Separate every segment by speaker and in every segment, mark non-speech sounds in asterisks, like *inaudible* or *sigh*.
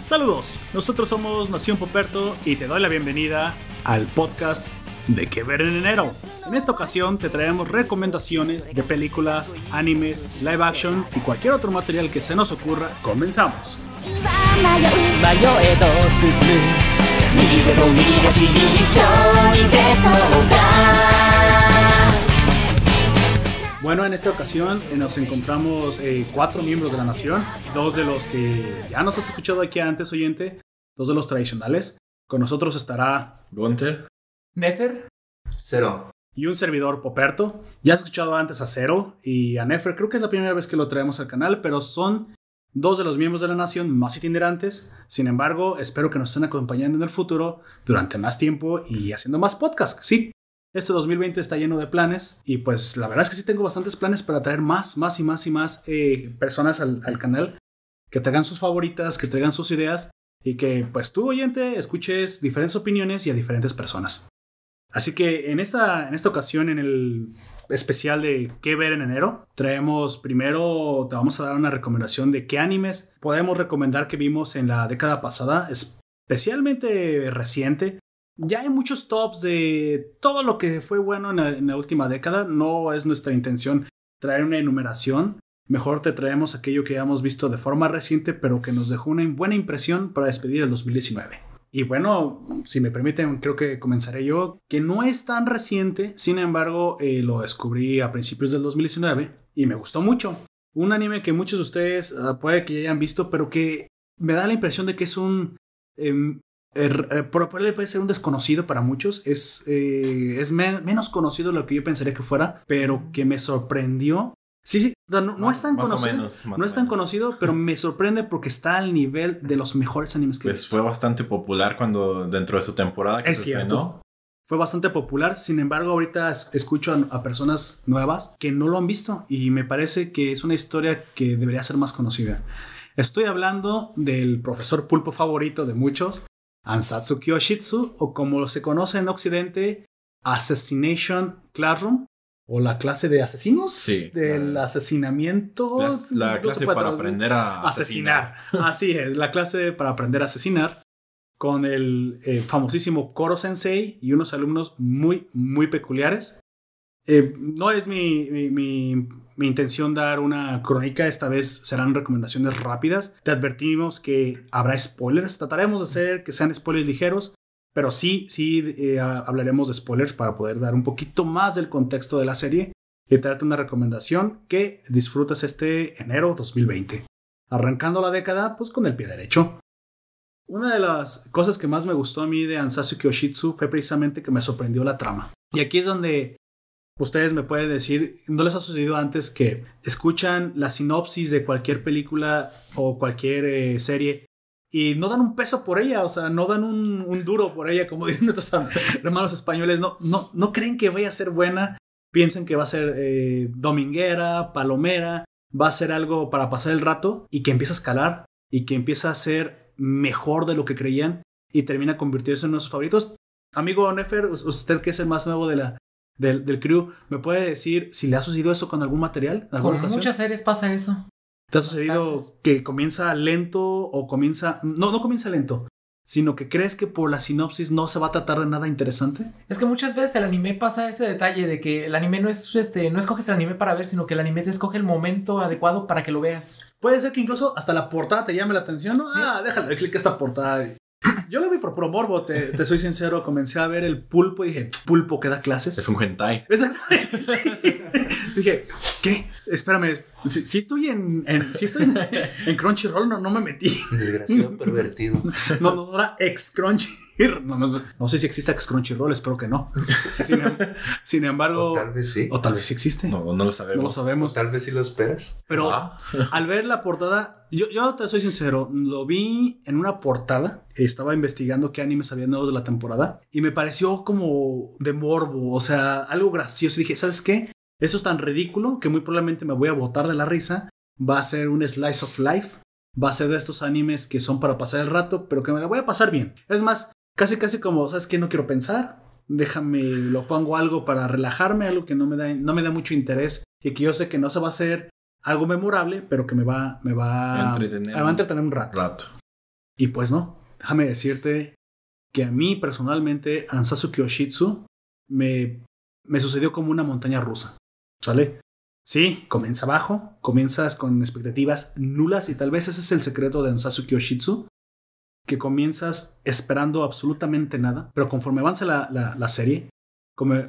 Speaker 1: Saludos, nosotros somos Nación Poperto y te doy la bienvenida al podcast de Que Ver en Enero. En esta ocasión te traemos recomendaciones de películas, animes, live action y cualquier otro material que se nos ocurra. Comenzamos. Bueno, en esta ocasión eh, nos encontramos eh, cuatro miembros de la nación, dos de los que ya nos has escuchado aquí antes, oyente, dos de los tradicionales. Con nosotros estará
Speaker 2: Gunther,
Speaker 3: Nefer,
Speaker 4: Cero.
Speaker 1: y un servidor Poperto. Ya has escuchado antes a Cero y a Nefer, creo que es la primera vez que lo traemos al canal, pero son dos de los miembros de la nación más itinerantes. Sin embargo, espero que nos estén acompañando en el futuro durante más tiempo y haciendo más podcasts. Sí, este 2020 está lleno de planes y pues la verdad es que sí tengo bastantes planes para traer más, más y más y más eh, personas al, al canal que traigan sus favoritas, que traigan sus ideas y que pues tú oyente escuches diferentes opiniones y a diferentes personas. Así que en esta, en esta ocasión, en el especial de qué ver en enero, traemos primero, te vamos a dar una recomendación de qué animes podemos recomendar que vimos en la década pasada, especialmente reciente. Ya hay muchos tops de todo lo que fue bueno en la, última década, no es nuestra intención traer una enumeración, Mejor te traemos aquello que hemos visto de forma reciente, pero que nos dejó una buena impresión para despedir el 2019. Y bueno, si me permiten, creo que comenzaré yo, que no es tan reciente, sin embargo, eh, lo descubrí a principios del 2019 y me gustó mucho. Un anime que muchos de ustedes uh, puede que ya hayan visto, pero que me da la impresión de que es un... Er, probablemente puede ser un desconocido para muchos, es, eh, es me menos conocido de lo que yo pensaría que fuera, pero que me sorprendió Sí, sí, no, no
Speaker 2: más,
Speaker 1: es tan
Speaker 2: más
Speaker 1: conocido.
Speaker 2: O menos,
Speaker 1: no es tan conocido, pero *laughs* me sorprende porque está al nivel de los mejores animes que he
Speaker 2: Pues
Speaker 1: visto.
Speaker 2: fue bastante popular cuando dentro de su temporada que
Speaker 1: Es
Speaker 2: se
Speaker 1: cierto.
Speaker 2: estrenó.
Speaker 1: Fue bastante popular, sin embargo, ahorita es- escucho a, a personas nuevas que no lo han visto y me parece que es una historia que debería ser más conocida. Estoy hablando del profesor pulpo favorito de muchos, Ansatsu Kyoshitsu, o como se conoce en Occidente, Assassination Classroom, o la clase de asesinos,
Speaker 2: Sí,
Speaker 1: del
Speaker 2: la-
Speaker 1: asesinamiento.
Speaker 2: La, clase para aprender a
Speaker 1: asesinar. Así es, la clase para aprender a asesinar con el eh, famosísimo Koro Sensei y unos alumnos muy, muy peculiares. Eh, no es mi, mi, mi- mi intención dar una crónica, esta vez serán recomendaciones rápidas. Te advertimos que habrá spoilers, trataremos de hacer que sean spoilers ligeros, pero sí, sí eh, hablaremos de spoilers para poder dar un poquito más del contexto de la serie y traerte una recomendación que disfrutes este enero 2020 arrancando la década pues con el pie derecho. Una de las cosas que más me gustó a mí de Ansatsu Kyoshitsu fue precisamente que me sorprendió la trama. Y aquí es donde ustedes me pueden decir, ¿no les ha sucedido antes que escuchan la sinopsis de cualquier película o cualquier eh, serie y no dan un peso por ella, o sea, no dan un, duro por ella, como *laughs* dirían nuestros hermanos españoles, no, no, no creen que vaya a ser buena, piensan que va a ser eh, dominguera, palomera, va a ser algo para pasar el rato y que empieza a escalar y que empieza a ser mejor de lo que creían y termina convirtiéndose en uno de sus favoritos. Amigo Nefer, us- usted que es el más nuevo de la, del, del crew, ¿me puede decir si le ha sucedido eso con algún material? ¿En alguna
Speaker 3: Con
Speaker 1: ocasión?
Speaker 3: muchas series pasa eso.
Speaker 1: ¿Te ha sucedido
Speaker 3: bastantes.
Speaker 1: que comienza lento o comienza... No, no comienza lento, sino que crees que por la sinopsis no se va a tratar de nada interesante?
Speaker 3: Es que muchas veces el anime pasa ese detalle de que el anime no es este, no escoges el anime para ver, sino que el anime te escoge el momento adecuado para que lo veas.
Speaker 1: Puede ser que incluso hasta la portada te llame la atención. ¿no?
Speaker 3: Sí.
Speaker 1: Ah, déjale de clic a esta portada. Yo lo vi por puro morbo, te, te soy sincero. Comencé a ver el pulpo y dije, ¿pulpo que da clases?
Speaker 2: Es un hentai.
Speaker 1: Exactamente. sí. Dije, ¿qué? Espérame, si, si estoy en, en- si estoy en, *laughs* en Crunchyroll, no, no me metí.
Speaker 4: Desgraciado pervertido. *laughs*
Speaker 1: No, no, era ex Crunchy. No, no, no sé si existe ex Crunchyroll, espero que no. Sin, em- *laughs* sin embargo,
Speaker 4: O tal vez sí.
Speaker 1: o tal vez sí existe. No,
Speaker 2: No, no lo sabemos.
Speaker 1: lo
Speaker 4: O
Speaker 1: sabemos.
Speaker 4: tal vez sí lo esperas.
Speaker 1: Pero
Speaker 2: Ah.
Speaker 1: al ver la portada, yo, yo te soy sincero, lo vi en una portada, estaba investigando qué animes había nuevos de la temporada y me pareció como de morbo, o sea, algo gracioso. Y dije, ¿sabes qué? Eso es tan ridículo que muy probablemente me voy a botar de la risa. Va a ser un slice of life. Va a ser de estos animes que son para pasar el rato, pero que me la voy a pasar bien. Es más, casi casi como, ¿sabes qué? No quiero pensar. Déjame, lo pongo algo para relajarme, algo que no me da, no me da mucho interés y que yo sé que no se va a hacer algo memorable, pero que me va, me va,
Speaker 2: Entretener.
Speaker 1: me va a entretener un rato.
Speaker 2: Rato.
Speaker 1: Y pues no, déjame decirte que a mí personalmente Ansatsu Kyoshitsu me, me sucedió como una montaña rusa, ¿sale? Sí, comienza abajo, comienzas con expectativas nulas y tal vez ese es el secreto de Ansatsu Kyoshitsu, que comienzas esperando absolutamente nada, pero conforme avanza la, la- la serie,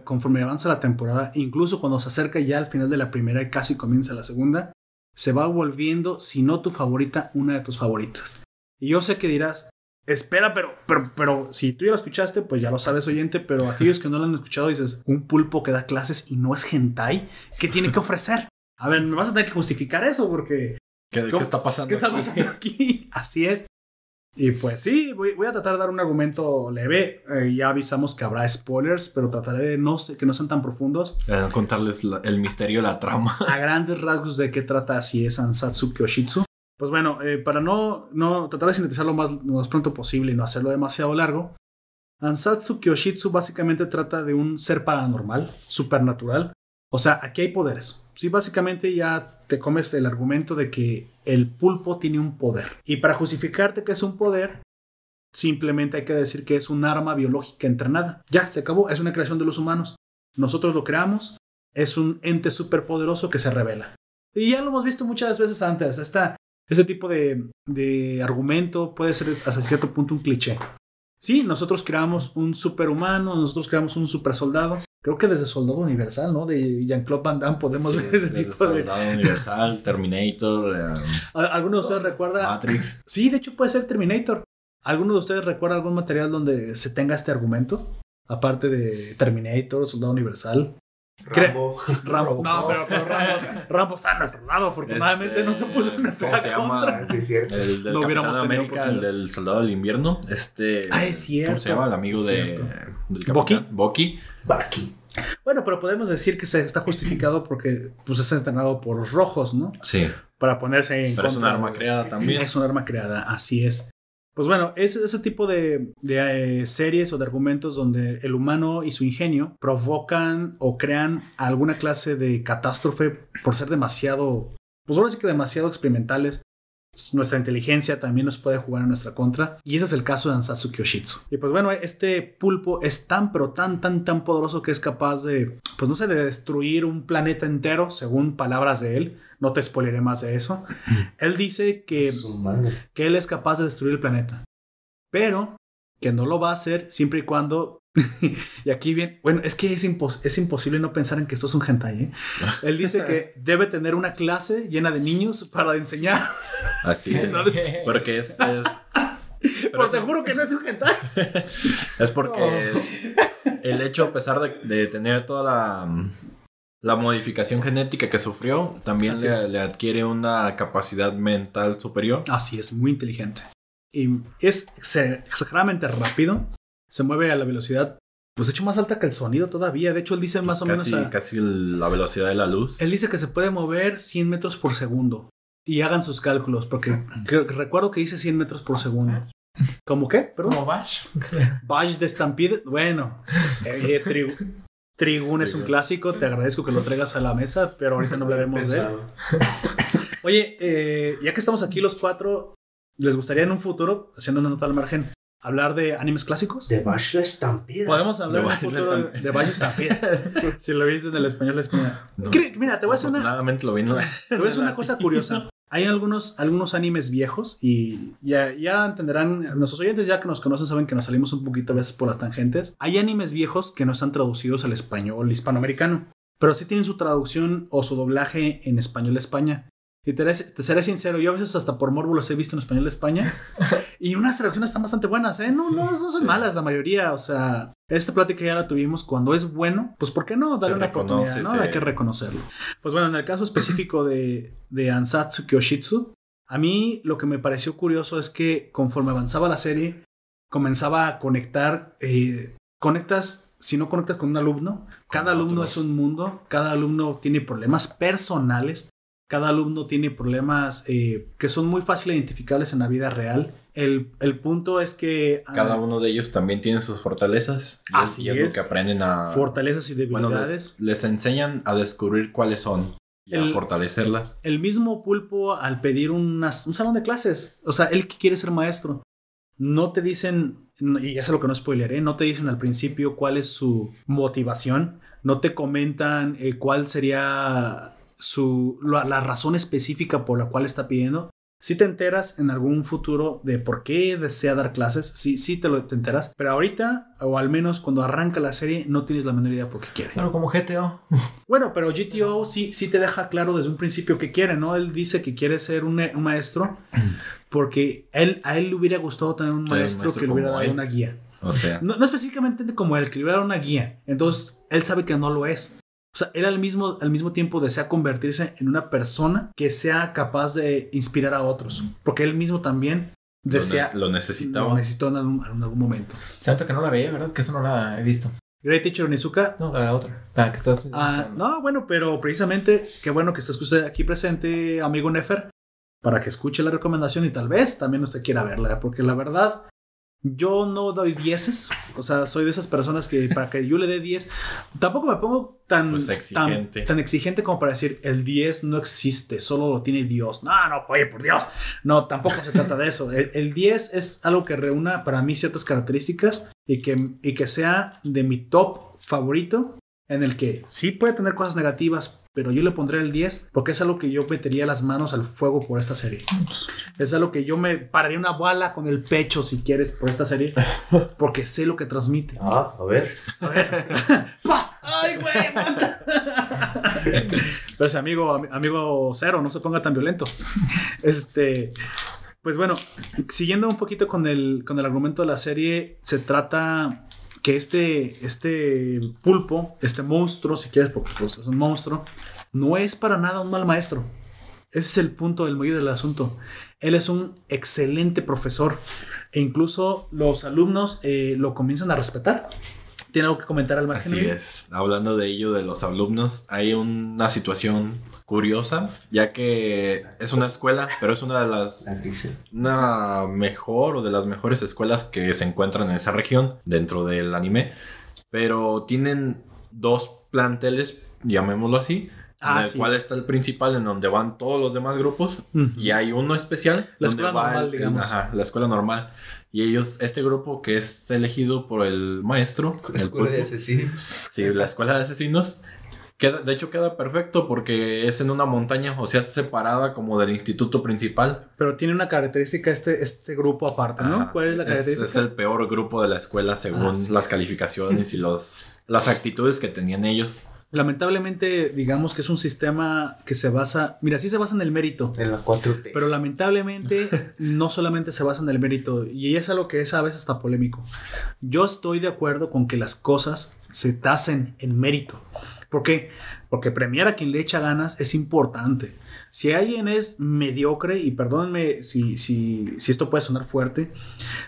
Speaker 1: conforme avanza la temporada, incluso cuando se acerca ya al final de la primera y casi comienza la segunda, se va volviendo, si no tu favorita, una de tus favoritas. Y yo sé que dirás, espera, pero, pero, pero, si tú ya lo escuchaste, pues ya lo sabes, oyente, pero aquellos que no lo han escuchado dices, un pulpo que da clases y no es hentai, ¿qué tiene que ofrecer? A ver, me vas a tener que justificar eso porque
Speaker 2: ¿Qué, qué está pasando?
Speaker 1: ¿Qué está
Speaker 2: aquí?
Speaker 1: pasando aquí? *laughs* Así es. Y pues sí, voy, voy a tratar de dar un argumento leve. Eh, ya avisamos que habrá spoilers, pero trataré de no sé, que no sean tan profundos.
Speaker 2: Eh, contarles la- el misterio, la trama.
Speaker 1: A grandes rasgos de qué trata así es Ansatsu Kyoshitsu. Pues bueno, eh, para no, no tratar de sintetizarlo más, lo más pronto posible y no hacerlo demasiado largo, Ansatsu Kyoshitsu básicamente trata de un ser paranormal, supernatural. O sea, aquí hay poderes. Sí, básicamente ya te comes el argumento de que el pulpo tiene un poder. Y para justificarte que es un poder, simplemente hay que decir que es un arma biológica entrenada. Ya, se acabó. Es una creación de los humanos. Nosotros lo creamos. Es un ente superpoderoso que se revela. Y ya lo hemos visto muchas veces antes. Esta, este tipo de, de argumento puede ser hasta cierto punto un cliché. Sí, nosotros creamos un superhumano, nosotros creamos un supersoldado. Creo que desde Soldado Universal, ¿no? De Jean-Claude Van Damme podemos
Speaker 2: Sí,
Speaker 1: ver ese
Speaker 2: desde
Speaker 1: tipo de...
Speaker 2: Soldado Universal, *laughs* Terminator,
Speaker 1: ¿Al- ¿Alguno de ustedes recuerda?
Speaker 2: Matrix.
Speaker 1: Sí, de hecho puede ser Terminator. ¿Alguno de ustedes recuerda algún material donde se tenga este argumento? Aparte de Terminator, Soldado Universal.
Speaker 4: Rambo. *laughs*
Speaker 1: Rambo. No, pero, pero Rambo, Rambo está a nuestro lado. Afortunadamente no se puso en nuestra
Speaker 2: Este, ¿cómo se llama?
Speaker 1: contra.
Speaker 4: Sí, es cierto.
Speaker 2: El del
Speaker 1: No hubiéramos
Speaker 2: América, el del Soldado del Invierno. Este.
Speaker 1: Ah, es cierto.
Speaker 2: ¿Cómo se llama? El amigo de, del
Speaker 1: ¿Bucky?
Speaker 2: Bucky.
Speaker 4: Bucky.
Speaker 1: Bueno, pero podemos decir que se está justificado porque pues, es entrenado por los rojos, ¿no?
Speaker 2: Sí.
Speaker 1: Para ponerse en
Speaker 2: Pero es un
Speaker 1: contra
Speaker 2: arma creada también.
Speaker 1: Es un arma creada, así es. Pues bueno, es ese tipo de, de, eh, series o de argumentos donde el humano y su ingenio provocan o crean alguna clase de catástrofe por ser demasiado, pues ahora sí que demasiado experimentales. Nuestra inteligencia también nos puede jugar en nuestra contra. Y ese es el caso de Ansatsu Kyoshitsu. Y pues bueno, este pulpo es tan, pero tan, tan, tan poderoso que es capaz de, pues no sé, de destruir un planeta entero, según palabras de él. No te spoileré más de eso. *laughs* Él dice que que él es capaz de destruir el planeta. Pero que no lo va a hacer siempre y cuando. *laughs* y aquí bien. Bueno, es que es, impos- es imposible no pensar en que esto es un hentai. ¿eh? *laughs* Él dice que debe tener una clase llena de niños para enseñar.
Speaker 2: Así
Speaker 1: Sí, *laughs*
Speaker 2: es.
Speaker 1: no les-
Speaker 2: Porque es. es
Speaker 1: Pero te juro que no es un hentai.
Speaker 2: Es porque el hecho, a pesar de, de tener toda la, la modificación genética que sufrió, también le, le adquiere una capacidad mental superior.
Speaker 1: Así es, muy inteligente. Y es ex- exageradamente rápido. Se mueve a la velocidad, pues de hecho más alta que el sonido todavía. De hecho, él dice más o menos. a-
Speaker 2: casi la velocidad de la luz.
Speaker 1: Él dice que se puede mover 100 metros por segundo. Y hagan sus cálculos, porque creo- recuerdo que dice 100 metros por segundo. ¿Cómo qué? Perdón.
Speaker 3: Como Bash.
Speaker 1: Bash de Stampede. Bueno, eh, Trigu- Trigun es un clásico. Te agradezco que lo traigas a la mesa, pero ahorita no hablaremos de él. Oye, eh, ya que estamos aquí los cuatro, ¿les gustaría en un futuro, haciendo una nota al margen, hablar de animes clásicos?
Speaker 4: De Bash Estampida.
Speaker 1: Podemos hablar
Speaker 2: De
Speaker 1: un
Speaker 2: Bash
Speaker 1: futuro de, *laughs* si lo viste en el español, es mira.
Speaker 2: No.
Speaker 1: Mira, te voy a hacer una,
Speaker 2: lo vi en la-
Speaker 1: Te voy a decir una cosa curiosa. *laughs* Hay algunos, algunos animes viejos y ya, ya entenderán, nuestros oyentes ya que nos conocen saben que nos salimos un poquito a veces por las tangentes. Hay animes viejos que no están traducidos al español hispanoamericano, pero sí tienen su traducción o su doblaje en español de España. Y te, te seré sincero, yo a veces hasta por morbo los he visto en español de España *laughs* y unas traducciones están bastante buenas, ¿eh? No, no, no son
Speaker 2: Sí.
Speaker 1: malas la mayoría, o sea, esta plática ya la tuvimos cuando es bueno, pues ¿por qué no darle una oportunidad, ¿no? Hay que reconocerlo. Pues bueno, en el caso específico de, de Ansatsu Kyoshitsu, a mí lo que me pareció curioso es que conforme avanzaba la serie, comenzaba a conectar, eh, conectas, si no conectas con un alumno, cada alumno es un mundo, cada alumno tiene problemas personales, cada alumno tiene problemas eh, que son muy fáciles identificables en la vida real. El, el punto es que... ah,
Speaker 2: Cada uno de ellos también tiene sus fortalezas. Y
Speaker 1: Así
Speaker 2: es,
Speaker 1: es.
Speaker 2: lo que aprenden a.
Speaker 1: Fortalezas y
Speaker 2: Bueno,
Speaker 1: debilidades.
Speaker 2: les, les enseñan a descubrir cuáles son. y a fortalecerlas.
Speaker 1: El mismo pulpo al pedir unas- un salón de clases, o sea, él que quiere ser maestro, no te dicen, y ya sé lo que no spoileré, no te dicen al principio cuál es su motivación, no te comentan eh, cuál sería su, la, la razón específica por la cual está pidiendo. Si te enteras en algún futuro de por qué desea dar clases, sí, sí te lo te enteras, pero ahorita, o al menos cuando arranca la serie, no tienes la menor idea por qué quiere.
Speaker 3: Claro, como GTO. *laughs*
Speaker 1: Bueno, pero GTO sí, sí te deja claro desde un principio que quiere, ¿no? Él dice que quiere ser un, un maestro *clears throat* porque él, a él le hubiera gustado tener un maestro,
Speaker 2: maestro
Speaker 1: que le hubiera dado
Speaker 2: él.
Speaker 1: una guía.
Speaker 2: O sea,
Speaker 1: No, no específicamente como él, que le hubiera dado una guía. Entonces, él sabe que no lo es. O sea, él al mismo, al mismo tiempo desea convertirse en una persona que sea capaz de inspirar a otros. Porque él mismo también
Speaker 2: lo,
Speaker 1: desea...
Speaker 2: ne- lo necesitaba.
Speaker 1: Lo necesitó en algún, en algún momento.
Speaker 3: Siento que no la veía, ¿verdad? Que eso no la he visto.
Speaker 1: Great Teacher Onizuka
Speaker 3: No, la otra. La que estás
Speaker 1: Ah, no, bueno, pero precisamente qué bueno que estés usted aquí presente, amigo Nefer, para que escuche la recomendación y tal vez también usted quiera verla, porque la verdad, yo no doy dieces, o sea, soy de esas personas que para que yo le dé 10, tampoco me pongo tan,
Speaker 2: Pues
Speaker 1: tan,
Speaker 2: exigente.
Speaker 1: tan exigente como para decir el 10 no existe, solo lo tiene Dios. No, no, oye, por Dios, no, tampoco se trata de eso. *laughs* El, el 10 es algo que reúna para mí ciertas características y que, y que sea de mi top favorito en el que sí puede tener cosas negativas, pero yo le pondré el 10 porque es algo que yo metería las manos al fuego por esta serie. Es algo que yo me pararía una bala con el pecho si quieres por esta serie *laughs* porque sé lo que transmite.
Speaker 4: Ah, a ver.
Speaker 1: A ver. *laughs* ¡Paz! ¡Ay, güey! *laughs* ese amigo, ami- amigo cero, no se ponga tan violento. Este. Pues bueno, siguiendo un poquito con el, con el argumento de la serie, se trata que este, este pulpo, este monstruo, si quieres, porque pues, es un monstruo, no es para nada un mal maestro. Ese es el punto del medio del asunto. Él es un excelente profesor e incluso los alumnos eh, lo comienzan a respetar. ¿Tiene algo que comentar al margen?
Speaker 2: Así es. Hablando de ello, de los alumnos, hay una situación curiosa, ya que es una escuela, pero es una de las una mejor o de las mejores escuelas que se encuentran en esa región dentro del anime, pero tienen dos planteles, llamémoslo así,
Speaker 1: Ah,
Speaker 2: en el
Speaker 1: sí.
Speaker 2: cual está el principal en donde van todos los demás grupos y hay uno especial
Speaker 1: La escuela normal,
Speaker 2: el-
Speaker 1: digamos.
Speaker 2: ajá, la escuela normal y ellos este grupo que es elegido por el maestro el
Speaker 4: Escuela de asesinos.
Speaker 2: Sí, la escuela de asesinos. Queda, de hecho, queda perfecto porque es en una montaña, o sea, es separada como del instituto principal.
Speaker 1: Pero tiene una característica este, este grupo aparte, ¿no?
Speaker 2: Ajá.
Speaker 1: ¿Cuál es la
Speaker 2: Es,
Speaker 1: característica?
Speaker 2: es el peor grupo de la escuela según
Speaker 1: Ah, sí.
Speaker 2: las calificaciones y los, las actitudes que tenían ellos.
Speaker 1: Lamentablemente, digamos que es un sistema que se basa, mira, sí se basa en el mérito,
Speaker 4: En la 4T.
Speaker 1: pero lamentablemente *laughs* no solamente se basa en el mérito, y es algo que es a veces hasta polémico. Yo estoy de acuerdo con que las cosas se tasen en mérito. ¿Por qué? Porque premiar a quien le echa ganas es importante. Si alguien es mediocre, y perdónenme si, si, si esto puede sonar fuerte,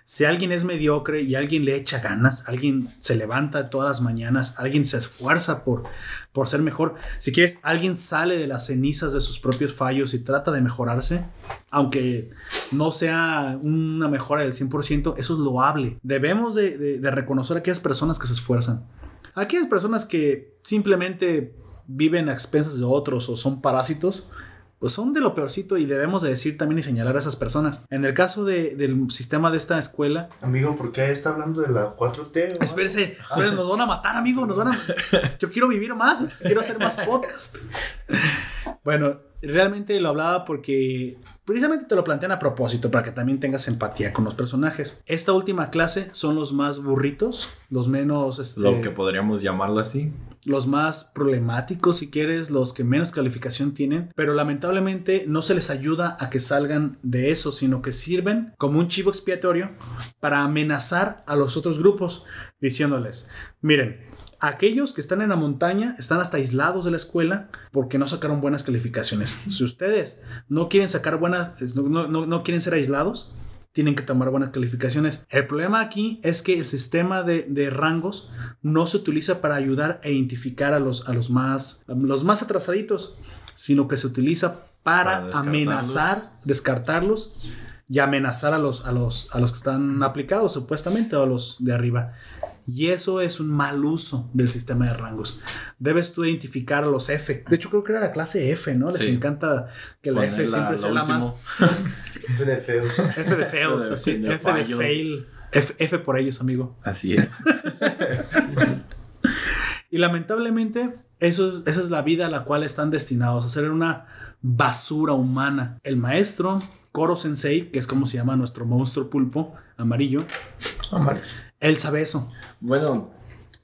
Speaker 1: si alguien es mediocre y alguien le echa ganas, alguien se levanta todas las mañanas, alguien se esfuerza por, por ser mejor, si quieres, alguien sale de las cenizas de sus propios fallos y trata de mejorarse, aunque no sea una mejora del 100%, eso es loable. Debemos de, de- de reconocer a aquellas personas que se esfuerzan. Aquellas personas que simplemente viven a expensas de otros o son parásitos, pues son de lo peorcito y debemos de decir también y señalar a esas personas. En el caso de- del sistema de esta escuela,
Speaker 4: Amigo, ¿por qué está hablando de la 4T? o
Speaker 1: espérese, espérese, nos van a matar, amigo, nos van a... *laughs* Yo quiero vivir más, quiero hacer más podcast. Bueno, realmente lo hablaba porque precisamente te lo plantean a propósito para que también tengas empatía con los personajes. Esta última clase son los más burritos, los menos... este,
Speaker 2: Lo que podríamos llamarlo así.
Speaker 1: Los más problemáticos, si quieres, los que menos calificación tienen, pero lamentablemente no se les ayuda a que salgan de eso, sino que sirven como un chivo expiatorio para amenazar a los otros grupos, diciéndoles, miren, aquellos que están en la montaña están hasta aislados de la escuela porque no sacaron buenas calificaciones. Si ustedes no quieren sacar buenas, no, no- no- quieren ser aislados, tienen que tomar buenas calificaciones. El problema aquí es que el sistema de, de rangos no se utiliza para ayudar a identificar a los, a los, más, a los más atrasaditos, sino que se utiliza para,
Speaker 2: Para descartarlos.
Speaker 1: amenazar, descartarlos y amenazar a los, a, los, a los que están aplicados supuestamente o a los de arriba. Y eso es un mal uso del sistema de rangos. Debes tú identificar a los F. De hecho, creo que era la clase F, ¿no? Les
Speaker 2: Sí.
Speaker 1: encanta que la F siempre sea la más.
Speaker 2: último.
Speaker 4: De feos.
Speaker 1: F de feos, *laughs*
Speaker 2: F de-
Speaker 1: así, F de
Speaker 2: fallos.
Speaker 1: fail. F, F por ellos, amigo.
Speaker 2: Así es. *laughs*
Speaker 1: Y lamentablemente, eso es- esa es la vida a la cual están destinados, a ser una basura humana. El maestro, Koro Sensei, que es como se llama nuestro monstruo pulpo amarillo,
Speaker 3: Amarillo.
Speaker 1: él sabe eso.
Speaker 2: Bueno,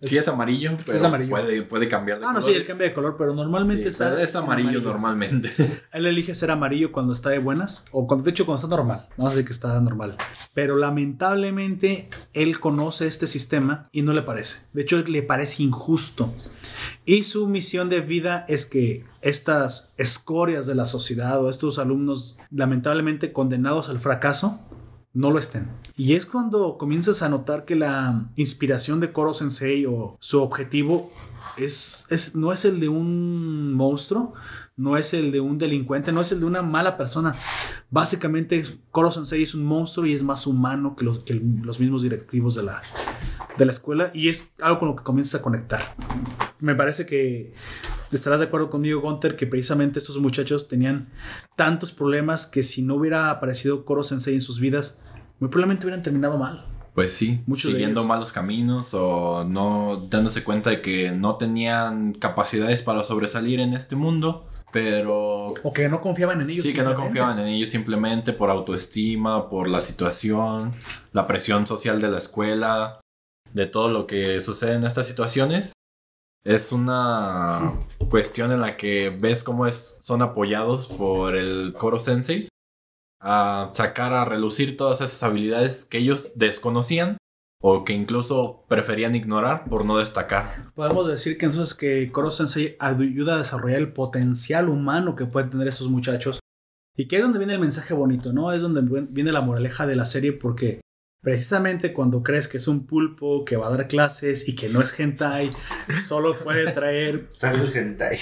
Speaker 2: sí es amarillo, pero
Speaker 1: es amarillo.
Speaker 2: Puede, puede cambiar de
Speaker 1: Ah, no, sí, él cambia de color, pero normalmente
Speaker 2: Sí,
Speaker 1: está.
Speaker 2: es amarillo, normalmente. *laughs*
Speaker 1: Él elige ser amarillo cuando está de buenas, o cuando, de hecho, cuando está normal. Vamos a decir que está normal. Pero lamentablemente, él conoce este sistema y no le parece. De hecho, le parece injusto. Y su misión de vida es que estas escorias de la sociedad o estos alumnos lamentablemente condenados al fracaso no lo estén. Y es cuando comienzas a notar que la inspiración de Koro Sensei o su objetivo es, es- no es el de un monstruo, no es el de un delincuente, no es el de una mala persona. Básicamente, Koro Sensei es un monstruo y es más humano que los, que los mismos directivos de la, de la escuela y es algo con lo que comienzas a conectar. Me parece que estarás de acuerdo conmigo, Gunter, que precisamente estos muchachos tenían tantos problemas que si no hubiera aparecido Koro Sensei en sus vidas, muy probablemente hubieran terminado mal.
Speaker 2: Pues sí,
Speaker 1: Muchos
Speaker 2: siguiendo malos caminos o no dándose cuenta de que no tenían capacidades para sobresalir en este mundo, pero
Speaker 1: O que no confiaban en ellos.
Speaker 2: sí que no confiaban en ellos simplemente por autoestima, por la situación, la presión social de la escuela, de todo lo que sucede en estas situaciones. Es una cuestión en la que ves cómo es, son apoyados por el Koro Sensei a sacar a relucir todas esas habilidades que ellos desconocían o que incluso preferían ignorar por no destacar.
Speaker 1: Podemos decir que entonces que Koro Sensei ayuda a desarrollar el potencial humano que pueden tener estos muchachos. Y que es donde viene el mensaje bonito, ¿no? Es donde viene la moraleja de la serie porque precisamente cuando crees que es un pulpo que va a dar clases y que no es hentai, solo puede traer... *laughs*
Speaker 4: Sale el hentai.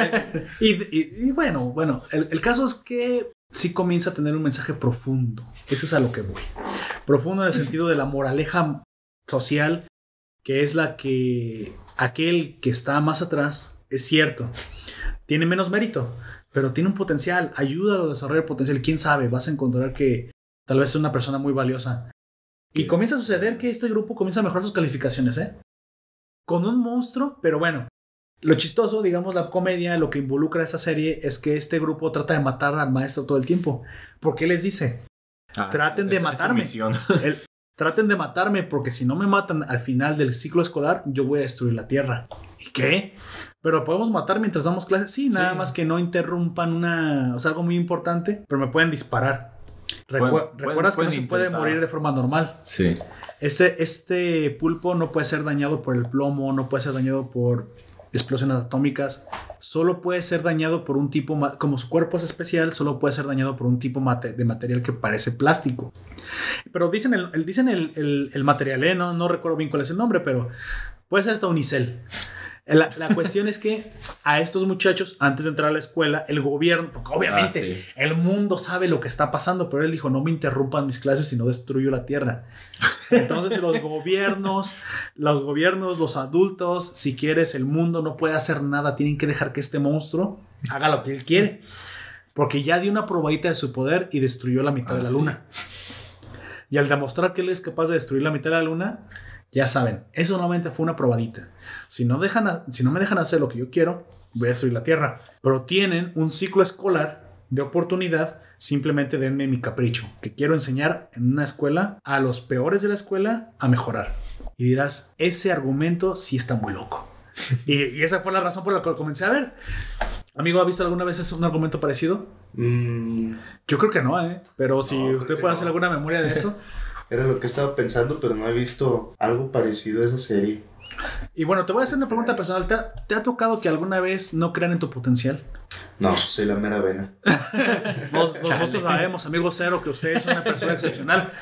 Speaker 4: *laughs*
Speaker 1: y, y- y bueno, bueno, el, el caso es que sí comienza a tener un mensaje profundo. Ese es a lo que voy. Profundo en el sentido de la moraleja social, que es la que aquel que está más atrás, es cierto, tiene menos mérito, pero tiene un potencial, ayuda a desarrollar el potencial. Quién sabe, vas a encontrar que tal vez es una persona muy valiosa. Y comienza a suceder que este grupo comienza a mejorar sus calificaciones, ¿eh? Con un monstruo, pero bueno, lo chistoso, digamos, la comedia, lo que involucra esta serie es que este grupo trata de matar al maestro todo el tiempo. Porque les dice, Traten de
Speaker 2: esa
Speaker 1: matarme. *laughs* traten de matarme porque si no me matan al final del ciclo escolar, yo voy a destruir la Tierra. ¿Y qué? Pero podemos matar mientras damos clases. Sí, nada
Speaker 2: Sí.
Speaker 1: más que no interrumpan una, o sea, algo muy importante, pero me pueden disparar. Recu-
Speaker 2: Pueden- pueden-
Speaker 1: Recuerdas que no
Speaker 2: pueden
Speaker 1: se puede morir de forma normal.
Speaker 2: Sí.
Speaker 1: Este, este pulpo no puede ser dañado por el plomo, no puede ser dañado por explosiones atómicas, solo puede ser dañado por un tipo, como su cuerpo es especial, solo puede ser dañado por un tipo de material que parece plástico. Pero dicen el, el- dicen el- el material, ¿eh? no, no recuerdo bien cuál es el nombre, pero puede ser hasta unicel. La, la cuestión es que a estos muchachos, antes de entrar a la escuela, el gobierno, porque obviamente
Speaker 2: Ah, sí.
Speaker 1: el mundo sabe lo que está pasando, pero él dijo, no me interrumpan mis clases si no destruyo la tierra. Entonces los gobiernos, los gobiernos, los adultos, si quieres, el mundo no puede hacer nada, tienen que dejar que este monstruo haga lo que él quiere. Porque ya dio una probadita de su poder y destruyó la mitad
Speaker 2: Ah,
Speaker 1: de la
Speaker 2: sí.
Speaker 1: luna. Y al demostrar que él es capaz de destruir la mitad de la luna, ya saben, eso solamente fue una probadita. Si no, dejan si no me dejan hacer lo que yo quiero, voy a destruir la Tierra. Pero tienen un ciclo escolar de oportunidad, simplemente denme mi capricho, que quiero enseñar en una escuela a los peores de la escuela a mejorar. Y dirás, ese argumento sí está muy loco. *laughs* y, y esa fue la razón por la que comencé a ver. Amigo, ¿ha visto alguna vez un argumento parecido?
Speaker 4: Mm,
Speaker 1: Yo creo que no, ¿eh? Pero si
Speaker 4: No,
Speaker 1: usted puede
Speaker 4: no.
Speaker 1: hacer alguna memoria de eso. *laughs*
Speaker 4: era lo que estaba pensando, pero no he visto algo parecido a esa serie.
Speaker 1: Y bueno, te voy a hacer una pregunta personal. ¿Te ha, te ha tocado que alguna vez no crean en tu potencial?
Speaker 4: No, soy la mera vena. *laughs*
Speaker 1: Nos- Nosotros sabemos, amigo Cero, que usted es una persona excepcional.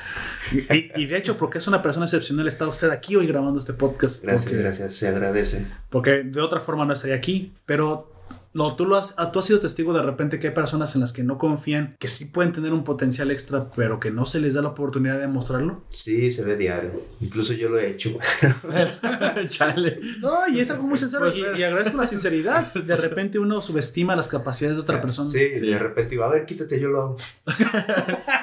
Speaker 1: Y, y de hecho, porque es una persona excepcional, está usted aquí hoy grabando este podcast.
Speaker 4: Gracias,
Speaker 1: porque,
Speaker 4: gracias, se agradece.
Speaker 1: porque de otra forma no estaría aquí. Pero No, tú, lo has, ah, tú has sido testigo de repente que hay personas en las que no confían, que sí pueden tener un potencial extra, pero que no se les da la oportunidad de mostrarlo.
Speaker 4: Sí, se ve diario. Incluso yo lo he hecho. *laughs*
Speaker 2: Chale.
Speaker 1: No, y es algo muy sincero
Speaker 2: Pues,
Speaker 1: y, y agradezco la sinceridad. De repente uno subestima las capacidades de otra persona.
Speaker 4: Sí,
Speaker 2: Sí.
Speaker 4: de repente digo, a ver, quítate, yo lo hago.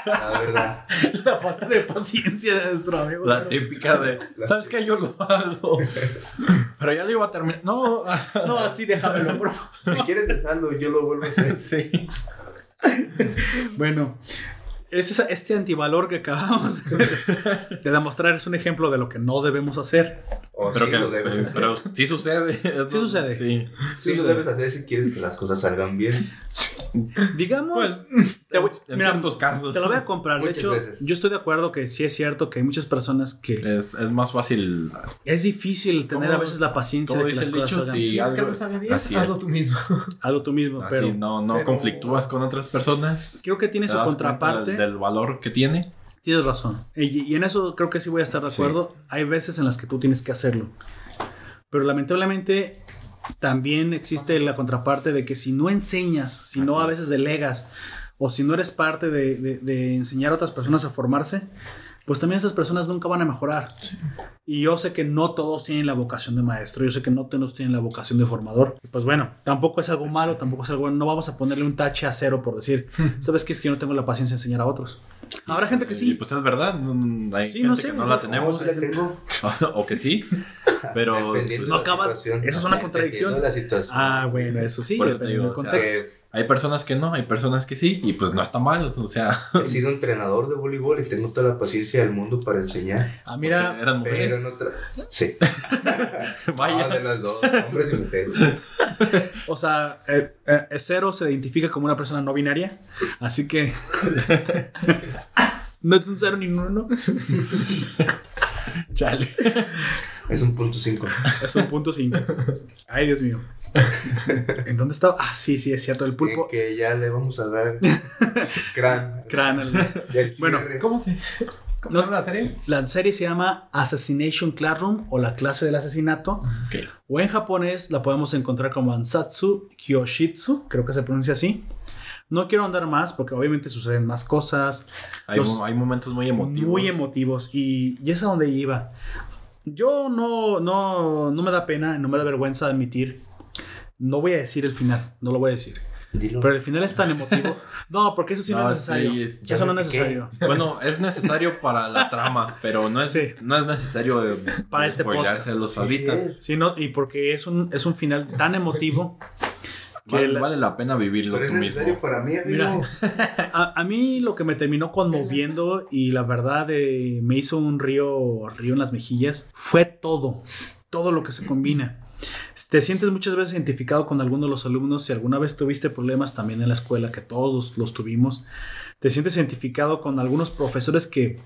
Speaker 4: La verdad. *laughs*
Speaker 1: La falta de paciencia de nuestro amigo.
Speaker 2: La típica de, ¿sabes qué? Yo lo hago. *laughs* Pero ya lo iba a terminar. No,
Speaker 1: No, así déjamelo, por favor.
Speaker 4: Si quieres hacerlo, yo lo vuelvo a hacer. *laughs*
Speaker 2: sí. *laughs*
Speaker 1: Bueno, este, este antivalor que acabamos *laughs* de demostrar es un ejemplo de lo que no debemos hacer.
Speaker 4: O
Speaker 2: Pero
Speaker 4: sí
Speaker 2: que,
Speaker 4: lo debes hacer.
Speaker 2: pero sí sucede.
Speaker 1: Sí sucede.
Speaker 2: Sí.
Speaker 4: Sí lo debes hacer si quieres que las cosas salgan bien. *laughs*
Speaker 1: Digamos,
Speaker 2: Pues,
Speaker 1: te voy-
Speaker 2: en
Speaker 1: mira,
Speaker 2: ciertos casos.
Speaker 1: te lo voy a comprar. De hecho,
Speaker 4: veces.
Speaker 1: yo estoy de acuerdo que sí es cierto que hay muchas personas que
Speaker 2: Es, es más fácil.
Speaker 1: es difícil tener
Speaker 2: ¿Cómo-
Speaker 1: a veces la paciencia de que las cosas
Speaker 2: dicho?
Speaker 1: salgan.
Speaker 2: Sí.
Speaker 3: ¿Quieres que
Speaker 2: algo
Speaker 3: salga bien?
Speaker 2: así
Speaker 3: Hazlo
Speaker 2: es.
Speaker 3: tú mismo.
Speaker 1: Hazlo tú mismo,
Speaker 2: Así
Speaker 1: pero
Speaker 2: no, no
Speaker 3: pero-
Speaker 2: conflictúas con otras personas.
Speaker 1: creo que tiene su contraparte.
Speaker 2: Del, valor que tiene.
Speaker 1: Tienes razón. Y, y en eso creo que sí voy a estar de acuerdo. Hay veces en las que tú tienes que hacerlo. Pero lamentablemente también existe la contraparte de que si no enseñas, si no
Speaker 2: Así
Speaker 1: a
Speaker 2: es.
Speaker 1: veces delegas, o si no eres parte de, de- de enseñar a otras personas a formarse, pues también esas personas nunca van a mejorar. Y yo sé que no todos tienen la vocación de maestro, yo sé que no todos tienen la vocación de formador. Y pues bueno, tampoco es algo malo, tampoco es algo bueno. No vamos a ponerle un tache a cero por decir, *laughs* ¿sabes qué? Es que yo no tengo la paciencia de enseñar a otros. Habrá gente que
Speaker 2: Y
Speaker 1: sí.
Speaker 2: pues es verdad. Hay
Speaker 1: Sí,
Speaker 2: gente
Speaker 1: no sé,
Speaker 2: que no
Speaker 1: o
Speaker 2: la tenemos.
Speaker 4: La tengo. *laughs*
Speaker 2: o que sí. *laughs* Pero. Pues,
Speaker 1: no acabas- eso es una contradicción.
Speaker 4: la situación.
Speaker 1: Ah, bueno, eso sí,
Speaker 2: Por eso te
Speaker 1: dependiendo
Speaker 2: digo,
Speaker 1: del
Speaker 2: o sea,
Speaker 1: contexto.
Speaker 4: Eh,
Speaker 2: hay personas que no, hay personas que sí. Y pues no está mal. O sea,
Speaker 4: he sido entrenador de voleibol y tengo toda la paciencia del mundo para enseñar.
Speaker 1: ah, mira,
Speaker 2: eran mujeres.
Speaker 4: Pero no tra- Sí. *laughs*
Speaker 2: Vaya.
Speaker 4: Ah, de las dos, hombres y mujeres.
Speaker 1: o sea, eh, eh, cero se identifica como una persona no binaria, así que *laughs* no es un cero ni un uno, *laughs*
Speaker 2: Chale.
Speaker 4: Es un punto cinco.
Speaker 1: es un punto cinco. Ay, Dios mío. ¿En dónde estaba? Ah, sí, sí, es cierto, el pulpo.
Speaker 4: Que, que ya le vamos a dar *laughs* crán. *laughs*
Speaker 1: Bueno.
Speaker 3: ¿Cómo se, cómo se llama la serie?
Speaker 1: La serie se llama Assassination Classroom o la clase del asesinato.
Speaker 2: Ok.
Speaker 1: O en japonés la podemos encontrar como Ansatsu Kyoshitsu, creo que se pronuncia así. No quiero andar más porque obviamente suceden más cosas.
Speaker 2: Hay,
Speaker 1: Los-
Speaker 2: mo- hay momentos muy emotivos.
Speaker 1: Muy emotivos. Y, y es a donde iba. Yo no, no, no me da pena, no me da vergüenza admitir. No voy a decir el final, no lo voy a decir.
Speaker 4: Dilo.
Speaker 1: Pero el final es tan emotivo. *laughs* No, porque eso sí no,
Speaker 2: No,
Speaker 1: es necesario.
Speaker 2: sí, es-
Speaker 4: ya
Speaker 1: eso no es necesario.
Speaker 2: Bueno, es necesario para la trama, pero no es,
Speaker 1: Sí.
Speaker 2: no es necesario eh,
Speaker 1: Para este podcast.
Speaker 2: ahorita.
Speaker 4: Así es.
Speaker 1: Sí, no, y porque es un, es un final tan emotivo que
Speaker 2: Vale,
Speaker 1: la-
Speaker 2: vale la pena vivirlo
Speaker 4: Pero es
Speaker 2: tú
Speaker 4: necesario
Speaker 2: mismo.
Speaker 4: para mí.
Speaker 1: Mira. a, a mí lo que me terminó conmoviendo y la verdad eh, me hizo un río, río en las mejillas fue todo, todo lo que se combina. Te sientes muchas veces identificado con alguno de los alumnos. Si alguna vez tuviste problemas también en la escuela, que todos los tuvimos, te sientes identificado con algunos profesores que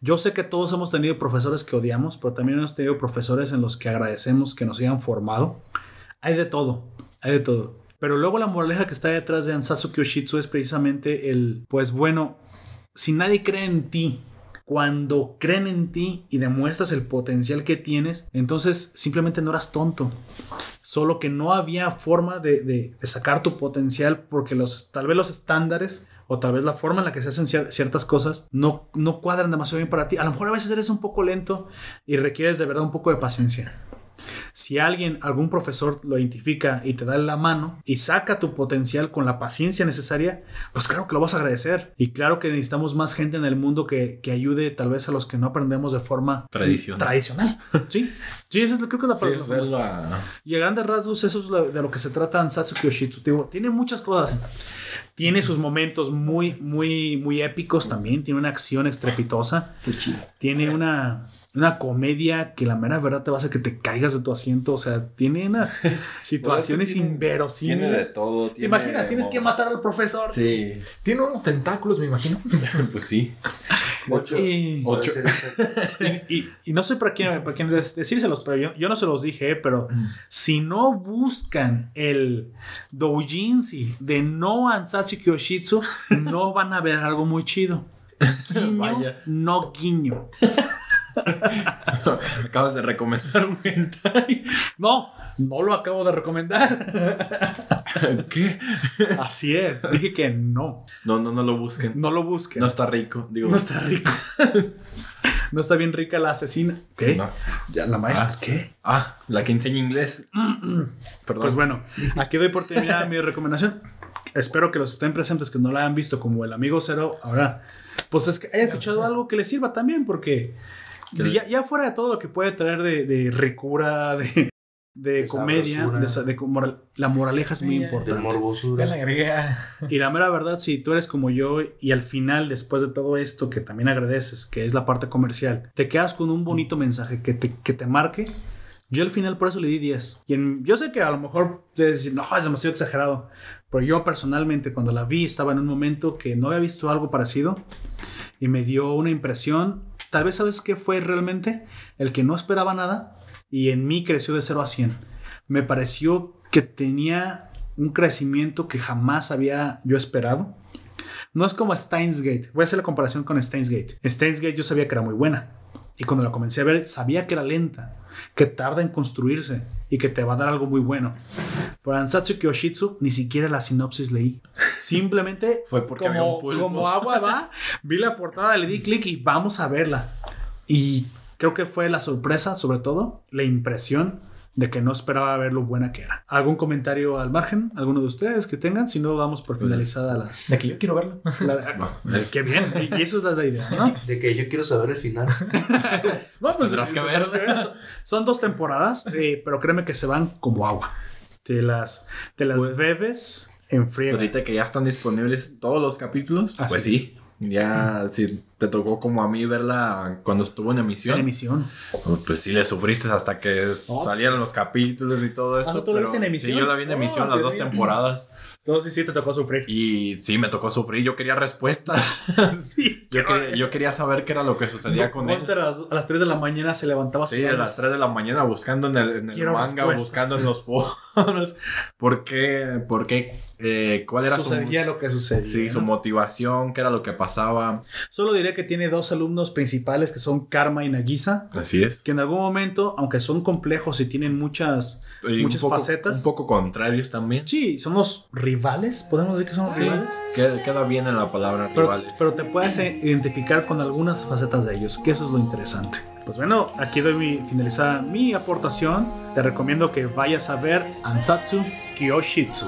Speaker 1: yo sé que todos hemos tenido profesores que odiamos, pero también hemos tenido profesores en los que agradecemos que nos hayan formado. Hay de todo, hay de todo. Pero luego la moraleja que está detrás de Ansatsu Kyoshitsu es precisamente el, pues bueno, si nadie cree en ti, cuando creen en ti y demuestras el potencial que tienes, entonces simplemente no eras tonto. Solo que no había forma de, sacar tu potencial porque los, tal vez los estándares o tal vez la forma en la que se hacen cier- ciertas cosas no, no cuadran demasiado bien para ti. A lo mejor a veces eres un poco lento y requieres de verdad un poco de paciencia. Si alguien, algún profesor lo identifica y te da la mano y saca tu potencial con la paciencia necesaria, pues claro que lo vas a agradecer. Y claro que necesitamos más gente en el mundo que, que ayude tal vez a los que no aprendemos de forma
Speaker 2: Tradicional.
Speaker 1: tradicional. *laughs* Sí, sí, eso es lo creo que es la palabra.
Speaker 2: la-
Speaker 1: Y a grandes rasgos, eso es lo- de lo que se trata Ansatsu Kyoshitsu. Digo, tiene muchas cosas. Tiene sus momentos muy, muy, muy épicos también. Tiene una acción estrepitosa. Tiene una, una comedia que la mera verdad te va a hacer que te caigas de tu asiento. O sea, tiene unas *laughs* situaciones
Speaker 2: tiene-
Speaker 1: inverosímiles.
Speaker 2: tiene de todo.
Speaker 1: ¿Te imaginas? Tienes que matar al profesor.
Speaker 2: Sí,
Speaker 3: Tiene unos tentáculos, me imagino. *laughs*
Speaker 2: pues sí. *laughs*
Speaker 4: Ocho.
Speaker 1: Y,
Speaker 2: Ocho.
Speaker 1: Y, y- y no sé para quién, para quién decírselos, pero yo, yo no se los dije, eh, pero si no buscan el doujinshi de no Ansatsu Kyoshitsu, no van a ver algo muy chido. Guiño,
Speaker 2: Vaya.
Speaker 1: no guiño. *laughs*
Speaker 2: Acabas de recomendar un hentai.
Speaker 1: No, no lo acabo de recomendar. *laughs*
Speaker 2: ¿Qué?
Speaker 1: Así es. Dije que no.
Speaker 2: No, no, no lo busquen.
Speaker 1: No lo busquen.
Speaker 2: No está rico. Digo,
Speaker 1: No está rico. *laughs* no está bien rica la asesina. ¿Qué?
Speaker 2: No.
Speaker 1: Ya, la maestra.
Speaker 2: Ah.
Speaker 1: ¿Qué?
Speaker 2: Ah, la que enseña inglés. *clears throat* Perdón.
Speaker 1: Pues bueno, aquí doy por terminada mi recomendación. Espero que los estén presentes que no la hayan visto como el amigo cero. Ahora, pues es que haya escuchado algo que les sirva también, porque
Speaker 2: Que-
Speaker 1: ya, ya fuera de todo lo que puede traer de, de ricura, de, de
Speaker 4: De
Speaker 1: comedia, de, moral- la moraleja es muy
Speaker 3: Sí,
Speaker 4: De
Speaker 1: importante.
Speaker 4: Morbosura.
Speaker 3: agregué a-
Speaker 1: Y la mera verdad, si tú eres como yo y al final, después de todo esto que también agradeces, que es la parte comercial, te quedas con un bonito mensaje que te, que te marque, yo al final por eso le di 10. Y en- yo sé que a lo mejor puedes decir, no, es demasiado exagerado, pero yo personalmente cuando la vi estaba en un momento que no había visto algo parecido y me dio una impresión, tal vez sabes qué fue realmente, el que no esperaba nada y en mí creció de 0 a 100. Me pareció que tenía un crecimiento que jamás había yo esperado. No es como Steins Gate. Voy a hacer la comparación con Steins Gate. Steins Gate yo sabía que era muy buena. Y cuando la comencé a ver, sabía que era lenta, que tarda en construirse y que te va a dar algo muy bueno. Por Ansatsu Kyoshitsu ni siquiera la sinopsis leí. Simplemente *laughs*
Speaker 2: Fue porque
Speaker 1: como,
Speaker 2: había un pulpo.
Speaker 1: como agua va, vi la portada, le di clic y vamos a verla. Y creo que fue la sorpresa, sobre todo, la impresión de que no esperaba ver lo buena que era. ¿Algún comentario al margen? ¿Alguno de ustedes que tengan? Si no, damos por
Speaker 2: Pues-
Speaker 1: finalizada la...
Speaker 3: De que yo quiero verlo.
Speaker 1: la- *laughs* Qué bien, y eso es la idea, ¿no?
Speaker 4: De que yo quiero saber el final. *laughs*
Speaker 1: No, pues
Speaker 2: Tendrás que ver.
Speaker 1: Son, dos temporadas, eh, pero créeme que se van como agua. Te las, te las
Speaker 2: Pues-
Speaker 1: bebes en friega.
Speaker 2: Ahorita que ya están disponibles todos los capítulos, pues
Speaker 1: sí.
Speaker 2: Ya, si te tocó como a mí verla cuando estuvo en emisión,
Speaker 1: En emisión.
Speaker 2: pues sí le sufriste hasta que
Speaker 1: Oh,
Speaker 2: salieron los capítulos y todo esto.
Speaker 1: Ah, ¿tú
Speaker 2: pero
Speaker 1: viste en emisión?
Speaker 2: Sí, yo la vi en
Speaker 1: Oh,
Speaker 2: emisión las
Speaker 1: Dios
Speaker 2: dos temporadas.
Speaker 1: Entonces sí, sí te tocó sufrir.
Speaker 2: Y sí, me tocó sufrir. Yo quería respuesta. *laughs*
Speaker 1: sí.
Speaker 2: Yo quería, yo quería saber qué era lo que sucedía con él.
Speaker 1: A las, a las 3 de la mañana se levantaba
Speaker 2: Sí, a las 3 de la mañana buscando en el, en el manga,
Speaker 1: respuestas.
Speaker 2: buscando en los *laughs* foros. ¿Por qué? ¿Por qué? Eh, ¿Cuál era su,
Speaker 1: Sucedía lo que sucedía.
Speaker 2: sí, su
Speaker 1: ¿no?
Speaker 2: motivación? ¿Qué era lo que pasaba?
Speaker 1: Solo diré que tiene dos alumnos principales que son Karma y Nagisa.
Speaker 2: Así es.
Speaker 1: Que en algún momento, aunque son complejos y tienen muchas,
Speaker 2: Y
Speaker 1: muchas
Speaker 2: un poco,
Speaker 1: facetas.
Speaker 2: Un poco contrarios también.
Speaker 1: Sí, son los rivales. Podemos decir que son los
Speaker 2: Sí,
Speaker 1: rivales.
Speaker 2: queda, queda bien en la palabra
Speaker 1: Pero,
Speaker 2: rivales.
Speaker 1: pero te puedes identificar con algunas facetas de ellos, que eso es lo interesante. Pues bueno, aquí doy mi, finalizada mi aportación. Te recomiendo que vayas a ver Ansatsu Kyoshitsu.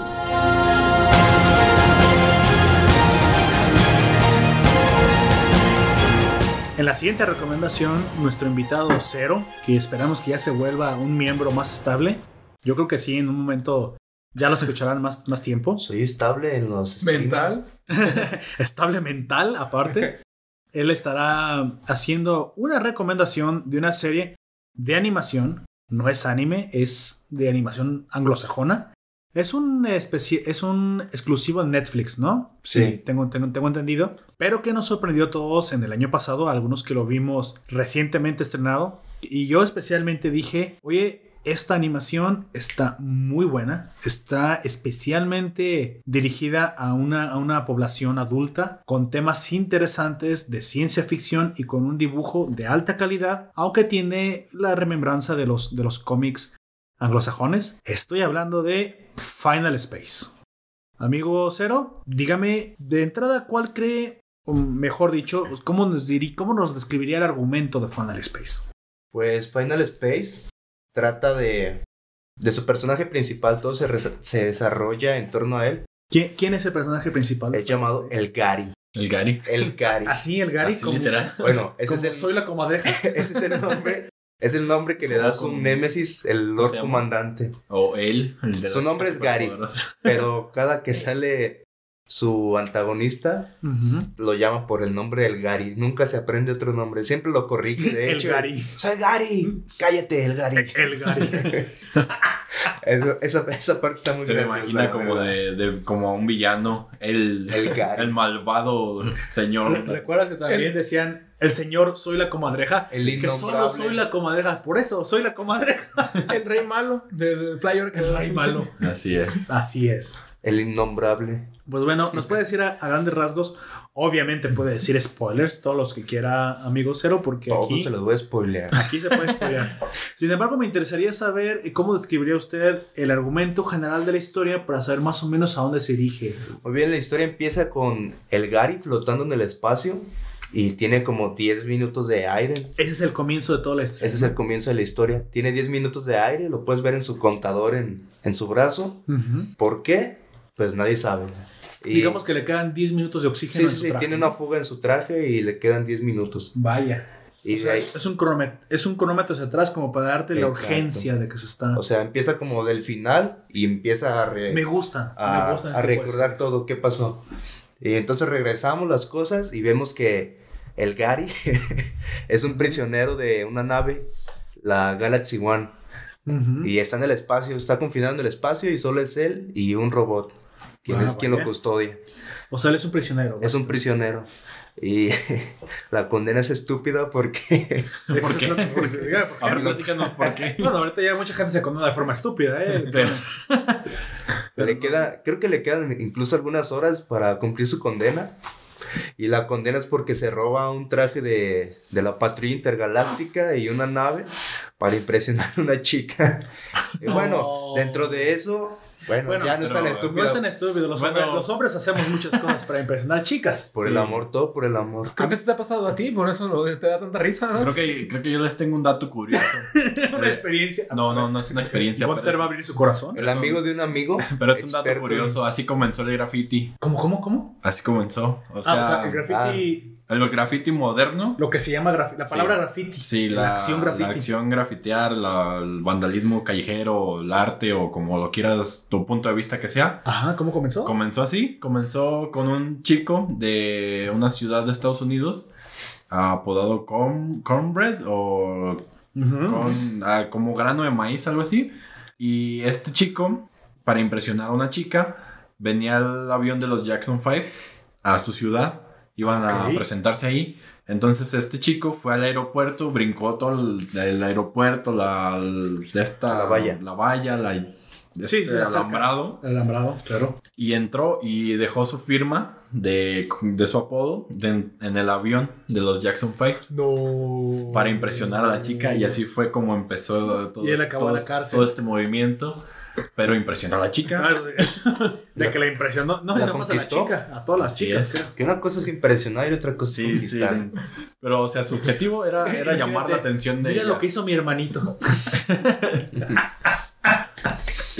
Speaker 1: En la siguiente recomendación, nuestro invitado Cero, que esperamos que ya se vuelva un miembro más estable. Yo creo que sí, en un momento ya lo escucharán más, más tiempo.
Speaker 4: Soy estable en los streams.
Speaker 3: Mental. *laughs*
Speaker 1: estable mental, aparte. *laughs* Él estará haciendo una recomendación de una serie de animación. No es anime, es de animación anglosajona. Es un, es un exclusivo de Netflix, ¿no?
Speaker 4: Sí.
Speaker 1: tengo, tengo, tengo entendido. Pero que nos sorprendió a todos en el año pasado, a algunos que lo vimos recientemente estrenado. Y yo especialmente dije, oye, esta animación está muy buena, está especialmente dirigida a una, a una población adulta con temas interesantes de ciencia ficción y con un dibujo de alta calidad, aunque tiene la remembranza de los, de los cómics anglosajones. Estoy hablando de Final Space. Amigo Cero, dígame de entrada cuál cree, o mejor dicho, cómo nos, diri- cómo nos describiría el argumento de Final Space.
Speaker 4: Pues Final Space trata de, de su personaje principal, todo se, se desarrolla en torno a él.
Speaker 1: ¿Quién, quién es el personaje principal?
Speaker 4: Es llamado el Gary.
Speaker 2: El Gary.
Speaker 4: El Gary. *laughs*
Speaker 1: Así, el Gary,
Speaker 2: Así,
Speaker 1: como,
Speaker 2: literal.
Speaker 4: Bueno, ese
Speaker 1: como
Speaker 4: es el,
Speaker 1: soy la comadreja. *laughs*
Speaker 4: ese es el nombre. Es el nombre que le da su némesis, el
Speaker 2: ¿Cómo
Speaker 4: Lord? Comandante.
Speaker 2: O él. el de
Speaker 4: Su nombre es Gary. Pero *laughs* cada que sale su antagonista, lo llama por el nombre del Gary. Nunca se aprende otro nombre. Siempre lo corrige. De *laughs*
Speaker 1: El
Speaker 4: hecho,
Speaker 1: Gary.
Speaker 4: Soy Gary. Cállate, el Gary. *laughs*
Speaker 1: El Gary. *laughs*
Speaker 4: Eso- esa, esa parte está muy
Speaker 2: Se me imagina como de, de- como a un villano. El,
Speaker 4: El Gary.
Speaker 2: el malvado señor.
Speaker 1: ¿Recuerdas que también decían el señor soy la comadreja?
Speaker 4: El
Speaker 1: que solo soy la comadreja. Por eso soy la comadreja.
Speaker 3: El rey malo del flyer.
Speaker 1: El rey malo.
Speaker 2: Así es.
Speaker 1: Así es.
Speaker 4: El innombrable.
Speaker 1: Pues bueno, nos puede decir a, a grandes rasgos. Obviamente puede decir spoilers, todos los que quiera, amigo cero, porque
Speaker 4: Todo
Speaker 1: aquí,
Speaker 4: se los voy a spoilear.
Speaker 1: aquí se puede spoilear. *laughs* Sin embargo, me interesaría saber eh, cómo describiría usted el argumento general de la historia para saber más o menos a dónde se dirige.
Speaker 4: Muy bien, la historia empieza con el Gary flotando en el espacio y tiene como 10 minutos de aire.
Speaker 1: Ese es el comienzo de toda la historia.
Speaker 4: Ese es el comienzo de la historia. Tiene 10 minutos de aire, lo puedes ver en su contador en, en su brazo.
Speaker 1: Ujú.
Speaker 4: ¿Por qué? Pues nadie sabe. Y-
Speaker 1: Digamos que le quedan 10 minutos de oxígeno
Speaker 4: Sí,
Speaker 1: en
Speaker 4: sí, tiene una fuga en su traje y le quedan 10 minutos.
Speaker 1: Vaya.
Speaker 4: Y
Speaker 1: O sea,
Speaker 4: ahí-
Speaker 1: es, un cronómetro, es un cronómetro hacia atrás como para darte la
Speaker 4: Exacto.
Speaker 1: urgencia de que se está...
Speaker 4: o sea, empieza como del final y empieza a, re-
Speaker 1: me gustan,
Speaker 4: a,
Speaker 1: me este
Speaker 4: recordar todo qué pasó. Y entonces regresamos las cosas y vemos que el Gary *laughs* es un prisionero de una nave, la Galaxy One. Y está en el espacio, está confinado en el espacio y solo es él y un robot. Quien
Speaker 1: Ah,
Speaker 4: es quien lo custodia.
Speaker 1: O sea, él es un prisionero.
Speaker 4: Es un prisionero. Y *laughs* la condena es estúpida porque *laughs*
Speaker 1: ¿De
Speaker 2: ¿Por qué?
Speaker 1: trata? *laughs* Porque, diga, ¿por qué?
Speaker 2: A ver, platícanos por qué.
Speaker 1: Bueno, ahorita ya mucha gente se condena de forma estúpida, ¿eh?
Speaker 2: Pero-
Speaker 4: le queda, creo que le quedan incluso algunas horas para cumplir su condena. Y la condena es porque se roba un traje de, de la patrulla intergaláctica y una nave para impresionar a una chica. Y bueno,
Speaker 1: No.
Speaker 4: dentro de eso, bueno,
Speaker 1: Bueno,
Speaker 4: ya no es tan
Speaker 2: no
Speaker 1: No
Speaker 4: estúpido.
Speaker 1: es tan estúpido. Los,
Speaker 2: Bueno.
Speaker 1: hombres, los hombres hacemos muchas cosas para impresionar chicas. *laughs*
Speaker 4: Por
Speaker 2: Sí.
Speaker 4: el amor, todo por el amor.
Speaker 3: Creo que eso te ha pasado a ti, por eso lo- te da tanta risa, ¿no?
Speaker 2: Creo que, creo que yo les tengo un dato curioso. *laughs*
Speaker 1: Una experiencia.
Speaker 2: No, no, no es una experiencia.
Speaker 1: Gunter va a abrir su corazón.
Speaker 4: El amigo de un amigo. *laughs*
Speaker 2: Pero es un dato curioso. Así comenzó el graffiti.
Speaker 1: ¿Cómo, cómo, cómo?
Speaker 2: Así comenzó. O
Speaker 1: ah,
Speaker 2: sea,
Speaker 1: o sea, el graffiti.
Speaker 2: el graffiti moderno.
Speaker 1: Lo que se llama graffiti. La
Speaker 2: Sí.
Speaker 1: palabra graffiti.
Speaker 2: Sí, la,
Speaker 1: acción graffiti.
Speaker 2: la acción grafitear, la- el vandalismo callejero, el arte o como lo quieras, tu punto de vista que sea.
Speaker 1: Ajá, ¿cómo comenzó?
Speaker 2: Comenzó así, comenzó con un chico de una ciudad de Estados Unidos apodado Corn, Cornbread o con, ah, como grano de maíz, algo así. Y este chico, para impresionar a una chica, venía el avión de los Jackson Five a su ciudad, iban a presentarse ahí. Entonces este chico fue al aeropuerto, brincó todo el, el aeropuerto, la, el- esta,
Speaker 4: La valla.
Speaker 2: la valla, la, este
Speaker 1: sí, acerca.
Speaker 2: alambrado.
Speaker 1: Alambrado, claro.
Speaker 2: Y entró y dejó su firma de, de su apodo de- en el avión de los Jackson Five
Speaker 1: No.
Speaker 2: para impresionar a la chica y así fue como empezó todo,
Speaker 1: Y él acabó
Speaker 2: todo-
Speaker 1: la cárcel.
Speaker 2: todo este movimiento. Pero impresionó a la chica.
Speaker 1: Ah, *laughs* De que la impresionó. No,
Speaker 4: ¿La
Speaker 1: no a la chica, a todas las chicas.
Speaker 2: es.
Speaker 4: Que una cosa es impresionar y otra cosa es
Speaker 2: Sí, sí.
Speaker 4: conquistar.
Speaker 2: Pero, o sea, su objetivo era, era *laughs* llamar la atención de
Speaker 1: Mira
Speaker 2: ella.
Speaker 1: lo que hizo mi hermanito. *laughs*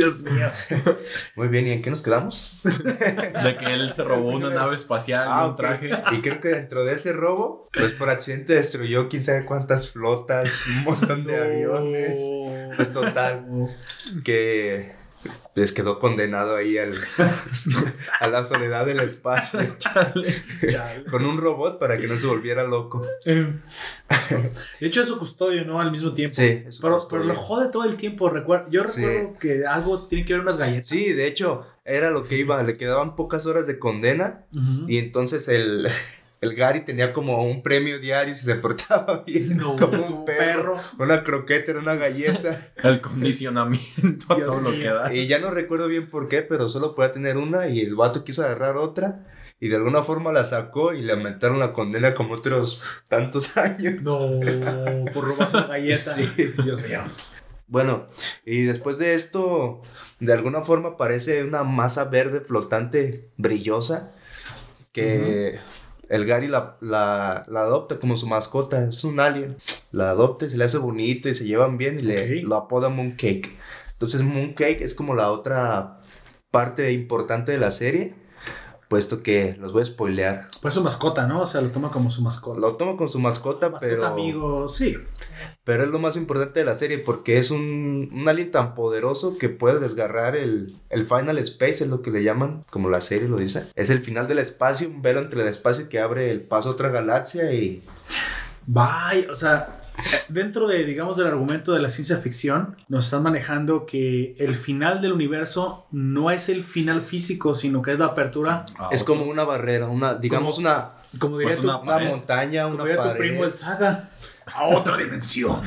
Speaker 1: Dios mío. *laughs*
Speaker 4: Muy bien, ¿y en qué nos quedamos? *laughs*
Speaker 2: De que él se robó una nave espacial
Speaker 4: Ah,
Speaker 2: un traje.
Speaker 4: Y creo que dentro de ese robo, pues por accidente destruyó quién sabe cuántas flotas, un montón de *laughs* aviones. Pues total, que les quedó condenado ahí al, *laughs* a la soledad del espacio *laughs*
Speaker 1: Chale.
Speaker 4: con un robot para que no se volviera loco.
Speaker 1: De hecho, es su custodio, ¿no? Al mismo tiempo.
Speaker 4: Sí,
Speaker 1: Pero, pero lo jode todo el tiempo. recuer- Yo
Speaker 4: Sí.
Speaker 1: recuerdo que algo tiene que ver unas galletas.
Speaker 4: Sí, de hecho, era lo que iba, le quedaban pocas horas de condena y entonces el, el Gary tenía como un premio diario si se portaba *laughs* bien,
Speaker 1: No,
Speaker 4: como un perro,
Speaker 1: perro.
Speaker 4: una croqueta, era una galleta. *laughs*
Speaker 2: El condicionamiento a
Speaker 1: Dios
Speaker 2: todo lo que da.
Speaker 4: Y ya no recuerdo bien por qué, pero solo podía tener una y el vato quiso agarrar otra y de alguna forma la sacó y le aumentaron la condena como otros tantos *laughs* años.
Speaker 1: No, por robarse una galleta.
Speaker 4: Sí.
Speaker 1: Dios mío.
Speaker 4: Bueno, y después de esto, de alguna forma parece una masa verde flotante brillosa que el Gary la, la, la adopta como su mascota, es un alien. La adopta, y se le hace bonito y se llevan bien y le lo apoda Mooncake. Entonces Mooncake es como la otra parte importante de la serie, puesto que los voy a spoilear.
Speaker 1: Pues su mascota, ¿no? O sea, lo toma como su mascota.
Speaker 4: Lo tomo con su mascota,
Speaker 1: mascota
Speaker 4: pero...
Speaker 1: amigo, sí.
Speaker 4: Pero es lo más importante de la serie porque es un, un alien tan poderoso que puede desgarrar el, el Final Space, es lo que le llaman, como la serie lo dice. Es el final del espacio, un velo entre el espacio que abre el paso a otra galaxia y...
Speaker 1: Vaya, o sea, dentro de, digamos, del argumento de la ciencia ficción, nos están manejando que el final del universo no es el final físico, sino que es la apertura,
Speaker 2: Ah,
Speaker 4: es
Speaker 2: otro.
Speaker 4: como una barrera, una, digamos
Speaker 1: Como-
Speaker 4: una,
Speaker 1: como diría,
Speaker 2: Pues
Speaker 1: tu,
Speaker 2: una-
Speaker 4: una montaña,
Speaker 1: como
Speaker 4: una
Speaker 1: diría tu primo el Saga, a otra dimensión.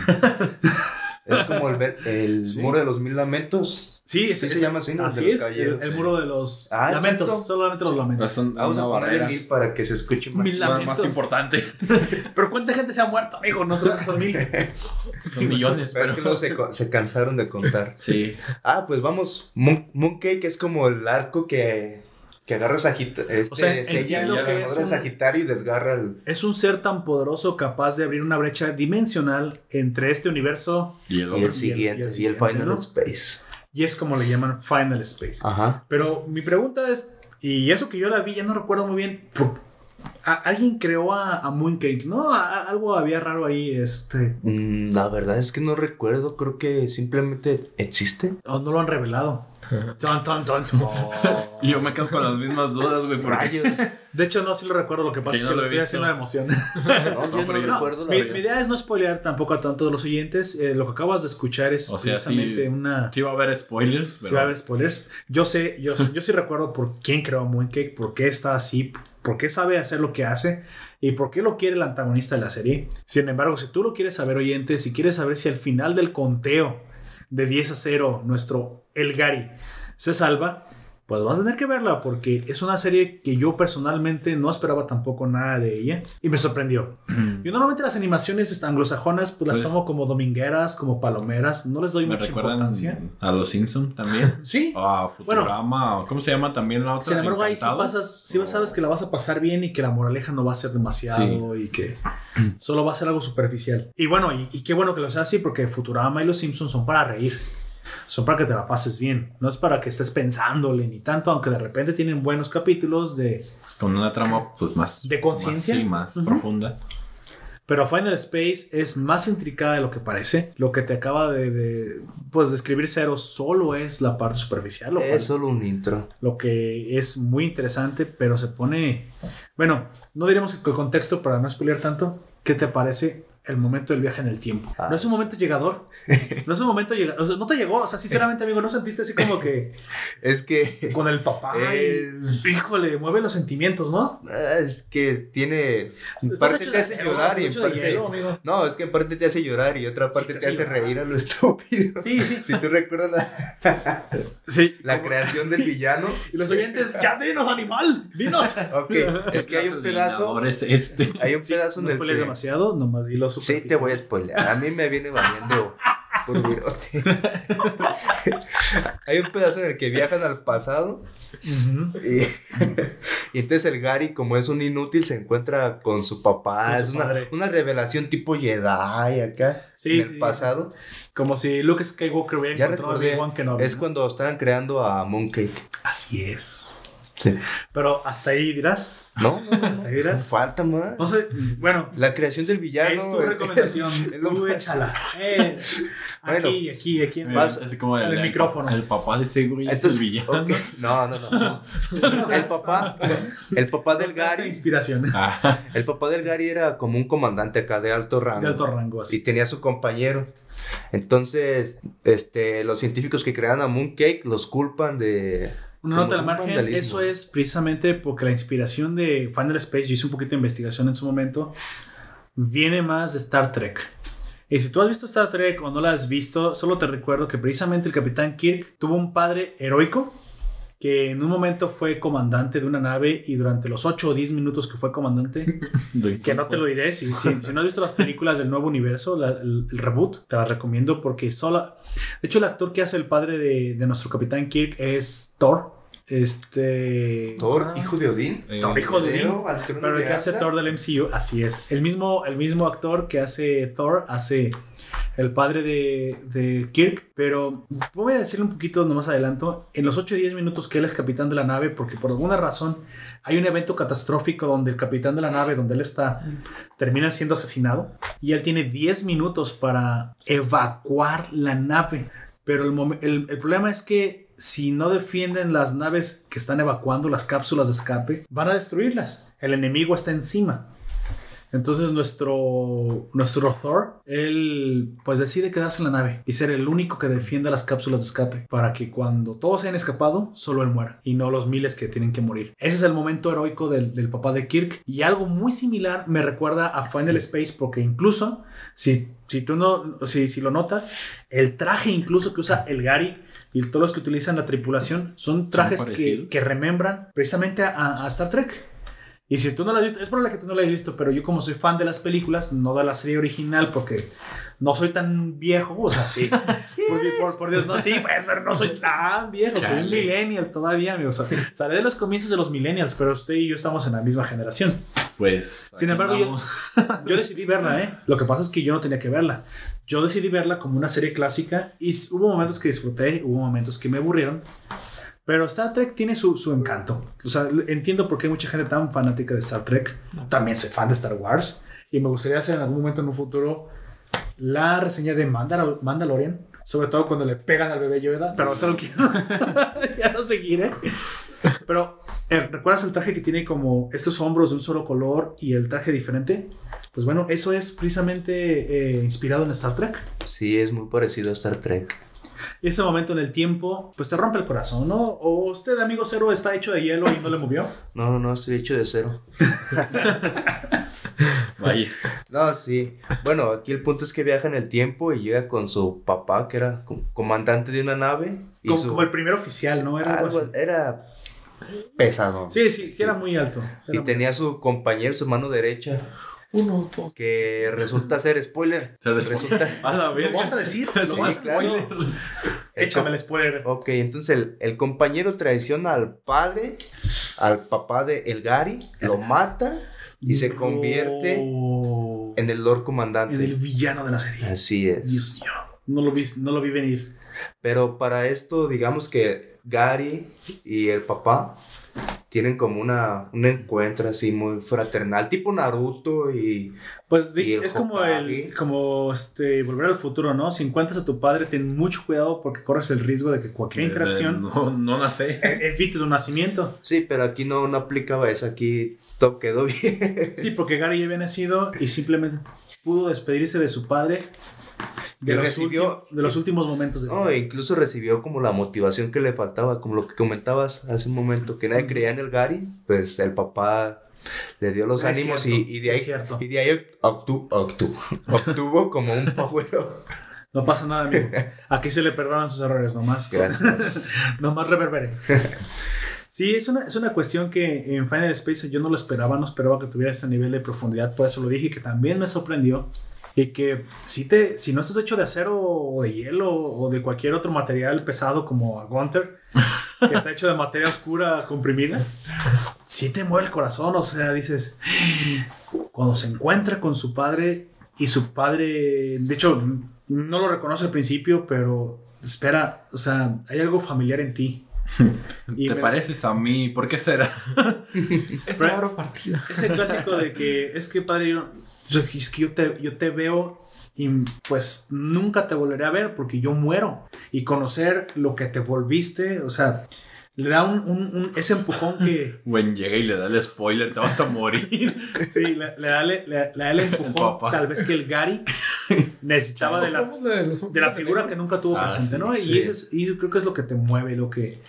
Speaker 4: Es como el, el
Speaker 1: Sí.
Speaker 4: muro de los mil lamentos.
Speaker 1: Sí, es-
Speaker 4: Sí se
Speaker 1: es-
Speaker 4: llama así, ¿no?
Speaker 1: Así
Speaker 4: De los
Speaker 1: es, el, muro de los
Speaker 4: Ah,
Speaker 1: lamentos,
Speaker 4: exacto.
Speaker 1: solamente los lamentos.
Speaker 2: Es un-
Speaker 4: Vamos
Speaker 2: una
Speaker 4: a
Speaker 2: barrera
Speaker 4: mil para que se escuche más.
Speaker 1: Mil
Speaker 2: más,
Speaker 1: lamentos.
Speaker 2: más importante. *laughs*
Speaker 1: Pero ¿cuánta gente se ha muerto, amigo? No son, son mil.
Speaker 2: Son millones,
Speaker 4: Pero es que luego se, cansaron de contar.
Speaker 2: Sí.
Speaker 4: Ah, pues vamos. Moon, Mooncake es como el arco que, que agarra Sagitario. Este,
Speaker 1: O sea,
Speaker 4: sella
Speaker 1: que es un-
Speaker 4: Sagitario y desgarra el.
Speaker 1: Es un ser tan poderoso capaz de abrir una brecha dimensional entre este universo
Speaker 2: Y el
Speaker 4: Y el
Speaker 2: otro.
Speaker 4: siguiente, y el,
Speaker 1: siguiente,
Speaker 4: Final
Speaker 1: ¿no?
Speaker 4: Space.
Speaker 1: y es como le llaman Final Space.
Speaker 4: Ajá.
Speaker 1: Pero mi pregunta es, y eso que yo la vi, ya no recuerdo muy bien, alguien creó a, a Mooncake, ¿no? A- a- algo había raro ahí, este,
Speaker 4: Mm, la verdad es que no recuerdo. Creo que simplemente existe.
Speaker 1: o no lo han revelado. *laughs* Ton, ton, ton, ton.
Speaker 2: Y yo me quedo con las mismas dudas, güey, porque...
Speaker 4: Rayos.
Speaker 1: De hecho, no, sí lo recuerdo, lo que pasa
Speaker 2: Que
Speaker 1: es que
Speaker 2: no
Speaker 1: lo estoy haciendo de emoción.
Speaker 4: No, *laughs* no
Speaker 2: yo-
Speaker 4: recuerdo
Speaker 1: mi, idea es no spoilear tampoco a tanto de los oyentes. eh, lo que acabas de escuchar es
Speaker 2: O sea, sí-
Speaker 1: precisamente una...
Speaker 2: Sí va a haber spoilers, pero...
Speaker 1: Sí va a haber spoilers. Yo sé, yo, *laughs* yo sí recuerdo por quién creó a Mooncake, por qué está así, por qué sabe hacer lo que hace y por qué lo quiere el antagonista de la serie. Sin embargo, si tú lo quieres saber, oyente, si quieres saber si al final del conteo de 10 a 0 nuestro El Gary. Se salva, pues vas a tener que verla porque es una serie que yo personalmente no esperaba tampoco nada de ella y me sorprendió. *clears throat* Yo normalmente las animaciones anglosajonas pues las
Speaker 2: Pues-
Speaker 1: tomo como domingueras, como palomeras, no les doy
Speaker 2: Me
Speaker 1: mucha
Speaker 2: recuerdan
Speaker 1: importancia.
Speaker 2: a los Simpsons también. *laughs*
Speaker 1: Sí,
Speaker 2: O a Futurama, o ¿cómo se llama también la otra?
Speaker 1: Sin embargo, ahí sí, pasas, sí
Speaker 2: o-
Speaker 1: sabes que la vas a pasar bien y que la moraleja no va a ser demasiado y que solo va a ser algo superficial. Y bueno, y, y qué bueno que lo sea así porque Futurama y los Simpsons son para reír. Son para que te la pases bien. No es para que estés pensándole ni tanto, aunque de repente tienen buenos capítulos de...
Speaker 2: Con una trama, pues, más...
Speaker 1: ¿De conciencia?
Speaker 2: Sí, más profunda.
Speaker 1: Pero Final Space es más intricada de lo que parece. Lo que te acaba de, de, pues, describir Cero solo es la parte superficial. Lo cual-
Speaker 4: Es solo un intro.
Speaker 1: lo que es muy interesante, pero se pone. Bueno, no diremos el contexto para no spoilear tanto. ¿Qué te parece el momento del viaje en el tiempo?
Speaker 4: Ah,
Speaker 1: no es un
Speaker 4: sí.
Speaker 1: momento llegador. *laughs* No es un momento llegador. O sea, no te llegó. O sea, sinceramente, amigo, no sentiste así como que
Speaker 4: Es que.
Speaker 1: con el papá. y- híjole, mueve los sentimientos, ¿no?
Speaker 4: Ah, Es que tiene. En parte
Speaker 1: hecho
Speaker 4: te hace llorar y en parte.
Speaker 1: hielo, amigo.
Speaker 4: No, es que en parte te hace llorar y otra parte
Speaker 1: te
Speaker 4: te,
Speaker 1: hace llorar.
Speaker 4: reír a lo estúpido.
Speaker 1: Sí, sí. *laughs*
Speaker 4: Si tú recuerdas la,
Speaker 1: Sí.
Speaker 4: la creación del villano.
Speaker 1: Y los oyentes, ya dinos, animal, dinos.
Speaker 4: Ok, es que hay un pedazo.
Speaker 2: Ahora es este.
Speaker 4: Hay un pedazo
Speaker 1: No
Speaker 4: en el que-
Speaker 1: demasiado, nomás dilo
Speaker 4: Sí, te voy a spoilear. A mí me viene valiendo por virote. *laughs* Hay un pedazo en el que viajan al pasado y, y entonces el Gary, como es un inútil, se encuentra con su papá.
Speaker 1: Con
Speaker 4: es una, revelación tipo Jedi acá
Speaker 1: Sí,
Speaker 4: en el
Speaker 1: sí.
Speaker 4: pasado.
Speaker 1: Como si Luke Skywalker hubiera
Speaker 4: Ya
Speaker 1: encontrado a
Speaker 4: recordé,
Speaker 1: Obi-Wan Kenobi,
Speaker 4: es
Speaker 1: ¿no?
Speaker 4: cuando estaban creando a Mooncake.
Speaker 1: Así es.
Speaker 4: Sí.
Speaker 1: Pero hasta ahí dirás.
Speaker 4: No.
Speaker 1: Hasta ahí dirás.
Speaker 4: Falta más.
Speaker 1: No sé, bueno,
Speaker 4: La creación del villano.
Speaker 1: es tu recomendación. *laughs*
Speaker 4: es
Speaker 1: Tú
Speaker 4: más-
Speaker 1: échala. Eh, *laughs*
Speaker 4: Bueno.
Speaker 1: aquí, aquí, aquí. en-
Speaker 4: Vas-
Speaker 2: así como el,
Speaker 1: el
Speaker 2: el
Speaker 1: micrófono.
Speaker 2: El papá de ese güey es el villano.
Speaker 4: No, no, no. *laughs* El papá, el papá del Gary,
Speaker 1: inspiración.
Speaker 2: Ah,
Speaker 4: el papá del Gary era como un comandante acá de alto rango.
Speaker 1: De alto rango. así
Speaker 4: y tenía su compañero. Entonces, este, los científicos que crearon a Mooncake los culpan de.
Speaker 1: Una nota al margen,
Speaker 4: vandalismo.
Speaker 1: eso es precisamente porque la inspiración de Final Space, yo hice un poquito de investigación en su momento, viene más de Star Trek. Y si tú has visto Star Trek o no la has visto, solo te recuerdo que precisamente el capitán Kirk tuvo un padre heroico que en un momento fue comandante de una nave y durante los 8 o 10 minutos que fue comandante, *laughs* que no te lo diré, si, si, si no has visto las películas del nuevo universo, la- el, el reboot, te las recomiendo porque sola... De hecho, el actor que hace el padre de, de nuestro capitán Kirk es Thor. Este...
Speaker 4: Thor,
Speaker 2: Ah.
Speaker 4: hijo de Odín.
Speaker 2: Eh,
Speaker 1: Thor, hijo de Odín. Pero el que hace. Thor del MCU, así es. El mismo, el mismo actor que hace Thor hace el padre de, de Kirk. Pero voy a decirle un poquito nomás adelanto. En los 8 o 10 minutos que él es capitán de la nave, porque por alguna razón hay un evento catastrófico donde el capitán de la nave, donde él está, termina siendo asesinado. Y él tiene 10 minutos para evacuar la nave. Pero el, el, el problema es que si no defienden las naves que están evacuando, las cápsulas de escape, van a destruirlas. El enemigo está encima. Entonces nuestro, nuestro Thor, él pues decide quedarse en la nave y ser el único que defienda las cápsulas de escape para que cuando todos se hayan escapado, solo él muera y no los miles que tienen que morir. Ese es el momento heroico del, del papá de Kirk y algo muy similar me recuerda a Final Space porque incluso si, si tú no, si, si lo notas, el traje incluso que usa el Gary y todos los que utilizan la tripulación son trajes que, que remembran precisamente a, a Star Trek. Y si tú no la has visto, es probable que tú no la hayas visto, pero yo como soy fan de las películas, no de la serie original, porque no soy tan viejo, o sea, sí. *laughs* por, por- por Dios, no, sí, pues, pero no soy tan viejo, soy un millennial todavía, amigo. O sea, salí de los comienzos de los millennials, pero usted y yo estamos en la misma generación.
Speaker 2: Pues.
Speaker 1: Sin embargo, yo, *laughs* yo decidí verla, ¿eh? Lo que pasa es que yo no tenía que verla. Yo decidí verla como una serie clásica y hubo momentos que disfruté, hubo momentos que me aburrieron. Pero Star Trek tiene su, su encanto. O sea, entiendo por qué hay mucha gente tan fanática de Star Trek. También soy fan de Star Wars. Y me gustaría hacer en algún momento en un futuro la reseña de Mandal- Mandalorian. Sobre todo cuando le pegan al bebé Yoda. Pero eso lo quiero. *laughs* ya no seguiré. Pero, eh, ¿recuerdas el traje que tiene como estos hombros de un solo color y el traje diferente? Pues bueno, eso es precisamente eh, inspirado en Star Trek.
Speaker 4: Sí, es muy parecido a Star Trek.
Speaker 1: Y ese momento en el tiempo, pues te rompe el corazón, ¿no? O usted, amigo cero, está hecho de hielo y no le movió.
Speaker 4: No, no, no, estoy hecho de cero. *laughs*
Speaker 2: Vaya.
Speaker 4: No, sí. Bueno, aquí el punto es que viaja en el tiempo y llega con su papá, que era com- comandante de una nave. Y
Speaker 1: Como,
Speaker 4: su-
Speaker 1: como el primer oficial, ¿no? Era algo
Speaker 4: algo-
Speaker 1: así.
Speaker 4: era pesado.
Speaker 1: Sí, sí, sí, era muy alto. Era
Speaker 4: Y
Speaker 1: muy-
Speaker 4: tenía su compañero, su mano derecha,
Speaker 3: Uno, dos.
Speaker 4: que resulta ser spoiler. *laughs*
Speaker 2: Ser
Speaker 4: resulta. *laughs*
Speaker 2: A la
Speaker 1: ¿Lo vas a decir?
Speaker 2: Es
Speaker 1: ¿Lo
Speaker 2: un
Speaker 1: vas
Speaker 2: spoiler.
Speaker 1: Échame el spoiler.
Speaker 4: Ok, entonces el, el compañero traiciona al padre, al papá de El Gary, lo mata y se convierte
Speaker 1: No.
Speaker 4: en el Lord Comandante.
Speaker 1: en el villano de la serie.
Speaker 4: Así es.
Speaker 1: Dios mío. No lo vi, no lo vi venir.
Speaker 4: Pero para esto, digamos que Gary y el papá tienen como una, un encuentro así muy fraternal, tipo Naruto y...
Speaker 1: Pues
Speaker 4: Y
Speaker 1: es como el como este volver al futuro, ¿no? Si encuentras a tu padre, ten mucho cuidado porque corres el riesgo de que cualquier interacción
Speaker 2: No, no nace.
Speaker 1: evite tu nacimiento.
Speaker 4: Sí, pero aquí no, no aplicaba eso, aquí todo quedó *laughs* bien.
Speaker 1: Sí, porque Gary ya había nacido y simplemente pudo despedirse de su padre de, los,
Speaker 4: recibió-
Speaker 1: ulti- de los últimos momentos de
Speaker 4: No, e incluso recibió como la motivación que le faltaba, como lo que comentabas hace un momento, que nadie creía en el Gary, pues el papá le dio los
Speaker 1: Es
Speaker 4: ánimos
Speaker 1: cierto,
Speaker 4: y, y de ahí, y de ahí obtu- obtu- *laughs* obtuvo como un power.
Speaker 1: No pasa nada, amigo. *laughs* Aquí se le perdonan sus errores, nomás.
Speaker 4: Gracias. *laughs*
Speaker 1: nomás reverbere. Sí, es una, es una cuestión que en Final Space yo no lo esperaba, no esperaba que tuviera este nivel de profundidad, por eso lo dije, que también me sorprendió. Y que si, te, si no estás hecho de acero o de hielo o de cualquier otro material pesado como a Gunter, *laughs* que está hecho de materia oscura comprimida, sí te mueve el corazón, o sea, dices, cuando se encuentra con su padre y su padre, de hecho, no lo reconoce al principio, pero espera, o sea, hay algo familiar en ti. *laughs* Y
Speaker 2: ¿Te
Speaker 1: me-
Speaker 2: pareces a mí? ¿Por qué será? *laughs*
Speaker 3: Es.
Speaker 1: Ese clásico de que es que padre, yo, yo- es que yo te, yo te veo y pues nunca te volveré a ver porque yo muero. Y conocer lo que te volviste, o sea, le da un, un- un- ese empujón que *laughs*
Speaker 2: Güey, llega y le da el spoiler, te vas a morir. *laughs*
Speaker 1: sí, le, le da, le- da el empujón, *laughs* tal vez que el Gary necesitaba de la, de la figura que nunca tuvo
Speaker 2: Ah,
Speaker 1: presente,
Speaker 2: sí,
Speaker 1: ¿no?
Speaker 2: sí.
Speaker 1: Y, ese es- y creo que es lo que te mueve, lo que,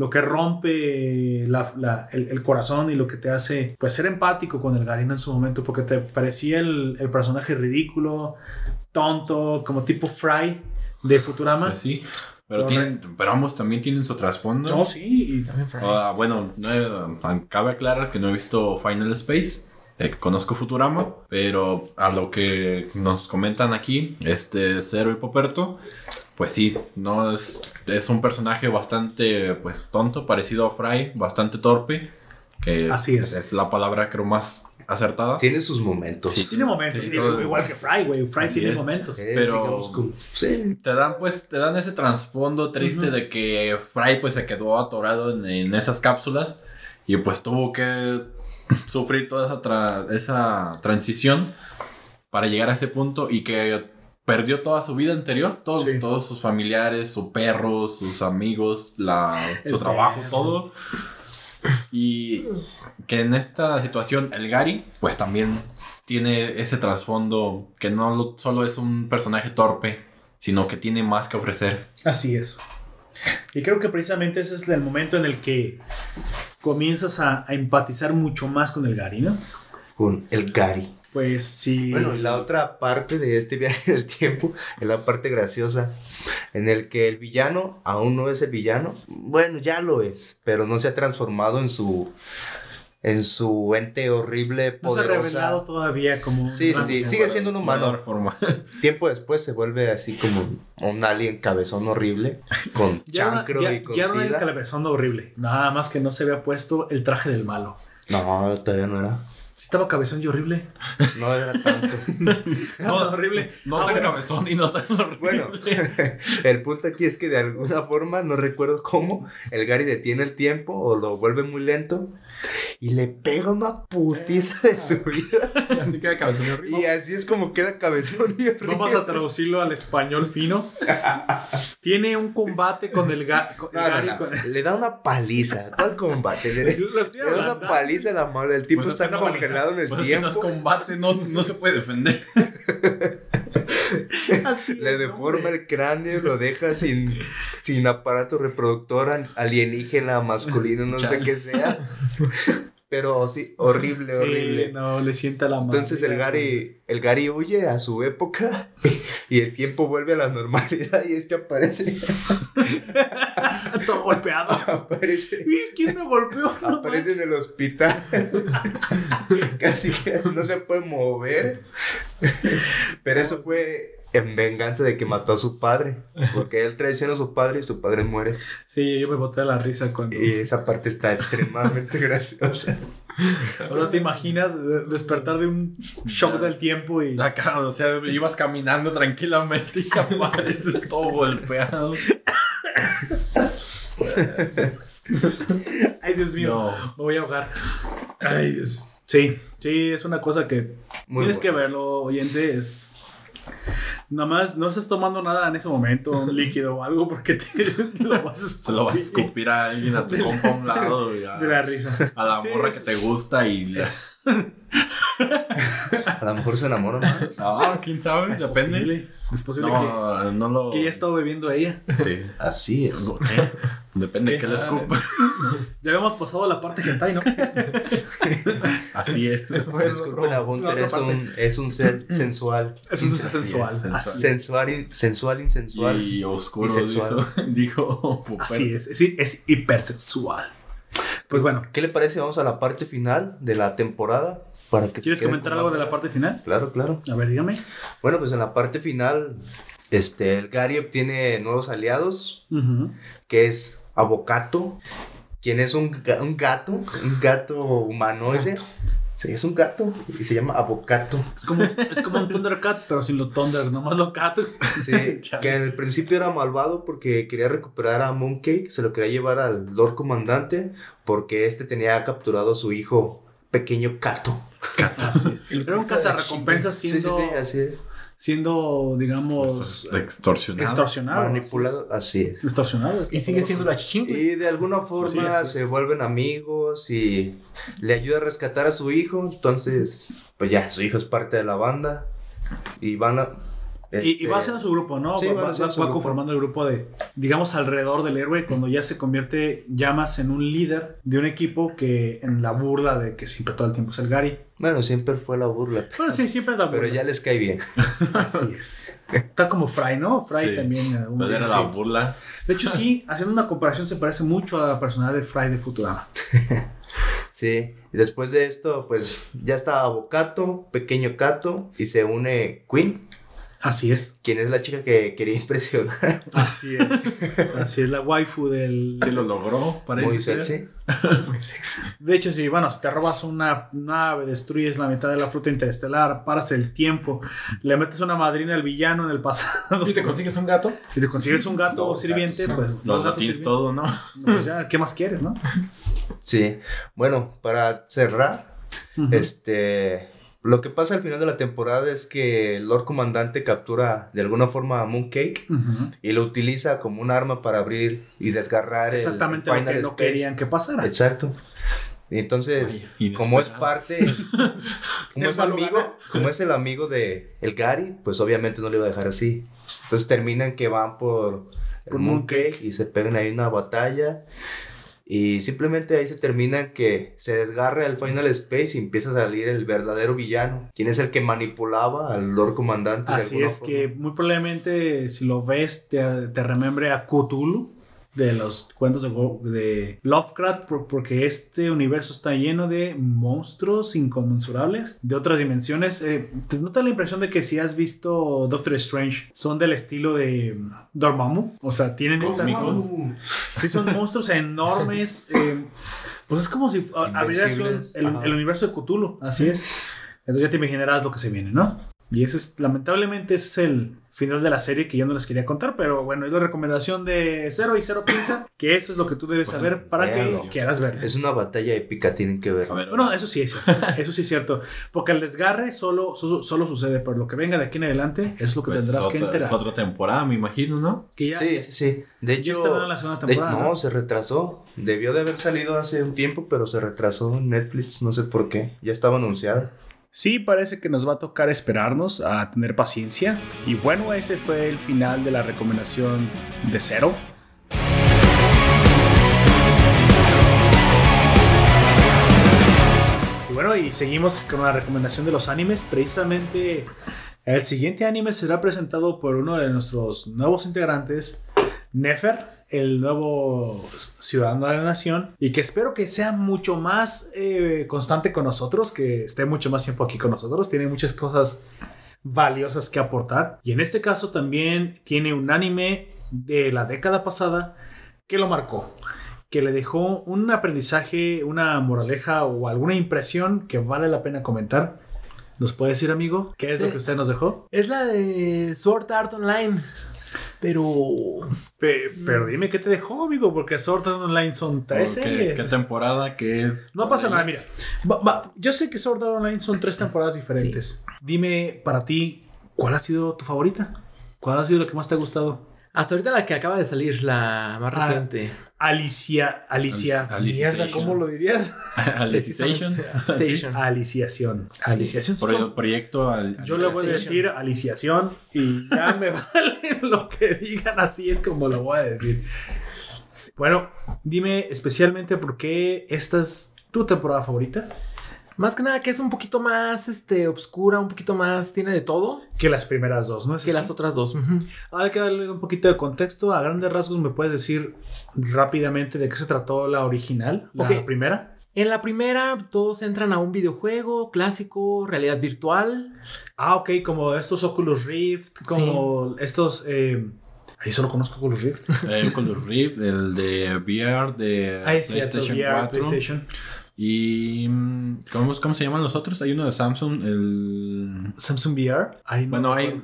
Speaker 1: lo que rompe la- la- el, el corazón y lo que te hace pues ser empático con el Garino en su momento, porque te parecía el, el personaje ridículo, tonto, como tipo Fry de Futurama.
Speaker 2: Pues sí. Pero, tienen, pero ambos también tienen su trasfondo.
Speaker 1: No, sí, y-
Speaker 3: También Fry.
Speaker 2: Ah, bueno, no he- cabe aclarar que no he visto Final Space. eh, conozco Futurama, pero a lo que nos comentan aquí, este Zero y Poperto, pues sí, no es, es un personaje bastante pues tonto, parecido a Fry, bastante torpe, que
Speaker 1: Así es.
Speaker 2: es la palabra creo más acertada.
Speaker 4: Tiene sus momentos.
Speaker 2: Sí,
Speaker 1: tiene momentos,
Speaker 2: sí, todo-
Speaker 1: igual que Fry, güey, Fry
Speaker 2: Así
Speaker 1: tiene
Speaker 2: es.
Speaker 1: momentos.
Speaker 2: Pero-
Speaker 4: sí.
Speaker 2: te dan pues te dan ese trasfondo triste de que Fry pues se quedó atorado en, en esas cápsulas y pues tuvo que sufrir toda esa, tra- esa transición para llegar a ese punto y que perdió toda su vida anterior, todo-
Speaker 1: Sí.
Speaker 2: todos sus familiares, su perro, sus amigos, la,
Speaker 1: El
Speaker 2: su trabajo,
Speaker 1: perro.
Speaker 2: todo. Y que en esta situación el Gary, pues también tiene ese trasfondo que no lo- solo es un personaje torpe, sino que tiene más que ofrecer.
Speaker 1: Así es. Y creo que precisamente ese es el momento en el que comienzas a, a empatizar mucho más con el Gary, ¿no?
Speaker 4: Con el Gary.
Speaker 1: Pues sí.
Speaker 4: Bueno, y la otra parte de este viaje *laughs* del tiempo es la parte graciosa, en el que el villano aún no es el villano. Bueno, ya lo es, pero no se ha transformado en su en su ente horrible,
Speaker 1: no se ha
Speaker 4: poderosa.
Speaker 1: revelado todavía como. un
Speaker 4: Sí, sí, sí, sigue siendo un humano.
Speaker 2: forma. *laughs*
Speaker 4: Tiempo después se vuelve así como un alien cabezón horrible, con *laughs*
Speaker 1: Ya,
Speaker 4: chancro
Speaker 1: ya,
Speaker 4: y con
Speaker 1: ya no era el
Speaker 4: sida.
Speaker 1: cabezón horrible. Nada más que no se había puesto el traje del malo.
Speaker 4: No, todavía no era.
Speaker 1: Estaba cabezón y horrible.
Speaker 4: No era tanto. *laughs*
Speaker 1: Era tan horrible.
Speaker 2: No
Speaker 1: Ah,
Speaker 2: tan
Speaker 1: bueno.
Speaker 2: cabezón y no tan horrible.
Speaker 4: Bueno, *laughs* el punto aquí es que de alguna forma, no recuerdo cómo, el Gary detiene el tiempo o lo vuelve muy lento y le pega una putiza de su vida. *laughs*
Speaker 3: Así queda cabezón y.
Speaker 4: Y así es como queda cabezón y horrible.
Speaker 1: Vamos a traducirlo al español fino. Tiene un combate con el, ga- con
Speaker 4: No,
Speaker 1: Gary.
Speaker 4: no.
Speaker 1: con-
Speaker 4: Le da una paliza. ¿Cuál combate? Le, *laughs* da una paliza a la mano. El tipo
Speaker 2: Pues es
Speaker 4: está
Speaker 2: paliza.
Speaker 4: congelado en el
Speaker 2: Pues es que no es
Speaker 4: tiempo.
Speaker 2: combate, no, no se puede defender. *laughs* *laughs*
Speaker 1: Así
Speaker 4: Le
Speaker 1: es,
Speaker 4: deforma
Speaker 1: hombre.
Speaker 4: el cráneo, lo deja *laughs* sin, sin aparato reproductor alienígena, masculino, no sé qué sea. *laughs* Pero sí, horrible,
Speaker 1: Sí,
Speaker 4: horrible.
Speaker 1: no, le sienta la mano.
Speaker 4: Entonces el Gary, el Gary huye a su época *laughs* y el tiempo vuelve a la normalidad y este aparece, *laughs*
Speaker 1: Todo golpeado.
Speaker 4: aparece,
Speaker 1: ¿Y ¿Quién me golpeó? No
Speaker 4: aparece en el hospital. *laughs* Casi que no se puede mover. Pero eso fue en venganza de que mató a su padre. Porque él traiciona a su padre y su padre muere.
Speaker 1: Sí, yo me boté a la risa cuando.
Speaker 4: Y esa parte está extremadamente graciosa.
Speaker 1: Ahora te imaginas de- despertar de un shock del tiempo y.
Speaker 2: Acá, o sea, ibas caminando tranquilamente y apareces todo golpeado.
Speaker 1: Ay, Dios mío.
Speaker 2: No.
Speaker 1: Me voy a ahogar. Ay, Dios. Sí, sí, es una cosa que
Speaker 4: Muy
Speaker 1: tienes que verlo, oyente. Es. Nada más no estés tomando nada en ese momento, un *laughs* líquido o algo, porque *laughs* te, lo vas a
Speaker 2: Se lo vas a escupir a alguien a tu compa a un lado y *laughs* a,
Speaker 1: De la risa.
Speaker 2: a la
Speaker 1: Sí,
Speaker 2: morra
Speaker 1: es-
Speaker 2: que te gusta y le...
Speaker 4: A lo mejor se enamora más.
Speaker 2: Ah, quién sabe,
Speaker 1: es
Speaker 2: depende.
Speaker 1: posible. Es posible
Speaker 2: No, no lo...
Speaker 1: que, que ella estado bebiendo ella.
Speaker 2: Sí.
Speaker 4: Así es.
Speaker 2: ¿Por qué? Depende de
Speaker 1: ¿Qué?
Speaker 2: que le escupa.
Speaker 1: Ya habíamos pasado la parte hentai, ¿no?
Speaker 2: Así es.
Speaker 3: Eso fue el
Speaker 4: Disculpen,
Speaker 3: otro-
Speaker 4: a Gunter
Speaker 3: la
Speaker 4: es un, es un ser sensual.
Speaker 1: Es
Speaker 2: es,
Speaker 1: sensual.
Speaker 2: sensual.
Speaker 1: Así,
Speaker 4: Sensual, in- sensual, insensual.
Speaker 2: Y oscuro, dijo, *laughs* dijo Puperto.
Speaker 1: así es. Es, es hipersexual. Pues bueno,
Speaker 4: ¿Qué le parece? Vamos a la parte final de la temporada. Para que
Speaker 1: ¿quieres comentar algo de la parte final?
Speaker 4: Claro, claro.
Speaker 1: A ver, dígame.
Speaker 4: Bueno, pues en la parte final, este, el Gary obtiene nuevos aliados, que es Avocato, quien es un, un gato, un gato humanoide. Sí, es un gato y se llama Avocato.
Speaker 1: Es como, es como un Thundercat, pero sin lo Thunder, nomás lo Cat.
Speaker 4: Sí, *laughs* que en el principio era malvado porque quería recuperar a Mooncake, se lo quería llevar al Lord Comandante porque este tenía capturado a su hijo pequeño Cato.
Speaker 1: Así es. Era un cazarrecompensas siendo,
Speaker 4: Sí, sí, sí, así es.
Speaker 1: Siendo, digamos,
Speaker 2: Pues, extorsionado.
Speaker 1: extorsionado.
Speaker 4: Manipulado, así es.
Speaker 1: así es. Extorsionado.
Speaker 3: Y sigue siendo la chichincle.
Speaker 4: Y de alguna forma
Speaker 1: Sí,
Speaker 4: se vuelven amigos y le ayuda a rescatar a su hijo. Entonces, pues ya, su hijo es parte de la banda. Y van a.
Speaker 1: Y, y
Speaker 4: este,
Speaker 1: va haciendo su grupo, ¿no?
Speaker 4: Sí,
Speaker 1: va, conformando el grupo de, digamos, alrededor del héroe, cuando ya se convierte Llamas en un líder de un equipo que en la burla de que siempre todo el tiempo es el Gary.
Speaker 4: Bueno, siempre fue la burla.
Speaker 1: Bueno, sí, siempre es la burla.
Speaker 4: Pero ya les cae bien. *laughs*
Speaker 1: Así es. Está como Fry, ¿no? Fry
Speaker 2: Sí.
Speaker 1: también. en algún
Speaker 2: Pues era
Speaker 1: momento.
Speaker 2: la burla.
Speaker 1: De hecho, sí, *laughs* haciendo una comparación, se parece mucho a la personalidad de Fry de Futurama. *laughs*
Speaker 4: Sí. Y después de esto, pues ya está Avocato, pequeño Cato, y se une Queen,
Speaker 1: Así es.
Speaker 4: quien es la chica que quería impresionar.
Speaker 1: Así es. Así es la waifu del.
Speaker 2: Sí lo logró, parece
Speaker 4: Muy
Speaker 2: ser.
Speaker 4: sexy. *laughs*
Speaker 1: Muy sexy. De hecho, si, bueno, si te robas una nave, destruyes la mitad de la fruta interestelar, paras el tiempo, le metes una madrina al villano en el pasado.
Speaker 3: Y te consigues un gato.
Speaker 1: Si te consigues un gato
Speaker 4: Dos
Speaker 1: sirviente,
Speaker 4: gatos,
Speaker 1: pues.
Speaker 2: Los latines
Speaker 1: sirvientes.
Speaker 2: todo, ¿no?
Speaker 1: Pues ya, ¿qué más quieres, no?
Speaker 4: Sí. Bueno, para cerrar, este. Lo que pasa al final de la temporada es que el Lord Comandante captura de alguna forma a Mooncake
Speaker 1: Ujú.
Speaker 4: y lo utiliza como un arma para abrir y desgarrar el-
Speaker 1: Exactamente
Speaker 4: el,
Speaker 1: lo que no querían que pasara.
Speaker 4: Exacto. Y entonces,
Speaker 2: Vaya,
Speaker 4: como es parte, *laughs* como es amigo, como es el amigo de el Gary, pues obviamente no le iba a dejar así. Entonces terminan que van por
Speaker 1: Por
Speaker 4: Mooncake
Speaker 1: Mooncake.
Speaker 4: y se pegan ahí una batalla. Y simplemente ahí se termina que se desgarra el Final Space y empieza a salir el verdadero villano. Quien es el que manipulaba al Lord Comandante.
Speaker 1: Así es
Speaker 4: forma.
Speaker 1: que muy probablemente si lo ves te, te remembre a Cthulhu de los cuentos de, de Lovecraft por- porque este universo está lleno de monstruos inconmensurables de otras dimensiones. Eh, te nota la impresión de que si has visto Doctor Strange son del estilo de Dormammu, o sea, tienen esta
Speaker 2: Cósmicos.
Speaker 1: Sí, son monstruos enormes. eh, pues es como si abrieras el, el universo de Cthulhu. Así es. Entonces ya te imaginarás lo que se viene, ¿no? Y ese es, lamentablemente, ese es el final de la serie que yo no les quería contar, pero bueno, es la recomendación de Cero y Cero piensa que eso es lo que tú debes
Speaker 2: Pues
Speaker 1: saber para que quieras ver.
Speaker 4: Es una batalla épica, tienen que ver.
Speaker 2: A ver,
Speaker 1: Bueno, eso sí es cierto. *laughs* Eso sí es cierto. Porque el desgarre solo, solo, solo sucede, pero lo que venga de aquí en adelante es lo que
Speaker 2: pues
Speaker 1: tendrás que enterar.
Speaker 2: es otra temporada, me imagino, ¿no?
Speaker 1: Que ya,
Speaker 4: Sí, sí, sí. De
Speaker 1: ya
Speaker 4: hecho,
Speaker 1: la segunda
Speaker 4: de- no, se retrasó. Debió de haber salido hace un tiempo, pero se retrasó en Netflix, no sé por qué. Ya estaba anunciada.
Speaker 1: Sí, parece que nos va a tocar esperarnos a tener paciencia. Y bueno, ese fue el final de la recomendación de cero. Y bueno, y seguimos con la recomendación de los animes. Precisamente el siguiente anime será presentado por uno de nuestros nuevos integrantes, Nefer, el nuevo ciudadano de la nación, y que espero que sea mucho más eh, constante con nosotros, que esté mucho más tiempo aquí con nosotros. Tiene muchas cosas valiosas que aportar. Y en este caso también tiene un anime de la década pasada que lo marcó, que le dejó un aprendizaje, una moraleja o alguna impresión que vale la pena comentar. ¿Nos puede decir, amigo, qué es
Speaker 3: Sí.
Speaker 1: lo que usted nos dejó?
Speaker 3: Es la de Sword Art Online. Pero.
Speaker 1: Pe- pero dime qué te dejó, amigo, porque Sword Art Online son tres
Speaker 2: ¿Qué,
Speaker 1: series.
Speaker 2: qué temporada? ¿Qué
Speaker 1: No pasa nada, mira. Va- va, yo sé que Sword Art Online son tres temporadas diferentes. Dime para ti, ¿cuál ha sido tu favorita? ¿Cuál ha sido la que más te ha gustado?
Speaker 3: Hasta ahorita la que acaba de salir, la más
Speaker 1: Ah,
Speaker 3: reciente.
Speaker 1: Alicia, Alicia,
Speaker 2: Alic-
Speaker 1: mierda. ¿cómo lo dirías? *laughs*
Speaker 2: Alicization.
Speaker 1: Aliciación. Aliciación.
Speaker 2: Pro- proyecto al,
Speaker 1: Yo le voy a decir aliciación y ya me *laughs* vale lo que digan, así es como lo voy a decir. Bueno, dime especialmente por qué esta es tu temporada favorita.
Speaker 3: Más que nada que es un poquito más este, obscura, un poquito más. Tiene de todo
Speaker 1: Que las primeras dos, ¿no es
Speaker 3: que
Speaker 1: así?
Speaker 3: las otras dos. Ujú.
Speaker 1: Hay que darle un poquito de contexto. A grandes rasgos, ¿me puedes decir rápidamente de qué se trató la original? La primera.
Speaker 3: En la primera, todos entran a un videojuego clásico, realidad virtual.
Speaker 1: Ah, ok, como estos Oculus Rift, como estos. Eh, ahí solo conozco Oculus Rift.
Speaker 2: eh, Oculus Rift, el de VR de
Speaker 1: Ah, es cierto,
Speaker 2: PlayStation
Speaker 1: VR,
Speaker 2: 4.
Speaker 1: PlayStation.
Speaker 2: Y. mm, ¿cómo, ¿Cómo se llaman los otros? Hay uno de Samsung, el.
Speaker 1: Samsung VR. Ay, no
Speaker 2: Bueno, hay,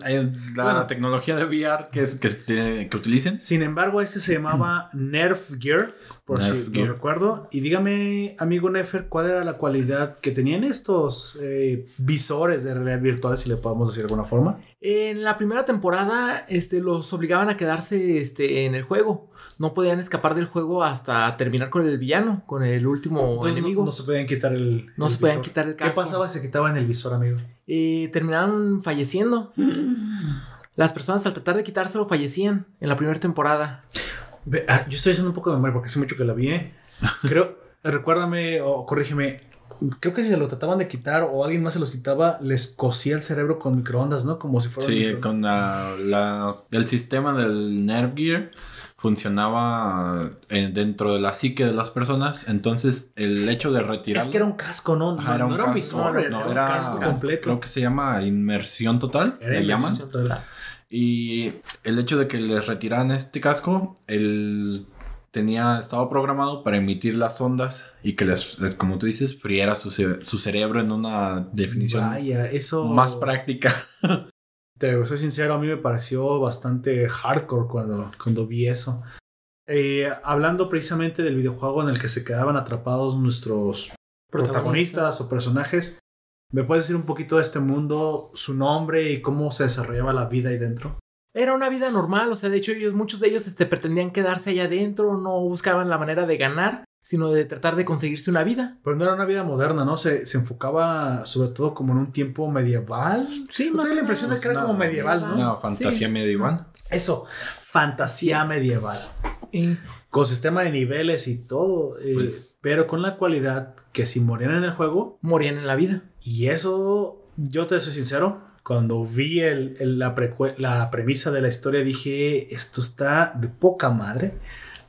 Speaker 2: la
Speaker 1: Bueno.
Speaker 2: tecnología de VR que, es, que, tiene- que utilicen.
Speaker 1: Sin embargo, este se llamaba Nerf Gear, por
Speaker 2: Nerf
Speaker 1: si
Speaker 2: Gear.
Speaker 1: lo recuerdo. Y dígame, amigo Nefer, ¿cuál era la cualidad que tenían estos eh, visores de realidad virtual, si le podemos decir de alguna forma?
Speaker 3: En la primera temporada, este, los obligaban a quedarse este, en el juego. No podían escapar del juego hasta terminar con el villano, con el último
Speaker 1: Entonces,
Speaker 3: enemigo.
Speaker 1: no se podían quitar el.
Speaker 3: No
Speaker 1: el
Speaker 3: se podían
Speaker 1: visor.
Speaker 3: quitar el
Speaker 1: ¿Qué
Speaker 3: casco.
Speaker 1: pasaba si se quitaban el visor, amigo?
Speaker 3: Eh, terminaron falleciendo. Las personas al tratar de quitárselo fallecían en la primera temporada.
Speaker 1: Ve, ah, yo estoy haciendo un poco de memoria porque hace mucho que la vi. ¿eh? Creo, *laughs* recuérdame o corrígeme. Creo que si se lo trataban de quitar o alguien más se los quitaba, les cosía el cerebro con microondas, ¿no? Como si fuera.
Speaker 2: Sí,
Speaker 1: microondas.
Speaker 2: con la, la- el sistema del Nerve Gear funcionaba eh, dentro de la psique de las personas. Entonces, el hecho de retirar.
Speaker 1: Es que era un casco, ¿no?
Speaker 2: Ajá,
Speaker 1: no, era un
Speaker 2: casco,
Speaker 1: visor,
Speaker 2: no,
Speaker 1: era, un casco completo.
Speaker 2: Creo que se llama inmersión total.
Speaker 1: Era
Speaker 2: le llaman.
Speaker 1: inmersión total.
Speaker 2: Y el hecho de que les retiraran este casco, él tenía, estaba programado para emitir las ondas y que les, como tú dices, friera su, ce- su cerebro en una definición
Speaker 1: Vaya, eso.
Speaker 2: más práctica. *laughs*
Speaker 1: Te soy sincero, a mí me pareció bastante hardcore cuando, cuando vi eso. Eh, hablando precisamente del videojuego en el que se quedaban atrapados nuestros protagonistas o personajes, ¿Me puedes decir un poquito de este mundo, su nombre y cómo se desarrollaba la vida ahí dentro?
Speaker 3: Era una vida normal, o sea, de hecho ellos, muchos de ellos este, pretendían quedarse allá adentro, no buscaban la manera de ganar, sino de tratar de conseguirse una vida.
Speaker 1: Pero no era una vida moderna, ¿no? Se, se enfocaba sobre todo como en un tiempo medieval.
Speaker 3: Sí,
Speaker 1: ¿No
Speaker 3: más
Speaker 1: tengo la impresión de que era
Speaker 2: No,
Speaker 1: como medieval, ¿no?
Speaker 2: Una fantasía
Speaker 3: Sí.
Speaker 2: medieval.
Speaker 1: Eso, fantasía medieval.
Speaker 3: Y-
Speaker 1: Con sistema de niveles y todo. eh,
Speaker 2: Pues-
Speaker 1: pero con la cualidad que si morían en el juego,
Speaker 3: morían en la vida.
Speaker 1: y eso, yo te soy sincero, cuando vi el, el- la, la premisa de la historia dije, esto está de poca madre.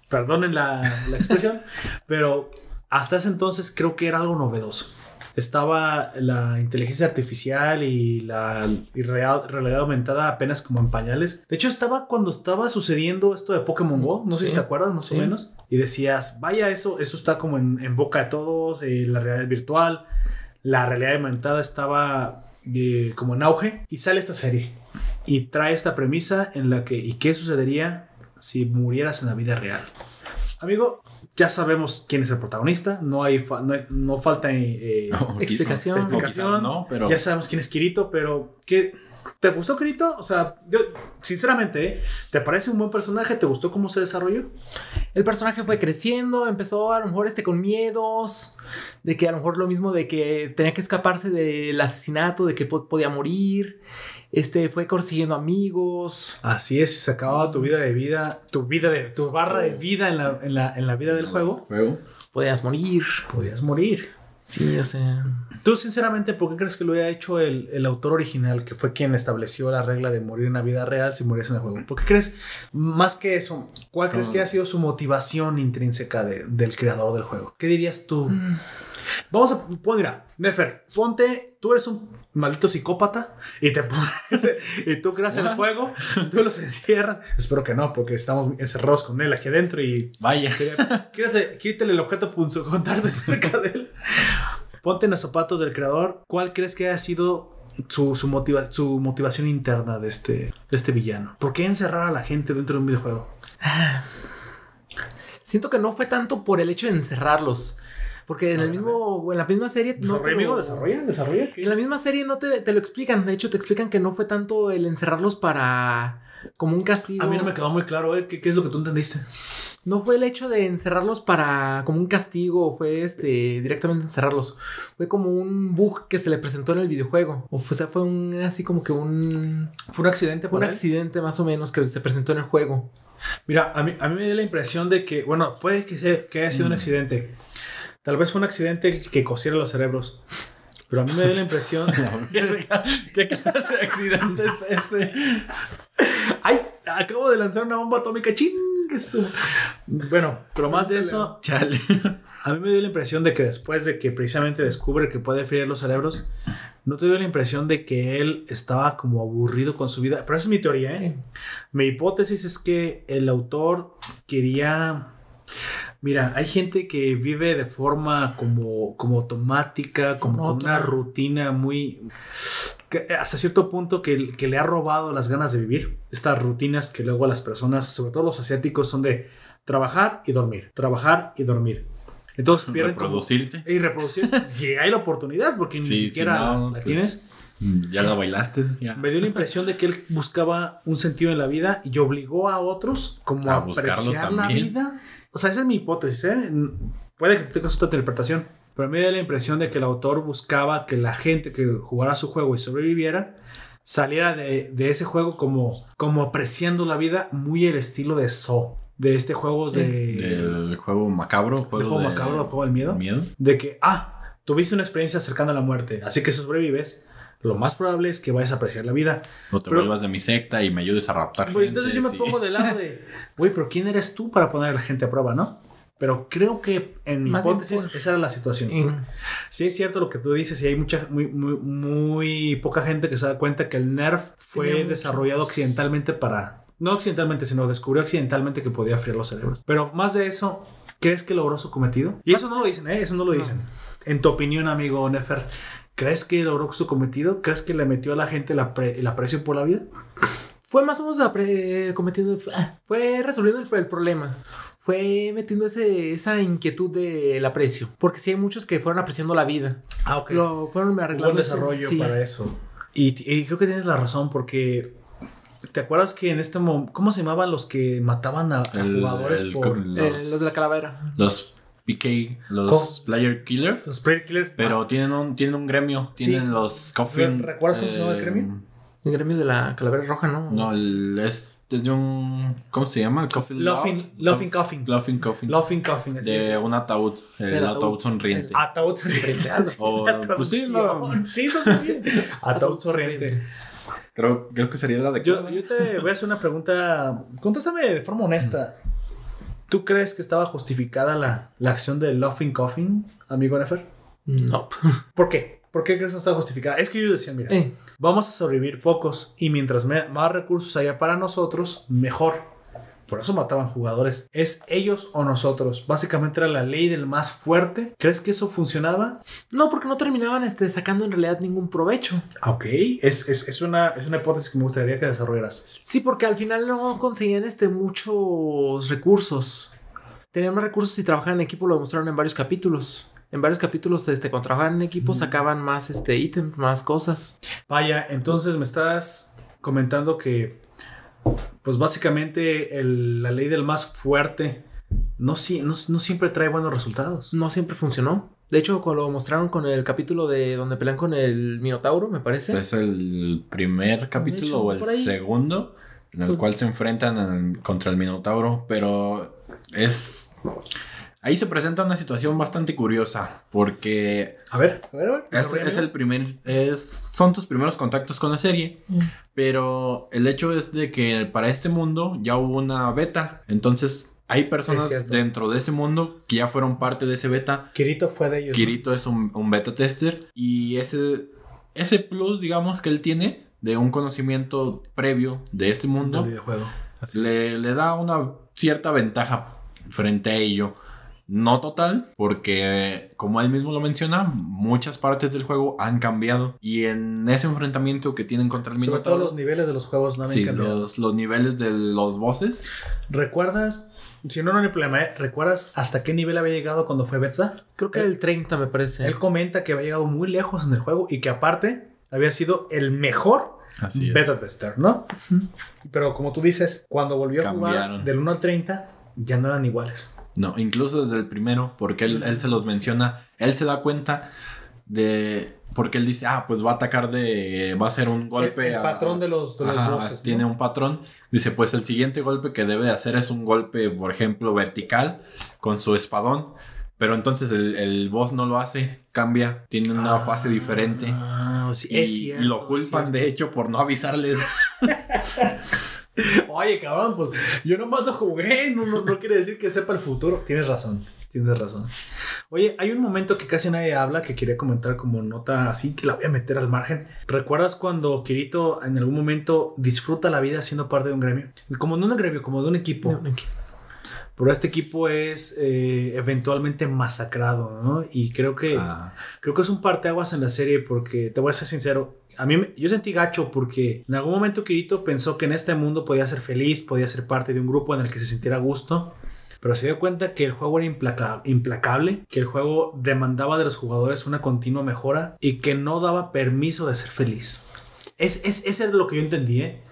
Speaker 1: Perdonen la, la expresión, *laughs* pero hasta ese entonces creo que era algo novedoso. Estaba la inteligencia artificial y la y real- realidad aumentada apenas como en pañales. De hecho, estaba cuando estaba sucediendo esto de Pokémon Go. No sé
Speaker 3: Sí.
Speaker 1: si te acuerdas, más
Speaker 3: Sí.
Speaker 1: o menos. Y decías, vaya, eso, eso está como en, en boca de todos. eh, la realidad virtual, la realidad aumentada estaba eh, como en auge. Y sale esta serie. Y trae esta premisa en la que, ¿y qué sucedería si murieras en la vida real? Amigo, ya sabemos quién es el protagonista. No hay, fa- no, hay- no falta eh, *laughs*
Speaker 2: No,
Speaker 3: Explicación.
Speaker 2: no, pero
Speaker 1: Ya sabemos quién es Kirito, pero ¿qué? ¿te gustó Kirito? O sea, yo, sinceramente, ¿eh? ¿te parece un buen personaje? ¿Te gustó cómo se desarrolló?
Speaker 3: El personaje fue creciendo, empezó a lo mejor este con miedos, de que a lo mejor lo mismo de que tenía que escaparse del asesinato, de que po- podía morir, este fue consiguiendo amigos.
Speaker 1: Así es, se acababa tu vida de vida, tu vida de, tu barra de vida en la, en la, en la vida del juego,
Speaker 2: juego.
Speaker 3: Podías morir.
Speaker 1: podías morir.
Speaker 3: Sí, o sea.
Speaker 1: Tú, sinceramente, ¿por qué crees que lo haya hecho el, el autor original, que fue quien estableció la regla de morir en la vida real si morías en el juego? ¿Por qué crees, más que eso, cuál crees
Speaker 2: No.
Speaker 1: que ha sido su motivación intrínseca de- del creador del juego? ¿Qué dirías tú? Vamos a, pon, mira, Nefer, ponte, tú eres un maldito psicópata y te *laughs* pones, y tú creas el
Speaker 2: What?
Speaker 1: juego, tú los encierras. Espero que no, porque estamos encerrados con él aquí adentro y
Speaker 2: Vaya.
Speaker 1: Quítate, quítale el objeto punzo contarte cerca de él. Ponte en los zapatos del creador. ¿Cuál crees que haya sido su, su, motiva- su motivación interna de este, de este villano? ¿Por qué encerrar a la gente dentro de un videojuego?
Speaker 3: Siento que no fue tanto por el hecho de encerrarlos. Porque en el mismo, en la misma serie. no lo-
Speaker 1: amigo, desarrolla, desarrolla. ¿qué?
Speaker 3: En la misma serie no te, te lo explican. De hecho, te explican que no fue tanto el encerrarlos para. como un castigo.
Speaker 1: A mí no me quedó muy claro, ¿eh? ¿Qué, qué es lo que tú entendiste?
Speaker 3: No fue el hecho de encerrarlos para como un castigo, fue este directamente encerrarlos. Fue como un bug que se le presentó en el videojuego. O sea, fue un así como que un,
Speaker 1: ¿Fue un accidente por
Speaker 3: un
Speaker 1: él?
Speaker 3: accidente más o menos que se presentó en el juego.
Speaker 1: Mira, a mí, a mí me dio la impresión de que, bueno, puede que, sea- que haya sido un accidente. Tal vez fue un accidente que cosiera los cerebros. Pero a mí me dio la impresión. *laughs* *laughs*
Speaker 2: ¿Qué clase de accidente es ese?
Speaker 1: ¡Ay! Acabo de lanzar una bomba atómica. ¡Chingue su- Bueno, pero más de eso,
Speaker 2: Chale.
Speaker 1: a mí me dio la impresión de que después de que precisamente descubre que puede freír los cerebros, no te dio la impresión de que él estaba como aburrido con su vida. Pero esa es mi teoría, ¿eh? Mi hipótesis es que el autor quería. Mira, hay gente que vive de forma como, como automática, como con una rutina muy. que hasta cierto punto que, que le ha robado las ganas de vivir. Estas rutinas que luego las personas, sobre todo los asiáticos, son de trabajar y dormir, trabajar y dormir. Entonces *laughs* pierden como-
Speaker 2: Reproducirte.
Speaker 1: y reproducir *laughs* si hay la oportunidad, porque ni
Speaker 2: si
Speaker 1: siquiera
Speaker 2: no,
Speaker 1: la
Speaker 2: pues,
Speaker 1: tienes.
Speaker 2: Ya la bailaste. Ya.
Speaker 1: Me dio la impresión de que él buscaba un sentido en la vida y obligó a otros como a,
Speaker 2: A
Speaker 1: apreciar la vida. O sea, esa es mi hipótesis, ¿eh? Puede que tengas otra interpretación. Pero me da la impresión de que el autor buscaba que la gente que jugara su juego y sobreviviera saliera de, de ese juego como, como apreciando la vida muy el estilo de So. De este juego
Speaker 3: Sí.
Speaker 1: de,
Speaker 2: El juego macabro. Juego,
Speaker 1: juego
Speaker 2: de-
Speaker 1: macabro, el juego del miedo
Speaker 2: Miedo.
Speaker 1: de que, ah, tuviste una experiencia cercana a la muerte, así que sobrevives, lo más probable es que vayas a apreciar la vida.
Speaker 2: O te
Speaker 1: Pero-
Speaker 2: vuelvas de mi secta y me ayudes a raptar.
Speaker 1: Pues
Speaker 2: gente,
Speaker 1: entonces yo me
Speaker 2: sí.
Speaker 1: pongo del lado de, güey, pero ¿quién eres tú para poner a la gente a prueba, no? Pero creo que en mi hipótesis
Speaker 3: por-
Speaker 1: esa era la situación.
Speaker 3: Y-
Speaker 1: Sí es cierto lo que tú dices y hay mucha, muy, muy, muy poca gente que se da cuenta que el Nerf fue
Speaker 3: Tenía
Speaker 1: desarrollado accidentalmente para... No accidentalmente, sino descubrió accidentalmente que podía friar los cerebros. Pero más de eso, ¿crees que logró su cometido? Y eso no lo dicen, ¿eh? Eso no lo dicen. En tu opinión, amigo Nefer, ¿crees que logró su cometido? ¿Crees que le metió a la gente la pre- el aprecio por la vida?
Speaker 3: Fue más o menos apre- cometiendo. ah, Fue resolviendo el, el problema. fue metiendo ese, esa inquietud del aprecio. Porque sí hay muchos que fueron apreciando la vida.
Speaker 1: Ah, ok.
Speaker 3: Lo fueron
Speaker 1: Hubo
Speaker 3: arreglando.
Speaker 1: un
Speaker 3: eso.
Speaker 1: desarrollo
Speaker 3: Sí.
Speaker 1: para eso. Y, y creo que tienes la razón porque... ¿Te acuerdas que en este momento... ¿Cómo se llamaban los que mataban a, a
Speaker 2: El-
Speaker 1: jugadores
Speaker 2: el-
Speaker 1: por...
Speaker 2: con-
Speaker 3: Eh,
Speaker 2: Los-
Speaker 3: los de la calavera.
Speaker 2: Los PK, los
Speaker 1: Co-
Speaker 2: Player Killers.
Speaker 1: Los Player Killers.
Speaker 2: Pero tienen un, tienen un gremio.
Speaker 1: Sí.
Speaker 2: Tienen los Coffin.
Speaker 1: Re- ¿recuerdas cómo se llama el gremio?
Speaker 3: El gremio de la calavera roja, ¿no?
Speaker 2: No, el, es, es de un. ¿Cómo se llama? El Coffin.
Speaker 1: Laughing, Laughing Coffin.
Speaker 2: Laughing Coffin.
Speaker 1: Laughing Coffin. así es.
Speaker 2: de un ataúd. El,
Speaker 3: El
Speaker 2: ataúd,
Speaker 3: ataúd.
Speaker 2: sonriente.
Speaker 1: Ataúd sonriente. *laughs*
Speaker 2: O,
Speaker 1: La
Speaker 2: pues sí, no.
Speaker 1: Sí, no sé si. Ataúd sonriente.
Speaker 2: Creo, creo que sería la de.
Speaker 1: Yo, yo te voy a hacer una pregunta. Contéstame de forma honesta. ¿Tú crees que estaba justificada la, la acción de Laughing Coffin, amigo Nefer?
Speaker 3: No. *laughs*
Speaker 1: ¿Por qué? ¿Por qué crees que no estaba justificada? Es que ellos decían, mira,
Speaker 3: Eh,
Speaker 1: vamos a sobrevivir pocos y mientras me- más recursos haya para nosotros, mejor. Por eso mataban jugadores. ¿Es ellos o nosotros? Básicamente era la ley del más fuerte. ¿Crees que eso funcionaba?
Speaker 3: no, porque no terminaban este, sacando en realidad ningún provecho.
Speaker 1: Ok, es, es, es una, es una hipótesis que me gustaría que desarrollaras.
Speaker 3: Sí, porque al final no conseguían este, muchos recursos. Tenían más recursos y trabajaban en equipo, lo demostraron en varios capítulos. En varios capítulos, este, cuando trabajaban en equipo, sacaban más este ítems, más cosas.
Speaker 1: Vaya, entonces me estás comentando que, pues básicamente el- la ley del más fuerte no, si- no, no siempre trae buenos resultados.
Speaker 3: No siempre funcionó. De hecho, cuando lo mostraron con el capítulo de donde pelean con el Minotauro, me parece.
Speaker 2: Es el primer capítulo o el
Speaker 3: ahí.
Speaker 2: segundo en el
Speaker 3: Pues-
Speaker 2: cual se enfrentan en- contra el Minotauro, pero es... Ahí se presenta una situación bastante curiosa porque
Speaker 1: A ver, a ver, a ver.
Speaker 2: es, el primer... Es, son tus primeros contactos con la serie,
Speaker 3: Mm.
Speaker 2: pero el hecho es de que para este mundo ya hubo una beta, entonces hay personas dentro de ese mundo que ya fueron parte de ese beta
Speaker 1: Kirito fue de ellos. ¿no?
Speaker 2: Kirito es un, un beta tester y ese, ese plus, digamos, que él tiene de un conocimiento previo de este mundo,
Speaker 1: videojuego.
Speaker 2: le, le da una cierta ventaja frente a ello. No total, porque como él mismo lo menciona, muchas partes del juego han cambiado. Y en ese enfrentamiento que tienen contra el
Speaker 1: Sobre todo
Speaker 2: Minotauro,
Speaker 1: los niveles de los juegos no habían
Speaker 2: sí,
Speaker 1: cambiado.
Speaker 2: los, los niveles de los bosses,
Speaker 1: ¿Recuerdas? Si no, no hay problema, ¿eh? ¿Recuerdas hasta qué nivel había llegado cuando fue beta?
Speaker 3: Creo que el 30, me parece.
Speaker 1: Él comenta que había llegado muy lejos en el juego y que aparte había sido el mejor
Speaker 2: Así
Speaker 1: beta tester, ¿no? Pero como tú dices, cuando volvió a jugar del 1 al 30, ya no eran iguales.
Speaker 2: No, incluso desde el primero, porque él, él se los menciona, él se da cuenta de... Porque él dice, ah, pues va a atacar de... Va a hacer un golpe
Speaker 1: El- el patrón de los- de los
Speaker 2: Ajá,
Speaker 1: bosses, ¿no?
Speaker 2: Tiene un patrón. Dice, pues el siguiente golpe que debe de hacer es un golpe, por ejemplo, vertical con su espadón. Pero entonces el, el boss no lo hace, cambia, tiene una fase diferente.
Speaker 1: Ah, sí,
Speaker 2: Y,
Speaker 1: es
Speaker 2: y lo culpan, de hecho, por no avisarles. *laughs*
Speaker 1: Oye, cabrón, pues yo nomás lo jugué, no, no, no quiere decir que sepa el futuro. Tienes razón, tienes razón. Oye, hay un momento que casi nadie habla que quería comentar como nota así, que la voy a meter al margen. ¿Recuerdas cuando Kirito en algún momento disfruta la vida siendo parte de un gremio? Como no un gremio, como de un equipo.
Speaker 3: No.
Speaker 1: Pero este equipo es eh, eventualmente masacrado, ¿no? Y creo que,
Speaker 2: Ah,
Speaker 1: creo que es un parteaguas en la serie porque, te voy a ser sincero, a mí yo sentí gacho porque en algún momento Kirito pensó que en este mundo podía ser feliz, podía ser parte de un grupo en el que se sintiera a gusto. Pero se dio cuenta que el juego era implaca- implacable, que el juego demandaba de los jugadores una continua mejora y que no daba permiso de ser feliz. Es, es, ese lo que yo entendí, ¿eh?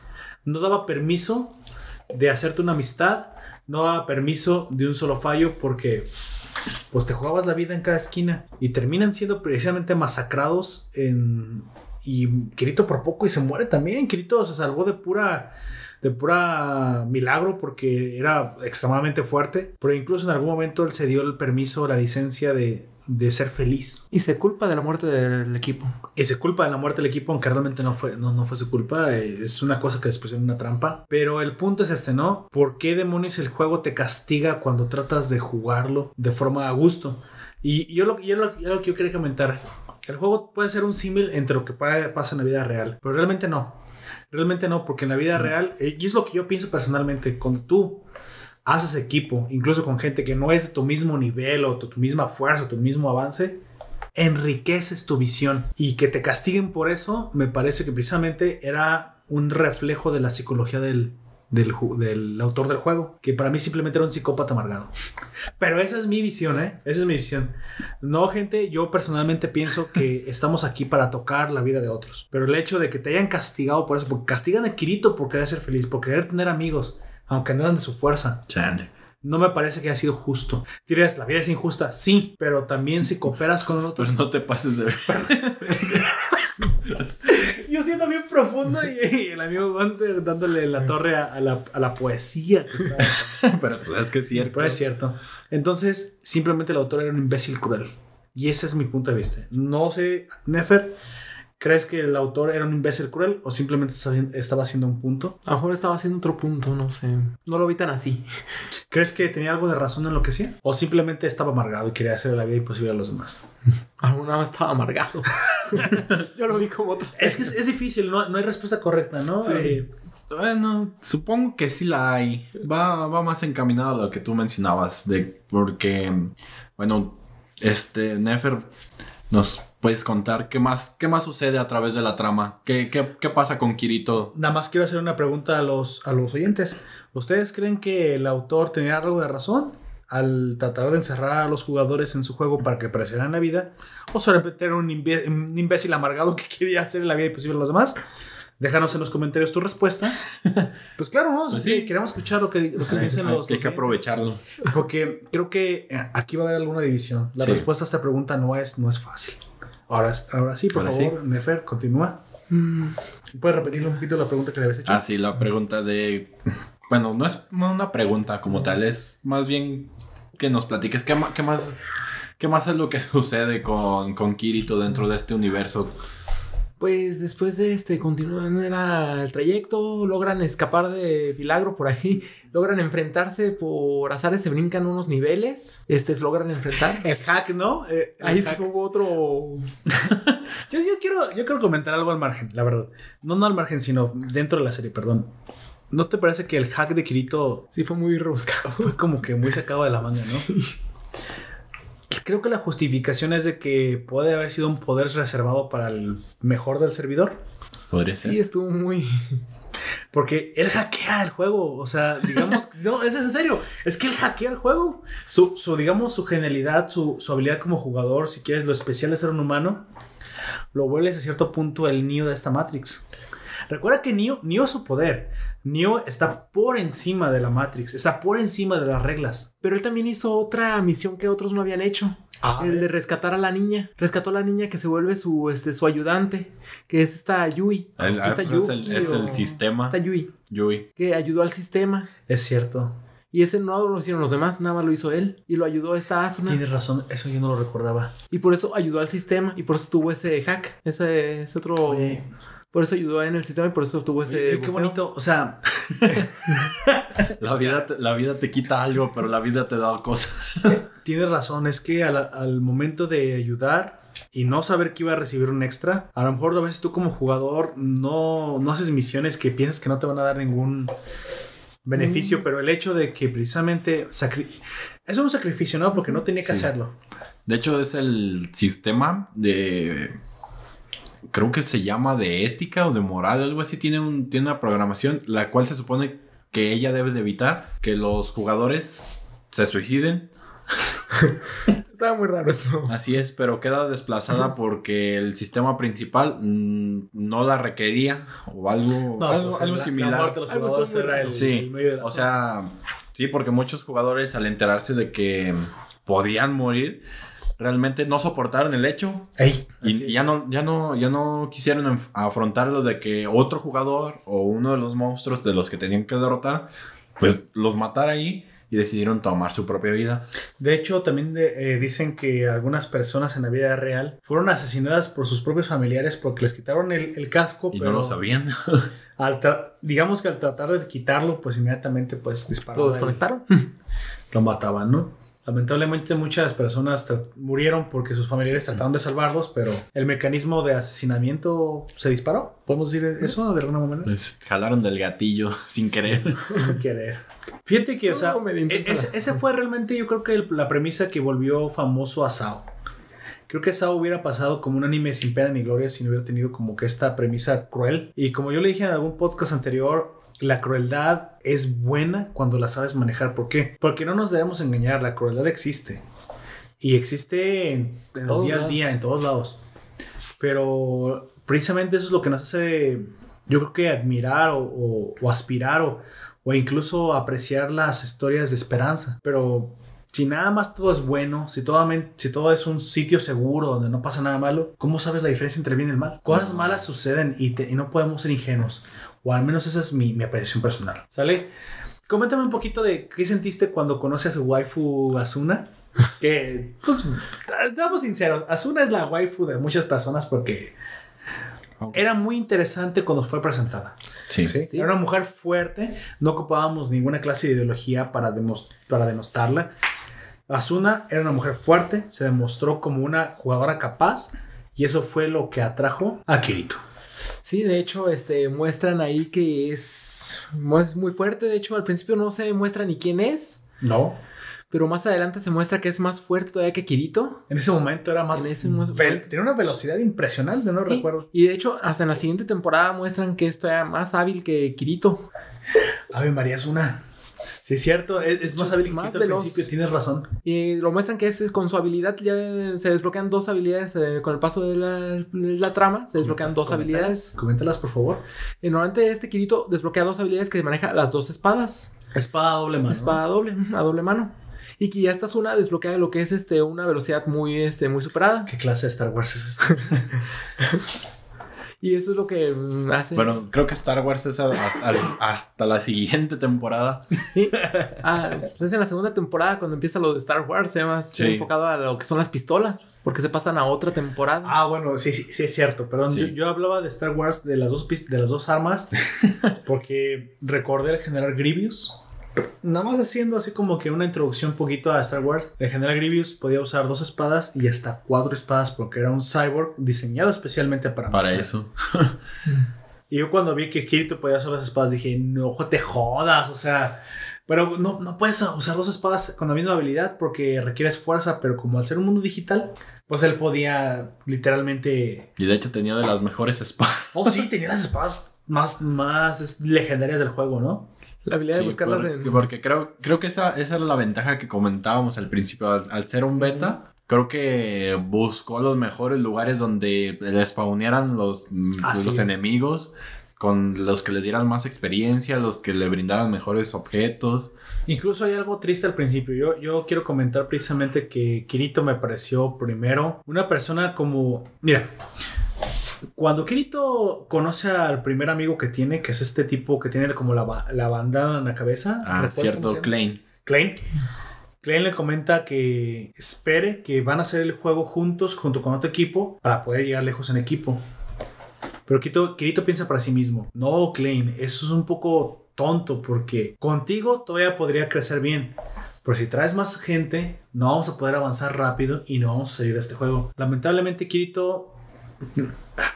Speaker 1: No daba permiso de hacerte una amistad, no daba permiso de un solo fallo porque pues te jugabas la vida en cada esquina y terminan siendo precisamente masacrados en y Kirito por poco y se muere también. Kirito se salvó de pura de pura milagro porque era extremadamente fuerte, pero incluso en algún momento él se dio el permiso, la licencia de, de ser feliz.
Speaker 3: Y se culpa de la muerte del equipo.
Speaker 1: Y se culpa de la muerte del equipo, aunque realmente no fue, no, no fue su culpa. eh, Es una cosa que después en una trampa. Pero el punto es este, ¿no? ¿Por qué demonios el juego te castiga cuando tratas de jugarlo de forma a gusto? Y yo lo, yo lo, yo lo que yo quería comentar. El juego puede ser un símil entre lo que pa- pasa en la vida real, pero realmente no. Realmente no, porque en la vida real, eh, y es lo que yo pienso personalmente, cuando tú haces equipo, incluso con gente que no es de tu mismo nivel o tu, tu misma fuerza, tu mismo avance, enriqueces tu visión y que te castiguen por eso me parece que precisamente era un reflejo de la psicología del, del, autor del juego, que para mí simplemente era un psicópata amargado. *laughs* Pero esa es mi visión, ¿eh? Esa es mi visión. No, gente, yo personalmente pienso que *laughs* estamos aquí para tocar la vida de otros. Pero el hecho de que te hayan castigado por eso, porque castigan a Kirito por querer ser feliz, por querer tener amigos, aunque no eran de su fuerza,
Speaker 2: Chale.
Speaker 1: no me parece que haya sido justo. Dirías, la vida es injusta, sí, pero también si cooperas con otros.
Speaker 2: Pues no te pases de ver. *laughs*
Speaker 1: Bien profundo y, y el amigo Gunter dándole la torre a, a la, a la poesía que estaba. *laughs*
Speaker 2: Pero pues es que es cierto.
Speaker 1: Pero es cierto. Entonces, simplemente el autor era un imbécil cruel. Y ese es mi punto de vista. No sé, Nefer, ¿crees que el autor era un imbécil cruel o simplemente estaba haciendo un punto?
Speaker 3: A lo mejor estaba haciendo otro punto, no sé. No lo vi tan así. *laughs*
Speaker 1: ¿Crees que tenía algo de razón en lo que hacía? ¿O simplemente estaba amargado y quería hacer la vida imposible a los demás? *laughs*
Speaker 3: Alguna vez estaba amargado. *laughs* Yo lo vi como otro.
Speaker 1: Es que es, es difícil, no, no hay respuesta correcta, ¿no?
Speaker 3: Sí.
Speaker 1: Eh,
Speaker 2: Bueno, supongo que sí la hay. Va, va más encaminado a lo que tú mencionabas. De, porque, bueno, este, Nefer, ¿nos puedes contar qué más, qué más sucede a través de la trama? ¿Qué, qué, qué pasa con Kirito?
Speaker 1: Nada más quiero hacer una pregunta a los, a los oyentes. ¿Ustedes creen que el autor tenía algo de razón al tratar de encerrar a los jugadores en su juego para que parecieran la vida? ¿O solamente era un, un imbécil amargado que *laughs* quería hacer la vida imposible a los demás? Déjanos en los comentarios tu respuesta. *laughs* Pues claro, ¿no?
Speaker 2: Pues sí.
Speaker 1: queremos escuchar lo que, lo que
Speaker 2: hay-
Speaker 1: los.
Speaker 2: hay que aprovecharlo.
Speaker 1: Porque creo que aquí va a haber alguna división. La
Speaker 2: Sí.
Speaker 1: respuesta a esta pregunta no es, no es fácil. Ahora, ahora sí, por
Speaker 2: Ahora
Speaker 1: favor, Nefer, continúa.
Speaker 3: Mm,
Speaker 1: ¿Puedes repetirle un poquito la pregunta que le habías hecho?
Speaker 2: Ah, sí, la pregunta de... Bueno, no es una pregunta como tal, es más bien que nos platiques qué, qué más... ¿Qué más es lo que *laughs* sucede con, con Kirito dentro de este universo?
Speaker 3: Pues después de este, continúan era el trayecto, logran escapar de Milagro por ahí, *laughs* logran enfrentarse por azares, se brincan unos niveles, este, logran enfrentar. *laughs*
Speaker 1: El hack, ¿no? Eh, el
Speaker 3: Ahí sí
Speaker 1: hack.
Speaker 3: hubo otro. *laughs*
Speaker 1: Yo, yo quiero, yo quiero comentar algo al margen, la verdad. No, no al margen, sino dentro de la serie, perdón. ¿No te parece que el hack de Kirito
Speaker 3: Sí, fue muy rebuscado.
Speaker 1: fue como que muy sacado de la manga, no? Creo que la justificación es de que puede haber sido un poder reservado para el mejor del servidor.
Speaker 2: Podría ser.
Speaker 3: Sí, estuvo muy. *laughs*
Speaker 1: Porque él hackea el juego. O sea, digamos, *laughs* no, eso es en serio. Es que él hackea el juego. Su, su digamos, su genialidad, su, su habilidad como jugador, si quieres, lo especial de ser un humano, lo vuelves a cierto punto el Neo de esta Matrix. Recuerda que Neo, Neo es su poder. Neo está por encima de la Matrix, está por encima de las reglas.
Speaker 3: Pero él también hizo otra misión que otros no habían hecho.
Speaker 1: Ah,
Speaker 3: el de rescatar a la niña. Rescató a la niña que se vuelve su, este, su ayudante, que es esta Yui.
Speaker 2: El- ah,
Speaker 3: Esta
Speaker 2: pues es, el,
Speaker 3: Yuki
Speaker 2: es el
Speaker 3: o-
Speaker 2: sistema.
Speaker 3: Esta Yui,
Speaker 2: Yui.
Speaker 3: que ayudó al sistema.
Speaker 1: Es cierto.
Speaker 3: Y ese no lo hicieron los demás, nada más lo hizo él. Y lo ayudó esta Asuna.
Speaker 1: Tienes razón, eso yo no lo recordaba.
Speaker 3: Y por eso ayudó al sistema. Y por eso tuvo ese hack. Ese, ese otro.
Speaker 1: Oye.
Speaker 3: Por eso ayudó en el sistema y por eso tuvo ese.
Speaker 1: Qué bonito. O sea, *laughs*
Speaker 2: La vida, te, la vida te quita algo, pero la vida te da cosas.
Speaker 1: Tienes razón, es que al, al momento de ayudar y no saber que iba a recibir un extra, a lo mejor a veces tú como jugador no, no haces misiones que piensas que no te van a dar ningún beneficio, pero el hecho de que precisamente sacri- es un sacrificio, ¿no? Porque no tenía que
Speaker 2: Sí.
Speaker 1: hacerlo.
Speaker 2: De hecho, es el sistema de. Creo que se llama de ética o de moral, algo así. Tiene, un, tiene una programación, la cual se supone que ella debe de evitar que los jugadores se suiciden. *laughs*
Speaker 3: Estaba muy raro eso.
Speaker 2: Así es, pero queda desplazada porque el sistema principal mm, no la requería o algo, algo,
Speaker 1: pues,
Speaker 2: algo
Speaker 1: la-
Speaker 2: similar.
Speaker 1: La muerte de los
Speaker 3: Algo
Speaker 1: jugadores era el,
Speaker 2: Sí,
Speaker 1: el medio de la
Speaker 2: o sea, sí, porque muchos jugadores al enterarse de que podían morir, realmente no soportaron el hecho
Speaker 1: Ey,
Speaker 2: y, ya no, ya no, ya no quisieron afrontarlo de que otro jugador o uno de los monstruos de los que tenían que derrotar, pues los matara ahí y decidieron tomar su propia vida.
Speaker 1: De hecho, también de- eh, dicen que algunas personas en la vida real fueron asesinadas por sus propios familiares porque les quitaron el, el casco,
Speaker 2: Y
Speaker 1: pero
Speaker 2: no lo sabían. *laughs*
Speaker 1: al digamos que al tratar de quitarlo, pues inmediatamente pues
Speaker 3: Lo
Speaker 1: dispararon.
Speaker 3: desconectaron.
Speaker 1: Lo mataban, ¿no? Lamentablemente muchas personas murieron porque sus familiares trataron de salvarlos, pero el mecanismo de asesinamiento se disparó. ¿Podemos decir eso de alguna manera?
Speaker 2: Les jalaron del gatillo *laughs* sin querer. *laughs*
Speaker 1: Sin querer. Fíjate que, o sea, e- ese fue realmente yo creo que el- la premisa que volvió famoso a Sao. Creo que Sao hubiera pasado como un anime sin pena ni gloria si no hubiera tenido como que esta premisa cruel. Y como yo le dije en algún podcast anterior, la crueldad es buena cuando la sabes manejar. ¿Por qué? Porque no nos debemos engañar, la crueldad existe. Y existe en, en el día a día, en todos lados. Pero precisamente eso es lo que nos hace, yo creo que admirar o, o- o aspirar o, o incluso apreciar las historias de esperanza. Pero si nada más todo es bueno, si todo, men- si todo es un sitio seguro donde no pasa nada malo, ¿cómo sabes la diferencia entre bien y el mal? Cosas malas suceden y, te- y no podemos ser ingenuos. O al menos esa es mi, mi apreciación personal. ¿Sale? Coméntame un poquito de qué sentiste cuando conoces a su waifu Asuna. Que, pues, seamos sinceros, Asuna es la waifu de muchas personas porque era muy interesante cuando fue presentada.
Speaker 2: Sí.
Speaker 1: ¿sí?
Speaker 3: Sí.
Speaker 1: Era una mujer fuerte, no ocupábamos ninguna clase de ideología para, para denostarla. Asuna era una mujer fuerte, se demostró como una jugadora capaz y eso fue lo que atrajo a Kirito.
Speaker 3: Sí, de hecho, este, muestran ahí que es mu- es muy fuerte. De hecho, al principio no se muestra ni quién es,
Speaker 1: No,
Speaker 3: pero más adelante se muestra que es más fuerte todavía que Kirito.
Speaker 1: en ese momento era más...
Speaker 3: En ese
Speaker 1: tenía una velocidad impresionante, no
Speaker 3: Y-
Speaker 1: recuerdo.
Speaker 3: Y de hecho, hasta en la siguiente temporada muestran que es todavía más hábil que Kirito.
Speaker 1: Ave María Asuna. Sí, es cierto, es, es más hábil que
Speaker 3: más
Speaker 1: Kirito al principio, tienes razón.
Speaker 3: Y lo muestran que es con su habilidad, ya se desbloquean dos habilidades eh, con el paso de la, de la trama. Se desbloquean dos
Speaker 1: Coméntalas,
Speaker 3: habilidades.
Speaker 1: Coméntalas, por favor.
Speaker 3: Y normalmente este Kirito desbloquea dos habilidades que maneja las dos espadas.
Speaker 1: Espada doble mano.
Speaker 3: Espada doble, a doble mano. Y que ya esta es una desbloquea lo que es este una velocidad muy, este, muy superada.
Speaker 1: ¿Qué clase de Star Wars es esta? *laughs*
Speaker 3: Y eso es lo que hace.
Speaker 2: Bueno, creo que Star Wars es hasta, hasta la siguiente temporada.
Speaker 3: Sí. Ah, pues es en la segunda temporada cuando empieza lo de Star Wars, se llama
Speaker 2: Sí.
Speaker 3: enfocado a lo que son las pistolas, porque se pasan a otra temporada.
Speaker 1: Ah, bueno, sí, sí, sí es cierto. Perdón,
Speaker 2: Sí.
Speaker 1: yo, yo hablaba de Star Wars de las dos de las dos armas *laughs* porque recordé al general Grievous. Nada más haciendo así como que una introducción poquito a Star Wars. El general Grievous podía usar dos espadas y hasta cuatro espadas porque era un cyborg diseñado especialmente para
Speaker 2: Para
Speaker 1: matar.
Speaker 2: eso. *laughs*
Speaker 1: Y yo cuando vi que Kirito podía usar las espadas dije, no te jodas, o sea, pero no, no puedes usar dos espadas con la misma habilidad porque requieres fuerza, pero como al ser un mundo digital, pues él podía literalmente...
Speaker 2: Y de hecho tenía de las mejores espadas.
Speaker 1: Oh, sí, tenía las espadas más, más legendarias del juego, ¿no?
Speaker 3: La habilidad de
Speaker 2: Sí,
Speaker 3: buscarlas
Speaker 2: por-
Speaker 3: en.
Speaker 2: Porque creo, creo que esa, esa era la ventaja que comentábamos al principio. Al, al ser un beta, creo que buscó los mejores lugares donde le spawnearan los,
Speaker 1: Así
Speaker 2: los
Speaker 1: es.
Speaker 2: enemigos. Con los que le dieran más experiencia, los que le brindaran mejores objetos.
Speaker 1: Incluso hay algo triste al principio. Yo, yo quiero comentar precisamente que Kirito me pareció primero una persona como... Mira, cuando Kirito conoce al primer amigo que tiene, que es este tipo que tiene como la, la bandana en la cabeza.
Speaker 2: Ah,
Speaker 1: ¿recuerdas cómo
Speaker 2: cierto? Klein.
Speaker 1: Klein. Klein le comenta que espere que van a hacer el juego juntos, junto con otro equipo, para poder llegar lejos en equipo. Pero Kirito, Kirito piensa para sí mismo, no, Klein, eso es un poco tonto porque contigo todavía podría crecer bien. Pero si traes más gente, no vamos a poder avanzar rápido y no vamos a salir de este juego. Lamentablemente, Kirito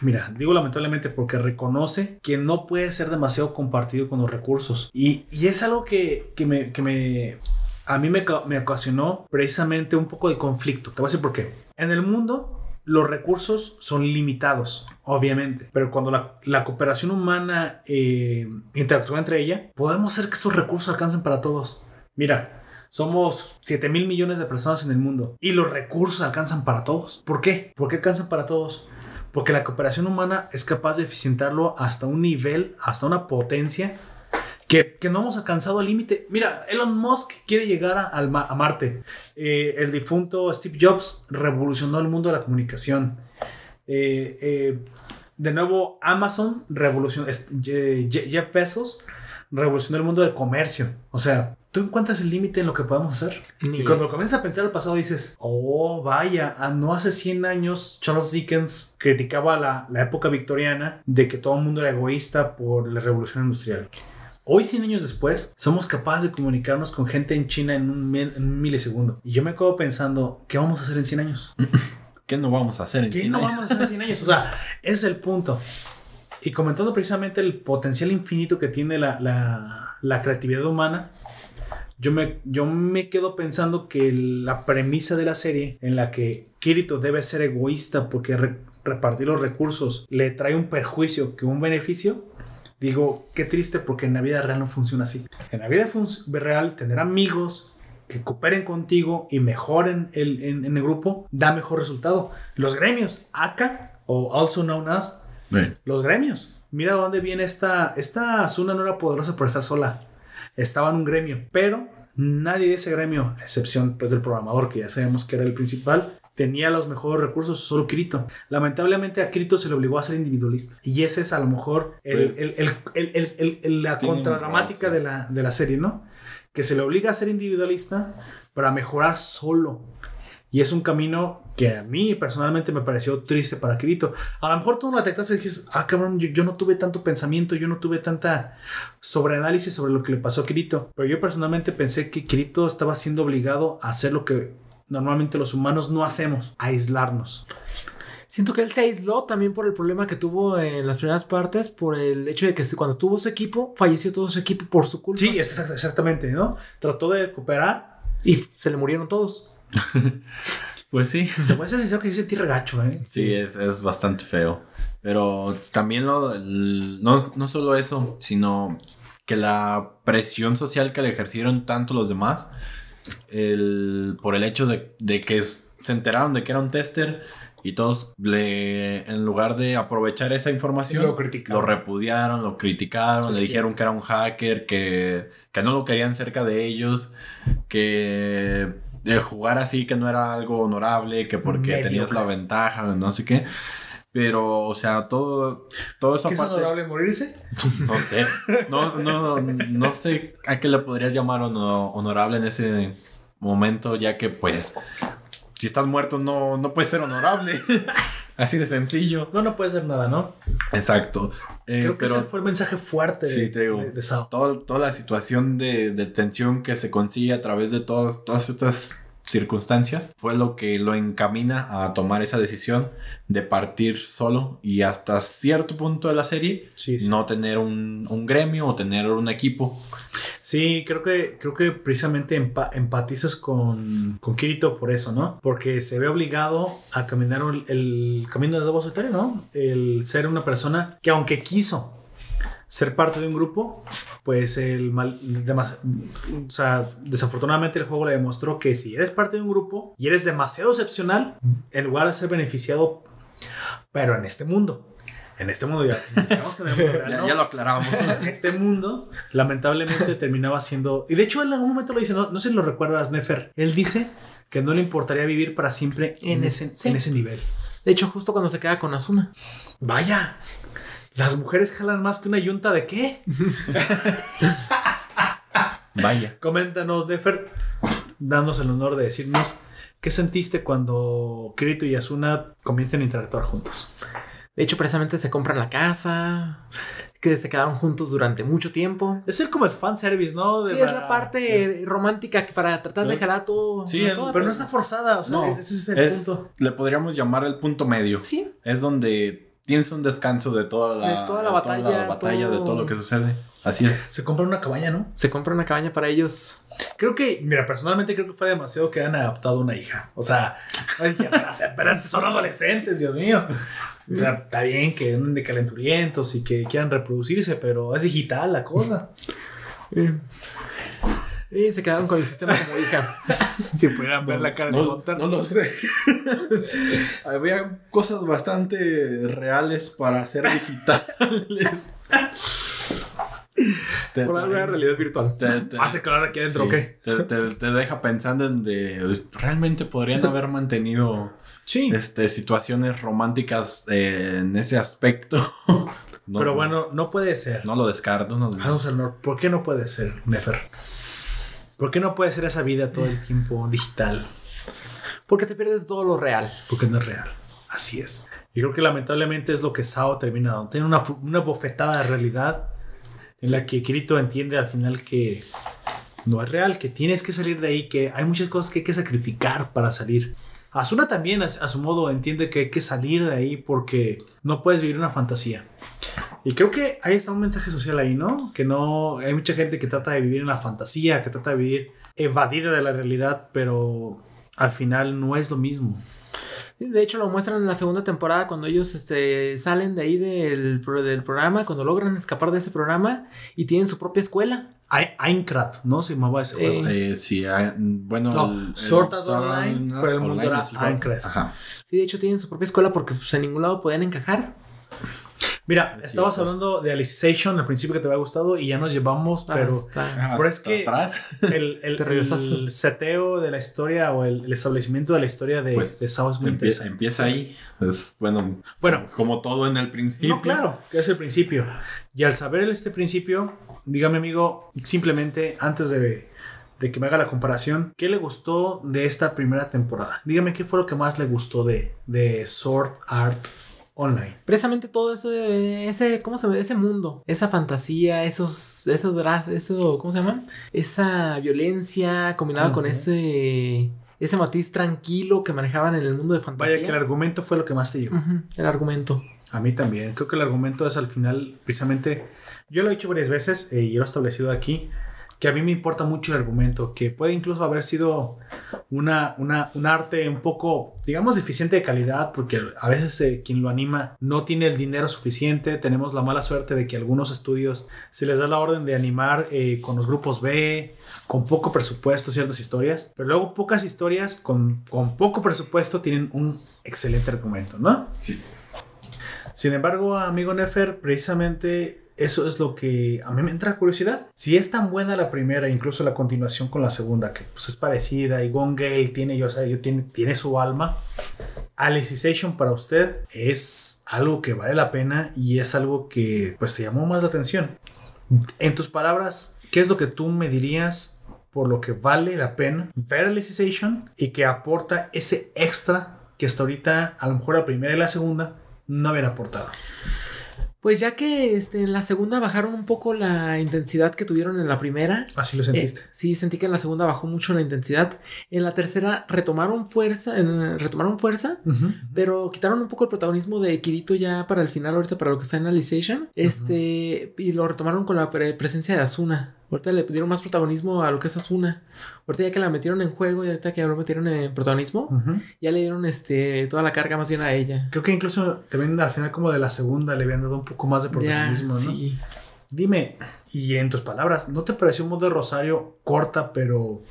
Speaker 1: Mira, digo lamentablemente porque reconoce que no puede ser demasiado compartido con los recursos. Y, y es algo que, que me, que me- a mí me, me ocasionó precisamente un poco de conflicto. Te voy a decir por qué. En el mundo, los recursos son limitados, obviamente. Pero cuando la, la cooperación humana eh, interactúa entre ella, podemos hacer que estos recursos alcancen para todos. Mira, somos 7 mil millones de personas en el mundo y los recursos alcanzan para todos. ¿Por qué? ¿Por qué alcanzan para todos? Porque la cooperación humana es capaz de eficientarlo hasta un nivel, hasta una potencia que, que no hemos alcanzado al límite. Mira, Elon Musk quiere llegar a, Marte. Eh, el difunto Steve Jobs revolucionó el mundo de la comunicación. Eh, eh, de nuevo, Amazon revolucionó. Jeff Bezos revolucionó el mundo del comercio. O sea, tú encuentras el límite en lo que podemos hacer.
Speaker 3: Ni-
Speaker 1: Y cuando comienzas a pensar el pasado dices, oh, vaya, no hace 100 años Charles Dickens criticaba la, la época victoriana de que todo el mundo era egoísta por la revolución industrial. Hoy, 100 años después, somos capaces de comunicarnos con gente en China en un, en un milisegundo. Y yo me quedo pensando, ¿qué vamos a hacer en 100 años? *laughs*
Speaker 2: ¿Qué no vamos a hacer en
Speaker 1: ¿Qué no vamos a hacer en 100 años? O sea, ese es el punto. Y comentando precisamente el potencial infinito que tiene la, la- la creatividad humana, yo me, yo me quedo pensando que la premisa de la serie en la que Kirito debe ser egoísta porque re- repartir los recursos le trae un perjuicio que un beneficio, digo, qué triste porque en la vida real no funciona así. En la vida real, tener amigos que cooperen contigo y mejoren el, en, en el grupo da mejor resultado. Los gremios, ACA o also known as, los gremios. Mira dónde viene esta. Esta Asuna no era poderosa por estar sola. Estaba en un gremio. Pero nadie de ese gremio, a excepción pues del programador, que ya sabemos que era el principal, tenía los mejores recursos, solo Kirito. Lamentablemente a Kirito se le obligó a ser individualista. Y ese es a lo mejor el,
Speaker 2: Pues,
Speaker 1: el- el- la contradramática de la, de la serie, ¿no? Que se le obliga a ser individualista para mejorar solo. Y es un camino que a mí personalmente me pareció triste para Kirito. A lo mejor tú lo detectas y dices, ah, cabrón, yo, yo no tuve tanto pensamiento, yo no tuve tanta sobreanálisis sobre lo que le pasó a Kirito. Pero yo personalmente pensé que Kirito estaba siendo obligado a hacer lo que normalmente los humanos no hacemos, aislarnos.
Speaker 3: Siento que él se aisló también por el problema que tuvo en las primeras partes, por el hecho de que cuando tuvo su equipo, falleció todo su equipo por su culpa.
Speaker 1: Sí, exactamente, ¿no? Trató de cooperar.
Speaker 3: Y se le murieron todos. *laughs*
Speaker 2: pues sí.
Speaker 1: Te voy a ser sincero que yo sentí regacho, ¿eh?
Speaker 2: Sí, es, es bastante feo. Pero también lo, el- no, no solo eso, sino que la presión social que le ejercieron tanto los demás, el, por el hecho de, de que es- se enteraron de que era un tester y todos le, en lugar de aprovechar esa información,
Speaker 1: Lo
Speaker 2: lo repudiaron, lo criticaron, le
Speaker 1: Sí.
Speaker 2: dijeron que era un hacker, que, que no lo querían cerca de ellos, que de jugar así que no era algo honorable, que porque tenías la ventaja, no sé qué. Pero, o sea, todo, todo eso
Speaker 1: ¿Qué es honorable morirse?
Speaker 2: No sé. No, no, no sé a qué le podrías llamar hono- honorable en ese momento, ya que pues si estás muerto no, no puedes ser honorable. *laughs* Así de sencillo.
Speaker 1: No, no puede ser nada, ¿no?
Speaker 2: Exacto. Eh,
Speaker 1: Creo que
Speaker 2: pero
Speaker 1: ese fue el mensaje fuerte de,
Speaker 2: Sí, te digo.
Speaker 1: de- de Sao.
Speaker 2: todo- toda la situación de, de tensión que se consigue a través de todas, todas estas circunstancias fue lo que lo encamina a tomar esa decisión de partir solo y hasta cierto punto de la serie
Speaker 1: Sí, sí.
Speaker 2: no tener un, un gremio o tener un equipo.
Speaker 1: Sí, creo que, creo que precisamente empa- empatizas con, con Kirito por eso, ¿no? Porque se ve obligado a caminar el, el camino de lobo solitario, ¿no? El ser una persona que aunque quiso ser parte de un grupo, pues el mal, demas- o sea, desafortunadamente el juego le demostró que si eres parte de un grupo y eres demasiado excepcional, en lugar de ser beneficiado, pero en este mundo, en este mundo ya, que en el mundo *laughs* real,
Speaker 2: Ya,
Speaker 1: ¿no?
Speaker 2: ya lo aclaramos. *laughs*
Speaker 1: este mundo lamentablemente terminaba siendo y de hecho en algún momento lo dice no, no sé si lo recuerdas Nefer él dice que no le importaría vivir para siempre en,
Speaker 3: En
Speaker 1: ese,
Speaker 3: ese- sí.
Speaker 1: en ese nivel
Speaker 3: De hecho, justo cuando se queda con Asuna.
Speaker 1: vaya las mujeres jalan más que una yunta de qué *laughs*
Speaker 2: Vaya.
Speaker 1: coméntanos Nefer dándonos el honor de decirnos qué sentiste cuando Kirito y Asuna comienzan a interactuar juntos
Speaker 3: De hecho, precisamente se compran la casa, que se quedaron juntos durante mucho tiempo.
Speaker 1: es el como el fanservice ¿no? De
Speaker 3: Sí, es la parte romántica que para tratar de jalar todo.
Speaker 2: Sí, el-
Speaker 1: pero no está forzada o sea
Speaker 2: No,
Speaker 1: ese ese es el
Speaker 2: es-
Speaker 1: punto
Speaker 2: le podríamos llamar el punto medio.
Speaker 3: Sí,
Speaker 2: Es donde tienes un descanso de toda la,
Speaker 3: De toda la batalla,
Speaker 2: batalla,
Speaker 3: todo.
Speaker 2: de todo lo que sucede. Así es.
Speaker 1: se compra una cabaña ¿no?
Speaker 3: se compra una cabaña para ellos.
Speaker 1: Creo que, mira, personalmente creo que fue demasiado que han adaptado una hija. O sea, *laughs* ay, ya, espérate, espérate, son adolescentes, Dios mío. O sea, está bien que anden de calenturientos y que quieran reproducirse, pero es digital la cosa.
Speaker 3: Y se quedaron con el sistema como hija. *laughs*
Speaker 1: Si pudieran ver la cara de
Speaker 2: No, no lo sé. *laughs* Había cosas bastante reales para ser digitales. te, *laughs*
Speaker 3: Por alguna realidad virtual.
Speaker 2: te- te-
Speaker 1: Hace claro aquí adentro,
Speaker 2: sí,
Speaker 1: ¿qué?
Speaker 2: te- deja pensando en de realmente podrían haber mantenido
Speaker 1: Sí.
Speaker 2: este situaciones románticas eh, en ese aspecto. No-
Speaker 1: pero bueno, no puede ser.
Speaker 2: no lo descarto. no-
Speaker 1: el honor. ¿Por qué no puede ser, Nefer? ¿Por qué no puede ser esa vida todo el tiempo digital?
Speaker 3: Porque te pierdes todo lo real.
Speaker 1: Porque no es real. Así es. Y creo que lamentablemente es lo que Sao ha terminado. Tiene una, una bofetada de realidad en la que Kirito entiende al final que no es real, que tienes que salir de ahí, que hay muchas cosas que hay que sacrificar para salir. Asuna también a, a su modo entiende que hay que salir de ahí porque no puedes vivir una fantasía. Y creo que ahí está un mensaje social ahí, ¿no? Que no hay mucha gente que trata de vivir en la fantasía, que trata de vivir evadida de la realidad, pero al final no es lo mismo.
Speaker 3: De hecho, lo muestran en la segunda temporada cuando ellos este, salen de ahí del, del programa, cuando logran escapar de ese programa y tienen su propia escuela.
Speaker 1: Ai- Eintracht, ¿no? Se llamaba ese juego.
Speaker 3: Eh,
Speaker 2: Eh, sí, ah, bueno.
Speaker 1: No,
Speaker 2: el- el
Speaker 1: Sword Art
Speaker 2: Sword
Speaker 1: Online, pero el mundo era.
Speaker 3: Sí, de hecho tienen su propia escuela porque pues, en ningún lado podían encajar.
Speaker 1: Mira,
Speaker 2: Es
Speaker 1: estabas
Speaker 2: cierto.
Speaker 1: hablando de Alicization al principio que te había gustado y ya nos llevamos, pero
Speaker 3: Hasta-
Speaker 1: Pero es que-
Speaker 2: atrás. *laughs*
Speaker 1: el, el, el seteo de la historia o el, el establecimiento de la historia de,
Speaker 2: Pues,
Speaker 1: de Sao es muy
Speaker 2: Empieza, empieza ahí. Es bueno.
Speaker 1: Bueno.
Speaker 2: como todo en el principio.
Speaker 1: No, claro, que es el principio. Y al saber este principio, dígame amigo, simplemente antes de, de que me haga la comparación, ¿qué le gustó de esta primera temporada? Dígame qué fue lo que más le gustó de, de Sword Art Online.
Speaker 3: Precisamente todo ese, ese, ¿cómo se? Ese mundo, esa fantasía, esos, esos eso, ¿cómo se llama? Esa violencia combinada con ese, ese matiz tranquilo que manejaban en el mundo de fantasía.
Speaker 1: Vaya que el argumento fue lo que más te llegó.
Speaker 3: El argumento.
Speaker 1: A mí también. Creo que el argumento es al final, precisamente, yo lo he dicho varias veces eh, y lo he establecido aquí, que a mí me importa mucho el argumento, que puede incluso haber sido una, una, un arte un poco, digamos, deficiente de calidad, porque a veces eh, quien lo anima no tiene el dinero suficiente. Tenemos la mala suerte de que algunos estudios se les da la orden de animar eh, con los grupos B, con poco presupuesto, ciertas historias, pero luego pocas historias con, con poco presupuesto tienen un excelente argumento, ¿no?
Speaker 2: Sí.
Speaker 1: Sin embargo, amigo Nefer, precisamente eso es lo que a mí me entra curiosidad. Si es tan buena la primera, incluso la continuación con la segunda, que pues es parecida, y Gone Gale tiene, o sea, tiene, tiene su alma. Alicization para usted es algo que vale la pena y es algo que pues te llamó más la atención. En tus palabras, ¿qué es lo que tú me dirías por lo que vale la pena ver Alicization y que aporta ese extra que hasta ahorita a lo mejor la primera y la segunda no habían aportado?
Speaker 3: Pues ya que este, en la segunda bajaron un poco la intensidad que tuvieron en la primera.
Speaker 1: Así lo sentiste.
Speaker 3: eh, sí, sentí que en la segunda bajó mucho la intensidad. En la tercera retomaron fuerza, en- retomaron fuerza, pero quitaron un poco el protagonismo de Kirito ya para el final, ahorita para lo que está en Alicization. Este, y lo retomaron con la pre- presencia de Asuna. Ahorita le dieron más protagonismo a lo que es Asuna. Ahorita ya que la metieron en juego y ahorita que ya lo metieron en protagonismo, ya le dieron este, toda la carga más bien a ella.
Speaker 1: Creo que incluso también al final como de la segunda le habían dado un poco más de
Speaker 3: Ya,
Speaker 1: protagonismo, ¿no?
Speaker 3: sí.
Speaker 1: Dime, y en tus palabras, ¿no te pareció un modo de Rosario corta pero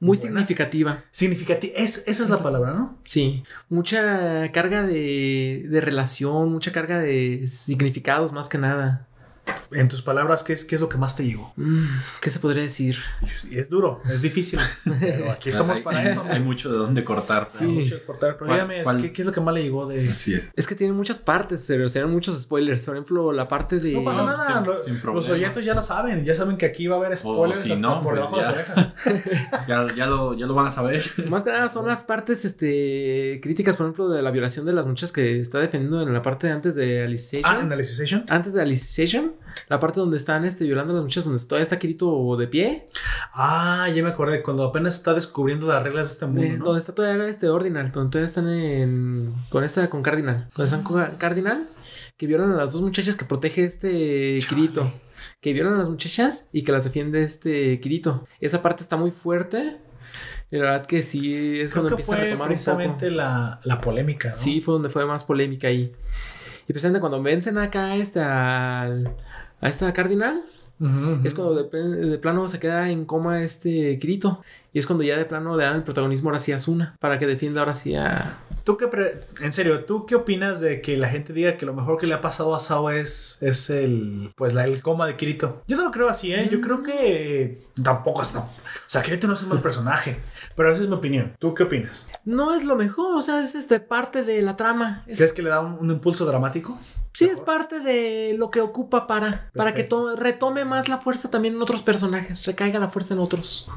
Speaker 3: Muy
Speaker 1: Buena.
Speaker 3: significativa.
Speaker 1: significativa? Es, esa es la palabra, ¿no?
Speaker 3: Sí, mucha carga de, de relación, mucha carga de significados más que nada.
Speaker 1: En tus palabras, ¿qué es, qué es lo que más te llegó?
Speaker 3: Mm, ¿Qué se podría decir?
Speaker 1: Y Es duro, es difícil, pero aquí estamos
Speaker 2: Hay-
Speaker 1: para eso.
Speaker 2: Hay mucho de dónde cortar.
Speaker 3: Sí.
Speaker 1: Hay mucho que cortar, pero
Speaker 2: ¿Cuál-
Speaker 1: dígame? ¿qué, qué es lo que más le llegó de...?
Speaker 2: Así es.
Speaker 3: Es que tiene muchas partes, pero serán muchos spoilers. Por ejemplo, la parte de...
Speaker 1: No pasa
Speaker 2: No,
Speaker 1: nada,
Speaker 2: sin-
Speaker 1: lo-
Speaker 2: sin
Speaker 1: los oyentes ya lo saben, ya saben que aquí va a haber spoilers
Speaker 2: si
Speaker 1: hasta
Speaker 2: no,
Speaker 1: por
Speaker 2: pues
Speaker 1: debajo de las
Speaker 2: ya.
Speaker 1: orejas. *laughs*
Speaker 2: Ya, ya, lo, ya lo van a saber.
Speaker 3: Más que nada son las partes este, críticas, por ejemplo, de la violación de las muchachas que está defendiendo en la parte de antes de Alicization.
Speaker 1: Ah, en Alicization.
Speaker 3: Antes de Alicization, la parte donde están este, violando a las muchachas, donde todavía está Kirito de pie,
Speaker 1: Ah, ya me acordé, cuando apenas está descubriendo las reglas de este mundo, ¿no?
Speaker 3: donde está todavía este Ordinal, donde todavía están en, con esta, con Cardinal, donde están con Cardinal, que violan a las dos muchachas que protege este
Speaker 1: Chale.
Speaker 3: Kirito, que violan a las muchachas y que las defiende este Kirito. Esa parte está muy fuerte. Y la verdad que sí es
Speaker 1: Creo
Speaker 3: cuando empieza a retomar un poco.
Speaker 1: precisamente la, la polémica, ¿no?
Speaker 3: Sí, fue donde fue más polémica ahí. Y precisamente cuando vencen acá este, al- a esta Cardinal,
Speaker 1: Ujú, ujú.
Speaker 3: es cuando de, de plano se queda en coma este Kirito. Y es cuando ya de plano le dan el protagonismo ahora sí a Asuna. Para que defienda ahora sí a.
Speaker 1: ¿Tú qué pre- en serio, ¿tú qué opinas de que la gente diga que lo mejor que le ha pasado a Sao es, es el pues la, el coma de Kirito? Yo no lo creo así, ¿eh? Yo creo que tampoco es no. O sea, Kirito no es un mal personaje, pero esa es mi opinión. ¿Tú qué opinas?
Speaker 3: No es lo mejor, o sea, es este parte de la trama. Es-
Speaker 1: ¿Crees que le da un, un impulso dramático?
Speaker 3: Sí, es parte de lo que ocupa para. Para que to- retome más la fuerza también en otros personajes. Recaiga la fuerza en otros.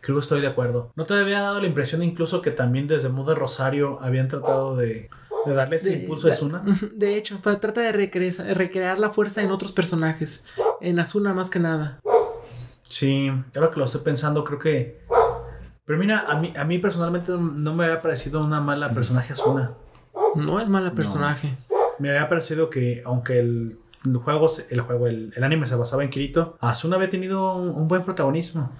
Speaker 1: Creo que estoy de acuerdo. ¿No te había dado la impresión incluso que también desde Mude Rosario habían tratado de, de darle ese
Speaker 3: De-
Speaker 1: impulso a Asuna? *laughs*
Speaker 3: De hecho, trata de recre- recrear la fuerza en otros personajes. En Asuna más que nada.
Speaker 1: Sí, ahora que lo estoy pensando, creo que. Pero mira, a mí, a mí personalmente no me había parecido una mala personaje Asuna.
Speaker 3: No es mala personaje.
Speaker 1: Me había parecido que, aunque el, el juego, se- el juego, el, el anime se basaba en Kirito, Asuna había tenido un, un buen protagonismo.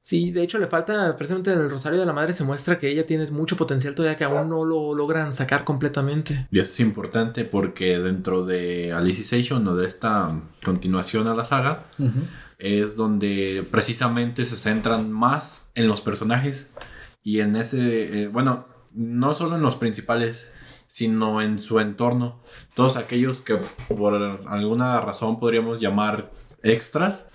Speaker 3: Sí, de hecho le falta, precisamente en el Rosario de la Madre se muestra que ella tiene mucho potencial todavía que aún no lo logran sacar completamente.
Speaker 2: Y eso es importante porque dentro de Alicization o de esta continuación a la saga, es donde precisamente se centran más en los personajes y en ese, eh, bueno, no solo en los principales, sino en su entorno. Todos aquellos que por alguna razón podríamos llamar extras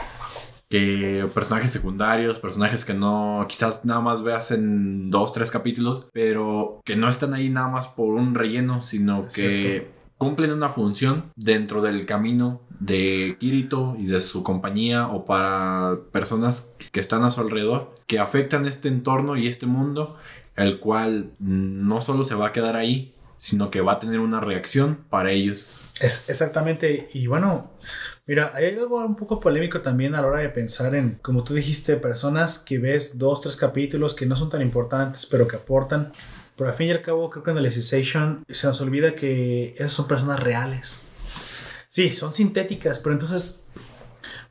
Speaker 2: que personajes secundarios, personajes que no, quizás nada más veas en dos, tres capítulos, pero que no están ahí nada más por un relleno, sino que cumplen una función dentro del camino de Kirito y de su compañía o para personas que están a su alrededor, que afectan este entorno y este mundo, el cual no solo se va a quedar ahí, sino que va a tener una reacción para ellos.
Speaker 1: Es exactamente, y bueno, Mira, hay algo un poco polémico también a la hora de pensar en, como tú dijiste, personas que ves dos, tres capítulos que no son tan importantes, pero que aportan. Pero al fin y al cabo, creo que en Alicization se nos olvida que esas son personas reales. Sí, son sintéticas, pero entonces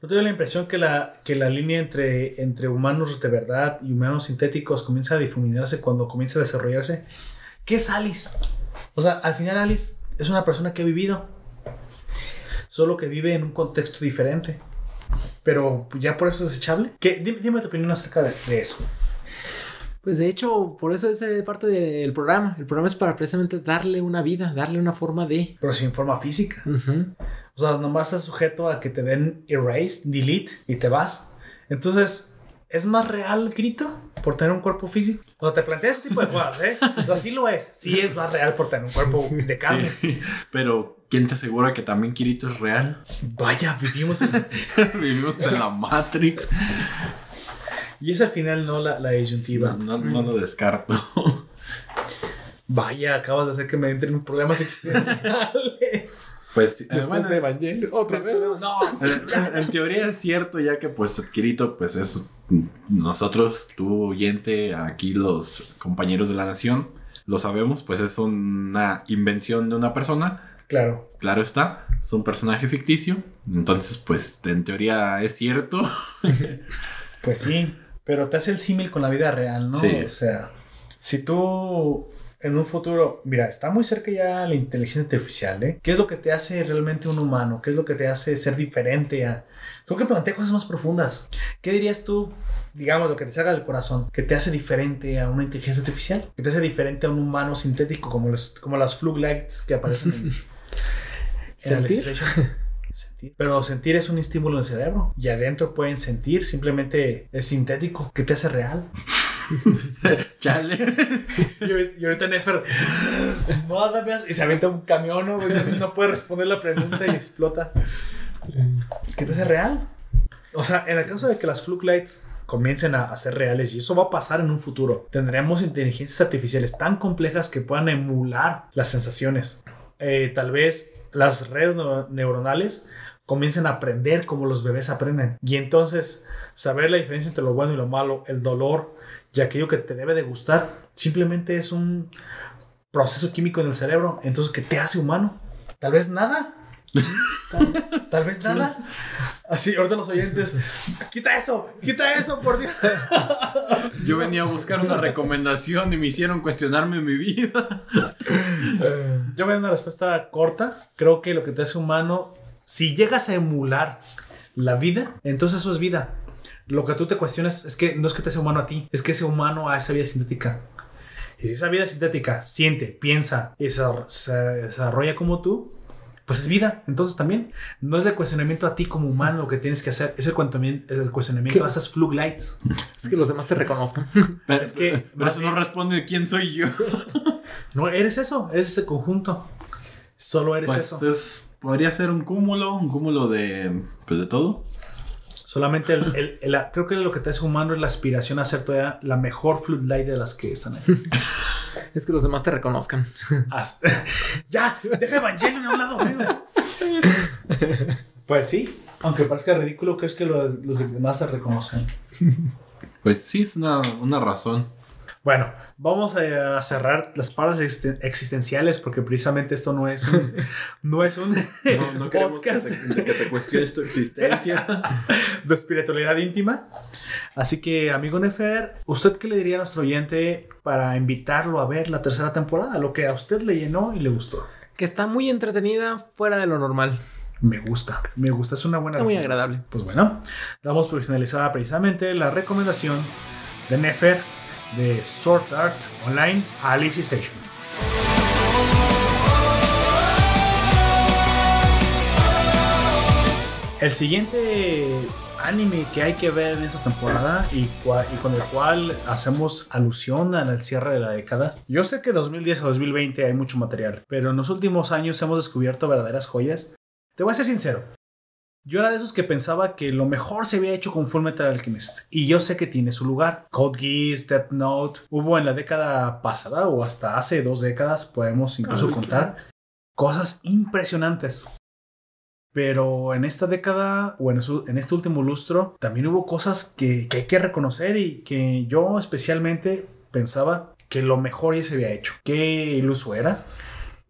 Speaker 1: no tengo la impresión que la, que la línea entre, entre humanos de verdad y humanos sintéticos comienza a difuminarse cuando comienza a desarrollarse. ¿Qué es Alice? O sea, al final Alice es una persona que ha vivido solo que vive en un contexto diferente. Pero ya por eso es desechable. ¿Qué? Dime, tu opinión acerca de, eso.
Speaker 3: Pues de hecho, por eso es eh, parte del programa. El programa es para precisamente darle una vida, darle una forma de.
Speaker 1: Pero sin forma física. O sea, nomás estás sujeto a que te den erase, delete y te vas. Entonces, ¿es más real grito por tener un cuerpo físico? O sea, te planteas ese tipo de cosas, ¿eh? O sea, sí lo es. Sí es más real por tener un cuerpo de carne.
Speaker 2: pero ¿Quién te asegura que también Kirito es real?
Speaker 1: Vaya, vivimos en, *laughs*
Speaker 2: vivimos en la Matrix.
Speaker 1: Y es al final no la, la disyuntiva.
Speaker 2: No, lo descarto.
Speaker 1: Vaya, acabas de hacer que me entren problemas existenciales. *laughs*
Speaker 2: Pues eh, bueno, de otra vez. No. En, teoría es cierto, ya que pues Kirito pues es nosotros, tu oyente, aquí los compañeros de la nación, lo sabemos, pues es una invención de una persona
Speaker 1: Claro.
Speaker 2: Claro está, es un personaje ficticio, entonces pues en teoría es cierto. *laughs*
Speaker 1: pues sí, pero te hace el símil con la vida real, ¿no? Sí. O sea, si tú en un futuro, mira, está muy cerca ya la inteligencia artificial, ¿eh? ¿Qué es lo que te hace realmente un humano? ¿Qué es lo que te hace ser diferente a... Creo que plantea cosas más profundas. ¿Qué dirías tú, digamos, lo que te salga del corazón, que te hace diferente a una inteligencia artificial? ¿Que te hace diferente a un humano sintético como, los, como las flug lights que aparecen en... *laughs* ¿Sentir? *laughs* sentir. Pero sentir es un estímulo en el cerebro. Y adentro pueden sentir, simplemente es sintético. ¿Qué te hace real? *laughs*
Speaker 2: Chale.
Speaker 1: y, ahorita Nefer. y se avienta un camión, ¿no? no puede responder la pregunta y explota. ¿Qué te hace real? O sea, en el caso de que las fluke lights comiencen a, a, ser reales y eso va a pasar en un futuro, tendremos inteligencias artificiales tan complejas que puedan emular las sensaciones. Eh, tal vez las redes neuronales comiencen a aprender como los bebés aprenden. Y entonces saber la diferencia entre lo bueno y lo malo, el dolor y aquello que te debe de gustar, simplemente es un proceso químico en el cerebro. Entonces, ¿qué te hace humano? Tal vez nada. *laughs* Tal, vez nada. Así, ahorita los oyentes, quita eso, quita eso, por Dios. *laughs*
Speaker 2: Yo venía a buscar una recomendación y me hicieron cuestionarme mi vida. *laughs*
Speaker 1: Yo voy a una respuesta corta. Creo que lo que te hace humano, si llegas a emular la vida, entonces eso es vida. Lo que tú te cuestionas es que no es que te hace humano a ti, es que ese humano a esa vida sintética. Y si esa vida sintética siente, piensa y se desarrolla como tú, pues es vida. Entonces también no es el cuestionamiento a ti como humano lo que tienes que hacer, es el, el cuestionamiento a esas flug lights.
Speaker 3: Es que los demás te reconozcan.
Speaker 2: Pero, *laughs* es que pero eso no responde quién soy yo. *laughs*
Speaker 1: no, eres eso, eres ese conjunto. Solo eres pues
Speaker 2: eso. podría ser un cúmulo, un cúmulo de, pues de todo.
Speaker 1: Solamente el, creo que lo que te hace humano es la aspiración a ser todavía la mejor light de las que están ahí. *laughs*
Speaker 3: es que los demás te reconozcan. *laughs* *laughs*
Speaker 1: ya, deja Evangelion a un lado. pues sí, aunque parezca ridículo, que es que los, demás te reconozcan.
Speaker 2: Pues sí, es una, razón.
Speaker 1: Bueno, vamos a cerrar las palabras existenciales porque precisamente esto no es un, *laughs* no es un
Speaker 2: podcast que te, que te cuestiones tu existencia *laughs*
Speaker 1: de espiritualidad íntima. Así que, amigo Nefer, ¿usted qué le diría a nuestro oyente para invitarlo a ver la tercera temporada? Lo que a usted le llenó y le gustó.
Speaker 3: Que está muy entretenida fuera de lo normal.
Speaker 1: Me gusta, me gusta, es una buena.
Speaker 3: Está muy agradable.
Speaker 1: Pues bueno, damos por finalizada precisamente la recomendación de Nefer de Sword Art Online Alicization. El siguiente anime que hay que ver en esta temporada y, y, con el cual hacemos alusión al cierre de la década. Yo sé que 2010 a 2020 hay mucho material, pero en los últimos años hemos descubierto verdaderas joyas. Te voy a ser sincero, yo era de esos que pensaba que lo mejor se había hecho con Full Metal Alchemist. Y yo sé que tiene su lugar. Code Geass, Death Note. Hubo en la década pasada o hasta hace dos décadas, podemos incluso contar, cosas impresionantes. Pero en esta década o en, en, este último lustro también hubo cosas que, que hay que reconocer y que yo especialmente pensaba que lo mejor ya se había hecho. Qué iluso era.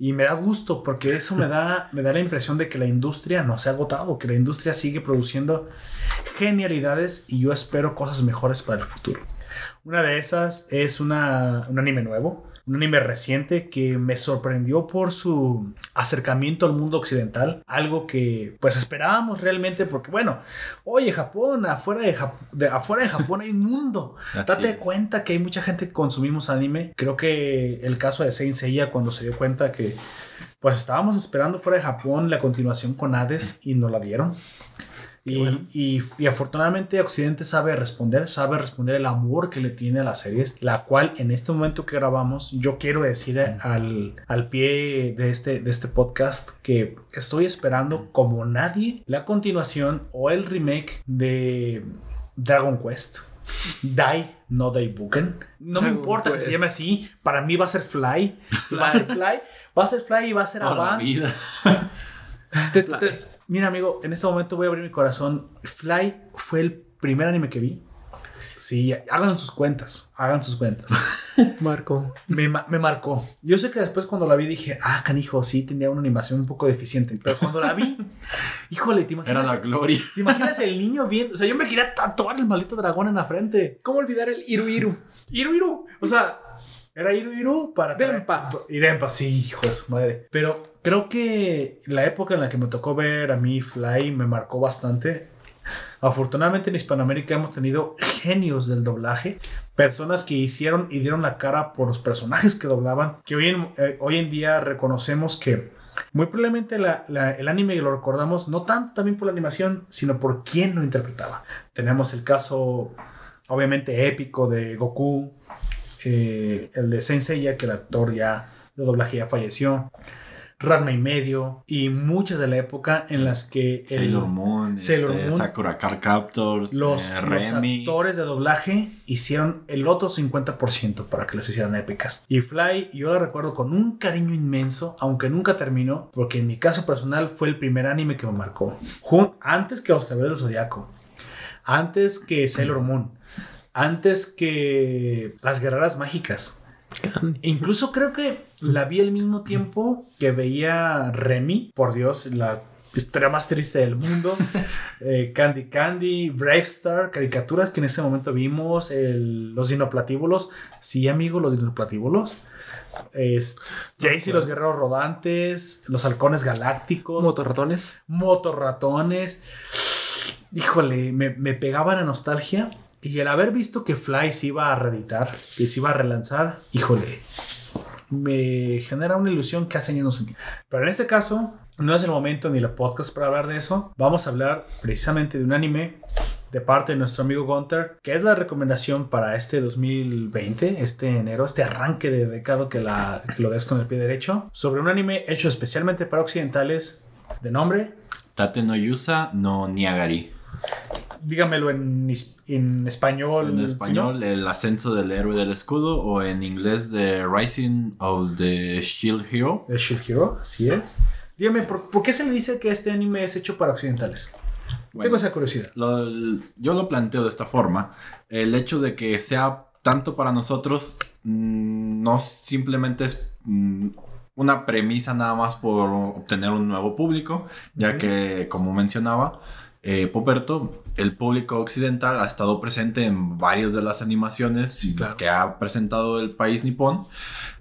Speaker 1: Y me da gusto porque eso me da, me da la impresión de que la industria no se ha agotado, que la industria sigue produciendo genialidades y yo espero cosas mejores para el futuro. Una de esas es una, un anime nuevo un anime reciente que me sorprendió por su acercamiento al mundo occidental, algo que pues esperábamos realmente porque bueno, oye Japón, afuera de, afuera de Japón hay un *laughs* mundo, date cuenta que hay mucha gente que consumimos anime, creo que el caso de Saint Seiya cuando se dio cuenta que pues estábamos esperando fuera de Japón la continuación con Hades y no la dieron. Y, y, afortunadamente Occidente sabe responder, sabe responder el amor que le tiene a las series, la cual en este momento que grabamos, yo quiero decir al, al pie de este, de este podcast que estoy esperando como nadie la continuación o el remake de Dragon Quest. Die, no Buken. No me importa que se llame así. Para mí va a ser Fly. *laughs* Va a ser Fly. Va a ser Fly y va a ser Avant. Mira, amigo, en este momento voy a abrir mi corazón. Fly fue el primer anime que vi. Sí, hagan sus cuentas, hagan sus cuentas. *laughs*
Speaker 3: Marcó.
Speaker 1: Me, me, marcó. Yo sé que después cuando la vi dije, ah, canijo, sí, tenía una animación un poco deficiente. Pero cuando la vi, *laughs* híjole, ¿te imaginas?
Speaker 2: Era la gloria. *laughs*
Speaker 1: ¿Te imaginas el niño viendo? O sea, yo me quería tatuar el maldito dragón en la frente.
Speaker 3: ¿Cómo olvidar el Iru Iru?
Speaker 1: Iru Iru. O sea, era Iru Iru para...
Speaker 3: Dempa.
Speaker 1: Y Dempa, sí, hijo de su madre. Pero creo que la época en la que me tocó ver a mí Fly me marcó bastante. Afortunadamente en Hispanoamérica hemos tenido genios del doblaje, personas que hicieron y dieron la cara por los personajes que doblaban, que hoy en, eh, hoy en día reconocemos que muy probablemente el anime lo recordamos no tanto también por la animación, sino por quién lo interpretaba. Tenemos el caso obviamente épico de Goku, eh, el de Sensei, ya que el actor ya de doblaje ya falleció. Ranma y medio y muchas de la época en las que
Speaker 2: Sailor Moon, Sailor este, Sakura Car Captors,
Speaker 1: los, eh, actores de doblaje hicieron el otro 50% para que les hicieran épicas. Y Fly yo la recuerdo con un cariño inmenso, aunque nunca terminó, porque en mi caso personal fue el primer anime que me marcó. Antes que Los Caballeros del Zodiaco, antes que Sailor Moon, antes que Las Guerreras Mágicas. Incluso creo que la vi al mismo tiempo que veía Remy, por Dios, la historia más triste del mundo. *laughs* Eh, Candy Candy, Brave Star, caricaturas que en ese momento vimos, los dinoplatíbulos. Sí, amigo, los dinoplatíbulos. Es Jace y los guerreros rodantes, los halcones galácticos,
Speaker 3: motorratones.
Speaker 1: Motorratones. Híjole, me, me pegaba la nostalgia. Y el haber visto que Fly se iba a reeditar, que se iba a relanzar, híjole, me genera una ilusión que hace años no sentí. Pero en este caso, no es el momento ni el podcast para hablar de eso. Vamos a hablar precisamente de un anime de parte de nuestro amigo Gunter, que es la recomendación para este 2020, este enero, este arranque de decado que, que lo des con el pie derecho, sobre un anime hecho especialmente para occidentales de nombre
Speaker 2: Tate no Yusa no Niagari
Speaker 1: dígamelo en, en español.
Speaker 2: En español, el ascenso del héroe del escudo o en inglés The Rising of the Shield Hero.
Speaker 1: The Shield Hero, así es. Dígame, ¿por, qué se le dice que este anime es hecho para occidentales? Tengo esa curiosidad.
Speaker 2: yo lo planteo de esta forma. El hecho de que sea tanto para nosotros, mm, no simplemente es mm, una premisa nada más por obtener un nuevo público, ya que, como mencionaba, eh, Poperto, el público occidental ha estado presente en varias de las animaciones
Speaker 1: Sí, claro.
Speaker 2: que ha presentado el país nipón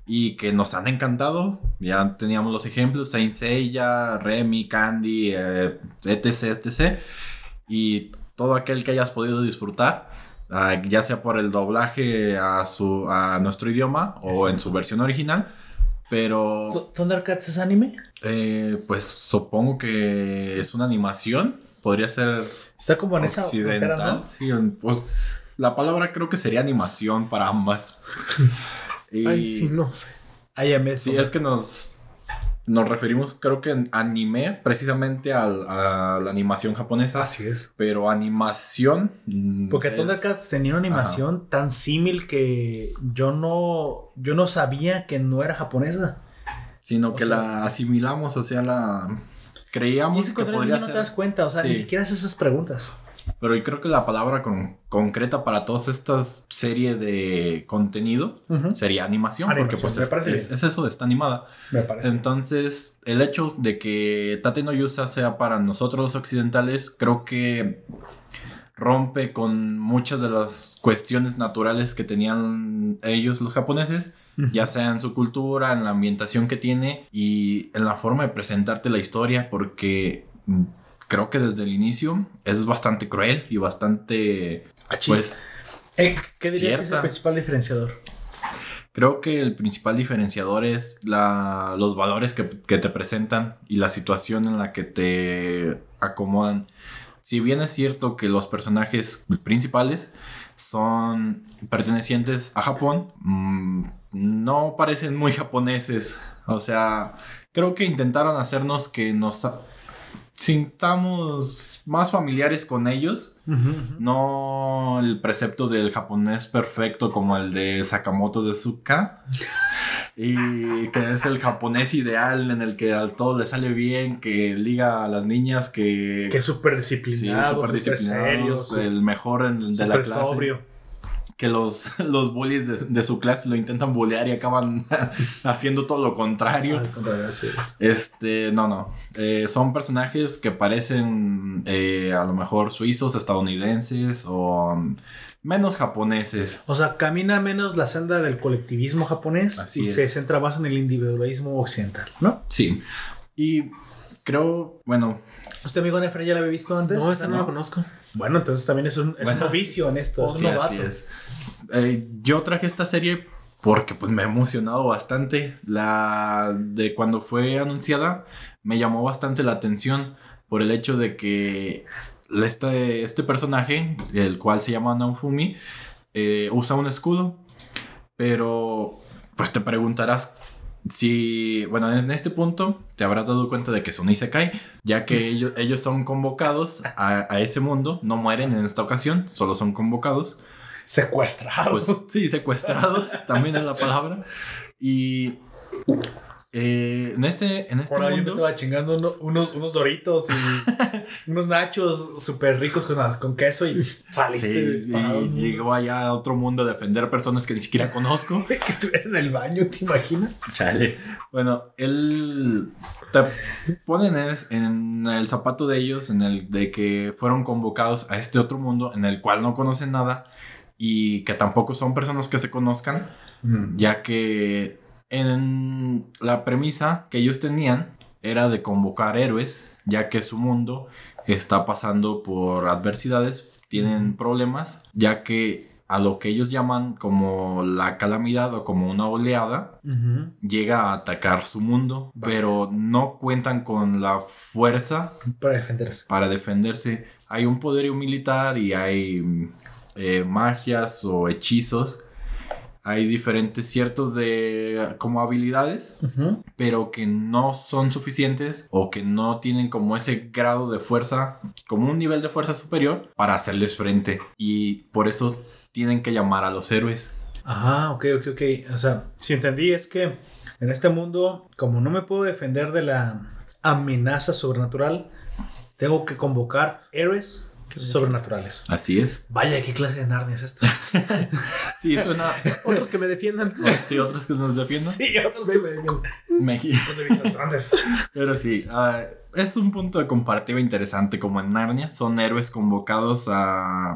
Speaker 2: y que nos han encantado. Ya teníamos los ejemplos, Saint Seiya, Remy, Candy, eh, etc, etc. Y todo aquel que hayas podido disfrutar, ah, ya sea por el doblaje a, su, a nuestro idioma o en su versión original. Pero,
Speaker 1: Th- ¿Thundercats es anime?
Speaker 2: eh, pues supongo que es una animación. Podría ser
Speaker 1: Está como en esa
Speaker 2: occidental.
Speaker 1: frontera, ¿no?
Speaker 2: Sí, en- pues la palabra creo que sería animación para ambas. *laughs* Y-
Speaker 3: Ay, sí, no sé.
Speaker 1: IMS.
Speaker 2: Sí, es que nos, nos referimos, creo que en anime, precisamente al- a la animación japonesa.
Speaker 1: Así es.
Speaker 2: Pero animación.
Speaker 1: Porque
Speaker 2: es-
Speaker 1: Thundercats tenía una animación tan símil que yo no, yo no sabía que no era japonesa.
Speaker 2: Sino
Speaker 1: o
Speaker 2: que
Speaker 1: sea-
Speaker 2: la asimilamos, o sea, la.
Speaker 1: Y
Speaker 2: Creíamos
Speaker 1: es que
Speaker 2: que podría
Speaker 1: no
Speaker 2: ser.
Speaker 1: te das cuenta, o sea, ni
Speaker 2: Sí.
Speaker 1: siquiera haces esas preguntas.
Speaker 2: Pero yo creo que la palabra con- concreta para todas estas series de contenido sería animación. porque
Speaker 1: Animación,
Speaker 2: pues
Speaker 1: me
Speaker 2: es,
Speaker 1: parece
Speaker 2: es-
Speaker 1: bien.
Speaker 2: es eso, está animada.
Speaker 1: Me parece.
Speaker 2: Entonces, el hecho de que Tate no Yusa sea para nosotros los occidentales, creo que rompe con muchas de las cuestiones naturales que tenían ellos los japoneses, ya sea en su cultura, en la ambientación que tiene y en la forma de presentarte la historia, porque mm, creo que desde el inicio es bastante cruel y bastante,
Speaker 1: Achis.
Speaker 2: pues,
Speaker 1: Eh, ¿Qué dirías que es el principal diferenciador?
Speaker 2: Creo que el principal diferenciador es la, los valores que, que te presentan y la situación en la que te acomodan. Si bien es cierto que los personajes principales son pertenecientes a Japón, mm, no parecen muy japoneses. O sea, creo que intentaron hacernos que nos sintamos más familiares con ellos. No el precepto del japonés perfecto como el de Sakamoto de Suka. Y que es el japonés ideal en el que al todo le sale bien, que liga a las niñas, que...
Speaker 1: Que es súper
Speaker 2: sí,
Speaker 1: disciplinado,
Speaker 2: súper
Speaker 1: serio,
Speaker 2: el mejor en- de la
Speaker 1: súper
Speaker 2: clase.
Speaker 1: sobrio.
Speaker 2: Que los, *laughs* los bullies de, de su clase lo intentan bullear y acaban *laughs* haciendo todo lo contrario.
Speaker 1: Al contrario, así es.
Speaker 2: Este, no, no. Eh, son personajes que parecen eh, a lo mejor suizos, estadounidenses o um, menos japoneses.
Speaker 1: O sea, camina menos la senda del colectivismo japonés
Speaker 2: Así
Speaker 1: y
Speaker 2: es.
Speaker 1: se centra más en el individualismo occidental, ¿no?
Speaker 2: Sí. Y creo, bueno,
Speaker 1: ¿Usted, amigo Nefra, ya la había visto antes?
Speaker 3: No, esa no
Speaker 1: ¿No?
Speaker 3: la conozco.
Speaker 1: Bueno, entonces también es un, es
Speaker 2: Bueno,
Speaker 1: un novicio en esto. es un
Speaker 2: sí, así es. Eh, yo traje esta serie porque pues me ha emocionado bastante. La de cuando fue anunciada me llamó bastante la atención por el hecho de que este, este personaje, el cual se llama Naofumi, eh, usa un escudo. Pero pues te preguntarás si, bueno, en este punto te habrás dado cuenta de que es un Isekai, ya que *laughs* ellos, ellos son convocados a, a ese mundo, no mueren en esta ocasión, solo son convocados.
Speaker 1: Secuestrados.
Speaker 2: Pues sí, secuestrados, también es la palabra. Y eh, en este, en este
Speaker 1: Por ahí yo me
Speaker 2: mundo,
Speaker 1: estaba chingando uno- unos, unos doritos y *laughs* unos nachos súper ricos con, con queso y saliste
Speaker 2: sí, y llegó allá a otro mundo a defender personas que ni siquiera *laughs* conozco.
Speaker 1: Que estuvieras en el baño, ¿te imaginas?
Speaker 2: Chale. Bueno, él te ponen en, en el zapato de ellos, en el de que fueron convocados a este otro mundo en el cual no conocen nada y que tampoco son personas que se conozcan, ya que en la premisa que ellos tenían era de convocar héroes, ya que su mundo está pasando por adversidades, tienen problemas, ya que a lo que ellos llaman como la calamidad o como una oleada, llega a atacar su mundo, pero no cuentan con la fuerza
Speaker 1: Para defenderse.
Speaker 2: para defenderse. Hay un poderío militar y hay eh, magias o hechizos. Hay diferentes ciertos de como habilidades, pero que no son suficientes o que no tienen como ese grado de fuerza, como un nivel de fuerza superior para hacerles frente. Y por eso tienen que llamar a los héroes.
Speaker 1: Ah, ok, ok, ok. O sea, si entendí es que en este mundo, como no me puedo defender de la amenaza sobrenatural, tengo que convocar héroes sobrenaturales.
Speaker 2: Así es.
Speaker 1: Vaya, ¿qué clase de Narnia es esto? *laughs*
Speaker 2: Sí, suena.
Speaker 3: Otros que me defiendan.
Speaker 2: Sí, otros que nos defiendan.
Speaker 1: sí, otros que me digan.
Speaker 2: Meji-
Speaker 1: ¿Dónde viste grandes?
Speaker 2: Pero sí, ah, es un punto de comparativa interesante como en Narnia. Son héroes convocados a,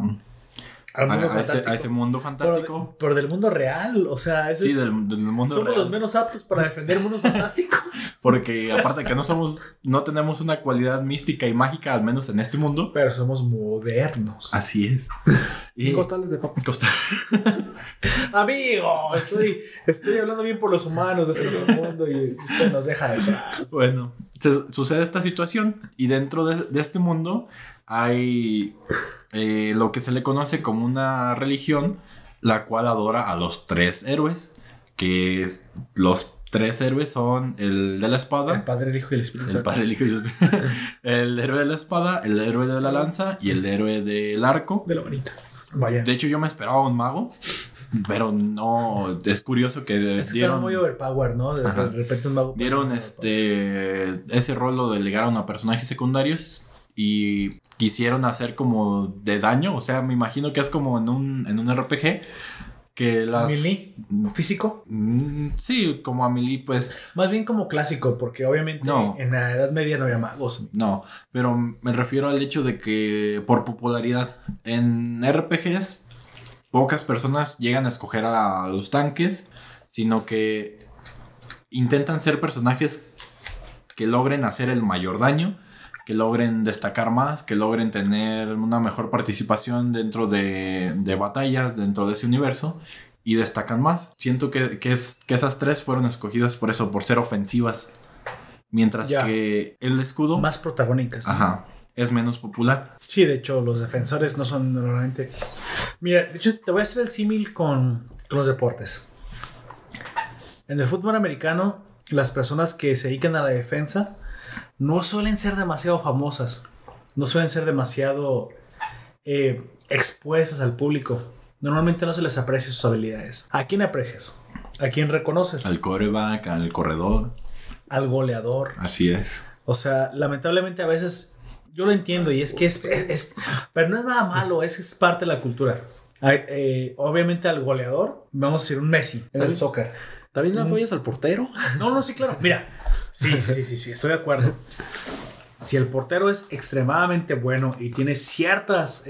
Speaker 1: Al mundo
Speaker 2: a- a ese, a ese mundo
Speaker 1: Pero,
Speaker 2: fantástico.
Speaker 1: de- pero del mundo real, o sea, ese
Speaker 2: Sí,
Speaker 1: es-
Speaker 2: del, del mundo
Speaker 1: somos
Speaker 2: real.
Speaker 1: los menos aptos para defender mundos *laughs* fantásticos.
Speaker 2: Porque aparte que no somos, no tenemos una cualidad mística y mágica, al menos en este mundo.
Speaker 1: Pero somos modernos.
Speaker 2: Así es. *laughs* Y
Speaker 3: Costales de papa.
Speaker 2: Costa- *laughs*
Speaker 1: Amigo, estoy, estoy hablando bien por los humanos de este mundo y usted nos deja detrás.
Speaker 2: Bueno, se- sucede esta situación y dentro de, de este mundo hay eh, lo que se le conoce como una religión, la cual adora a los tres héroes, que es- los tres héroes son el de la
Speaker 1: El
Speaker 2: espada,
Speaker 1: Padre, el Hijo y el Espíritu
Speaker 2: el padre, el hijo y el Espíritu. *laughs* el héroe de la espada, el héroe de la lanza y el héroe del arco.
Speaker 1: De la bonita. Vaya.
Speaker 2: De hecho, yo me esperaba un mago, pero no, es curioso que
Speaker 1: es
Speaker 2: dieron...
Speaker 1: muy overpower, ¿no? De, repente un mago.
Speaker 2: Dieron este ese rol lo delegaron a personajes secundarios y quisieron hacer como de daño, o sea, me imagino que es como en un en un RPG que las
Speaker 1: Melee, físico.
Speaker 2: Mm, sí, como a Melee pues
Speaker 1: Más bien como clásico, porque obviamente
Speaker 2: No.
Speaker 1: en la Edad Media no había magos.
Speaker 2: no, pero me refiero al hecho de que por popularidad en RPGs pocas personas llegan a escoger a los tanques, sino que intentan ser personajes que logren hacer el mayor daño, que logren destacar más, que logren tener una mejor participación dentro de, de batallas, dentro de ese universo, y destacan más. Siento que, que es, que esas tres fueron escogidas por eso, por ser ofensivas, mientras
Speaker 1: Ya.
Speaker 2: que el escudo
Speaker 1: Más protagónicas. ¿no?
Speaker 2: ajá, es menos popular.
Speaker 1: Sí, de hecho, los defensores no son normalmente. Mira, de hecho, te voy a hacer el símil con, con los deportes. En el fútbol americano, las personas que se dedican a la defensa no suelen ser demasiado famosas, no suelen ser demasiado eh, expuestas al público. Normalmente no se les aprecia sus habilidades. ¿A quién aprecias? ¿A quién reconoces?
Speaker 2: Al coreback, al corredor,
Speaker 1: Al goleador.
Speaker 2: así es.
Speaker 1: O sea, lamentablemente a veces yo lo entiendo y es que es, es- es- pero no es nada malo, es, es parte de la cultura. Eh, obviamente al goleador, vamos a decir un Messi en el soccer.
Speaker 3: ¿También apoyas al portero?
Speaker 1: No, no, sí, claro. Mira, sí, sí, sí, sí, sí, estoy de acuerdo. Si el portero es extremadamente bueno y tiene ciertos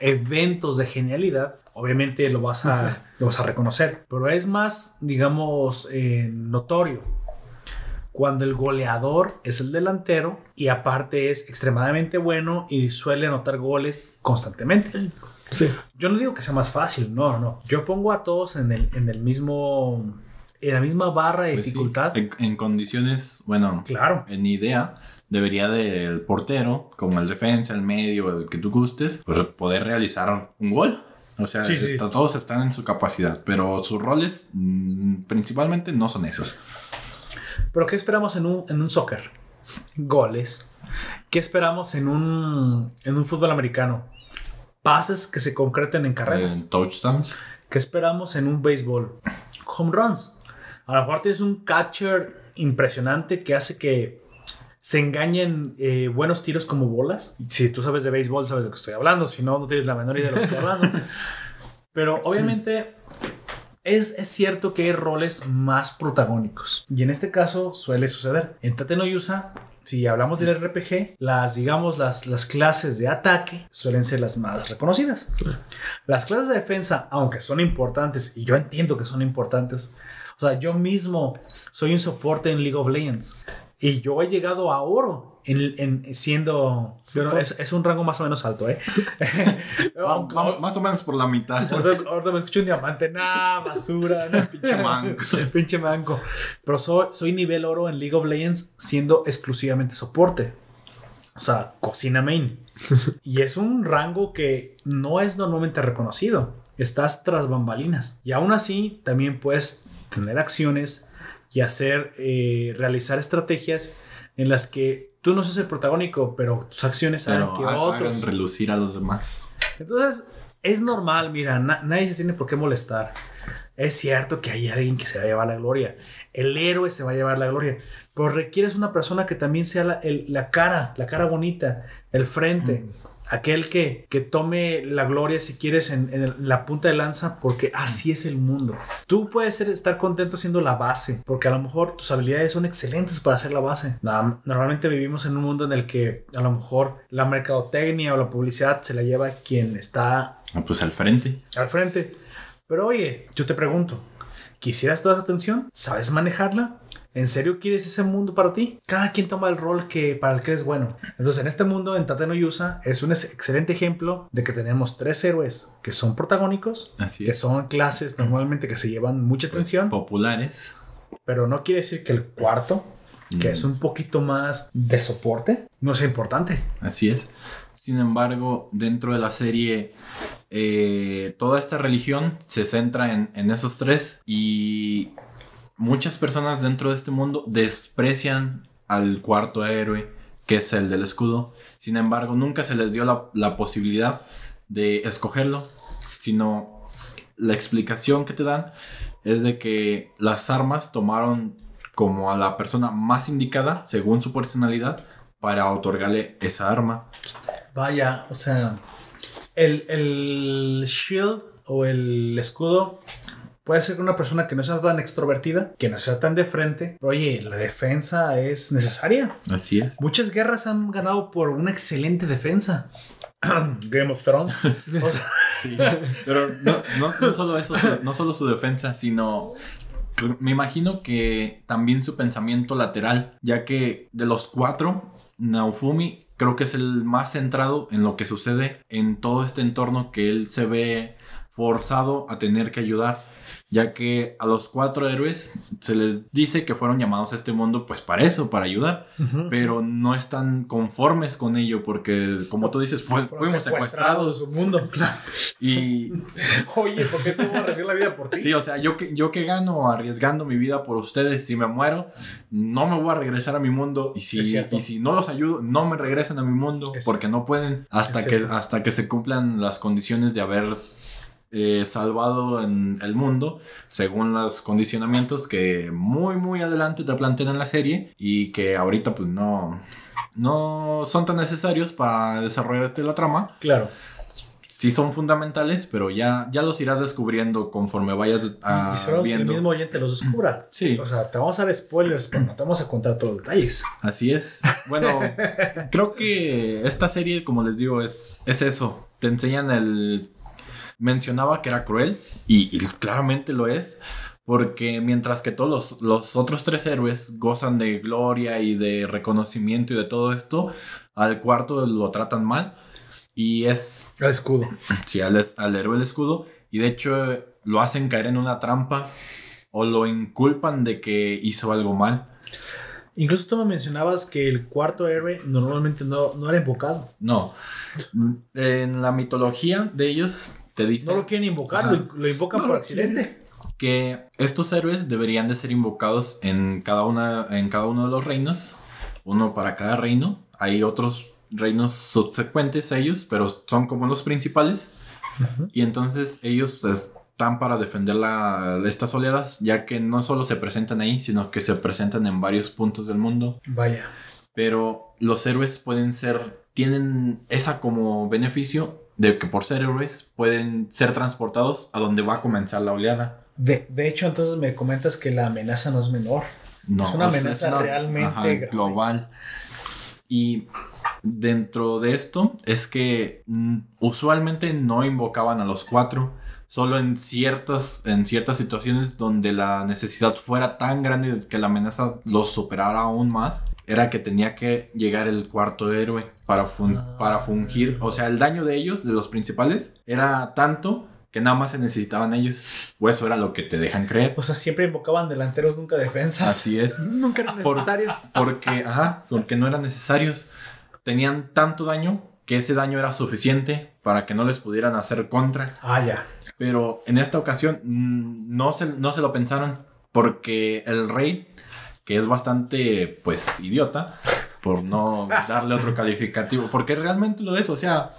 Speaker 1: eventos de genialidad, obviamente lo vas a, lo vas a reconocer. Pero es más, digamos, eh, notorio cuando el goleador es el delantero y aparte es extremadamente bueno y suele anotar goles constantemente.
Speaker 3: Sí.
Speaker 1: Yo no digo que sea más fácil, no, no. Yo pongo a todos en el, en el mismo, en la misma barra de
Speaker 2: Pues sí,
Speaker 1: dificultad.
Speaker 2: En, en condiciones, bueno,
Speaker 1: Claro.
Speaker 2: en idea, debería del portero, como el defensa, el medio, el que tú gustes, pues poder realizar un gol. O sea,
Speaker 1: Sí, sí.
Speaker 2: todos están en su capacidad, pero sus roles mm, principalmente no son esos.
Speaker 1: Pero ¿qué esperamos en un, en un soccer? Goles. ¿Qué esperamos en un, en un fútbol americano? Pases que se concreten en carreras.
Speaker 2: En touchdowns,
Speaker 1: ¿Qué esperamos en un béisbol? Home runs. A lo mejor tienes un catcher impresionante que hace que se engañen eh, buenos tiros como bolas. Si tú sabes de béisbol, sabes de lo que estoy hablando. Si no, no tienes la menor idea de lo que estoy hablando. *laughs* Pero obviamente es, es cierto que hay roles más protagónicos. Y en este caso suele suceder. En Tate no Yusa, si hablamos del RPG, las, digamos, las, las clases de ataque suelen ser las más reconocidas. Las clases de defensa, aunque son importantes, y yo entiendo que son importantes, o sea, yo mismo soy un soporte en League of Legends y yo he llegado a oro en, en siendo. Pero es, es un rango más o menos alto, ¿eh? *laughs*
Speaker 2: Va- va- *laughs* más o menos por la mitad.
Speaker 1: Ahorita, ahorita me escucho un diamante, nah, basura, *laughs*
Speaker 2: Pinche manco.
Speaker 1: pinche manco. Pero soy, soy nivel oro en League of Legends siendo exclusivamente soporte. O sea, cocina main. y es un rango que no es normalmente reconocido. Estás tras bambalinas. Y aún así, también puedes tener acciones y hacer, eh, realizar estrategias en las que tú no seas el protagónico, pero tus acciones hagan
Speaker 2: Pero
Speaker 1: que
Speaker 2: ha-
Speaker 1: otros.
Speaker 2: hagan relucir a los demás.
Speaker 1: Entonces, es normal, mira, na- nadie se tiene por qué molestar. Es cierto que hay alguien que se va a llevar la gloria. El héroe se va a llevar la gloria. Pero requieres una persona que también sea la, el- la cara, la cara bonita, el frente. Aquel que, que tome la gloria, si quieres, en, en el- la punta de lanza, porque así es el mundo. Tú puedes ser- estar contento siendo la base, porque a lo mejor tus habilidades son excelentes para ser la base. Nada- Normalmente vivimos en un mundo en el que a lo mejor la mercadotecnia o la publicidad se la lleva quien está
Speaker 2: Ah, Pues al frente.
Speaker 1: al frente. Pero oye, yo te pregunto, ¿quisieras toda esa atención? ¿Sabes manejarla? ¿En serio quieres ese mundo para ti? Cada quien toma el rol que para el que es bueno. Entonces, en este mundo, en Tate no Yusa, es un ex- excelente ejemplo de que tenemos tres héroes que son protagónicos,
Speaker 2: Así
Speaker 1: que son clases normalmente que se llevan mucha atención,
Speaker 2: Populares.
Speaker 1: pero no quiere decir que el cuarto, que
Speaker 2: Mm.
Speaker 1: es un poquito más de soporte, no sea importante.
Speaker 2: Así es. Sin embargo, dentro de la serie, eh, toda esta religión se centra en, en esos tres y muchas personas dentro de este mundo desprecian al cuarto héroe, que es el del escudo. Sin embargo, nunca se les dio la, la posibilidad de escogerlo, sino la explicación que te dan es de que las armas tomaron como a la persona más indicada, según su personalidad, para otorgarle esa arma.
Speaker 1: Vaya, o sea, el, el shield o el escudo puede ser una persona que no sea tan extrovertida, que no sea tan de frente, pero oye, la defensa es necesaria.
Speaker 2: Así es.
Speaker 1: Muchas guerras han ganado por una excelente defensa. *clears throat* Game of Thrones. *laughs* O sea,
Speaker 2: Sí, pero no, no- no solo eso, no solo su defensa, sino me imagino que también su pensamiento lateral, ya que de los cuatro, Naofumi creo que es el más centrado en lo que sucede en todo este entorno que él se ve forzado a tener que ayudar, ya que a los cuatro héroes se les dice que fueron llamados a este mundo pues para eso, para ayudar, pero no están conformes con ello porque como tú dices, fue- fuimos secuestrados
Speaker 1: de su mundo. *laughs* Claro.
Speaker 2: y *laughs*
Speaker 1: Oye, ¿por qué tú vas a arriesgar la vida por ti?
Speaker 2: Sí, o sea, yo que, yo que gano arriesgando mi vida por ustedes, si me muero, no me voy a regresar a mi mundo. Y si, y si no los ayudo, no me regresan a mi mundo.
Speaker 1: Es-
Speaker 2: porque no pueden hasta
Speaker 1: es
Speaker 2: que,
Speaker 1: cierto.
Speaker 2: hasta que se cumplan las condiciones de haber eh, salvado en el mundo, según los condicionamientos que muy, muy adelante te plantean en la serie y que ahorita pues no, no son tan necesarios para desarrollarte la trama
Speaker 1: Claro.
Speaker 2: sí son fundamentales, pero ya, ya los irás descubriendo conforme vayas ah,
Speaker 1: y esperamos que el
Speaker 2: viendo.
Speaker 1: mismo oyente los descubra. *clears throat*
Speaker 2: Sí.
Speaker 1: O sea, te vamos a dar spoilers, pero no te vamos a contar todos los detalles.
Speaker 2: Así es. Bueno, *laughs* creo que esta serie, como les digo, es, es eso. Te enseñan el... Mencionaba que era cruel y, y claramente lo es. Porque mientras que todos los, los otros tres héroes gozan de gloria y de reconocimiento y de todo esto, al cuarto lo tratan mal. Y es
Speaker 1: El escudo.
Speaker 2: Sí, al, es- al héroe el escudo. Y de hecho eh, lo hacen caer en una trampa. O lo inculpan de que hizo algo mal.
Speaker 1: Incluso tú me mencionabas que el cuarto héroe normalmente no, no era invocado.
Speaker 2: No. En la mitología de ellos te
Speaker 1: No
Speaker 2: dicen
Speaker 1: lo quieren invocar, lo, lo invocan
Speaker 2: No
Speaker 1: por
Speaker 2: lo
Speaker 1: accidente.
Speaker 2: que estos héroes deberían de ser invocados en cada, una, en cada uno de los reinos. Uno para cada reino. Hay otros reinos subsecuentes a ellos, pero son como los principales. Y entonces ellos están para defender la, estas oleadas, ya que no solo se presentan ahí, sino que se presentan en varios puntos del mundo.
Speaker 1: Vaya.
Speaker 2: Pero los héroes pueden ser, tienen esa como beneficio de que por ser héroes pueden ser transportados a donde va a comenzar la oleada.
Speaker 1: De, de hecho, entonces me comentas que la amenaza no es menor.
Speaker 2: No,
Speaker 1: Es una amenaza realmente grave.
Speaker 2: global. Y dentro de esto es que mm, usualmente no invocaban a los cuatro. Solo en ciertas, en ciertas situaciones donde la necesidad fuera tan grande que la amenaza los superara aún más, era que tenía que llegar el cuarto héroe para, fun- para fungir. O sea, el daño de ellos, de los principales, era tanto que nada más se necesitaban ellos. O eso era lo que te dejan creer.
Speaker 1: O sea, siempre invocaban delanteros, nunca defensas.
Speaker 2: Así es. *laughs*
Speaker 3: Nunca eran
Speaker 2: Por-
Speaker 3: necesarios.
Speaker 2: Porque, ajá, porque no eran necesarios. Tenían tanto daño que ese daño era suficiente para que no les pudieran hacer contra.
Speaker 1: Ah, ya.
Speaker 2: Pero en esta ocasión mm, no se, no se lo pensaron porque el rey, que es bastante, pues, idiota, por no darle otro calificativo, porque realmente lo es, o sea,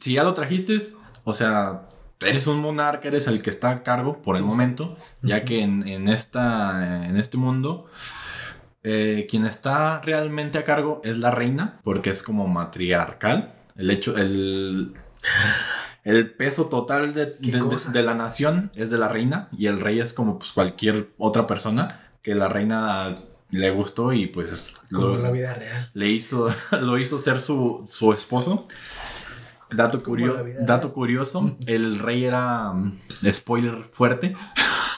Speaker 2: si ya lo trajiste, o sea, eres un monarca, eres el que está a cargo por el momento, ya que en, en esta, en este mundo, eh, quien está realmente a cargo es la reina, porque es como matriarcal. El hecho, el, el peso total de,
Speaker 1: ¿Qué
Speaker 2: de- de- de la nación es de la reina y el rey es como pues cualquier otra persona que la reina le gustó y pues
Speaker 1: Como
Speaker 2: lo-
Speaker 1: en la vida real.
Speaker 2: le hizo, *laughs* lo hizo ser su, su esposo. Dato, curio- dato
Speaker 1: real.
Speaker 2: curioso, el rey era, mm, spoiler fuerte,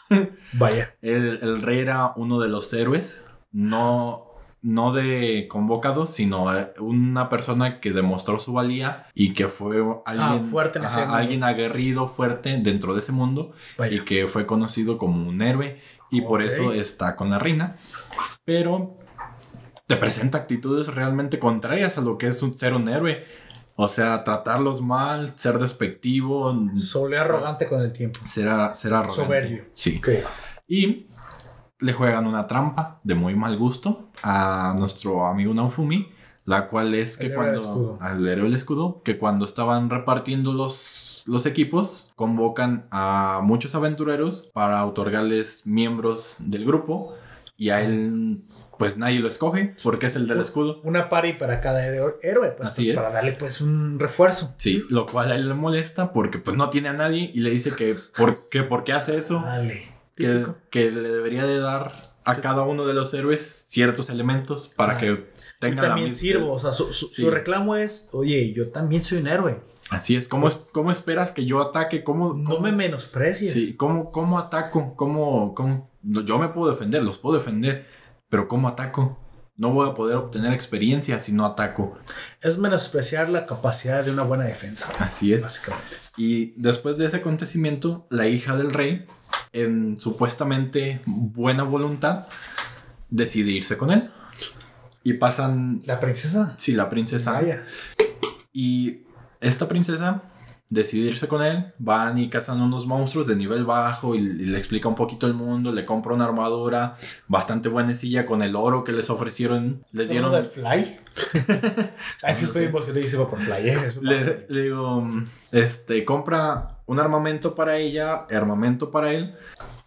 Speaker 2: *laughs*
Speaker 1: Vaya.
Speaker 2: el, el rey era uno de los héroes, no, no de convocados, sino una persona que demostró su valía y que fue alguien,
Speaker 1: Ah, fuerte en ese mundo.
Speaker 2: alguien aguerrido, fuerte dentro de ese mundo
Speaker 1: Vaya.
Speaker 2: y que fue conocido como un héroe y por eso está con la reina. Pero te presenta actitudes realmente contrarias a lo que es un- ser un héroe. O sea, tratarlos mal, ser despectivo,
Speaker 1: Solo arrogante con el tiempo.
Speaker 2: ser, a- ser arrogante.
Speaker 1: Soberbio.
Speaker 2: Sí. Y le juegan una trampa de muy mal gusto a nuestro amigo Naofumi, la cual es que
Speaker 1: El
Speaker 2: cuando
Speaker 1: escudo.
Speaker 2: al héroe del escudo, que cuando estaban repartiendo los, los equipos, convocan a muchos aventureros para otorgarles miembros del grupo y a él pues nadie lo escoge porque es el del escudo.
Speaker 1: Una party para cada héroe, pues,
Speaker 2: Así
Speaker 1: pues,
Speaker 2: es.
Speaker 1: para darle pues un refuerzo.
Speaker 2: Sí, lo cual a él le molesta porque pues no tiene a nadie y le dice que por qué, por qué hace eso.
Speaker 1: Dale.
Speaker 2: Que, que le debería de dar a cada uno de los héroes ciertos elementos para
Speaker 1: Ah,
Speaker 2: que
Speaker 1: Yo
Speaker 2: tengan la
Speaker 1: también sirvo. O sea, su, su-
Speaker 2: Sí.
Speaker 1: su reclamo es, oye, yo también soy un héroe.
Speaker 2: Así es, ¿cómo, es, cómo esperas que yo ataque? ¿Cómo,
Speaker 1: No me menosprecies.
Speaker 2: Sí, ¿cómo, cómo ataco? ¿Cómo, cómo- Yo me puedo defender, los puedo defender, pero ¿cómo ataco? No voy a poder obtener experiencia si no ataco.
Speaker 1: Es menospreciar la capacidad de una buena defensa.
Speaker 2: Así es.
Speaker 1: Básicamente.
Speaker 2: Y después de ese acontecimiento, la hija del rey, en supuestamente buena voluntad, decide irse con él. Y pasan
Speaker 1: La princesa.
Speaker 2: Sí, la princesa.
Speaker 1: Vaya.
Speaker 2: Y esta princesa decide irse con él. Van y cazan unos monstruos de nivel bajo y, y le explica un poquito el mundo. Le compra una armadura bastante buenecilla con el oro que les ofrecieron. Les
Speaker 1: ¿Es
Speaker 2: dieron.
Speaker 1: del Fly? *laughs* Ay, sí estoy emocionadísimo por Fly, ¿eh?
Speaker 2: Le, le digo, este, compra un armamento para ella, armamento para él.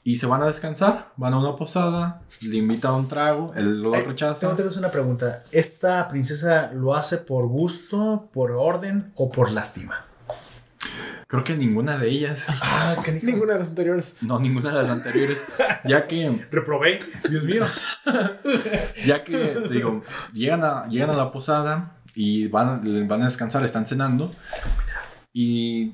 Speaker 2: Y se van a descansar, van a una posada, le invita a un trago, él lo
Speaker 1: Ay,
Speaker 2: rechaza.
Speaker 1: Tengo, tengo una pregunta. ¿Esta princesa lo hace por gusto, por orden o por lástima?
Speaker 2: Creo que ninguna de ellas,
Speaker 1: Ah, qué
Speaker 3: Ninguna de las anteriores.
Speaker 2: no, ninguna de las anteriores, ya que
Speaker 1: Reprobé. Dios mío. *laughs*
Speaker 2: Ya que, te digo, llegan a, llegan a la posada y van, van a descansar, están cenando. Y.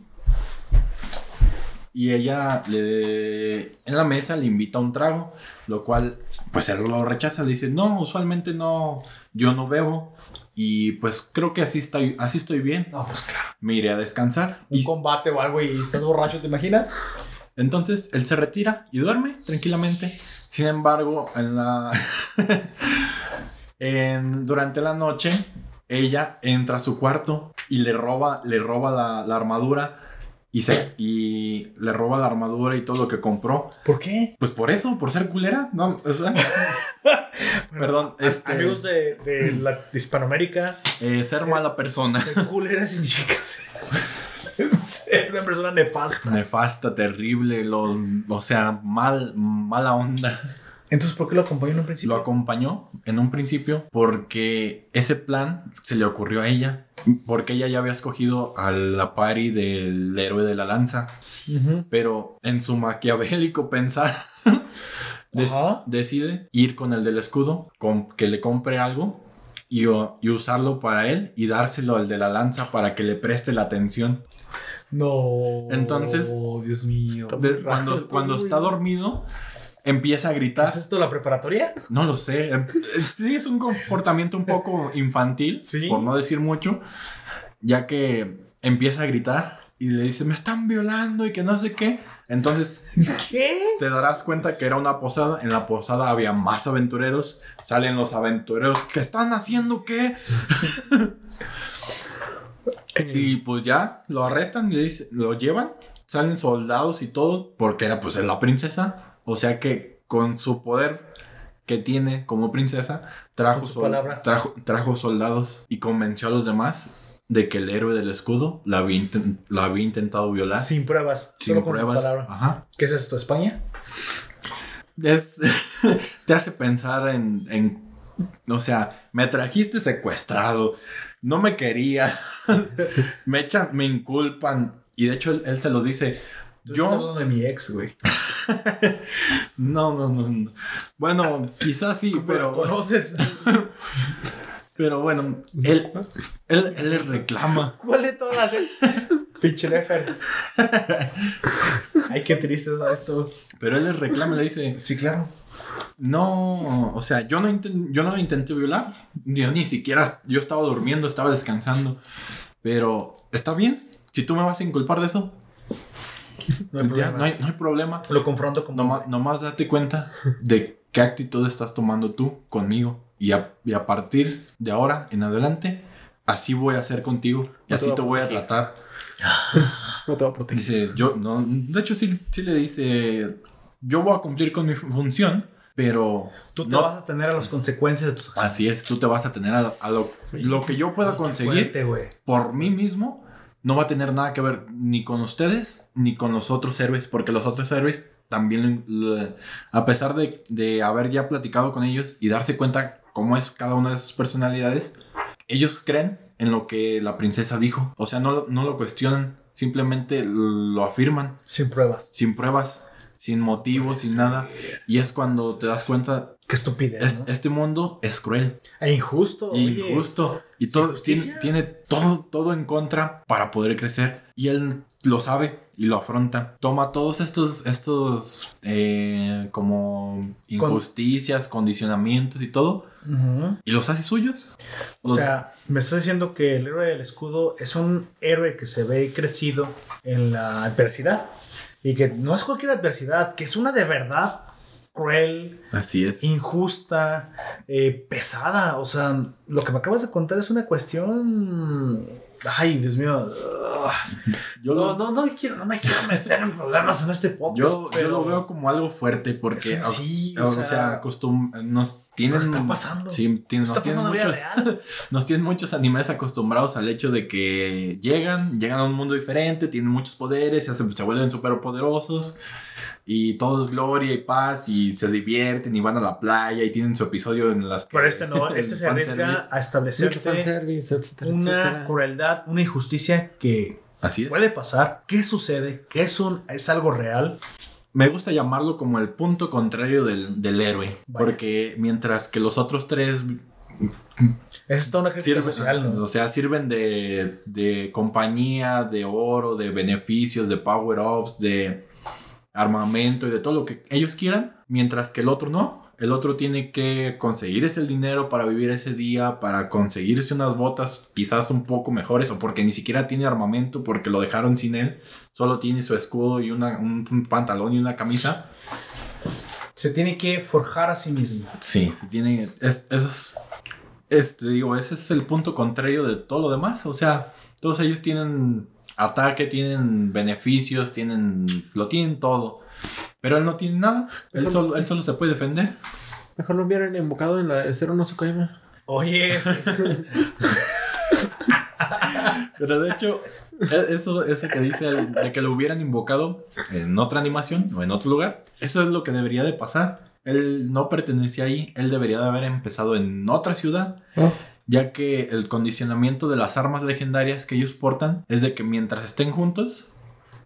Speaker 2: Y ella le, en la mesa le invita un trago, lo cual, pues él lo rechaza. Le dice: No, usualmente no, yo no bebo. Y pues creo que así estoy, así estoy bien.
Speaker 1: No, pues claro.
Speaker 2: Me iré a descansar.
Speaker 1: Un
Speaker 2: Y
Speaker 1: combate o algo y estás borracho, ¿te imaginas?
Speaker 2: entonces él se retira y duerme tranquilamente. Sin embargo, en la *laughs* en- durante la noche ella entra a su cuarto y le roba le roba la, la armadura y se y le roba la armadura y todo lo que compró.
Speaker 1: ¿Por qué?
Speaker 2: Pues por eso, por ser culera, no, o sea, *laughs* perdón,
Speaker 1: A-
Speaker 2: este
Speaker 1: Amigos de, de la de Hispanoamérica,
Speaker 2: eh, ser mala persona,
Speaker 1: ser culera *laughs* significa ser, ser una persona nefasta.
Speaker 2: nefasta, terrible, lo, o sea, mal mala onda.
Speaker 1: Entonces, ¿por qué lo acompañó en un principio?
Speaker 2: Lo acompañó en un principio porque ese plan se le ocurrió a ella. Porque ella ya había escogido a la pari del héroe de la lanza. Pero en su maquiavélico pensar, *laughs* des-
Speaker 1: Ajá.
Speaker 2: decide ir con el del escudo, con que le compre algo y, usarlo para él y dárselo al de la lanza para que le preste la atención.
Speaker 1: No.
Speaker 2: Entonces,
Speaker 1: Dios mío.
Speaker 2: Cuando
Speaker 3: está
Speaker 2: cuando dormido, empieza a gritar.
Speaker 1: ¿Es esto la preparatoria?
Speaker 2: No lo sé. Em- Sí, es un comportamiento un poco infantil,
Speaker 1: Sí.
Speaker 2: por no decir mucho, ya que empieza a gritar y le dice, me están violando y que no sé qué. Entonces
Speaker 1: ¿Qué?
Speaker 2: te darás cuenta que era una posada. En la posada había más aventureros. Salen los aventureros. ¿Qué están haciendo qué? y pues ya lo arrestan le dice- lo llevan. Salen soldados y todo. Porque era pues la princesa. O sea que con su poder que tiene como princesa, trajo,
Speaker 1: su palabra.
Speaker 2: trajo, trajo soldados y convenció a los demás de que el héroe del escudo la había, la había intentado violar.
Speaker 1: Sin pruebas.
Speaker 2: sin
Speaker 1: solo con su
Speaker 2: pruebas.
Speaker 1: palabra.
Speaker 2: Ajá.
Speaker 1: ¿Qué es esto? ¿España?
Speaker 2: Es- *laughs* te hace pensar en, en O sea, me trajiste secuestrado, no me quería, *laughs* me echan, me inculpan. Y de hecho él, él se lo dice.
Speaker 1: Yo de mi ex, güey. *laughs*
Speaker 2: no, no, no, no. Bueno, quizás sí, pero,
Speaker 1: ¿Conoces? *laughs*
Speaker 2: pero bueno, él, él, él le reclama.
Speaker 4: ¿Cuál de todas es? *laughs*
Speaker 1: Pinche Nefer. Ay, qué triste es esto.
Speaker 2: Pero él le reclama, le dice,
Speaker 1: Sí, claro.
Speaker 2: no, o sea, yo no, inten- yo no intenté violar. Yo ni siquiera, yo estaba durmiendo, estaba descansando. Pero, ¿está bien? Si tú me vas a inculpar de eso, *laughs*
Speaker 1: No hay
Speaker 2: ya,
Speaker 1: problema.
Speaker 2: no hay, no hay problema.
Speaker 1: Lo confronto como.
Speaker 2: Nomás, nomás date cuenta de qué actitud estás tomando tú conmigo. Y a, y a partir de ahora en adelante, así voy a hacer contigo. Y
Speaker 3: No
Speaker 2: así
Speaker 3: voy
Speaker 2: te voy a tratar.
Speaker 3: No te va a proteger.
Speaker 2: Dice, yo, no, de hecho sí, sí le dice, yo voy a cumplir con mi función, pero
Speaker 1: Tú te
Speaker 2: no-
Speaker 1: vas a tener a las consecuencias de tus acciones.
Speaker 2: así es, tú te vas a tener a, a lo, lo que yo pueda conseguir
Speaker 1: Fuerte,
Speaker 2: por mí mismo. No va a tener nada que ver ni con ustedes ni con los otros héroes, porque los otros héroes también, a pesar de, de haber ya platicado con ellos y darse cuenta cómo es cada una de sus personalidades, ellos creen en lo que la princesa dijo. O sea, no, lo- no lo cuestionan, simplemente lo afirman
Speaker 1: Sin pruebas.
Speaker 2: sin pruebas, sin motivos, sin nada. Y es cuando te das cuenta,
Speaker 1: Qué estupidez.
Speaker 2: es-
Speaker 1: ¿no?
Speaker 2: este mundo es cruel,
Speaker 1: E injusto. oye.
Speaker 2: injusto. Y todo, tiene, tiene todo, todo en contra para poder crecer. Y él lo sabe y lo afronta. Toma todos estos, estos eh, como injusticias, condicionamientos y todo. Y los hace suyos.
Speaker 1: O sea, me estás diciendo que el héroe del escudo es un héroe que se ve crecido en la adversidad. Y que no es cualquier adversidad, que es una de verdad cruel,
Speaker 2: Así es.
Speaker 1: injusta, eh, pesada. O sea, lo que me acabas de contar es una cuestión. Ay, Dios mío. Ugh.
Speaker 2: Yo
Speaker 1: no,
Speaker 2: lo-
Speaker 1: no, no, quiero, no me quiero meter en problemas en este podcast.
Speaker 2: Yo, yo lo veo como algo fuerte porque,
Speaker 1: sí,
Speaker 2: o,
Speaker 1: o
Speaker 2: o
Speaker 1: sea,
Speaker 2: costum- nos tienen...
Speaker 1: pero está pasando.
Speaker 2: Sí, tienen-
Speaker 1: Está
Speaker 2: nos, tienen
Speaker 1: pasando
Speaker 2: muchos,
Speaker 1: real. *laughs*
Speaker 2: nos tienen muchos animes acostumbrados al hecho de que llegan, llegan a un mundo diferente, tienen muchos poderes, se, hacen- se vuelven súper poderosos y todo es gloria y paz y se divierten y van a la playa y tienen su episodio en las que...
Speaker 1: Pero este no, este *laughs* se arriesga a
Speaker 3: etcétera,
Speaker 1: una
Speaker 3: etcétera.
Speaker 1: crueldad, una injusticia que
Speaker 2: Así es.
Speaker 1: puede pasar. ¿Qué sucede? ¿Qué es, un, es algo real?
Speaker 2: Me gusta llamarlo como el punto contrario del, del héroe,
Speaker 1: Vaya.
Speaker 2: porque mientras que los otros tres
Speaker 1: Es toda una crítica
Speaker 2: Sirve-
Speaker 1: social, ¿no?
Speaker 2: O sea, sirven de, de compañía, de oro, de beneficios, de power-ups, de armamento y de todo lo que ellos quieran, mientras que el otro no. El otro tiene que conseguirse el dinero para vivir ese día, para conseguirse unas botas quizás un poco mejores, o porque ni siquiera tiene armamento, porque lo dejaron sin él. Solo tiene su escudo y una- un, un pantalón y una camisa.
Speaker 1: Se tiene que forjar a sí mismo.
Speaker 2: Sí, tiene. Es, es, este, digo, ese es el punto contrario de todo lo demás. O sea, todos ellos tienen ataque, tienen beneficios, tienen. Lo tienen todo. Pero él no tiene nada. Él solo, él solo se puede defender.
Speaker 3: Mejor lo hubieran invocado en la de Cero no Tsukaima.
Speaker 1: Oye, *laughs*
Speaker 2: Pero de hecho, e- eso, eso que dice el- de que lo hubieran invocado en otra animación o en otro lugar, eso es lo que debería de pasar. Él no pertenecía ahí, él debería de haber empezado en otra ciudad,
Speaker 3: Oh.
Speaker 2: Ya que el condicionamiento de las armas legendarias que ellos portan es de que mientras estén juntos,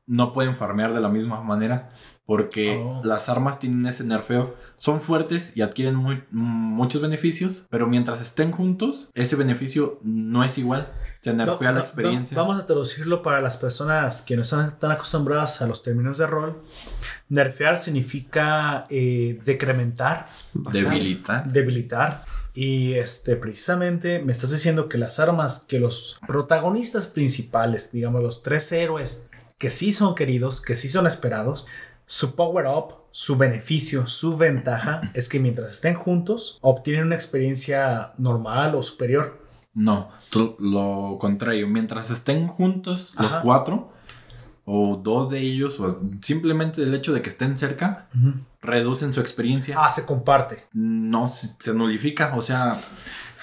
Speaker 2: no pueden farmear de la misma manera. Porque
Speaker 1: Oh.
Speaker 2: las armas tienen ese nerfeo. Son fuertes y adquieren muy- muchos beneficios. Pero mientras estén juntos, ese beneficio no es igual. Se nerfea la experiencia.
Speaker 1: va- Vamos a traducirlo para las personas que no están tan acostumbradas a los términos de rol. Nerfear significa eh, decrementar,
Speaker 3: Bajar.
Speaker 2: Debilitar.
Speaker 1: debilitar. Y este, precisamente me estás diciendo que las armas que los protagonistas principales, digamos los tres héroes que sí son queridos, que sí son esperados, su power up, su beneficio, su ventaja es que mientras estén juntos obtienen una experiencia normal o superior.
Speaker 2: No, lo contrario. Mientras estén juntos los cuatro, o dos de ellos, o simplemente el hecho de que estén cerca, reducen su experiencia.
Speaker 1: Ah, se comparte.
Speaker 2: No se, se nulifica. O sea,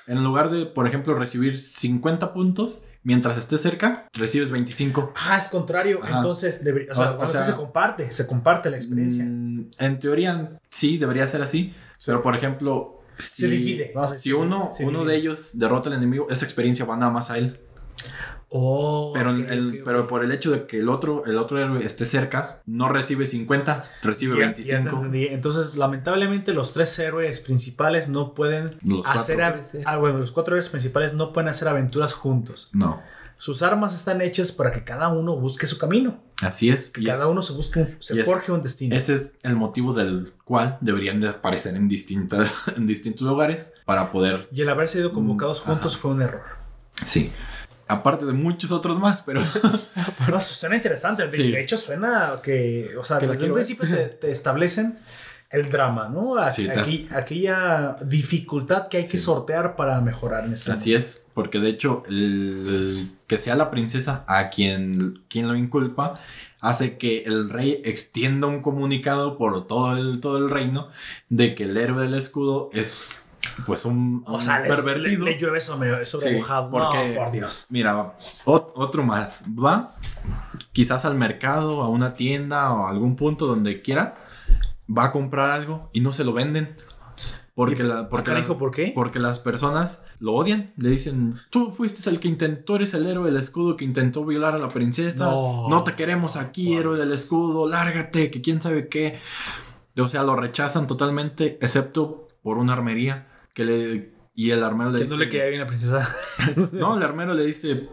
Speaker 2: en lugar de, por ejemplo, recibir 50 puntos, mientras estés cerca, recibes 25.
Speaker 1: Ah, es contrario.
Speaker 2: Ajá.
Speaker 1: Entonces, debería- o sea,
Speaker 2: O- o
Speaker 1: entonces
Speaker 2: sea-
Speaker 1: se comparte, se comparte la experiencia.
Speaker 2: Mm, en teoría, sí, debería ser así. Pero, por ejemplo,
Speaker 1: Se divide, vamos a decir.
Speaker 2: si uno,
Speaker 1: Se
Speaker 2: uno de ellos derrota al enemigo, esa experiencia va nada más a él.
Speaker 1: Oh,
Speaker 2: Pero, el, pero por el hecho de que el otro, el otro héroe esté cerca, no recibe 50, recibe
Speaker 1: Ya- ya
Speaker 2: 25.
Speaker 1: entendí. Entonces, lamentablemente, los tres héroes principales no pueden
Speaker 2: Los cuatro.
Speaker 1: hacer. a- ah, bueno, los cuatro héroes principales no pueden hacer aventuras juntos.
Speaker 2: No,
Speaker 1: Sus armas están hechas para que cada uno busque su camino.
Speaker 2: así es.
Speaker 1: Que
Speaker 2: Y
Speaker 1: cada
Speaker 2: es-
Speaker 1: uno se busque un, se
Speaker 2: es-
Speaker 1: forje un destino.
Speaker 2: ese es el motivo del cual deberían de aparecer en, distintas, *laughs* en distintos lugares para poder...
Speaker 1: Y el haber sido convocados
Speaker 2: Mm,
Speaker 1: juntos
Speaker 2: ajá.
Speaker 1: fue un error.
Speaker 2: Sí. Aparte de muchos otros más, pero... *laughs*
Speaker 1: No, suena interesante. De,
Speaker 2: Sí.
Speaker 1: de hecho, suena que, o sea,
Speaker 3: Que
Speaker 1: desde
Speaker 3: ver.
Speaker 1: principio te, te establecen el drama, ¿no?
Speaker 2: Sí,
Speaker 1: Aquí, aquella dificultad que hay que sortear para mejorar en este
Speaker 2: Así es, porque de hecho el, que sea la princesa a quien, quien lo inculpa hace que el rey extienda un comunicado por todo el, todo el reino de que el héroe del escudo es pues un,
Speaker 1: O
Speaker 2: un
Speaker 1: sea, le,
Speaker 2: pervertido.
Speaker 1: le- le llueve sobre, sobre
Speaker 2: Sí,
Speaker 1: mojado.
Speaker 2: porque-
Speaker 1: No, por Dios.
Speaker 2: Mira, ot- otro más. Va quizás al mercado, a una tienda o a algún punto donde quiera. Va a comprar algo y no se lo venden. Porque, la, porque, la-
Speaker 1: ¿por qué?
Speaker 2: porque las personas lo odian. Le dicen, tú fuiste el que intentó, eres el héroe del escudo que intentó violar a la princesa.
Speaker 1: No.
Speaker 2: No, te queremos aquí, héroe del escudo. Lárgate, que quién sabe qué. O sea, lo rechazan totalmente, excepto por una armería. Que le, y el armero le
Speaker 1: Que
Speaker 2: dice...
Speaker 1: no le queda bien a la princesa. *laughs*
Speaker 2: No, el armero le dice.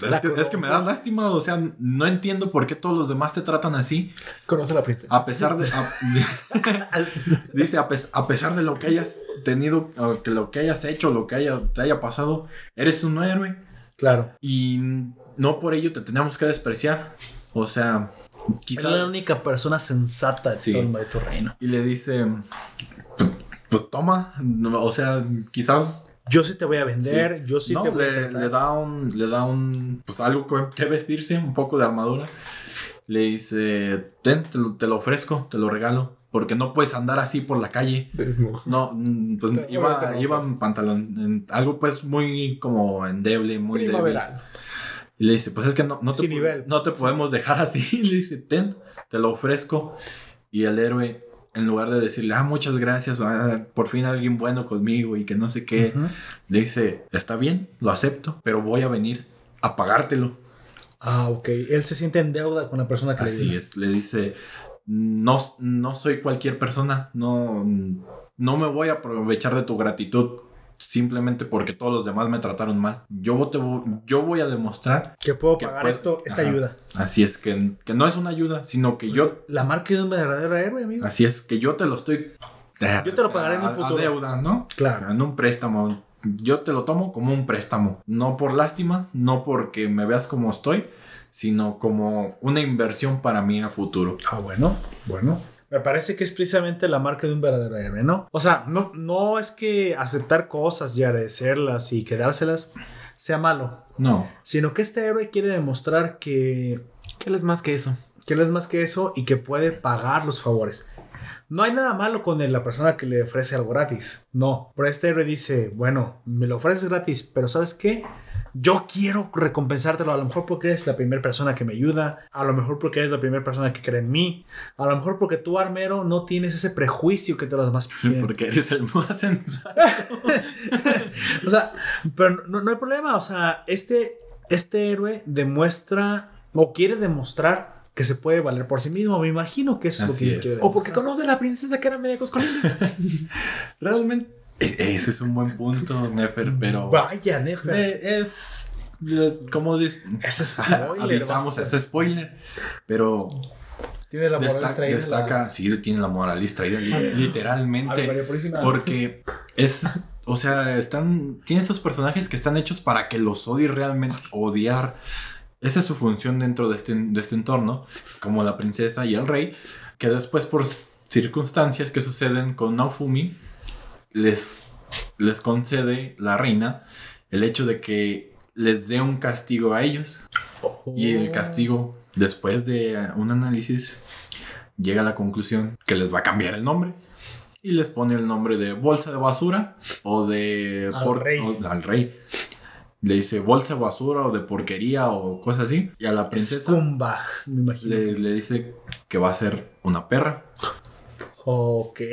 Speaker 2: "Pues, es, que, es que me da lástima, o sea, no entiendo por qué todos los demás te tratan así.
Speaker 3: Conoce a la princesa.
Speaker 2: A pesar de. a- *laughs* *laughs* dice, a, pes- a pesar de lo que hayas tenido, o que lo que hayas hecho, lo que haya, te haya pasado, eres un héroe.
Speaker 1: claro.
Speaker 2: Y no por ello te tenemos que despreciar. O sea,
Speaker 1: Es
Speaker 2: quizá.
Speaker 1: la única persona sensata de
Speaker 2: Sí.
Speaker 1: todo el de tu reino.
Speaker 2: Y le dice. Pues, toma. no, O sea, quizás
Speaker 1: Yo sí te voy a vender, yo sí
Speaker 2: no,
Speaker 1: te voy a
Speaker 2: le, da un, le da un, pues algo que, que vestirse, un poco de armadura. Le dice, ten, te lo, te lo ofrezco, te lo regalo, porque no puedes andar así por la calle. No, mm, pues
Speaker 3: Te-
Speaker 2: iba,
Speaker 3: te-
Speaker 2: iba en pantalón, en algo pues muy como endeble, muy débil.
Speaker 3: Primaveral.
Speaker 2: Y le dice, pues es que no, no, te,
Speaker 1: Sin
Speaker 2: po-
Speaker 1: nivel.
Speaker 2: no te podemos dejar así. Y *laughs* le dice, ten, te lo ofrezco. Y el héroe, en lugar de decirle, ah, muchas gracias, ah, por fin alguien bueno conmigo y que no sé qué, le dice, está bien, lo acepto, pero voy a venir a pagártelo.
Speaker 1: Ah, ok. Él se siente en deuda con la persona que le
Speaker 2: Así es, le dice, no, no soy cualquier persona, no, no me voy a aprovechar de tu gratitud simplemente porque todos los demás me trataron mal. Yo, te, yo voy a demostrar,
Speaker 1: Que puedo
Speaker 2: Que
Speaker 1: pagar esto, esta
Speaker 2: Ajá.
Speaker 1: ayuda.
Speaker 2: así es, que, que no es una ayuda, sino que yo,
Speaker 1: La marca de un verdadero héroe, amigo.
Speaker 2: así es, que yo te lo estoy...
Speaker 1: Yo te lo pagaré en un futuro.
Speaker 2: deuda, ¿no?
Speaker 1: Claro.
Speaker 2: En un préstamo. Yo te lo tomo como un préstamo. No por lástima, no porque me veas como estoy, sino como una inversión para mí a futuro.
Speaker 1: Ah, bueno, bueno. Me parece que es precisamente la marca de un verdadero héroe, ¿no? O sea, no, no es que aceptar cosas y agradecerlas y quedárselas sea malo,
Speaker 2: No.
Speaker 1: sino que este héroe quiere demostrar que,
Speaker 3: ¿Qué es más que eso?
Speaker 1: que él es más que eso y que puede pagar los favores. No hay nada malo con la persona que le ofrece algo gratis. No. Pero este héroe dice, bueno, me lo ofreces gratis, pero ¿sabes qué? Yo quiero recompensártelo. A lo mejor porque eres la primera persona que me ayuda. A lo mejor porque eres la primera persona que cree en mí. A lo mejor porque tú, armero, no tienes ese prejuicio que todos los demás tienen. *laughs*
Speaker 2: Porque eres el más sensato. *laughs*
Speaker 1: O sea, pero no, no hay problema. O sea, este, este héroe demuestra o quiere demostrar que se puede valer por sí mismo. Me imagino que eso es lo que
Speaker 2: es.
Speaker 1: quiere
Speaker 3: O porque conoce a la princesa que era media coscolina. *laughs*
Speaker 2: Realmente. E- Ese es un buen punto, Nefer, pero.
Speaker 1: Vaya, Nefer.
Speaker 2: Es. eh, Como dices.
Speaker 1: Ese spoiler.
Speaker 2: Avisamos ese spoiler. Pero.
Speaker 1: Tiene la moral
Speaker 2: Destaca, destaca sí, tiene la moral distraída, li- literalmente. Porque es, o sea, están, tiene esos personajes que están hechos para que los odies realmente, odiar. Esa es su función dentro de este, de este entorno, como la princesa y el rey, que después por circunstancias que suceden con Naofumi, les, les concede la reina el hecho de que les dé un castigo a ellos. Y el castigo, después de un análisis, llega a la conclusión que les va a cambiar el nombre. Y les pone el nombre de bolsa de basura o de...
Speaker 1: Al rey.
Speaker 2: o- al rey. Le dice bolsa de basura o de porquería o cosas así. Y a la princesa
Speaker 1: me imagino.
Speaker 2: le, le dice que va a ser una perra.
Speaker 1: Ok, ya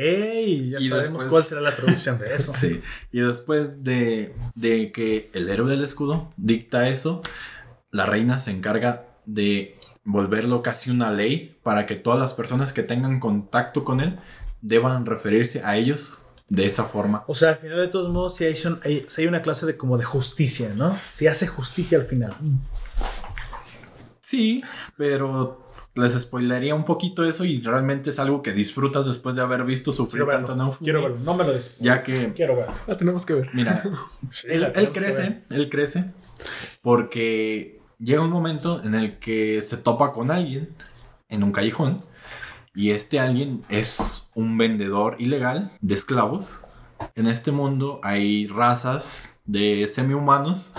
Speaker 2: Y
Speaker 1: sabemos
Speaker 2: después-
Speaker 1: cuál será la traducción de *laughs* eso.
Speaker 2: Sí. Y después de, de que el héroe del escudo dicta eso, la reina se encarga de volverlo casi una ley para que todas las personas que tengan contacto con él deban referirse a ellos de esa forma.
Speaker 1: O sea, al final de todos modos, si hay, una clase de como de justicia, ¿no? Si hace justicia al final.
Speaker 2: Sí, pero les spoilería un poquito eso y realmente es algo que disfrutas después de haber visto sufrir
Speaker 1: verlo.
Speaker 2: tanto Naofumi.
Speaker 1: Quiero verlo. No me lo des.
Speaker 2: Ya que,
Speaker 1: Quiero verlo.
Speaker 3: La tenemos que ver.
Speaker 2: mira, *laughs*
Speaker 1: Sí,
Speaker 2: él, crece, él crece porque llega un momento en el que se topa con alguien en un callejón y este alguien es un vendedor ilegal de esclavos. En este mundo hay razas de semi-humanos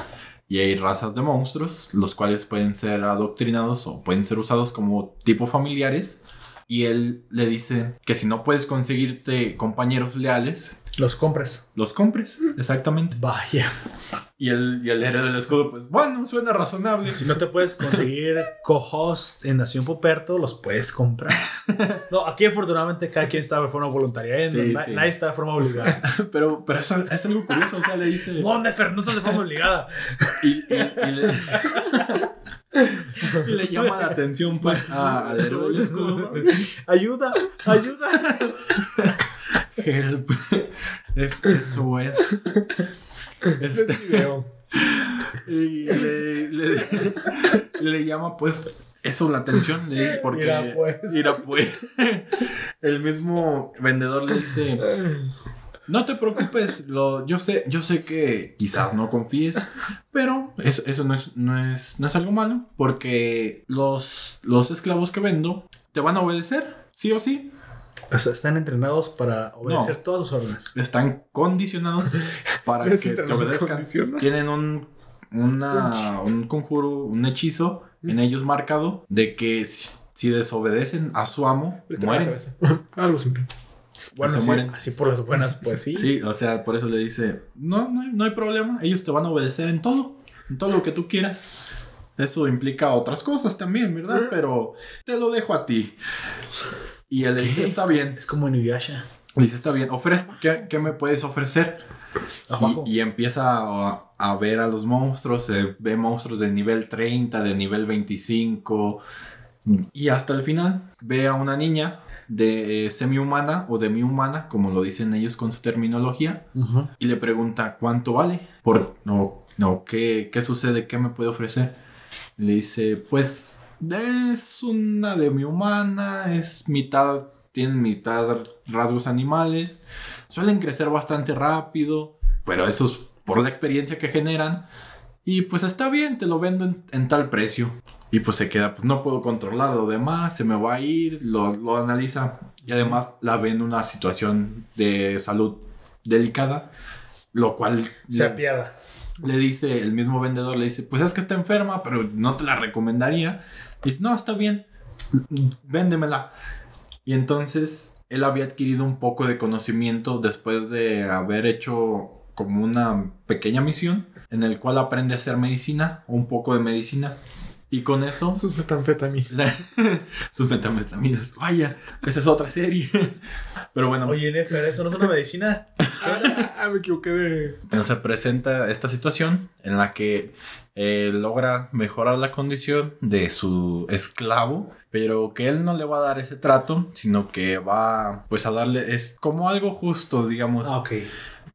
Speaker 2: y hay razas de monstruos, los cuales pueden ser adoctrinados o pueden ser usados como tipo familiares. Y él le dice que si no puedes conseguirte compañeros leales,
Speaker 1: Los compres.
Speaker 2: los compres, exactamente.
Speaker 1: Vaya.
Speaker 2: Y el, y el héroe del escudo, pues bueno, suena razonable.
Speaker 1: Si no te puedes conseguir *laughs* co-host en Nación Poperto, los puedes comprar. *laughs* No, aquí afortunadamente cada quien está de forma voluntaria. ¿eh?
Speaker 2: Sí,
Speaker 1: Na-
Speaker 2: sí.
Speaker 1: Nadie está de forma obligada. *laughs*
Speaker 2: Pero, pero es, es algo curioso, o sea, le dice...
Speaker 1: No, Nefer, no estás de forma obligada.
Speaker 2: Y, y- y le, y le llama la atención, pues, *laughs* a- al héroe.
Speaker 1: Ayuda, ayuda.
Speaker 2: Help. Es, eso es. Este, y le, le, le llama, pues, eso la atención. Le dice, porque.
Speaker 1: Mira, pues.
Speaker 2: Mira, pues. El mismo vendedor le dice. No te preocupes, lo, yo sé, yo sé que quizás no confíes, pero eso, eso no, es, no, es, no es algo malo, porque los, los esclavos que vendo te van a obedecer, sí o sí.
Speaker 1: O sea, están entrenados para obedecer
Speaker 2: No.
Speaker 1: todas tus órdenes.
Speaker 2: Están condicionados para *laughs* que te obedezcan. Tienen un, una, un conjuro, un hechizo en ellos marcado de que si, si desobedecen a su amo, mueren. *laughs*
Speaker 3: Algo simple.
Speaker 1: Bueno,
Speaker 2: se
Speaker 1: sí,
Speaker 2: mueren.
Speaker 1: así por las buenas, *laughs* pues sí.
Speaker 2: Sí, o sea, por eso le dice, no, no, hay- no hay problema, ellos te van a obedecer en todo, en todo lo que tú quieras. Eso implica otras cosas también, ¿verdad? Pero te lo dejo a ti. Y él le dice, está bien.
Speaker 1: Es como en Inuyasha.
Speaker 2: Le dice, está bien, ofrece, ¿qué, qué me puedes ofrecer? Y, y empieza a, a ver a los monstruos, se ve monstruos de nivel 30, de nivel 25, y hasta el final ve a una niña de eh, semi-humana o demi-humana, como lo dicen ellos con su terminología, y le pregunta cuánto vale, por, no, no, ¿qué, qué sucede, qué me puede ofrecer. Le dice, pues es una demi-humana, es mitad, tienen mitad rasgos animales, suelen crecer bastante rápido, pero eso es por la experiencia que generan. Y pues está bien, te lo vendo en, en tal precio. Y pues se queda, pues no puedo controlar lo demás, se me va a ir, lo, lo analiza. Y además la ve en una situación de salud delicada, lo cual
Speaker 1: Se
Speaker 2: le,
Speaker 1: apiada.
Speaker 2: le dice, el mismo vendedor le dice, pues es que está enferma, pero no te la recomendaría. Y dice, no, está bien, véndemela. Y entonces él había adquirido un poco de conocimiento después de haber hecho como una pequeña misión en el cual aprende a hacer medicina, un poco de medicina. Y con eso
Speaker 3: Sus metanfetaminas.
Speaker 2: la- *laughs* sus metanfetaminas. Vaya, esa es otra serie. Pero bueno,
Speaker 1: Oye, Nefer, ¿eso no es una medicina?
Speaker 3: Ah, *laughs* me equivoqué de.
Speaker 2: Bueno, se presenta esta situación en la que eh, logra mejorar la condición de su esclavo, pero que él no le va a dar ese trato, sino que va pues a darle, es como algo justo, digamos,
Speaker 1: Ah, ok.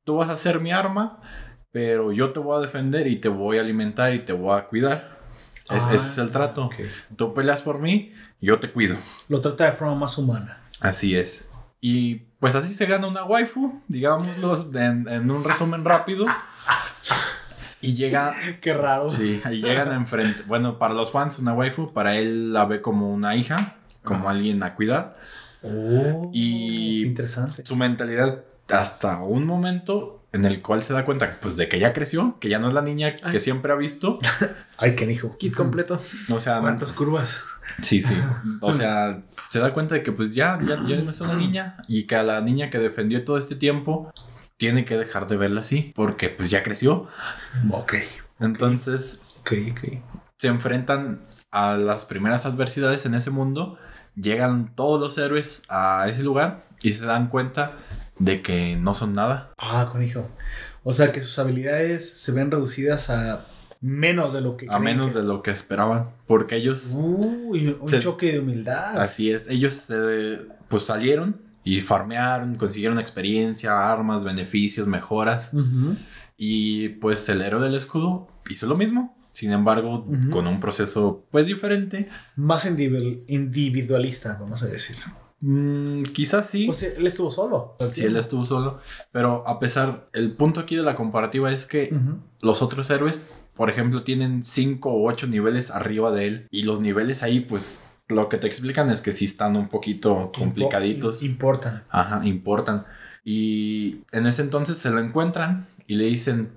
Speaker 2: tú vas a ser mi arma, pero yo te voy a defender y te voy a alimentar y te voy a cuidar. Es-
Speaker 1: Ah,
Speaker 2: ese es el trato.
Speaker 1: ok.
Speaker 2: Tú peleas por mí, yo te cuido.
Speaker 1: Lo trata de forma más humana.
Speaker 2: Así es. Y pues así se gana una waifu, digámoslo en, en un resumen rápido. Y llega, *laughs*
Speaker 1: Qué raro.
Speaker 2: sí, y llegan enfrente. Bueno, para los fans una waifu, para él la ve como una hija, como alguien a cuidar.
Speaker 1: Oh,
Speaker 2: Y-
Speaker 1: Interesante.
Speaker 2: Su mentalidad hasta un momento en el cual se da cuenta pues de que ya creció, que ya no es la niña que siempre ha visto. *laughs*
Speaker 1: Ay, qué hijo.
Speaker 3: Kit completo.
Speaker 2: O sea,
Speaker 1: ¿Cuántas curvas?
Speaker 2: Sí, sí. *laughs* O sea, se da cuenta de que pues ya, ya, ya no es una niña y que a la niña que defendió todo este tiempo tiene que dejar de verla así porque pues ya creció.
Speaker 1: Ok.
Speaker 2: Entonces
Speaker 1: Ok, ok.
Speaker 2: se enfrentan a las primeras adversidades en ese mundo, llegan todos los héroes a ese lugar y se dan cuenta de que no son nada.
Speaker 1: Ah, hijo. O sea que sus habilidades se ven reducidas a menos de lo que
Speaker 2: a menos de lo que esperaban porque ellos
Speaker 1: Uy, un choque de humildad.
Speaker 2: Así es ellos pues salieron y farmearon consiguieron experiencia armas beneficios mejoras. Y pues el héroe del escudo hizo lo mismo sin embargo con un proceso pues diferente.
Speaker 1: Más individualista vamos a decir
Speaker 2: Mm, quizás sí.
Speaker 1: Pues él estuvo solo.
Speaker 2: Sí, él estuvo solo. Pero a pesar, el punto aquí de la comparativa es que los otros héroes, por ejemplo, tienen 5 o 8 niveles arriba de él. Y los niveles ahí, pues lo que te explican es que sí están un poquito complicaditos.
Speaker 1: importan.
Speaker 2: Ajá, importan. Y en ese entonces se lo encuentran y le dicen,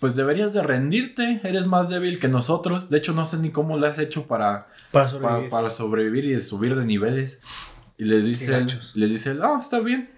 Speaker 2: pues deberías de rendirte, eres más débil que nosotros. De hecho, no sé ni cómo lo has hecho para,
Speaker 1: para, sobrevivir.
Speaker 2: para, sobrevivir y subir de niveles. Y les dice, les dice, ah, está bien.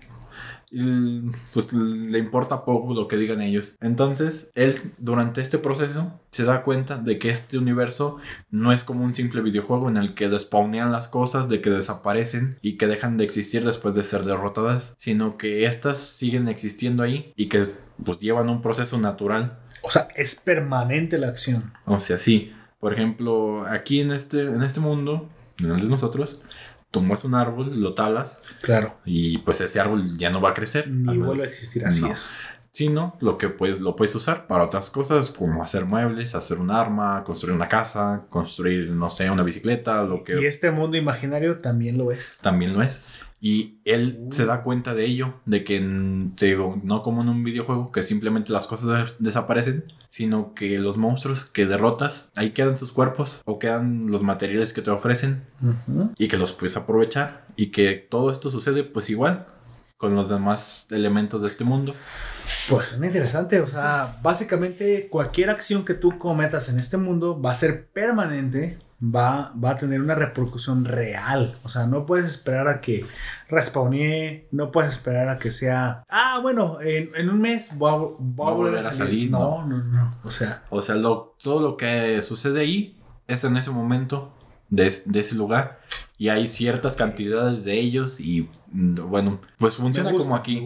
Speaker 2: Y pues le importa poco lo que digan ellos. Entonces, él durante este proceso se da cuenta de que este universo no es como un simple videojuego en el que despawnean las cosas, de que desaparecen y que dejan de existir después de ser derrotadas, sino que estas siguen existiendo ahí y que pues llevan un proceso natural
Speaker 1: o sea, es permanente la acción.
Speaker 2: O sea, sí. Por ejemplo, aquí en este, en este mundo, en el de nosotros, tomas un árbol, lo talas.
Speaker 1: Claro.
Speaker 2: Y pues ese árbol ya no va a crecer.
Speaker 1: Ni vuelve a existir, así es.
Speaker 2: Sino lo que puedes, lo puedes usar para otras cosas, como hacer muebles, hacer un arma, construir una casa, construir, no sé, una bicicleta, lo que...
Speaker 1: Y este mundo imaginario también lo es.
Speaker 2: También lo es. Y él se da cuenta de ello, de que, te digo, no como en un videojuego, que simplemente las cosas desaparecen, sino que los monstruos que derrotas, ahí quedan sus cuerpos o quedan los materiales que te ofrecen y que los puedes aprovechar y que todo esto sucede pues igual con los demás elementos de este mundo.
Speaker 1: Pues es interesante, o sea, básicamente cualquier acción que tú cometas en este mundo va a ser permanente va, va a tener una repercusión real. O sea, no puedes esperar a que respawnee, no puedes esperar a que sea, ah, bueno, en, un mes voy a, volver, a salir. No, no, no, O sea,
Speaker 2: o sea todo lo que sucede ahí es en ese momento de, ese lugar. Y hay ciertas cantidades de ellos y mm, bueno, pues funciona como aquí.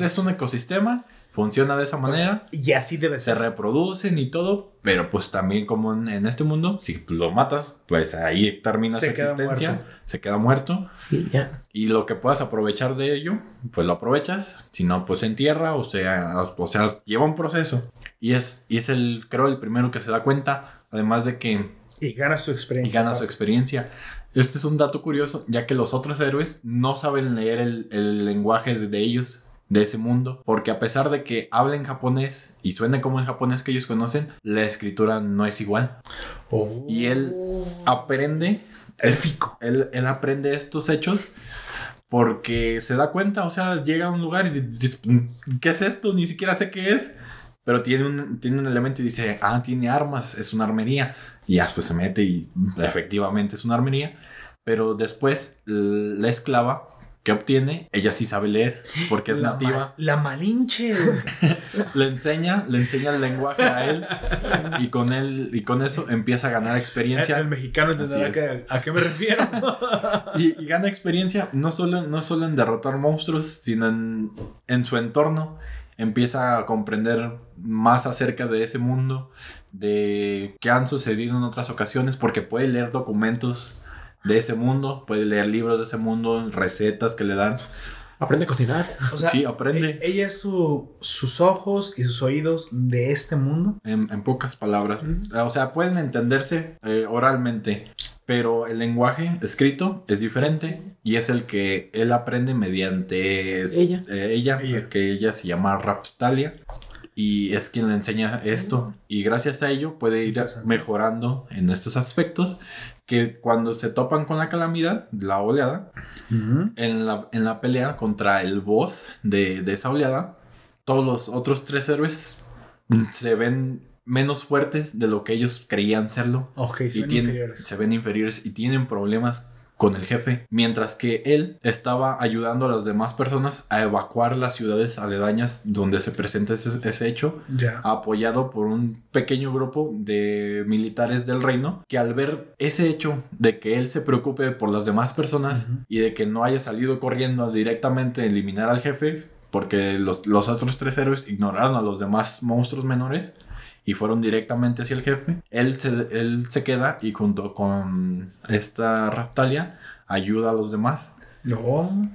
Speaker 2: es un ecosistema funciona de esa pues, manera.
Speaker 1: y así debe
Speaker 2: ser. Se reproducen y todo, pero pues también como en, este mundo, si lo matas, pues ahí termina su existencia, se queda muerto. Y, y lo que puedas aprovechar de ello, pues lo aprovechas, si no, pues se entierra, o sea, o sea, lleva un proceso. Y es, y es el, creo, el primero que se da cuenta, además de que...
Speaker 1: Y gana su experiencia.
Speaker 2: Y gana su experiencia. Este es un dato curioso, ya que los otros héroes no saben leer el, el lenguaje de ellos de ese mundo, porque a pesar de que hablen japonés y suene como el japonés que ellos conocen, la escritura no es igual.
Speaker 1: Oh.
Speaker 2: Y él aprende,
Speaker 1: Élfico.
Speaker 2: Él, él aprende estos hechos porque se da cuenta, o sea, llega a un lugar y dice, ¿qué es esto? Ni siquiera sé qué es. Pero tiene un, tiene un elemento y dice, ah, tiene armas, es una armería. Y ya después se mete y efectivamente es una armería. Pero después la esclava ¿Qué obtiene, ella sí sabe leer porque es nativa.
Speaker 1: la malinche. *laughs*
Speaker 2: le enseña, le enseña el lenguaje a él y con él y con eso empieza a ganar experiencia.
Speaker 1: El, mexicano entenderá a qué me refiero. *laughs*
Speaker 2: y, gana experiencia no solo, no solo en derrotar monstruos, sino en, en su entorno. Empieza a comprender más acerca de ese mundo, de qué han sucedido en otras ocasiones, porque puede leer documentos de ese mundo, puede leer libros de ese mundo, recetas que le dan.
Speaker 3: Aprende a cocinar.
Speaker 2: O sea, sí, aprende.
Speaker 1: E-, ella es su, sus ojos y sus oídos de este mundo.
Speaker 2: En, pocas palabras. O sea, pueden entenderse eh, oralmente, pero el lenguaje escrito es diferente y es el que él aprende mediante
Speaker 3: ella,
Speaker 2: eh, ella, que ella se llama Rapstalia y es quien le enseña esto y gracias a ello puede ir mejorando en estos aspectos que cuando se topan con la calamidad, la oleada, en, la, en la pelea contra el boss de, esa oleada, todos los otros tres héroes se ven menos fuertes de lo que ellos creían serlo.
Speaker 1: Ok, se
Speaker 2: y
Speaker 1: ven inferiores.
Speaker 2: Se ven inferiores y tienen problemas con el jefe, mientras que él estaba ayudando a las demás personas a evacuar las ciudades aledañas donde se presenta ese, ese hecho,
Speaker 1: Ya.
Speaker 2: apoyado por un pequeño grupo de militares del reino, que al ver ese hecho de que él se preocupe por las demás personas y de que no haya salido corriendo a directamente eliminar al jefe, porque los, los otros tres héroes ignoraron a los demás monstruos menores y fueron directamente hacia el jefe, él se, él se queda y junto con esta Raptalia ayuda a los demás.
Speaker 1: No.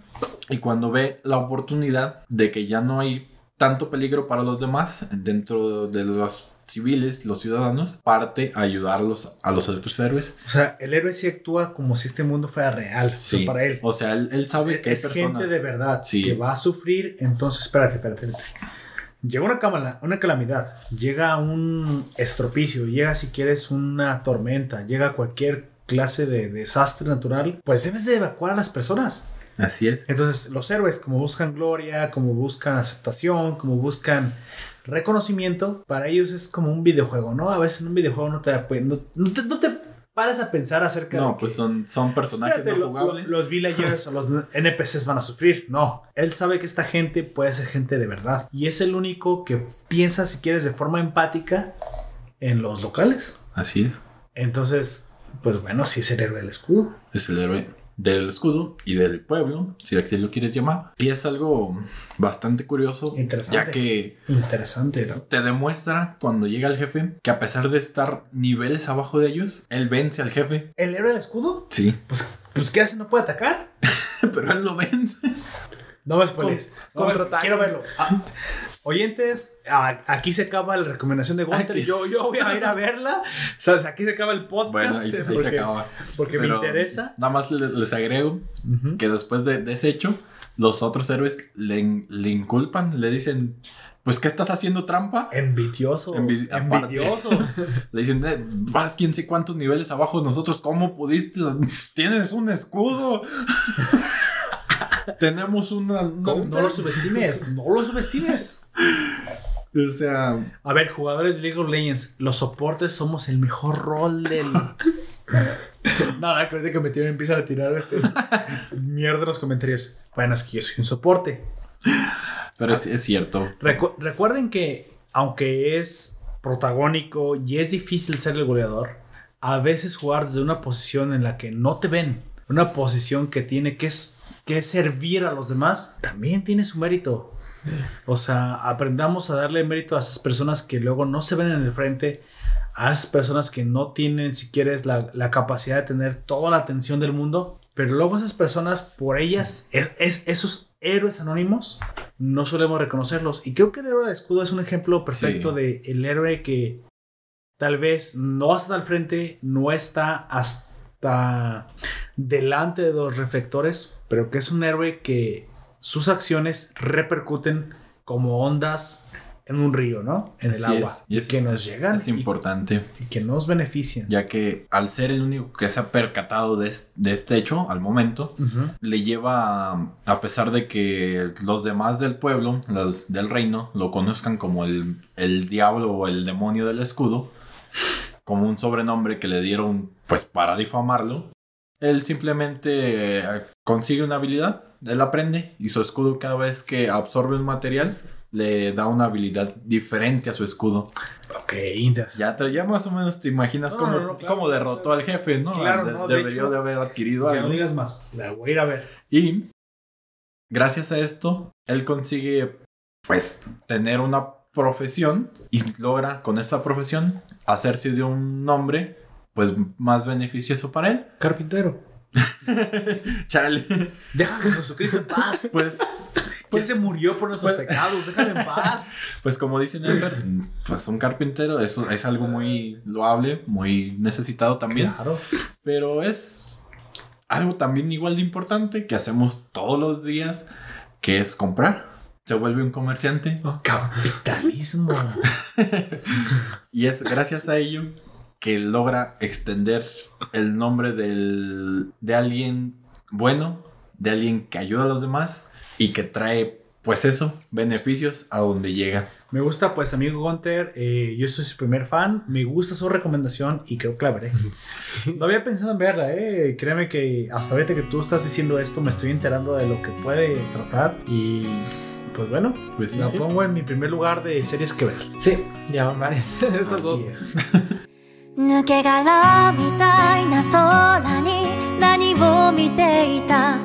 Speaker 2: Y cuando ve la oportunidad de que ya no hay tanto peligro para los demás dentro de los civiles, los ciudadanos, parte a ayudarlos a los otros héroes.
Speaker 1: O sea, el héroe sí actúa como si este mundo fuera real. o sea,
Speaker 2: Sí,
Speaker 1: para él.
Speaker 2: O sea, él, él sabe que hay
Speaker 1: es
Speaker 2: personas.
Speaker 1: gente de verdad
Speaker 2: Sí.
Speaker 1: que va a sufrir. Entonces, espérate, espérate. espérate. Llega una, camala- una calamidad, llega un estropicio, llega si quieres una tormenta, llega cualquier clase de desastre natural, pues debes de evacuar a las personas.
Speaker 2: Así es.
Speaker 1: Entonces, los héroes, como buscan gloria, como buscan aceptación, como buscan reconocimiento, para ellos es como un videojuego, ¿no? A veces en un videojuego no te, no, no te, no te paras a pensar acerca de.
Speaker 2: No, pues son, son personajes
Speaker 1: Espérate,
Speaker 2: no
Speaker 1: lo-
Speaker 2: jugables.
Speaker 1: los villagers o los *laughs* NPCs van a sufrir. No, él sabe que esta gente puede ser gente de verdad. Y es el único que piensa, si quieres, de forma empática en los locales.
Speaker 2: Así es.
Speaker 1: Entonces, pues bueno, sí es el héroe del escudo.
Speaker 2: Es el héroe del escudo y del pueblo, si así lo quieres llamar. Y es algo bastante curioso,
Speaker 1: Interesante.
Speaker 2: ya que
Speaker 1: Interesante, ¿no?
Speaker 2: te demuestra cuando llega el jefe que a pesar de estar niveles abajo de ellos, él vence al jefe.
Speaker 1: ¿El héroe del escudo?
Speaker 2: Sí,
Speaker 1: Pues, pues ¿qué hace? ¿No puede atacar? *laughs*
Speaker 2: pero él lo vence.
Speaker 1: No me spoilees. No. Quiero verlo. Ah, oyentes, aquí se acaba la recomendación de Gunter. Yo, yo voy a ir a verla. *laughs* ¿Sabes? Aquí se acaba el podcast.
Speaker 2: Bueno, ahí, se- ahí se
Speaker 1: porque,
Speaker 2: acaba.
Speaker 1: porque me interesa.
Speaker 2: Nada más le- les agrego que después de, de ese hecho, los otros héroes le, le inculpan, le dicen, pues, ¿qué estás haciendo trampa?
Speaker 1: Envidiosos.
Speaker 2: Envi-
Speaker 1: envidiosos. *laughs*
Speaker 2: Le dicen, eh, vas quién sé cuántos niveles abajo de nosotros, ¿cómo pudiste? Tienes un escudo. *laughs* Tenemos una... una-
Speaker 1: no lo subestimes. No lo subestimes. *laughs*
Speaker 2: O sea,
Speaker 1: A ver, jugadores de League of Legends, los soportes somos el mejor rol del. *laughs* Nada, que ahorita que me tienen empiezan a tirar este *laughs* mierda en los comentarios. Bueno, es que yo soy un soporte.
Speaker 2: pero es, es cierto.
Speaker 1: Recu- recuerden que, aunque es protagónico y es difícil ser el goleador, a veces jugar desde una posición en la que no te ven, una posición que tiene que, s- que servir a los demás, también tiene su mérito. O sea, aprendamos a darle mérito a esas personas que luego no se ven en el frente, a esas personas que no tienen siquiera la, la capacidad de tener toda la atención del mundo, pero luego esas personas, por ellas, es, es- esos héroes anónimos, no solemos reconocerlos. Y creo que el héroe del escudo es un ejemplo perfecto
Speaker 2: Sí.
Speaker 1: de el héroe que tal vez no está al frente, no está hasta delante de los reflectores, pero que es un héroe que sus acciones repercuten como ondas en un río, ¿no? En el
Speaker 2: Así
Speaker 1: agua.
Speaker 2: es. Y es,
Speaker 1: que nos
Speaker 2: es-
Speaker 1: llegan
Speaker 2: Es importante.
Speaker 1: y, que nos benefician.
Speaker 2: Ya que al ser el único que se ha percatado de, es- de este hecho al momento,
Speaker 1: Ujú.
Speaker 2: le lleva, a- a pesar de que los demás del pueblo, los del reino, lo conozcan como el, el diablo o el demonio del escudo, como un sobrenombre que le dieron pues para difamarlo, él simplemente eh, consigue una habilidad, él aprende y su escudo cada vez que absorbe un material le da una habilidad diferente a su escudo.
Speaker 1: Ok, interesante.
Speaker 2: Ya, te, ya más o menos te imaginas
Speaker 1: No,
Speaker 2: cómo,
Speaker 1: no, no, claro.
Speaker 2: cómo derrotó al jefe, ¿no?
Speaker 1: Claro,
Speaker 2: De-
Speaker 1: no, de
Speaker 2: debería
Speaker 1: hecho,
Speaker 2: de haber adquirido
Speaker 1: Ya
Speaker 2: algo.
Speaker 1: no digas más. La voy a ir a ver.
Speaker 2: Y gracias a esto, él consigue, pues, tener una profesión y logra con esta profesión hacerse de un nombre, pues, más beneficioso para él.
Speaker 3: Carpintero. *laughs*
Speaker 2: Chale.
Speaker 1: Deja a Jesucristo en paz.
Speaker 2: Pues,
Speaker 1: Que se murió por nuestros
Speaker 2: pues-
Speaker 1: pecados. Déjalo en paz. *laughs*
Speaker 2: pues como dice Nefer, pues un carpintero eso es algo muy loable, muy necesitado también.
Speaker 1: Claro.
Speaker 2: Pero es algo también igual de importante que hacemos todos los días, que es comprar. Se vuelve un comerciante.
Speaker 1: Capitalismo. *laughs*
Speaker 2: Y es gracias a ello que logra extender el nombre del, de alguien bueno, de alguien que ayuda a los demás y que trae pues eso, beneficios a donde llega.
Speaker 1: Me gusta, pues, amigo Gunter. eh, yo soy su primer fan. Me gusta su recomendación y creo que la veré. *laughs* No había pensado en verla, eh. Créeme que hasta ahorita que tú estás diciendo esto, me estoy enterando de lo que puede tratar. Y pues bueno,
Speaker 2: Pues sí.
Speaker 1: la pongo en mi primer lugar de series que ver.
Speaker 3: Sí, ya van varias. Estas dos.
Speaker 1: Así es. *laughs*
Speaker 5: 抜け殻みたいな空に何を見ていた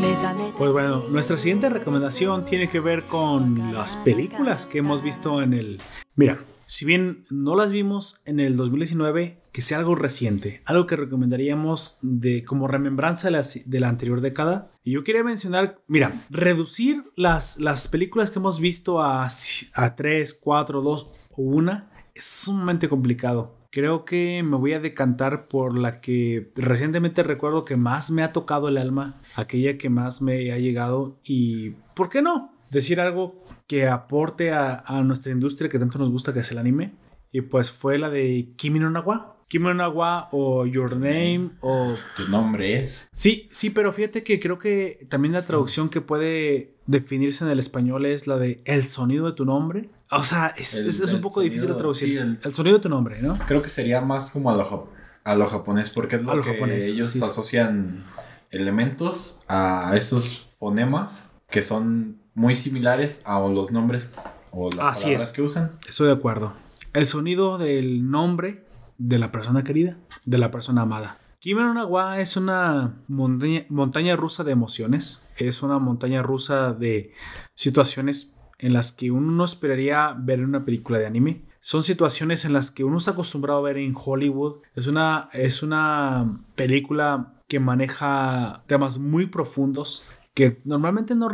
Speaker 5: 目覚め
Speaker 1: Pues bueno, nuestra siguiente recomendación tiene que ver con las películas que hemos visto en el... Mira, si bien no las vimos en el 2019, que sea algo reciente, algo que recomendaríamos de como remembranza de la, de la anterior década. Y yo quería mencionar, mira, reducir las, las películas que hemos visto a, a 3, 4, 2 o 1 es sumamente complicado. Creo que me voy a decantar por la que recientemente recuerdo que más me ha tocado el alma, aquella que más me ha llegado y, ¿por qué no? Decir algo que aporte a, nuestra industria que tanto nos gusta que es el anime. Y pues fue la de Kimi no Nawa. Kimi no Nawa o Your Name o...
Speaker 2: Tu nombre es.
Speaker 1: Sí, sí, pero fíjate que creo que también la traducción que puede definirse en el español es la de El sonido de tu nombre. O sea, es,
Speaker 2: El-
Speaker 1: es- es un poco difícil de traducir.
Speaker 2: sí, el-
Speaker 1: el sonido de tu nombre, ¿no?
Speaker 2: Creo que sería más como a lo, a lo japonés, porque es lo que
Speaker 1: japonés,
Speaker 2: ellos
Speaker 1: sí.
Speaker 2: asocian elementos a esos fonemas que son muy similares a los nombres o las
Speaker 1: Así
Speaker 2: palabras
Speaker 1: es.
Speaker 2: que usan.
Speaker 1: Estoy de acuerdo. El sonido del nombre de la persona querida, de la persona amada. Kimi no Nawa es una montaña, montaña rusa de emociones. Es una montaña rusa de situaciones en las que uno no esperaría ver en una película de anime. Son situaciones en las que uno está acostumbrado a ver en Hollywood. Es una, es una película que maneja temas muy profundos que normalmente no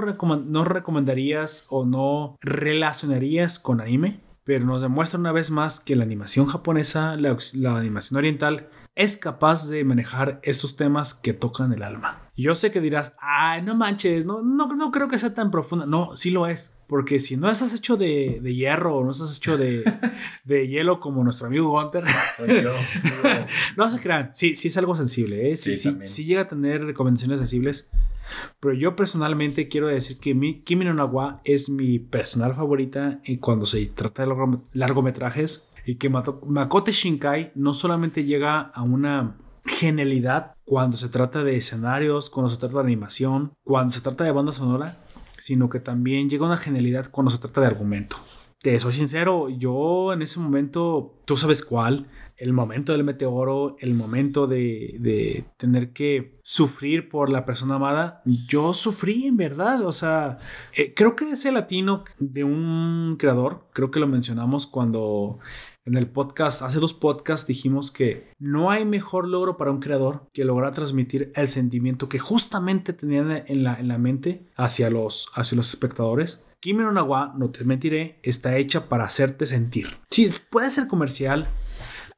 Speaker 1: recomendarías o no relacionarías con anime, pero nos demuestra una vez más que la animación japonesa, la, la animación oriental, es capaz de manejar estos temas que tocan el alma. Yo sé que dirás, ay, no manches, no, no, no creo que sea tan profunda. No, sí lo es. Porque si no estás hecho de, de hierro o no estás hecho de, *laughs* de hielo como nuestro amigo Gunter,
Speaker 2: Soy yo. *laughs*
Speaker 1: no se crean, sí, sí es algo sensible, ¿eh? Sí,
Speaker 2: Sí,
Speaker 1: sí, sí llega a tener recomendaciones sensibles. Pero yo personalmente quiero decir que mi, Kimi no Nawa es mi personal favorita y cuando se trata de largom- largometrajes y que Makote Shinkai no solamente llega a una genialidad cuando se trata de escenarios, cuando se trata de animación, cuando se trata de banda sonora, sino que también llega una genialidad cuando se trata de argumento. Te soy sincero, yo en ese momento, tú sabes cuál, el momento del meteoro, el momento de, de tener que sufrir por la persona amada, yo sufrí en verdad, o sea, eh, creo que ese latino de un creador, creo que lo mencionamos cuando en el podcast, hace dos podcasts dijimos que no hay mejor logro para un creador que lograr transmitir el sentimiento que justamente tenían en la, en la mente hacia los, hacia los espectadores. Kimi no Nawa, no te mentiré, está hecha para hacerte sentir. Sí, puede ser comercial,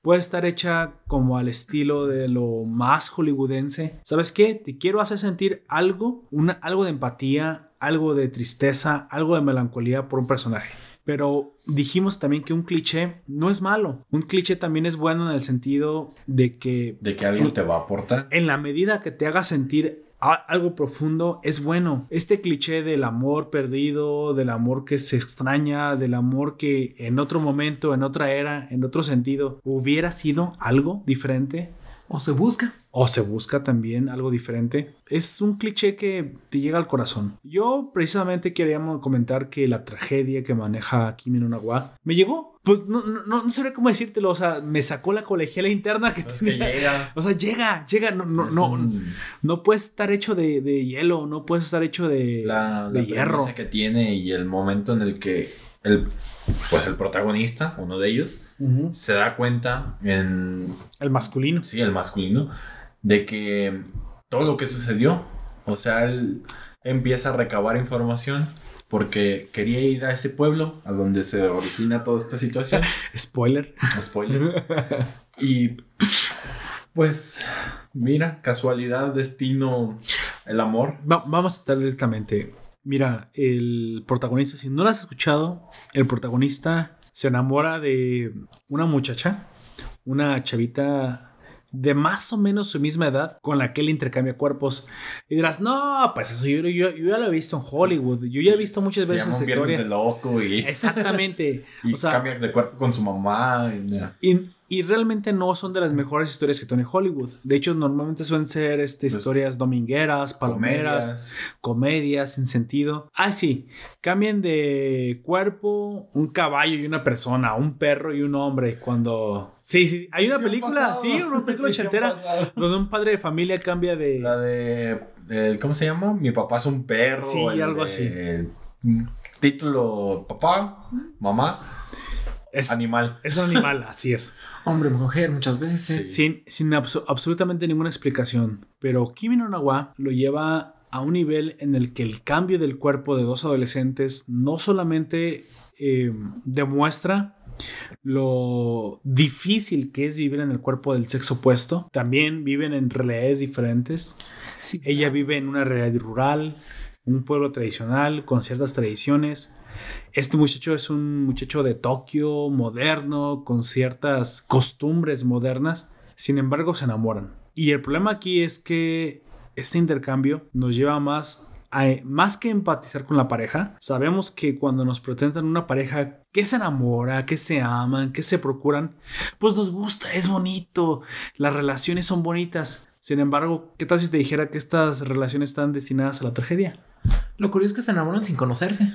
Speaker 1: puede estar hecha como al estilo de lo más hollywoodense. ¿Sabes qué? Te quiero hacer sentir algo, una, algo de empatía, algo de tristeza, algo de melancolía por un personaje. Pero dijimos también que un cliché no es malo. Un cliché también es bueno en el sentido de que
Speaker 2: De que algo te va a aportar.
Speaker 1: en la medida que te haga sentir algo profundo es bueno. Este cliché del amor perdido, del amor que se extraña, del amor que en otro momento, en otra era, en otro sentido, hubiera sido algo diferente
Speaker 3: O se busca.
Speaker 1: O se busca también algo diferente. Es un cliché que te llega al corazón. Yo precisamente queríamos comentar que la tragedia que maneja Kimi no Nawa me llegó. Pues no, no, no, sabría cómo decírtelo. O sea, me sacó la colegiala interna que
Speaker 2: Es que
Speaker 1: tenía.
Speaker 2: llega. *laughs*
Speaker 1: O sea, llega, llega, no, no,
Speaker 2: Es
Speaker 1: no,
Speaker 2: un-
Speaker 1: no puede estar hecho de, de hielo, no puede estar hecho de,
Speaker 2: la,
Speaker 1: de
Speaker 2: la
Speaker 1: hierro.
Speaker 2: que tiene y el momento en el que el, pues el protagonista, uno de ellos,
Speaker 1: Ujú.
Speaker 2: se da cuenta en
Speaker 1: El masculino.
Speaker 2: sí, el masculino, de que todo lo que sucedió, o sea, él empieza a recabar información porque quería ir a ese pueblo a donde se origina toda esta situación. *laughs*
Speaker 1: Spoiler.
Speaker 2: Spoiler. Y pues, mira, casualidad, destino, el amor.
Speaker 1: Va- vamos a estar directamente. Mira, el protagonista, si no lo has escuchado, el protagonista se enamora de una muchacha, una chavita de más o menos su misma edad con la que él intercambia cuerpos. Y dirás, no, pues eso yo, yo, yo ya lo he visto en Hollywood. Yo ya he visto muchas veces esa historia.
Speaker 2: de loco y,
Speaker 1: Exactamente. *laughs*
Speaker 2: y
Speaker 1: o sea,
Speaker 2: cambia de cuerpo con su mamá. y-
Speaker 1: y, y realmente no son de las mejores historias que tiene Hollywood. De hecho, normalmente suelen ser este,
Speaker 2: Pues,
Speaker 1: historias domingueras, palomeras,
Speaker 2: comedias.
Speaker 1: comedias sin sentido. Ah, sí, cambian de cuerpo un caballo y una persona, un perro y un hombre. Cuando. Sí, sí, hay una película,
Speaker 2: pasado.
Speaker 1: sí, una *laughs* película ochentera donde un padre de familia cambia de.
Speaker 2: La de. el- ¿Cómo se llama? Mi papá es un perro.
Speaker 1: Sí, algo
Speaker 2: de-
Speaker 1: así.
Speaker 2: Título: Papá, mamá,
Speaker 1: Es,
Speaker 2: animal.
Speaker 1: es un animal, así es.
Speaker 3: Hombre, mujer, muchas veces.
Speaker 1: Sin, sin abso- absolutamente ninguna explicación. Pero Kimi no Nawa lo lleva a un nivel en el que el cambio del cuerpo de dos adolescentes no solamente eh, demuestra lo difícil que es vivir en el cuerpo del sexo opuesto, también viven en realidades diferentes.
Speaker 3: Sí.
Speaker 1: Ella vive en una realidad rural, un pueblo tradicional con ciertas tradiciones. Este muchacho es un muchacho de Tokio, moderno, con ciertas costumbres modernas. Sin embargo, se enamoran. Y el problema aquí es que este intercambio nos lleva más a, más que empatizar con la pareja. Sabemos que cuando nos presentan una pareja que se enamora, que se aman, que se procuran, pues nos gusta, es bonito, las relaciones son bonitas. Sin embargo, ¿qué tal si te dijera que estas relaciones están destinadas a la tragedia?
Speaker 3: Lo curioso es que se enamoran sin conocerse.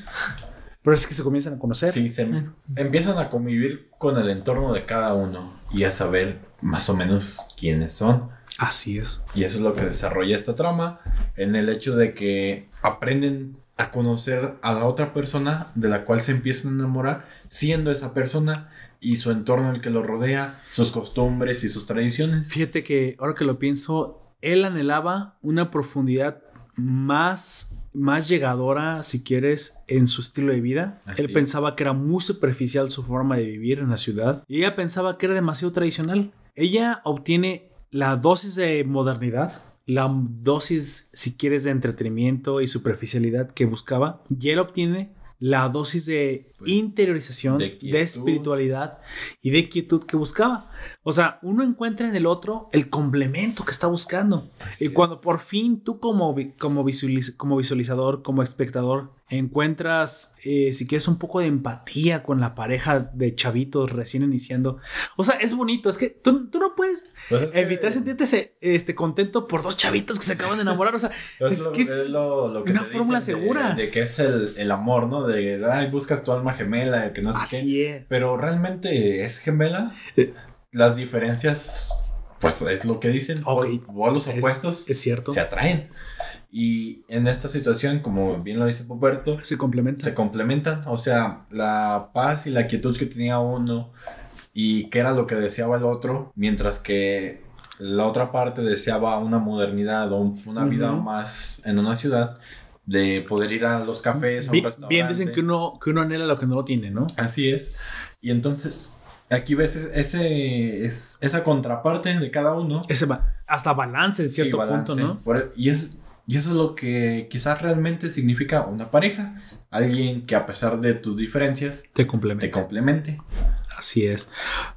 Speaker 1: Pero es que se comienzan a conocer.
Speaker 2: Sí, se em- empiezan a convivir con el entorno de cada uno y a saber más o menos quiénes son.
Speaker 1: Así es.
Speaker 2: Y eso es lo que desarrolla esta trama en el hecho de que aprenden a conocer a la otra persona de la cual se empiezan a enamorar siendo esa persona y su entorno el que lo rodea, sus costumbres y sus tradiciones.
Speaker 1: Fíjate que ahora que lo pienso, él anhelaba una profundidad más, más llegadora, si quieres, en su estilo de vida.
Speaker 2: Así
Speaker 1: él
Speaker 2: es.
Speaker 1: pensaba que era muy superficial su forma de vivir en la ciudad. Y ella pensaba que era demasiado tradicional. Ella obtiene la dosis de modernidad. La dosis, si quieres, de entretenimiento y superficialidad que buscaba. Y él obtiene la dosis de
Speaker 2: Pues,
Speaker 1: interiorización,
Speaker 2: de
Speaker 1: espiritualidad y de quietud que buscaba. O sea, uno encuentra en el otro el complemento que está buscando.
Speaker 2: Así
Speaker 1: y cuando
Speaker 2: es.
Speaker 1: por fin tú como, como, visualiz- como visualizador, como espectador, encuentras, eh, si quieres, un poco de empatía con la pareja de chavitos recién iniciando. O sea, es bonito. Es que tú, tú no puedes
Speaker 2: Pues es que-
Speaker 1: evitar sentirte ese- este, contento por dos chavitos que se acaban de enamorar. O sea, es
Speaker 2: lo-
Speaker 1: que
Speaker 2: es
Speaker 1: es
Speaker 2: lo- lo que
Speaker 1: una fórmula
Speaker 2: de-
Speaker 1: segura.
Speaker 2: De, que es el, el amor, ¿no? De, ay, buscas tu alma gemela, que no sé qué.
Speaker 1: así es.
Speaker 2: Pero realmente es gemela.
Speaker 1: Eh.
Speaker 2: Las diferencias, pues es lo que dicen.
Speaker 1: Ok.
Speaker 2: O, o los
Speaker 1: Es-
Speaker 2: opuestos
Speaker 1: Es cierto.
Speaker 2: se atraen. Y en esta situación, como bien lo dice Poperto,
Speaker 1: Se complementa.
Speaker 2: se complementan. O sea, la paz y la quietud que tenía uno y que era lo que deseaba el otro, mientras que la otra parte deseaba una modernidad o un- una vida
Speaker 1: Ujú.
Speaker 2: más en una ciudad, de poder ir a los cafés, a un
Speaker 1: Bien,
Speaker 2: restaurante.
Speaker 1: bien dicen que uno, que uno anhela lo que no lo tiene, ¿no?
Speaker 2: Así es. Y entonces, aquí ves ese, es, esa contraparte de cada uno.
Speaker 1: Ese ba- hasta balance en
Speaker 2: Sí,
Speaker 1: cierto
Speaker 2: balance.
Speaker 1: punto, ¿no?
Speaker 2: Por- e, y, es, y eso es lo que quizás realmente significa una pareja. Alguien que a pesar de tus diferencias,
Speaker 1: Te complementa.
Speaker 2: te complemente.
Speaker 1: Así es.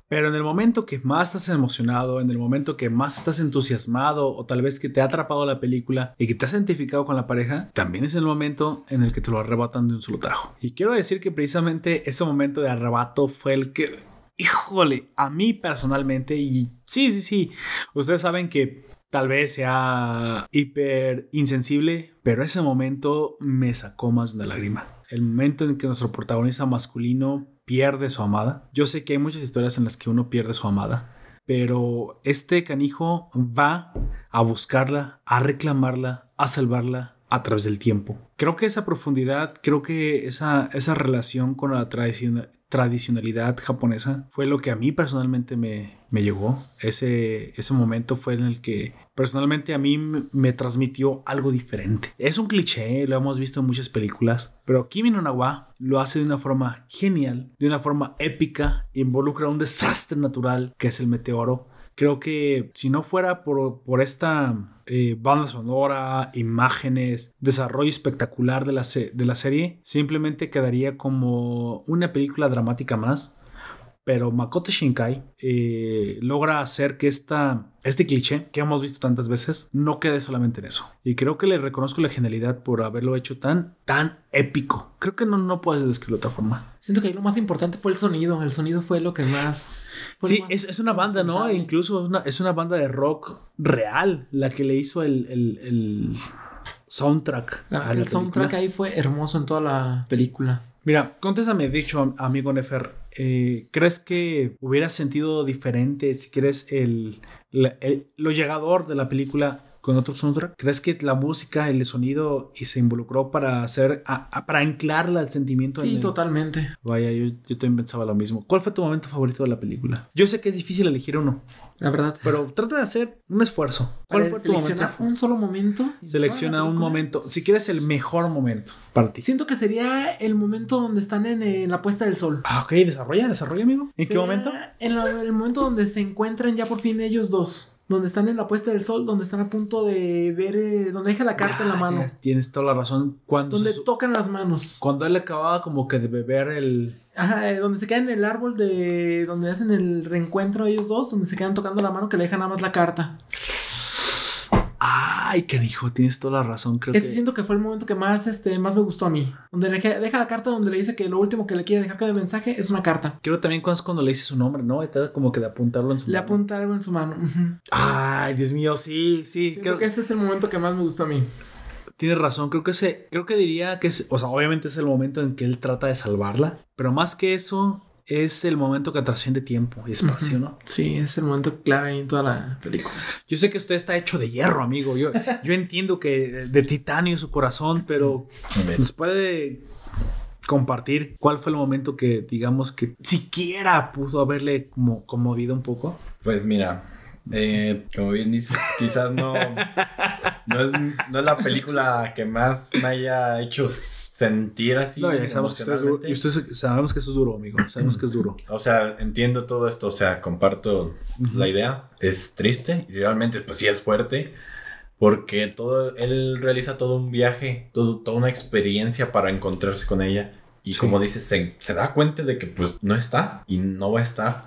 Speaker 1: Pero en el momento que más estás emocionado, en el momento que más estás entusiasmado o tal vez que te ha atrapado la película y que te has identificado con la pareja, también es el momento en el que te lo arrebatan de un solo tajo. Y quiero decir que precisamente ese momento de arrebato fue el que, híjole, a mí personalmente, y sí, sí, sí, ustedes saben que tal vez sea hiper insensible, pero ese momento me sacó más de una lágrima. El momento en que nuestro protagonista masculino pierde su amada. Yo sé que hay muchas historias en las que uno pierde su amada, pero este canijo va a buscarla, a reclamarla, a salvarla a través del tiempo. Creo que esa profundidad, creo que esa, esa relación con la tradicion- tradicionalidad japonesa fue lo que a mí personalmente me, me llegó. Ese, ese momento fue en el que personalmente a mí me transmitió algo diferente. Es un cliché, lo hemos visto en muchas películas, pero Kimi no Nawa lo hace de una forma genial, de una forma épica, involucra un desastre natural que es el meteoro. Creo que si no fuera por, por esta eh, banda sonora, imágenes, desarrollo espectacular de la, de la serie, simplemente quedaría como una película dramática más. Pero Makoto Shinkai eh, logra hacer que esta, este cliché que hemos visto tantas veces no quede solamente en eso. Y creo que le reconozco la genialidad por haberlo hecho tan, tan épico. Creo que no, no puedes describirlo de otra forma.
Speaker 3: Siento que ahí lo más importante fue el sonido. El sonido fue lo que más.
Speaker 1: Sí,
Speaker 3: más
Speaker 1: es, es una banda, ¿no? Incluso es una, es una banda de rock real la que le hizo el, el- el soundtrack.
Speaker 3: La- el soundtrack ahí fue hermoso en toda la película.
Speaker 1: Mira, contéstame, dicho am- amigo Nefer, eh, ¿crees que hubieras sentido diferente si quieres el, la- el- lo llegador de la película con otro soundtrack? ¿Crees que la música, el sonido y se involucró para hacer, a- a- para anclarla al sentimiento? en
Speaker 3: Sí, totalmente.
Speaker 1: Vaya, yo, yo también pensaba lo mismo. ¿Cuál fue tu momento favorito de la película? Yo sé que es difícil elegir uno,
Speaker 3: La verdad.
Speaker 1: pero trata de hacer un esfuerzo. ¿Cuál
Speaker 3: Para
Speaker 1: fue tu momento?
Speaker 3: un solo momento.
Speaker 1: Selecciona un momento, si quieres el mejor momento para ti.
Speaker 3: Siento que sería el momento donde están en, la puesta del sol.
Speaker 1: Ah, ok, desarrolla, desarrolla, amigo. ¿En qué momento?
Speaker 3: En la- el momento donde se encuentran ya por fin ellos dos. Donde están en la puesta del sol, donde están a punto de ver, eh, donde deja la carta en la mano.
Speaker 1: Tienes, tienes toda la razón. Cuando,
Speaker 3: Donde
Speaker 1: se
Speaker 3: tocan las manos.
Speaker 1: cuando él acababa como que de beber el...
Speaker 3: Ajá, eh, donde se quedan en el árbol de. donde hacen el reencuentro ellos dos, donde se quedan tocando la mano que le dejan nada más la carta.
Speaker 1: Ay, canijo, tienes toda la razón. Creo
Speaker 3: Ese
Speaker 1: que...
Speaker 3: siento que fue el momento que más, este, más me gustó a mí. Donde le deja la carta donde le dice que lo último que le quiere dejar de mensaje es una carta.
Speaker 1: Creo también cuando es cuando le dice su nombre, ¿no? Y trata como que de apuntarlo en su
Speaker 3: Le
Speaker 1: mano.
Speaker 3: apunta algo en su mano.
Speaker 1: Ay, Dios mío, sí, sí.
Speaker 3: Siento
Speaker 1: Creo
Speaker 3: que ese es el momento que más me gustó a mí.
Speaker 1: Tienes razón, creo que ese, creo que diría que es, o sea, obviamente es el momento en que él trata de salvarla, pero más que eso, es el momento que trasciende tiempo y espacio, ¿no?
Speaker 3: Sí, es el momento clave en toda la película.
Speaker 1: Yo sé que usted está hecho de hierro, amigo. Yo, yo entiendo que de titanio su corazón, pero nos puede compartir cuál fue el momento que, digamos, que siquiera pudo haberle como conmovido un poco.
Speaker 2: Pues mira, eh, como bien dices, quizás no, no, es, no es la película que más me haya hecho sentir así
Speaker 1: No, ya sabemos que, duro. Y sabemos que eso es duro, amigo. Sabemos que es duro. *laughs*
Speaker 2: O sea, entiendo todo esto, o sea, comparto la idea. Es triste y realmente, pues sí es fuerte. Porque todo, él realiza todo un viaje, todo, toda una experiencia para encontrarse con ella. Y
Speaker 1: Sí.
Speaker 2: como dices, se, se da cuenta de que pues no está y no va a estar.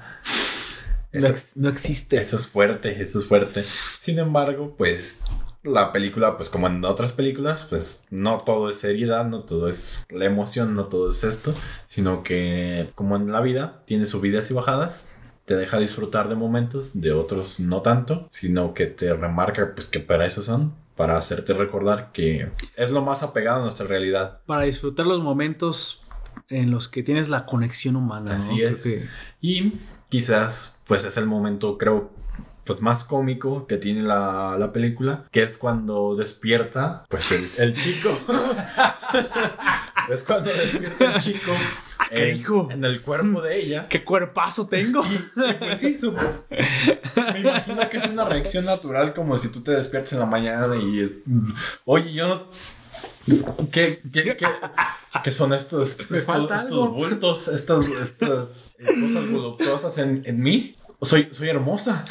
Speaker 1: No,
Speaker 2: Eso,
Speaker 1: ex- no existe.
Speaker 2: eso es fuerte, eso es fuerte. Sin embargo, pues la película, pues como en otras películas, pues no todo es seriedad, no todo es la emoción, no todo es esto, sino que como en la vida, tiene subidas y bajadas. Te deja disfrutar de momentos, de otros no tanto, sino que te remarca pues que para eso son, para hacerte recordar que es lo más apegado a nuestra realidad.
Speaker 1: Para disfrutar los momentos en los que tienes la conexión humana.
Speaker 2: Así es.
Speaker 1: que-
Speaker 2: Y quizás, pues es el momento, creo, pues más cómico que tiene la, la película, que es cuando despierta, pues el, el chico. *laughs* es cuando despierta el chico en,
Speaker 1: canijo.
Speaker 2: en el cuerpo de ella.
Speaker 1: ¿Qué cuerpazo tengo?
Speaker 2: Pues sí, supo. Me imagino que es una reacción natural, como si tú te despiertas en la mañana y es. Oye, yo no. ¿Qué, qué, qué, qué son estos, estos, estos bultos, estas, estas eh, cosas voluptuosas en, en mí? Soy, soy hermosa.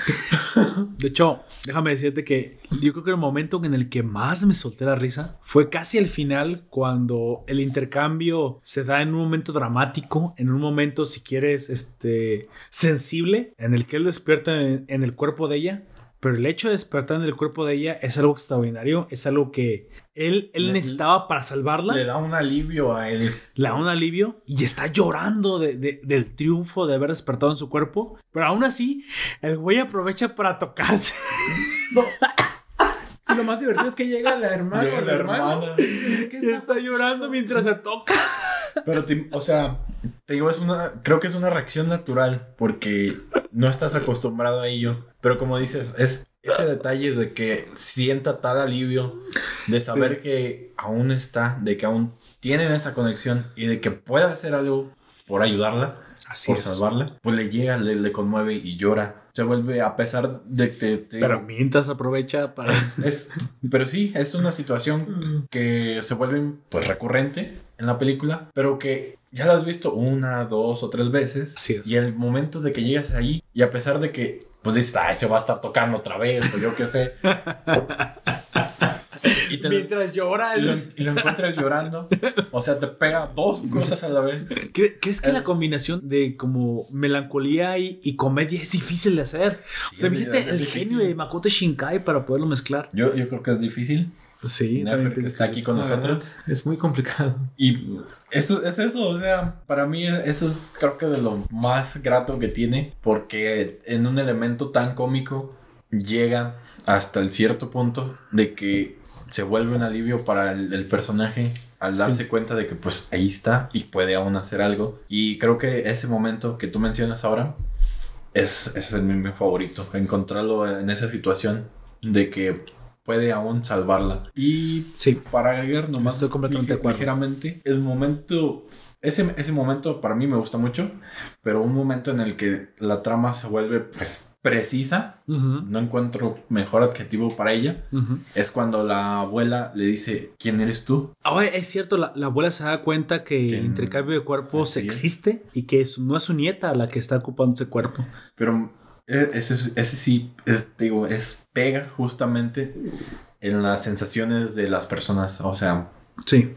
Speaker 2: *laughs*
Speaker 1: De hecho, déjame decirte que yo creo que el momento en el que más me solté la risa fue casi al final, cuando el intercambio se da en un momento dramático, en un momento, si quieres, este, sensible, en el que él despierta en, en el cuerpo de ella. Pero el hecho de despertar en el cuerpo de ella es algo extraordinario, es algo que él, él
Speaker 2: Le-
Speaker 1: necesitaba para salvarla.
Speaker 2: Le da un alivio a él.
Speaker 1: le da un alivio y está llorando de- de- del triunfo de haber despertado en su cuerpo. Pero aún así, el güey aprovecha para tocarse. *laughs*
Speaker 3: Y lo más divertido es que llega la hermana.
Speaker 2: Llega la hermana.
Speaker 3: ¿Qué
Speaker 1: Y está llorando mientras se toca.
Speaker 2: Pero, te- o sea, te digo, es una, creo que es una reacción natural porque no estás acostumbrado a ello. Pero como dices, es ese detalle de que sienta tal alivio de saber que aún está, de que aún tienen esa conexión y de que puede hacer algo por ayudarla,
Speaker 1: Así
Speaker 2: por salvarla, pues le llega, le, le conmueve y llora. Se vuelve, a pesar de que... te
Speaker 1: Pero mientras aprovecha para... *laughs*
Speaker 2: es, pero sí, es una situación que se vuelve pues recurrente en la película, pero que ya la has visto una, dos o tres veces.
Speaker 1: Así es.
Speaker 2: Y el momento de que llegas ahí, y a pesar de que pues dices, ay, se va a estar tocando otra vez, o yo qué sé. *laughs* y y te-
Speaker 1: Mientras llora.
Speaker 2: y lo, y lo encuentras llorando. O sea, te pega dos cosas a la vez.
Speaker 1: ¿Cre- ¿Crees que la
Speaker 2: Es-
Speaker 1: combinación de como melancolía y, y comedia es difícil de hacer? o sea, fíjate el
Speaker 2: difícil.
Speaker 1: genio de Makoto Shinkai para poderlo mezclar.
Speaker 2: Yo, yo creo que es difícil.
Speaker 1: Sí,
Speaker 2: Nefer,
Speaker 1: también
Speaker 2: que está aquí con
Speaker 3: La verdad,
Speaker 2: nosotros.
Speaker 3: Es muy complicado.
Speaker 2: Y eso es eso, o sea, para mí eso es creo que de lo más grato que tiene, porque en un elemento tan cómico llega hasta el cierto punto de que se vuelve un alivio para el, el personaje al darse cuenta de que pues ahí está y puede aún hacer algo. Y creo que ese momento que tú mencionas ahora es, ese es el mi favorito, encontrarlo en esa situación de que puede aún salvarla. Y
Speaker 1: Sí.
Speaker 2: para agregar nomás
Speaker 1: Estoy completamente acuerdo.
Speaker 2: ligeramente, el momento, ese, ese momento para mí me gusta mucho, pero un momento en el que la trama se vuelve pues precisa, no encuentro mejor adjetivo para ella, es cuando la abuela le dice, ¿quién eres tú?
Speaker 1: Ah, es cierto, la, la abuela se da cuenta que el intercambio de cuerpos existe y que es- no es su nieta la que está ocupando ese cuerpo.
Speaker 2: Pero e- ese, ese sí, es, te digo, es pega justamente en las sensaciones de las personas, o sea,
Speaker 1: Sí.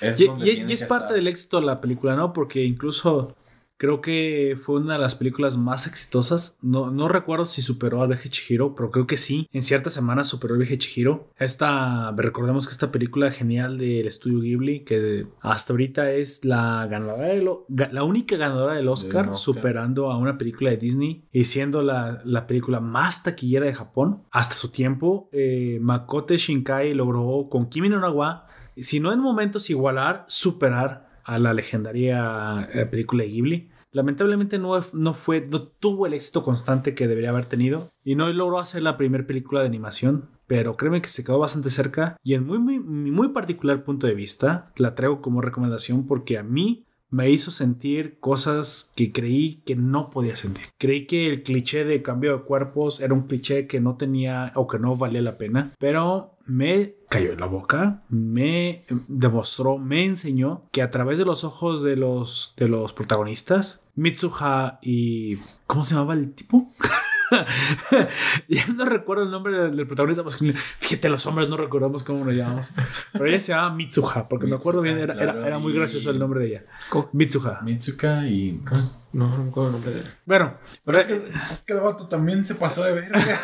Speaker 2: es
Speaker 1: Y, es parte
Speaker 2: estar.
Speaker 1: del éxito de la película, ¿no? Porque incluso creo que fue una de las películas más exitosas. No, no recuerdo si superó al viaje Chihiro, pero creo que sí. En ciertas semanas superó el viaje Chihiro. Esta, recordemos que esta película genial del estudio Ghibli, que hasta ahorita es la ganadora ga- la única ganadora del Oscar,
Speaker 2: Oscar.
Speaker 1: superando a una película de Disney y siendo la, la película más taquillera de Japón. Hasta su tiempo, eh, Makoto Shinkai logró con Kimi no Na wa si no en momentos igualar, superar a la legendaria eh, película de Ghibli. Lamentablemente no, no fue, no tuvo el éxito constante que debería haber tenido y no logró hacer la primera película de animación. Pero créeme que se quedó bastante cerca y en muy, muy, muy particular punto de vista la traigo como recomendación porque a mí me hizo sentir cosas que creí que no podía sentir. Creí que el cliché de cambio de cuerpos era un cliché que no tenía o que no valía la pena, pero me cayó en la boca, me demostró, me enseñó que a través de los ojos de los, de los protagonistas, Mitsuha y... ¿Cómo se llamaba el tipo? *laughs* *laughs* ya no recuerdo el nombre del, del protagonista masculino. Fíjate, los hombres no recordamos cómo nos llamamos. Pero ella se llama Mitsuha, porque me acuerdo bien, era, era,
Speaker 2: claro,
Speaker 1: era muy
Speaker 2: y-
Speaker 1: gracioso el nombre de ella. Mitsuha.
Speaker 2: Mitsuka y...
Speaker 3: No, no me acuerdo el nombre de él.
Speaker 1: Bueno,
Speaker 2: Pero es que, es que el vato también se pasó de verga. *laughs*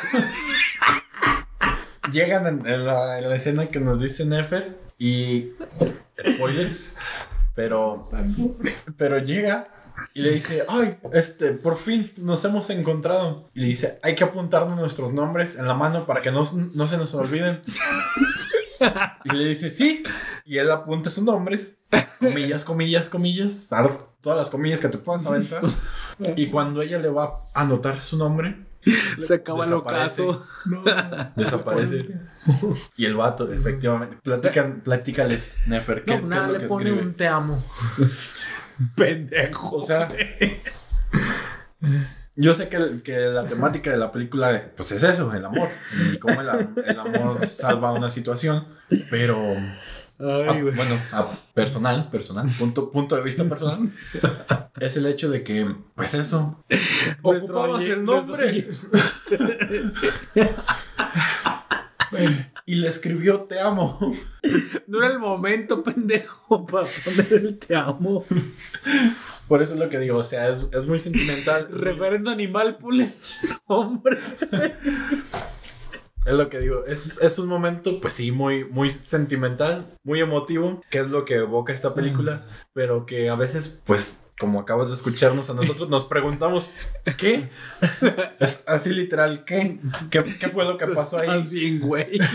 Speaker 2: Llegan en, en la, en la escena que nos dice Nefer y... Spoilers. Pero... Pero llega y le dice, ay, este, por fin nos hemos encontrado. Y le dice, hay que apuntarnos nuestros nombres en la mano para que no, no se nos olviden. Y le dice, sí. Y él apunta sus nombres. Comillas, comillas, comillas. Todas las comillas que te puedas aventar. Y cuando ella le va a anotar su nombre,
Speaker 1: se acaba el ocaso.
Speaker 2: desaparece. Y el vato, efectivamente. Platican, platícales, Nefer. ¿qué,
Speaker 3: No,
Speaker 2: qué
Speaker 3: nada,
Speaker 2: es lo
Speaker 3: le
Speaker 2: que
Speaker 3: pone
Speaker 2: escribe?
Speaker 3: un te amo. *laughs*
Speaker 1: Pendejo.
Speaker 2: O sea, yo sé que, que la temática de la película, pues es eso, el amor. Y cómo el, am- el amor salva una situación. Pero,
Speaker 1: Ay,
Speaker 2: ah, bueno, a personal, personal, punto, punto de vista personal, es el hecho de que, pues eso, ocupabas el nombre. *laughs* *laughs* y le escribió te amo. *laughs*
Speaker 1: No era el momento, pendejo, *laughs* para poner el te amo.
Speaker 2: Por eso es lo que digo, o sea, es, es muy sentimental. *laughs*
Speaker 1: Referendo animal, pule. Hombre.
Speaker 2: Es lo que digo, es, es un momento, pues sí, muy, muy sentimental, muy emotivo, que es lo que evoca esta película, pero que a veces, pues, como acabas de escucharnos a nosotros, nos preguntamos, ¿qué? Es así literal, ¿qué? ¿Qué, qué fue lo que pasó
Speaker 1: Más
Speaker 2: ahí?
Speaker 1: bien, güey. *laughs*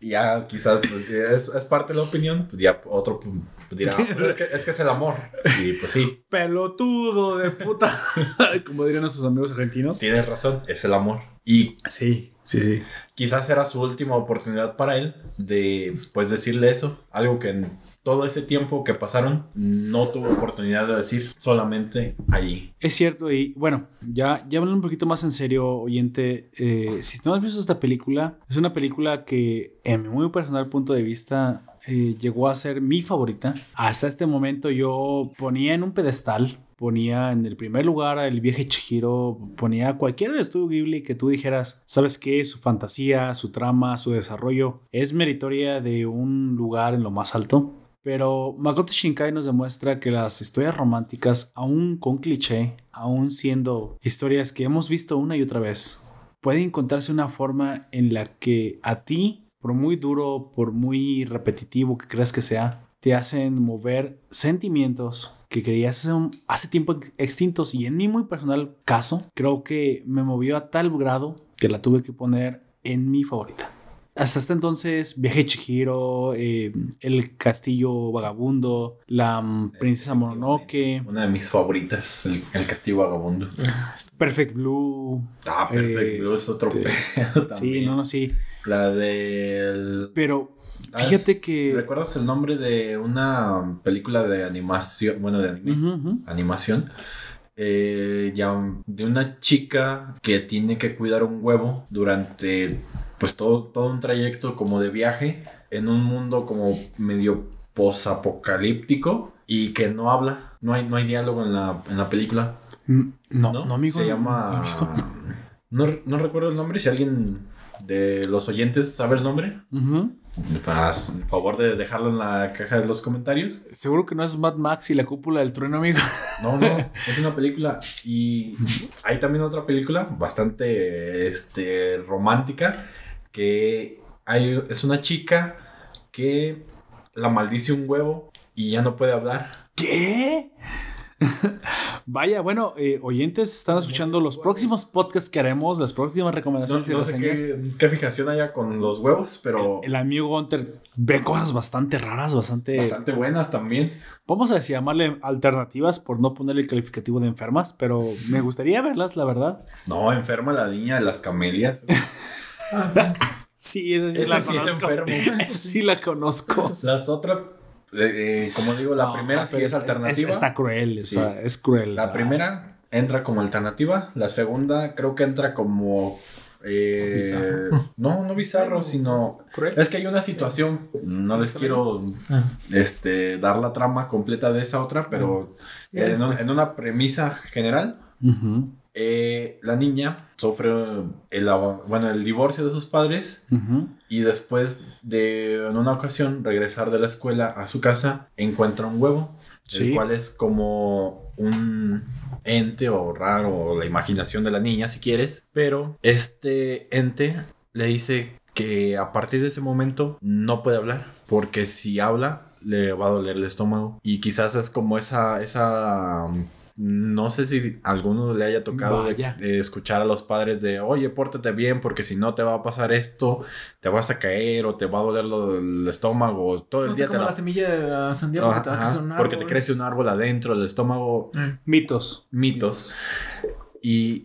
Speaker 2: Y ya quizás, pues, es, es parte de la opinión, pues ya otro pues, dirá, "Pues, es, que, es que es el amor. Y pues sí,
Speaker 1: Pelotudo de puta. *laughs* Como dirían nuestros amigos argentinos.
Speaker 2: tienes razón, es el amor. Y
Speaker 1: Sí, sí, sí.
Speaker 2: quizás era su última oportunidad para él de pues decirle eso, algo que en todo ese tiempo que pasaron no tuvo oportunidad de decir solamente allí.
Speaker 1: Es cierto, y bueno, ya, ya hablando un poquito más en serio, oyente, eh, si no has visto esta película, es una película que en mi muy personal punto de vista eh, llegó a ser mi favorita. Hasta este momento yo ponía en un pedestal ponía en el primer lugar el viaje Chihiro, ponía cualquier estudio Ghibli que tú dijeras, ¿sabes qué? Su fantasía, su trama, su desarrollo es meritoria de un lugar en lo más alto. Pero Makoto Shinkai nos demuestra que las historias románticas, aún con cliché, aún siendo historias que hemos visto una y otra vez, puede encontrarse una forma en la que a ti, por muy duro, por muy repetitivo que creas que sea, te hacen mover sentimientos que creías hace, hace tiempo extintos y en mi muy personal caso, creo que me movió a tal grado que la tuve que poner en mi favorita. Hasta este entonces, Viaje Chihiro, eh, El Castillo Vagabundo, La Princesa Mononoke,
Speaker 2: Una de mis favoritas, el, el Castillo Vagabundo.
Speaker 1: Perfect Blue.
Speaker 2: Ah, perfecto.
Speaker 1: Eh,
Speaker 2: es otro
Speaker 1: Sí, *laughs* no, no, sí.
Speaker 2: La del...
Speaker 1: Pero fíjate
Speaker 2: es-
Speaker 1: que...
Speaker 2: ¿Recuerdas el nombre de una película de animación? Bueno, de anime. Animación. eh, de una chica que tiene que cuidar un huevo durante pues todo, todo un trayecto como de viaje en un mundo como medio posapocalíptico y que no habla, no hay, no hay diálogo en la, en la película.
Speaker 1: Mm, No, no, amigo.
Speaker 2: Se
Speaker 1: no-
Speaker 2: llama...
Speaker 1: no.
Speaker 2: No, no recuerdo el nombre, si alguien de los oyentes sabe el nombre, haz el favor de dejarlo en la caja de los comentarios.
Speaker 1: Seguro que no es Mad Max y la cúpula del trueno, amigo. *laughs*
Speaker 2: No, no, es una película y hay también otra película bastante este, romántica que hay, es una chica que la maldice un huevo y ya no puede hablar.
Speaker 1: ¿Qué? *laughs* Vaya, bueno, eh, oyentes, están escuchando los próximos podcasts que haremos, las próximas
Speaker 2: No,
Speaker 1: recomendaciones y
Speaker 2: no sé qué, qué fijación haya con los huevos, pero
Speaker 1: El amigo Gunter ve cosas bastante raras, bastante...
Speaker 2: bastante buenas también.
Speaker 1: Vamos a llamarle alternativas por no ponerle el calificativo de enfermas, pero me gustaría verlas, la verdad.
Speaker 2: No, enferma la niña de las camelias. *laughs*
Speaker 1: Sí, esa sí
Speaker 2: Esa
Speaker 1: la
Speaker 2: sí es
Speaker 1: conozco.
Speaker 2: enfermo.
Speaker 1: Esa sí la conozco.
Speaker 2: Las otras, eh, como digo, la
Speaker 1: No,
Speaker 2: primera sí es alternativa.
Speaker 1: está cruel, o sea, es cruel.
Speaker 2: La primera entra como alternativa. La segunda creo que entra como. eh, no, no bizarro, sino.
Speaker 3: Cruel.
Speaker 2: Es que hay una situación. No les quiero
Speaker 3: Ah.
Speaker 2: este, dar la trama completa de esa otra, pero en, un-
Speaker 3: después.
Speaker 2: en una premisa general.
Speaker 1: Ujú,
Speaker 2: eh, la niña sufre el, bueno, el divorcio de sus padres y después de en una ocasión regresar de la escuela a su casa encuentra un huevo,
Speaker 1: Sí.
Speaker 2: el cual es como un ente o raro o la imaginación de la niña si quieres, pero este ente le dice que a partir de ese momento no puede hablar porque si habla le va a doler el estómago y quizás es como esa esa no sé si a alguno le haya tocado de,
Speaker 1: Vaya.
Speaker 2: de escuchar a los padres de, oye, pórtate bien porque si no te va a pasar esto, te vas a caer o te va a doler lo- el estómago, todo el
Speaker 3: No
Speaker 2: día te
Speaker 3: como
Speaker 2: la...
Speaker 3: la semilla de la sandía porque te va a
Speaker 2: Ajá,
Speaker 3: crecer un
Speaker 2: porque te crece un árbol adentro del estómago,
Speaker 3: Mm.
Speaker 1: Mitos.
Speaker 2: mitos. Y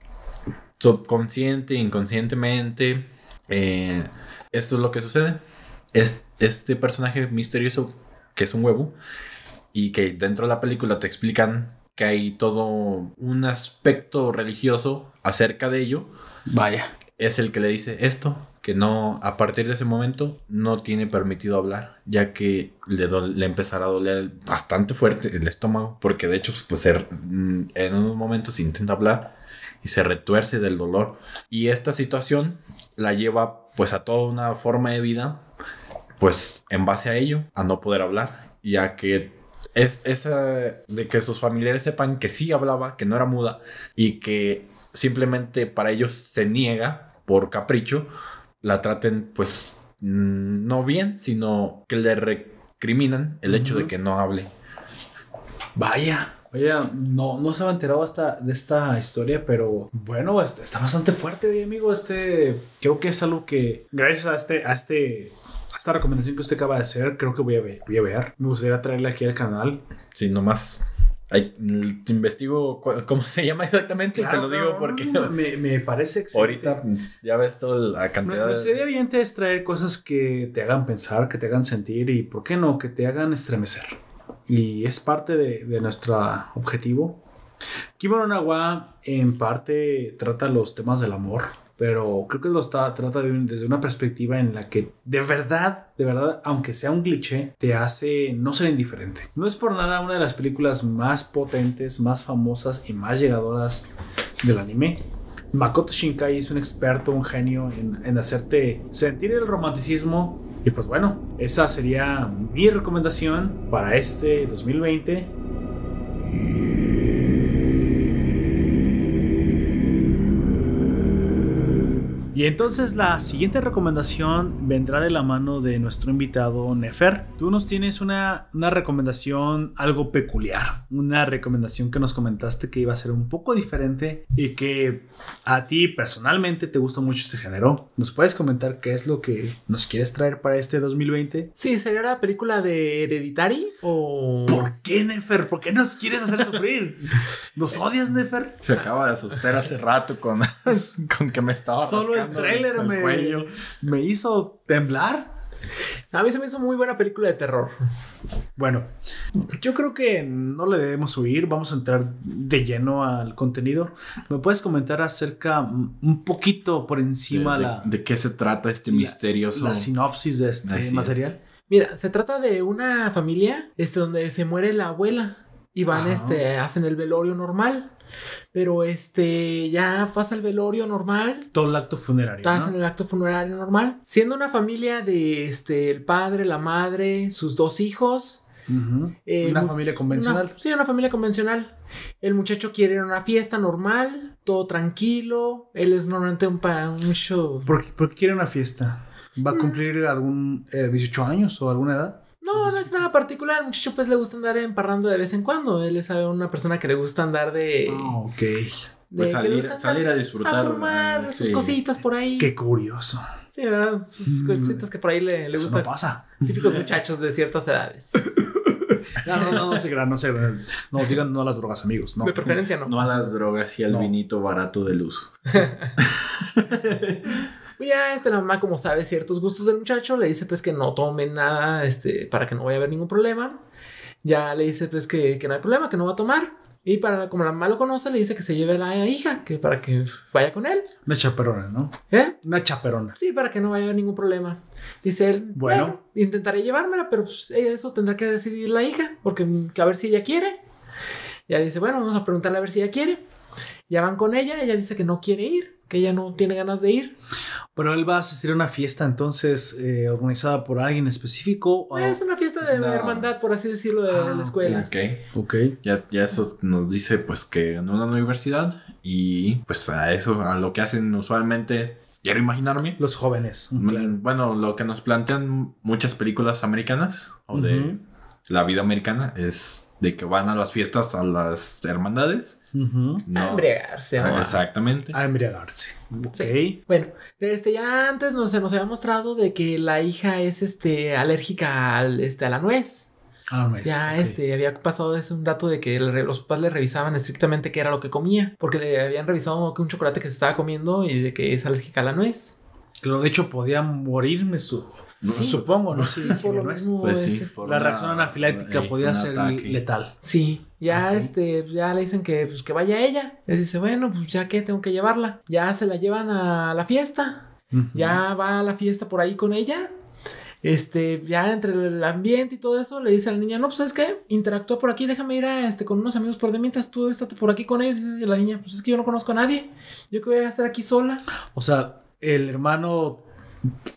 Speaker 2: subconsciente, inconscientemente, eh, esto es lo que sucede. Es, este personaje misterioso, que es un huevo, y que dentro de la película te explican que hay todo un aspecto religioso acerca de ello,
Speaker 1: Vaya.
Speaker 2: es el que le dice esto, que no, a partir de ese momento, no tiene permitido hablar, ya que le, do- le empezará a doler bastante fuerte el estómago, porque de hecho, pues mm, en unos momentos intenta hablar y se retuerce del dolor. Y esta situación la lleva pues a toda una forma de vida, pues en base a ello, a no poder hablar, ya que es esa de que sus familiares sepan que sí hablaba, que no era muda y que simplemente para ellos se niega por capricho, la traten pues mm, no bien, sino que le recriminan el hecho de que no hable.
Speaker 1: Vaya. Vaya, no, no se había enterado hasta de esta historia, pero bueno, este- está bastante fuerte, oye, amigo. Este, creo que es algo que, gracias a este, a este, esta recomendación que usted acaba de hacer, creo que voy a ver. Voy a ver. Me gustaría traerla aquí al canal.
Speaker 2: Si nomás mm, te investigo cómo se llama exactamente y te lo digo porque
Speaker 1: me, me parece excelente.
Speaker 2: ahorita ya ves toda la cantidad
Speaker 1: Nuestra
Speaker 2: de...
Speaker 1: idea evidente es traer cosas que te hagan pensar, que te hagan sentir y, ¿por qué no?, que te hagan estremecer. Y es parte de, de nuestro objetivo. Kimono no wa en parte trata los temas del amor, pero creo que lo está, trata de desde una perspectiva en la que de verdad, de verdad, aunque sea un cliché, te hace no ser indiferente. No es por nada una de las películas más potentes, más famosas y más llegadoras del anime. Makoto Shinkai es un experto, un genio en, en hacerte sentir el romanticismo. Y pues bueno, esa sería mi recomendación para este 2020. Y entonces la siguiente recomendación vendrá de la mano de nuestro invitado Nefer. Tú nos tienes una, una recomendación algo peculiar, una recomendación que nos comentaste que iba a ser un poco diferente y que a ti personalmente te gusta mucho este género. ¿Nos puedes comentar qué es lo que nos quieres traer para este 2020?
Speaker 3: Sí, ¿sería la película de Hereditary? O.
Speaker 1: ¿Por qué Nefer? ¿Por qué nos quieres hacer sufrir? ¿Nos odias Nefer?
Speaker 2: Se acaba de asustar hace rato con, *laughs* con que me estaba
Speaker 1: Solo el
Speaker 2: el
Speaker 1: me,
Speaker 2: cuello.
Speaker 1: me hizo temblar.
Speaker 3: A mí se me hizo muy buena película de terror.
Speaker 1: Bueno, yo creo que no le debemos huir, vamos a entrar de lleno al contenido. ¿Me puedes comentar acerca un poquito por encima
Speaker 2: de,
Speaker 1: la,
Speaker 2: de qué se trata este
Speaker 1: la-
Speaker 2: misterioso
Speaker 1: la sinopsis de este
Speaker 2: Así es.
Speaker 1: material?
Speaker 3: Mira, se trata de una familia este, donde se muere la abuela y van,
Speaker 1: Ajá.
Speaker 3: este, hacen el velorio normal. Pero este, ya pasa el velorio normal,
Speaker 1: Todo el acto funerario.
Speaker 3: estás
Speaker 1: ¿no?
Speaker 3: en el acto funerario normal. Siendo una familia de este, el padre, la madre, sus dos hijos. Eh,
Speaker 1: Una familia convencional.
Speaker 3: Una- sí, una familia convencional. El muchacho quiere ir a una fiesta normal, todo tranquilo. Él es normalmente un, pa- un show.
Speaker 1: ¿Por, qué, por qué quiere una fiesta? ¿Va a cumplir algún eh, 18 años o alguna edad?
Speaker 3: No, no es nada particular. Al muchacho pues le gusta andar emparrando de vez en cuando. Él es una persona que le gusta andar de...
Speaker 1: Ah, ok.
Speaker 3: de-
Speaker 2: Pues salir- salir a disfrutar,
Speaker 3: A fumar
Speaker 2: eh,
Speaker 3: sus
Speaker 2: sí.
Speaker 3: cositas por ahí.
Speaker 1: Qué curioso.
Speaker 3: Sí, ¿verdad? Sus cositas que por ahí le, le
Speaker 1: Eso
Speaker 3: gusta.
Speaker 1: no pasa.
Speaker 3: Típicos muchachos de ciertas edades. *laughs*
Speaker 1: No, no, no, no se crean, no se crean. No, digan no a las drogas, amigos. No.
Speaker 3: De preferencia no.
Speaker 2: No a las drogas y al
Speaker 1: No.
Speaker 2: vinito barato del uso. *laughs*
Speaker 3: Y ya este, la mamá, como sabe ciertos gustos del muchacho, le dice pues que no tome nada este, para que no vaya a haber ningún problema. Ya le dice pues que, que no hay problema, que no va a tomar. Y para como la mamá lo conoce, le dice que se lleve a la hija, que para que vaya con él.
Speaker 1: Una chaperona, ¿no?
Speaker 3: ¿Eh?
Speaker 1: Una chaperona.
Speaker 3: Sí, para que no vaya a haber ningún problema. Dice él,
Speaker 1: Bueno.
Speaker 3: bueno, intentaré llevármela, pero pues, eso tendrá que decidir la hija, porque mm, que a ver si ella quiere. Ya dice, bueno, vamos a preguntarle a ver si ella quiere. Ya van con ella, ella dice que no quiere ir, que ella no tiene ganas de ir.
Speaker 1: Pero él va a asistir a una fiesta entonces eh, organizada por alguien específico. o-
Speaker 3: Es una fiesta
Speaker 2: es
Speaker 3: de
Speaker 2: una-
Speaker 3: hermandad, por así decirlo, de
Speaker 1: Ah,
Speaker 3: la escuela.
Speaker 2: Ok.
Speaker 1: Ok.
Speaker 2: Ya, ya eso nos dice pues que en una universidad y pues a eso, a lo que hacen usualmente, quiero imaginarme.
Speaker 1: Los jóvenes.
Speaker 2: Mm,
Speaker 1: claro.
Speaker 2: Bueno, lo que nos plantean muchas películas americanas o de la vida americana es de que van a las fiestas, a las hermandades. No,
Speaker 3: A embriagarse.
Speaker 2: Ah, exactamente.
Speaker 1: A embriagarse. Ok.
Speaker 3: Sí. Bueno, este ya antes nos, se nos había mostrado de que la hija es este alérgica al, este, a la nuez.
Speaker 1: Ah, no es.
Speaker 3: Ya este había pasado ese un dato de que los papás le revisaban estrictamente qué era lo que comía, porque le habían revisado que un chocolate que se estaba comiendo y de que es alérgica a la nuez.
Speaker 1: Claro, de hecho, podía morirme, su-
Speaker 3: Sí.
Speaker 1: supongo, ¿no? Sí,
Speaker 3: por lo
Speaker 1: no es.
Speaker 3: mismo
Speaker 2: Pues
Speaker 3: es
Speaker 2: sí, por
Speaker 1: La
Speaker 2: una-
Speaker 1: reacción anafiláctica
Speaker 2: eh,
Speaker 1: podía ser
Speaker 2: ataque.
Speaker 1: letal.
Speaker 3: Sí, ya este, ya le dicen que, pues, que vaya ella. Le dice, bueno, pues ya que tengo que llevarla. Ya se la llevan a la fiesta. Ya va a la fiesta por ahí con ella. Este, ya entre el ambiente y todo eso, le dice a la niña, no, pues es que interactúa por aquí, déjame ir a, este, con unos amigos por de mientras tú estate por aquí con ellos. Y dice la niña, pues es que yo no conozco a nadie. Yo qué voy a hacer aquí sola.
Speaker 1: O sea, el hermano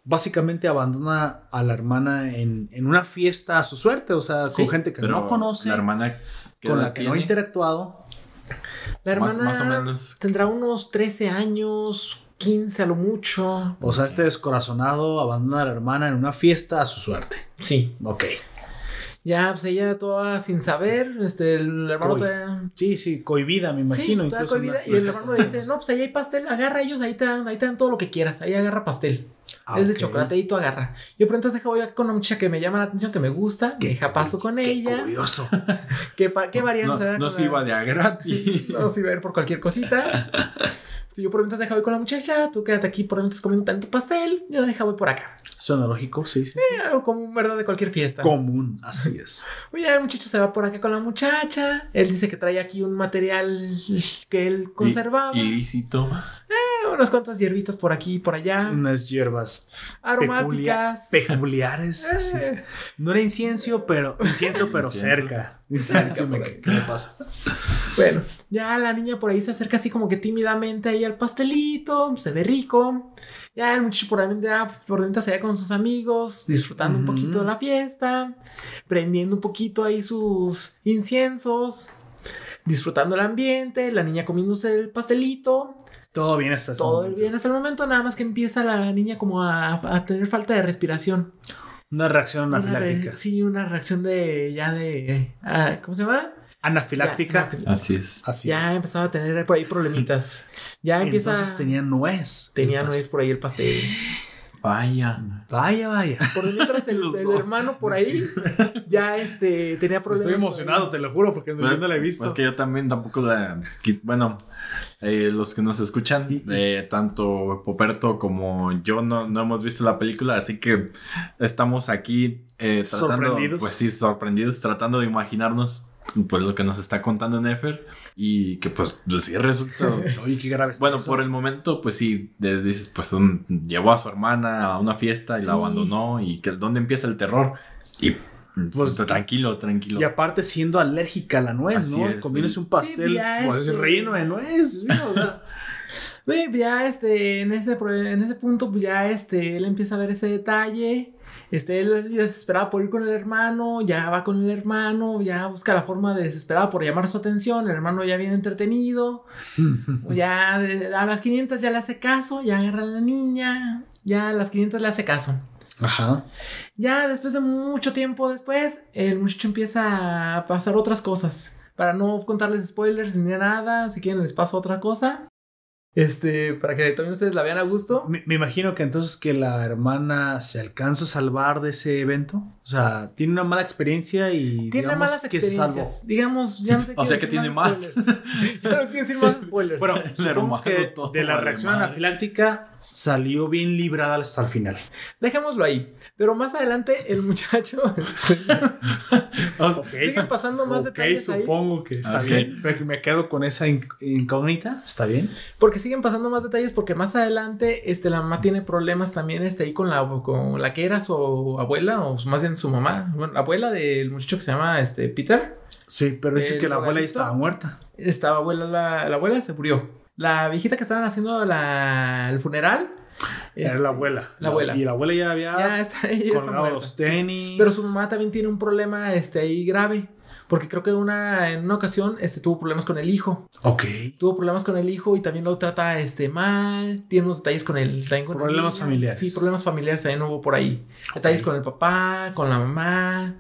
Speaker 1: básicamente abandona a la hermana en, en una fiesta a su suerte, o sea,
Speaker 3: Sí,
Speaker 1: con gente que no conoce,
Speaker 2: La hermana ¿qué
Speaker 1: con la que no ha interactuado.
Speaker 3: La hermana
Speaker 2: más o menos.
Speaker 3: tendrá unos 13 años, 15 a lo mucho.
Speaker 1: O sea, este descorazonado abandona a la hermana en una fiesta a su suerte.
Speaker 3: Sí.
Speaker 1: Ok.
Speaker 3: Ya, pues ella toda sin saber, este, el hermano
Speaker 1: Coy-
Speaker 3: todavía...
Speaker 1: Sí, sí, cohibida, me imagino.
Speaker 3: sí, toda
Speaker 1: incluso
Speaker 3: cohibida,
Speaker 1: una-
Speaker 3: Y el hermano le dice, no, pues ahí hay pastel, agarra ellos, ahí te dan, ahí te dan todo lo que quieras, ahí agarra pastel.
Speaker 1: Ah,
Speaker 3: es de chocolate, ahí tú agarra. Yo pronto deja voy con una muchacha que me llama la atención, que me gusta, deja paso con
Speaker 1: Qué
Speaker 3: ella.
Speaker 1: curioso. *laughs*
Speaker 3: ¿Qué, qué varianza?
Speaker 2: No, no se iba de a gratis. *laughs*
Speaker 3: No se iba a ir por cualquier cosita. *laughs* Este, yo por mientras deja voy con la muchacha, tú quédate aquí por mientras comiendo tanto pastel, yo deja voy por acá.
Speaker 1: Suena lógico, sí, sí. sí.
Speaker 3: Eh, algo común, ¿verdad? De cualquier fiesta.
Speaker 1: Común, así es.
Speaker 3: Oye, el muchacho se va por acá con la muchacha. Él dice que trae aquí un material que él conservaba.
Speaker 2: Ilícito.
Speaker 3: unas cuantas hierbitas por aquí y por allá.
Speaker 1: Unas hierbas
Speaker 3: aromáticas.
Speaker 1: peculia- peculiares. así es. No era incienso, pero incienso, pero
Speaker 2: Incienso.
Speaker 1: cerca. *laughs* Incienso, me- ¿qué me pasa?
Speaker 3: Bueno, ya la niña por ahí se acerca así como que tímidamente ahí al pastelito, se ve rico. Ya el muchacho por ahí ya por dentro se ve con sus amigos, disfrutando un poquito de la fiesta, prendiendo un poquito ahí sus inciensos, disfrutando el ambiente, la niña comiéndose el pastelito,
Speaker 1: Todo bien hasta ese
Speaker 3: todo
Speaker 1: momento.
Speaker 3: bien hasta el momento, nada más que empieza la niña como a, a tener falta de respiración.
Speaker 1: Una reacción
Speaker 3: Una re-
Speaker 1: anafiláctica.
Speaker 3: sí, una reacción de ya de... ah, ¿Cómo se llama?
Speaker 1: Anafiláctica.
Speaker 3: Ya,
Speaker 2: Así es.
Speaker 1: Así
Speaker 3: ya
Speaker 1: es.
Speaker 3: empezaba a tener por ahí problemitas. Ya empieza.
Speaker 1: Entonces tenía nuez.
Speaker 3: tenía nuez por ahí el pastel. *gasps* *laughs*
Speaker 2: Vaya.
Speaker 1: Vaya, vaya.
Speaker 3: Por mientras el, *laughs* hermano por ahí ya este tenía problemas.
Speaker 1: Estoy emocionado, te lo juro, porque no, yo no la he visto.
Speaker 2: Pues que yo también tampoco la. Bueno, eh, los que nos escuchan, eh, tanto Poperto como yo no, no hemos visto la película, así que estamos aquí eh, tratando.
Speaker 1: Sorprendidos.
Speaker 2: Pues sí, sorprendidos, tratando de imaginarnos pues lo que nos está contando Nefer y que pues, pues sí resulta *laughs*
Speaker 1: Oye, qué grave
Speaker 2: Bueno,
Speaker 1: eso.
Speaker 2: por el momento, pues sí, de- dices, pues un- llevó a su hermana a una fiesta y
Speaker 3: Sí.
Speaker 2: la abandonó y que dónde empieza el terror. Y
Speaker 1: Pues,
Speaker 2: pues tranquilo, tranquilo.
Speaker 1: Y aparte siendo alérgica a la nuez,
Speaker 2: Así
Speaker 1: ¿no?
Speaker 2: es,
Speaker 1: Comiéndose
Speaker 2: sí.
Speaker 1: un pastel,
Speaker 3: Sí,
Speaker 1: pues
Speaker 3: este-
Speaker 1: relleno de nuez, ¿sí? o sea, *laughs*
Speaker 3: ya este, en ese, en ese punto, pues ya este, él empieza a ver ese detalle. Este, él desesperado por ir con el hermano, ya va con el hermano, ya busca la forma de desesperado por llamar su atención. El hermano ya viene entretenido. *laughs* Ya a las 500 ya le hace caso, ya agarra a la niña, ya a las 500 le hace caso.
Speaker 1: Ajá.
Speaker 3: Ya después de mucho tiempo después, el muchacho empieza a pasar otras cosas. Para no contarles spoilers ni nada, si quieren les paso otra cosa. Este, para que también ustedes la vean a gusto.
Speaker 1: Me, me imagino que entonces que la hermana se alcanza a salvar de ese evento. O sea, tiene una mala experiencia y
Speaker 3: Tiene
Speaker 1: digamos
Speaker 3: malas
Speaker 1: que se salvó.
Speaker 3: Digamos, ya no te *laughs*
Speaker 2: O sea que
Speaker 3: decir
Speaker 2: tiene más. *laughs*
Speaker 3: ya no quiero decir más spoilers.
Speaker 1: Bueno, *laughs* supongo
Speaker 2: hermano
Speaker 1: que
Speaker 2: todo
Speaker 1: de la reacción
Speaker 2: madre.
Speaker 1: anafiláctica salió bien librada hasta el final.
Speaker 3: dejémoslo ahí. Pero más adelante, el muchacho *laughs* este, *laughs*
Speaker 1: Ok.
Speaker 3: siguen pasando más
Speaker 1: Ok,
Speaker 3: detalles ahí.
Speaker 1: supongo que está
Speaker 2: Ok.
Speaker 1: bien. Me, quedo con esa in- incógnita. Está bien.
Speaker 3: Porque siguen pasando más detalles porque más adelante este, la mamá tiene problemas también este, ahí con la, con la que era su abuela o más bien su mamá. Bueno, la abuela del muchacho que se llama este, Peter.
Speaker 1: Sí, pero dices
Speaker 3: ¿El
Speaker 1: que la abuela ya estaba muerta.
Speaker 3: Esta abuela, la, la abuela se murió. La viejita que estaban haciendo la, el funeral.
Speaker 1: Era
Speaker 3: este,
Speaker 1: la abuela.
Speaker 3: La abuela.
Speaker 1: Y la abuela ya había
Speaker 3: Ya está, *laughs*
Speaker 1: colgado los tenis.
Speaker 3: Pero su mamá también tiene un problema este, ahí grave. Porque creo que una, en una ocasión este, tuvo problemas con el hijo.
Speaker 1: Ok.
Speaker 3: Tuvo problemas con el hijo y también lo trata este, mal. Tiene unos detalles con el, también con el
Speaker 1: Problemas familiares.
Speaker 3: Sí, problemas familiares también hubo por ahí. Detalles con el papá, con la mamá.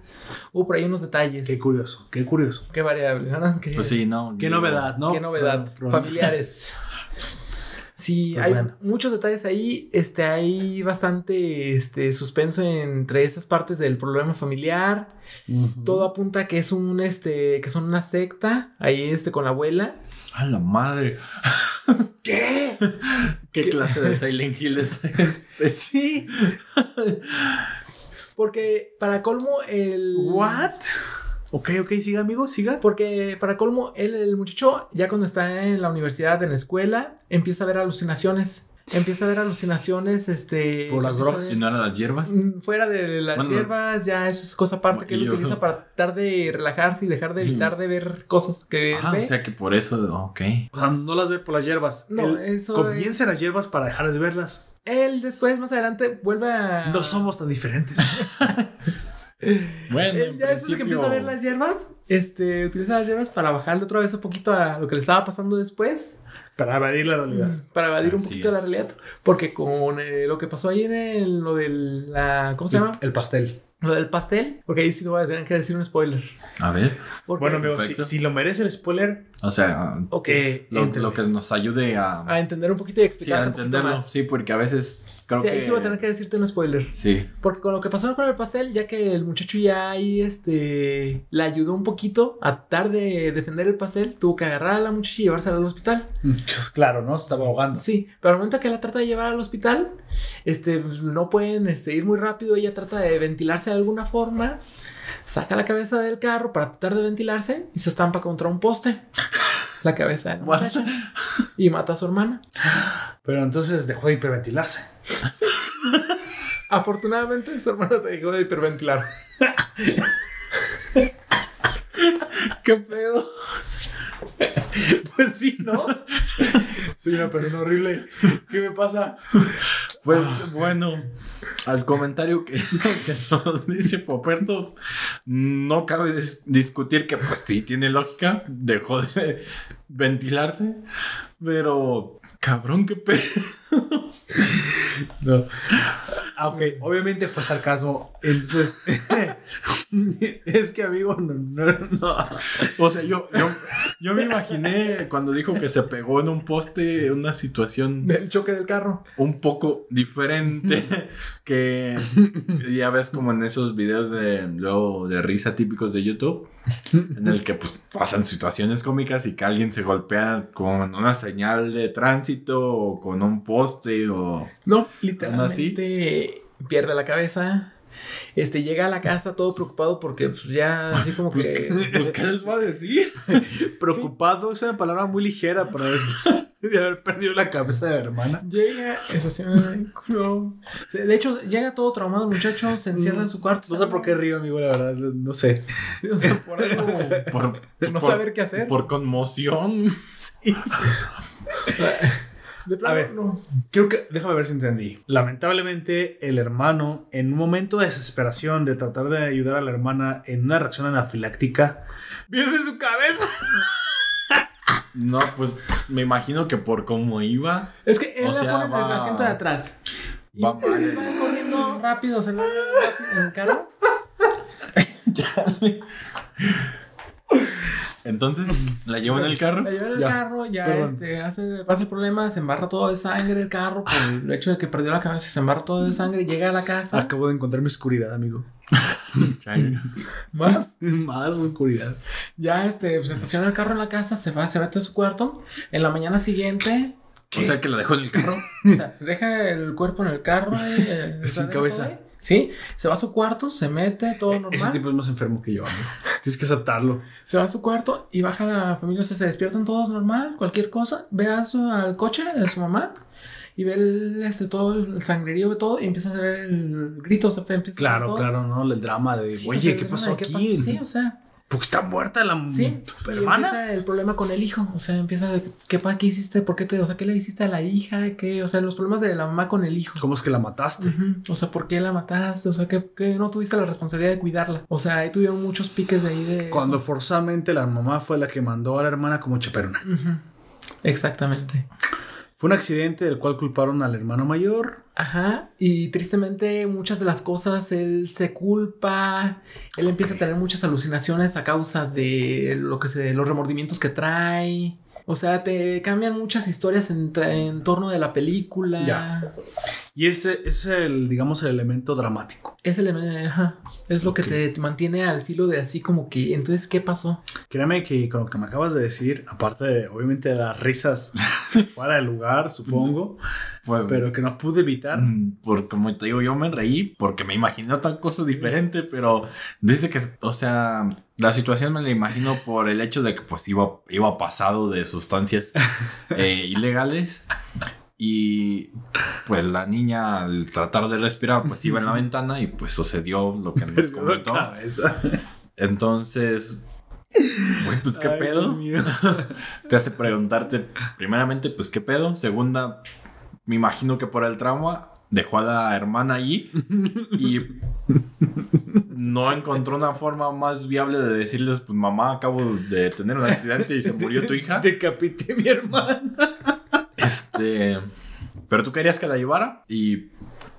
Speaker 3: Hubo por ahí unos detalles.
Speaker 1: Qué curioso, qué curioso.
Speaker 3: Qué variable, ¿no? *laughs* Qué,
Speaker 2: Pues sí, no.
Speaker 1: Qué
Speaker 2: digo,
Speaker 1: novedad, ¿no?
Speaker 3: qué novedad. Familiares. *laughs* Sí,
Speaker 1: Pues
Speaker 3: hay
Speaker 1: bueno.
Speaker 3: muchos detalles ahí. Este, hay bastante este, suspenso entre esas partes del problema familiar. Todo apunta a que es un este, que son una secta. Ahí este con la abuela.
Speaker 2: A la madre. *laughs*
Speaker 1: ¿Qué?
Speaker 2: ¿Qué, clase de Silent Hill es este?
Speaker 3: Sí. *laughs* Porque para colmo el.
Speaker 1: ¿What? Ok, ok, siga, amigo, siga.
Speaker 3: Porque para colmo, él, el muchacho, ya cuando está en la universidad, en la escuela, empieza a ver alucinaciones. Empieza a ver alucinaciones, este.
Speaker 1: Por las drogas.
Speaker 2: ¿Y no eran las hierbas?
Speaker 3: Mm, Fuera de las
Speaker 2: Bueno,
Speaker 3: hierbas, ya eso es cosa aparte que él
Speaker 2: yo-
Speaker 3: utiliza para tratar de relajarse y dejar de evitar de ver cosas que
Speaker 2: Ah,
Speaker 3: ve.
Speaker 2: o sea que por eso, ok.
Speaker 1: O sea, no las ve por las hierbas.
Speaker 3: No,
Speaker 1: Él
Speaker 3: eso
Speaker 1: Comienza las hierbas para dejar de verlas.
Speaker 3: Él después, más adelante, vuelve a.
Speaker 1: No somos tan diferentes. *laughs*
Speaker 2: Bueno,
Speaker 3: Él ya después de que empieza a ver las hierbas, este, utiliza las hierbas para bajarle otra vez un poquito a lo que le estaba pasando después.
Speaker 1: para evadir la realidad.
Speaker 3: Para evadir un poquito la
Speaker 2: es.
Speaker 3: realidad. Porque con eh, lo que pasó ahí en el- lo del. La, ¿Cómo se llama?
Speaker 1: El pastel.
Speaker 3: Lo del pastel. Porque ahí sí te voy a tener que decir un spoiler.
Speaker 2: A ver,
Speaker 3: Porque,
Speaker 1: Bueno, amigo, si, lo merece el spoiler,
Speaker 2: o sea,
Speaker 3: ok.
Speaker 1: eh,
Speaker 2: lo, que nos ayude a,
Speaker 3: a entender un poquito y
Speaker 2: sí,
Speaker 3: explicar
Speaker 2: a
Speaker 3: un poquito
Speaker 2: entenderlo.
Speaker 3: más.
Speaker 2: Sí, porque a veces creo
Speaker 3: Sí,
Speaker 2: que...
Speaker 3: ahí sí voy a tener que decirte un spoiler.
Speaker 2: Sí,
Speaker 3: Porque con lo que pasó con el pastel, ya que el muchacho ya ahí este le ayudó un poquito a tratar de defender el pastel, tuvo que agarrar a la muchacha y llevársela al hospital.
Speaker 1: Pues claro, ¿no? Se estaba ahogando.
Speaker 3: Sí, pero al momento que la trata de llevar al hospital, este pues, no pueden este, ir muy rápido. Ella trata de ventilarse de alguna forma, saca la cabeza del carro para tratar de ventilarse y se estampa contra un poste. La cabeza de la muchacha y mata a su hermana.
Speaker 1: Pero entonces dejó de hiperventilarse.
Speaker 3: Afortunadamente su hermana se dejó de hiperventilar. *laughs*
Speaker 1: ¿Qué pedo? *laughs* Pues sí, ¿no? Soy una persona horrible. ¿Qué me pasa?
Speaker 2: Pues bueno, al comentario que, *laughs* que nos dice Poperto, no cabe dis- discutir que pues sí tiene lógica, dejó de ventilarse, pero cabrón, qué pedo. *laughs*
Speaker 1: No. Ah, ok, obviamente fue sarcasmo. Entonces, *laughs* es que amigo, no, no, no.
Speaker 2: O sea, yo, yo, yo me imaginé cuando dijo que se pegó en un poste una situación
Speaker 3: Del choque del carro.
Speaker 2: un poco diferente *laughs* que ya ves como en esos videos de luego de risa típicos de YouTube en el que pues, pasan situaciones cómicas y que alguien se golpea con una señal de tránsito o con un poste o
Speaker 3: No, literalmente pierde la cabeza. Este llega a la casa todo preocupado porque pues, ya así como que
Speaker 2: pues qué les va a decir *laughs*
Speaker 1: Preocupado es una palabra muy ligera para después *laughs* de haber perdido la cabeza de la hermana.
Speaker 3: llega, es así, no. Sí, De hecho, llega todo traumado el muchacho, se encierra en su cuarto.
Speaker 1: No sé por qué río, amigo, la verdad, no sé. *laughs*
Speaker 3: O sea, por algo,
Speaker 2: por,
Speaker 3: no
Speaker 2: por-
Speaker 3: saber qué hacer.
Speaker 2: por conmoción
Speaker 3: De plano,
Speaker 1: A ver.
Speaker 3: no.
Speaker 1: Creo que, déjame ver si entendí. Lamentablemente, el hermano, en un momento de desesperación de tratar de ayudar a la hermana en una reacción anafiláctica, pierde su cabeza. *laughs*
Speaker 2: no pues me imagino que por cómo iba
Speaker 3: Es que él
Speaker 2: O
Speaker 3: la
Speaker 2: sea,
Speaker 3: pone en el
Speaker 2: va-
Speaker 3: asiento de atrás. Y
Speaker 2: va mal.
Speaker 3: va corriendo rápido, se va rápido en el carro. *laughs*
Speaker 2: entonces *laughs* la llevo en el carro
Speaker 3: La lleva en el
Speaker 1: Ya,
Speaker 3: carro, ya
Speaker 1: perdón.
Speaker 3: este, hace, pasa el problema, se embarra todo de sangre el carro por el *laughs* hecho de que perdió la cabeza, se embarra todo de sangre, llega a la casa.
Speaker 1: Acabo de encontrar mi oscuridad, amigo. *laughs*
Speaker 3: Más.
Speaker 1: Más oscuridad.
Speaker 3: Ya este, se estaciona el carro en la casa, se va, se mete a su cuarto. En la mañana siguiente,
Speaker 2: o sea que la dejó en el carro
Speaker 3: o sea, deja el cuerpo en el carro. eh,
Speaker 1: Sin cabeza.
Speaker 3: Sí, se va a su cuarto, se mete, todo normal.
Speaker 1: Ese tipo es más enfermo que yo, amigo. *laughs* Tienes que aceptarlo.
Speaker 3: Se va a su cuarto y baja la familia, o sea, se despiertan todos normal, cualquier cosa, ve a su, al coche de su mamá y ve el, este, todo el sangrerío, ve todo y empieza a hacer el grito, o sea, empieza a hacer
Speaker 1: Claro,
Speaker 3: todo.
Speaker 1: claro, ¿no? El drama de,
Speaker 3: Sí, o
Speaker 1: oye,
Speaker 3: sea,
Speaker 1: ¿qué pasó aquí?
Speaker 3: Sí, o sea,
Speaker 1: Porque está muerta la
Speaker 3: sí.
Speaker 1: tu
Speaker 3: Y
Speaker 1: hermana.
Speaker 3: empieza el problema con el hijo, o sea, empieza de, ¿qué, pa, ¿qué hiciste? ¿Por qué te, o sea, qué le hiciste a la hija? ¿Qué? O sea, los problemas de la mamá con el hijo.
Speaker 1: ¿Cómo es que la mataste?
Speaker 3: O sea, ¿por qué la mataste? O sea, que, no tuviste la responsabilidad de cuidarla. O sea, ahí tuvieron muchos piques de ahí de.
Speaker 1: Cuando
Speaker 3: eso.
Speaker 1: forzadamente la mamá fue la que mandó a la hermana como chaperona.
Speaker 3: Exactamente.
Speaker 1: Fue un accidente del cual culparon al hermano mayor.
Speaker 3: Ajá, y tristemente muchas de las cosas él se culpa, él empieza a tener muchas alucinaciones a causa de lo que se, los remordimientos que trae. O sea, te cambian muchas historias en, en torno de la película.
Speaker 1: Ya. Y ese es el, digamos, el elemento dramático.
Speaker 3: Es, el, ajá, es lo que te, te mantiene al filo de así como que, entonces, ¿qué pasó?
Speaker 1: Créame que con lo que me acabas de decir, aparte de, obviamente, de las risas *laughs* fuera de lugar, supongo,
Speaker 2: pues
Speaker 1: pero que no pude evitar.
Speaker 2: Mm, Por como te digo, yo me reí porque me imaginé otra cosa diferente, pero desde que, o sea, la situación me la imagino por el hecho de que pues iba, iba pasado de sustancias *laughs* eh, ilegales y pues la niña al tratar de respirar pues iba en la *laughs* ventana y pues sucedió lo que nos comentó. Entonces, güey, pues qué
Speaker 1: Ay,
Speaker 2: pedo. *laughs* Te hace preguntarte, primeramente, pues qué pedo. Segunda, me imagino que por el trauma dejó a la hermana allí y no encontró una forma más viable de decirles, pues mamá, acabo de tener un accidente y se murió tu hija.
Speaker 1: Decapité a mi hermana.
Speaker 2: Este, pero tú querías que la llevara y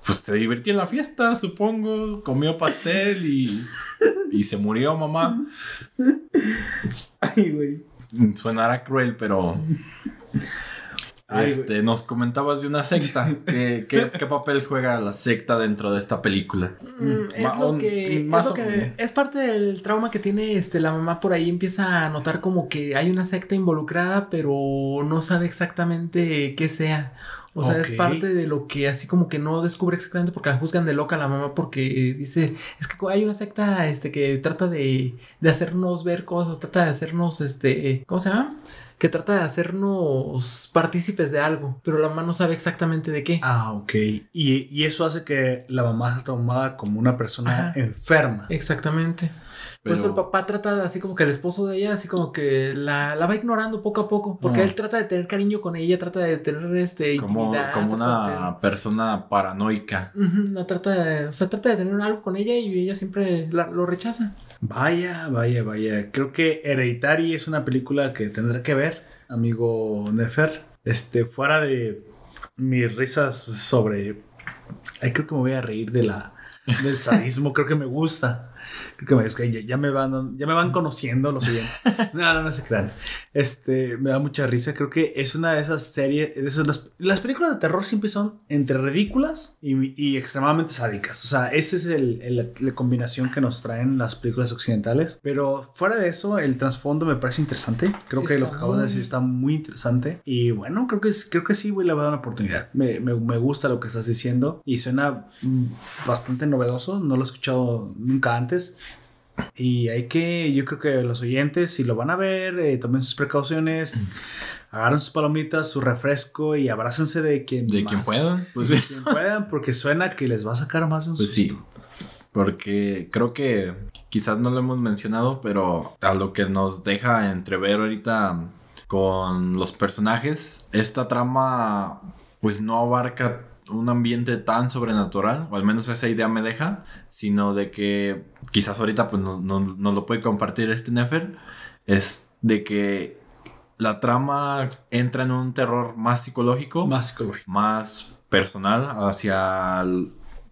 Speaker 2: pues se divirtió en la fiesta, supongo, comió pastel y, y se murió mamá.
Speaker 1: Ay, güey.
Speaker 2: Suenará cruel, pero
Speaker 1: Ay,
Speaker 2: este, nos comentabas de una secta. *laughs* ¿Qué, qué, qué papel juega la secta dentro de esta película?
Speaker 3: Mm, es
Speaker 2: Ma-
Speaker 3: lo
Speaker 2: un-
Speaker 3: que,
Speaker 2: más
Speaker 3: es, lo
Speaker 2: o-
Speaker 3: que es parte del trauma que tiene este la mamá por ahí empieza a notar como que hay una secta involucrada pero no sabe exactamente qué sea o sea es parte de lo que así como que no descubre exactamente porque la juzgan de loca a la mamá porque dice es que hay una secta este que trata de, de hacernos ver cosas trata de hacernos este ¿cómo se llama? que trata de hacernos partícipes de algo, pero la mamá no sabe exactamente de qué.
Speaker 1: Ah, ok. Y, y eso hace que la mamá sea tomada como una persona
Speaker 3: Ajá.
Speaker 1: enferma.
Speaker 3: Exactamente. Por eso el
Speaker 2: Pero-
Speaker 3: papá trata así como que el esposo de ella, así como que la, la va ignorando poco a poco, porque
Speaker 2: Ah.
Speaker 3: él trata de tener cariño con ella, trata de tener este
Speaker 2: Como,
Speaker 3: intimidad,
Speaker 2: como
Speaker 3: trata de
Speaker 2: una persona paranoica.
Speaker 3: Ujú, la trata de, o sea, trata de tener algo con ella y ella siempre la- lo rechaza.
Speaker 1: Vaya, vaya, vaya. Creo que Hereditary es una película que tendré que ver, amigo Nefer. Este, fuera de mis risas sobre. Ay, creo que me voy a reír de la, del sadismo. *laughs* creo que me gusta. Creo que me, es que ya, me van, ya me van conociendo los oyentes. *laughs* No, no, no se crean. Este, me da mucha risa. Creo que es una de esas series. De esas, las, las películas de terror siempre son entre ridículas y, y extremadamente sádicas. O sea, esa es el, el- la combinación que nos traen las películas occidentales. Pero fuera de eso, el trasfondo me parece interesante. Creo
Speaker 3: Sí,
Speaker 1: que lo que acabas de
Speaker 3: muy-
Speaker 1: decir está muy interesante. Y bueno, creo que, creo que sí, voy a dar una oportunidad. Me, me, me gusta lo que estás diciendo y suena mm, bastante novedoso. No lo he escuchado nunca antes. Y hay que, yo creo que los oyentes, si lo van a ver, eh, tomen sus precauciones, agarren sus palomitas, su refresco y abrácense de quien,
Speaker 2: De quien puedan, pues
Speaker 1: de quien puedan, porque suena que les va a sacar más de un
Speaker 2: Pues sí. Porque creo que quizás no lo hemos mencionado, pero a lo que nos deja entrever ahorita con los personajes, esta trama pues no abarca un ambiente tan sobrenatural, o al menos esa idea me deja, sino de que quizás ahorita pues no, no- no lo puede compartir este Nefer, es de que la trama entra en un terror más psicológico
Speaker 1: Más psicológico.
Speaker 2: más personal hacia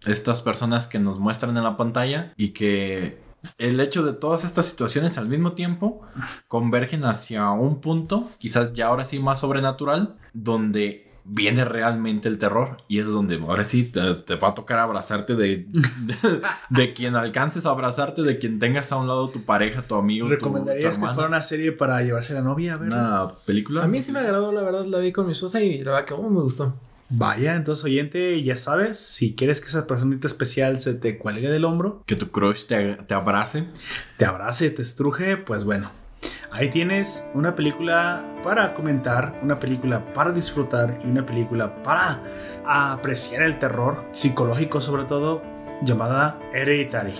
Speaker 2: estas personas que nos muestran en la pantalla y que el hecho de todas estas situaciones al mismo tiempo convergen hacia un punto, quizás ya ahora sí más sobrenatural, donde viene realmente el terror y es donde ahora sí te, te va a tocar abrazarte de, de, *laughs* de quien alcances a abrazarte, de quien tengas a un lado tu pareja, tu amigo, tu- tu,
Speaker 1: ¿Recomendarías que fuera una serie para llevarse a la novia a ver?
Speaker 2: una película.
Speaker 3: A mí sí me agradó, la verdad, la vi con mi esposa y la verdad que oh, me gustó.
Speaker 1: Vaya, entonces oyente, ya sabes, si quieres que esa personita especial se te cuelgue del hombro,
Speaker 2: Que tu crush te, te abrace.
Speaker 1: te abrace, te estruje, pues bueno, Ahí tienes una película para comentar, una película para disfrutar y una película para apreciar el terror psicológico sobre todo llamada Hereditary.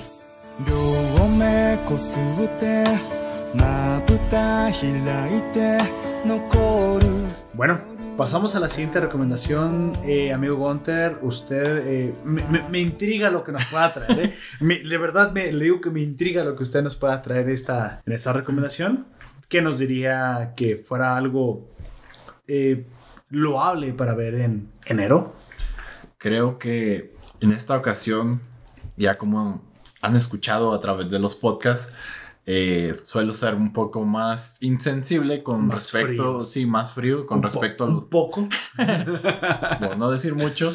Speaker 1: Bueno, pasamos a la siguiente recomendación, eh, amigo Gunter. Usted eh, me, me, me, intriga lo que nos pueda traer. Eh. *laughs* Me, de verdad, me, le digo que me intriga lo que usted nos pueda traer esta, en esta recomendación. ¿Qué nos diría que fuera algo eh, loable para ver en enero?
Speaker 2: Creo que en esta ocasión, ya como han escuchado a través de los podcasts, eh, suelo ser un poco más insensible con
Speaker 1: Más
Speaker 2: respecto,
Speaker 1: frío.
Speaker 2: sí, más frío con
Speaker 1: Un
Speaker 2: respecto a
Speaker 1: un
Speaker 2: los,
Speaker 1: poco. *laughs*
Speaker 2: por no decir mucho,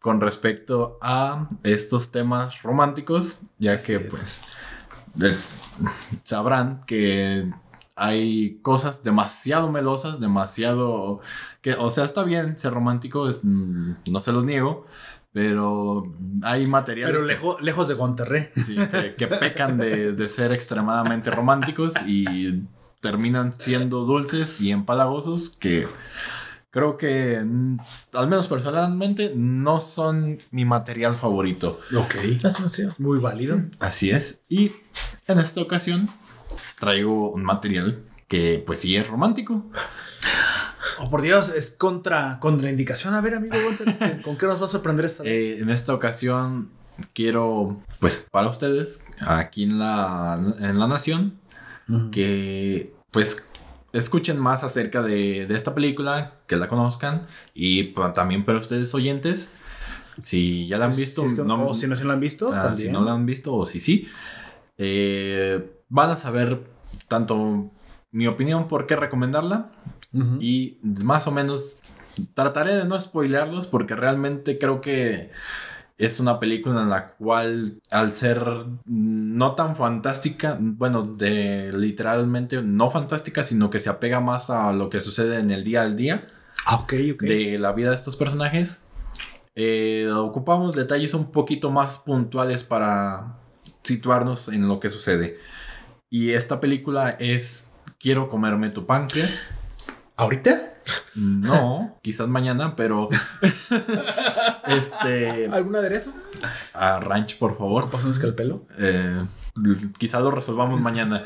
Speaker 2: con respecto a estos temas románticos, ya
Speaker 1: Así
Speaker 2: que
Speaker 1: es.
Speaker 2: pues de- sabrán que hay cosas demasiado melosas, demasiado que, o sea, está bien ser romántico, es, mm, no se los niego, pero hay materiales
Speaker 1: Pero
Speaker 2: que-
Speaker 1: lejos de Gonterrey. *laughs*
Speaker 2: sí, que, que pecan de, de ser extremadamente románticos y terminan siendo dulces y empalagosos que creo que mm, al menos personalmente no son mi material favorito.
Speaker 1: Ok. Muy válido.
Speaker 2: Así es. Y en esta ocasión traigo un material que pues sí es romántico.
Speaker 1: Oh, por Dios, es contra contraindicación. A ver, amigo *laughs* ¿con qué nos vas a aprender esta vez?
Speaker 2: Eh, en esta ocasión quiero pues para ustedes aquí en la, en la nación que pues escuchen más acerca de, de esta película, que la conozcan y también para ustedes oyentes, si ya la han visto,
Speaker 1: si
Speaker 2: no-
Speaker 1: o si no se la han visto,
Speaker 2: ah, si no la han visto o si sí, eh, van a saber tanto mi opinión por qué recomendarla y más o menos trataré de no spoilearlos porque realmente creo que es una película en la cual al ser no tan fantástica, bueno, de literalmente no fantástica, sino que se apega más a lo que sucede en el día al día
Speaker 1: Ah,
Speaker 2: de la vida de estos personajes, eh, ocupamos detalles un poquito más puntuales para situarnos en lo que sucede. Y esta película es Quiero comerme tu páncreas.
Speaker 1: ¿Ahorita?
Speaker 2: No, quizás mañana, pero. *laughs* este.
Speaker 3: ¿Algún aderezo?
Speaker 2: A ranch, por favor.
Speaker 1: ¿Pasa un escalpelo?
Speaker 2: Eh, quizá lo resolvamos mañana.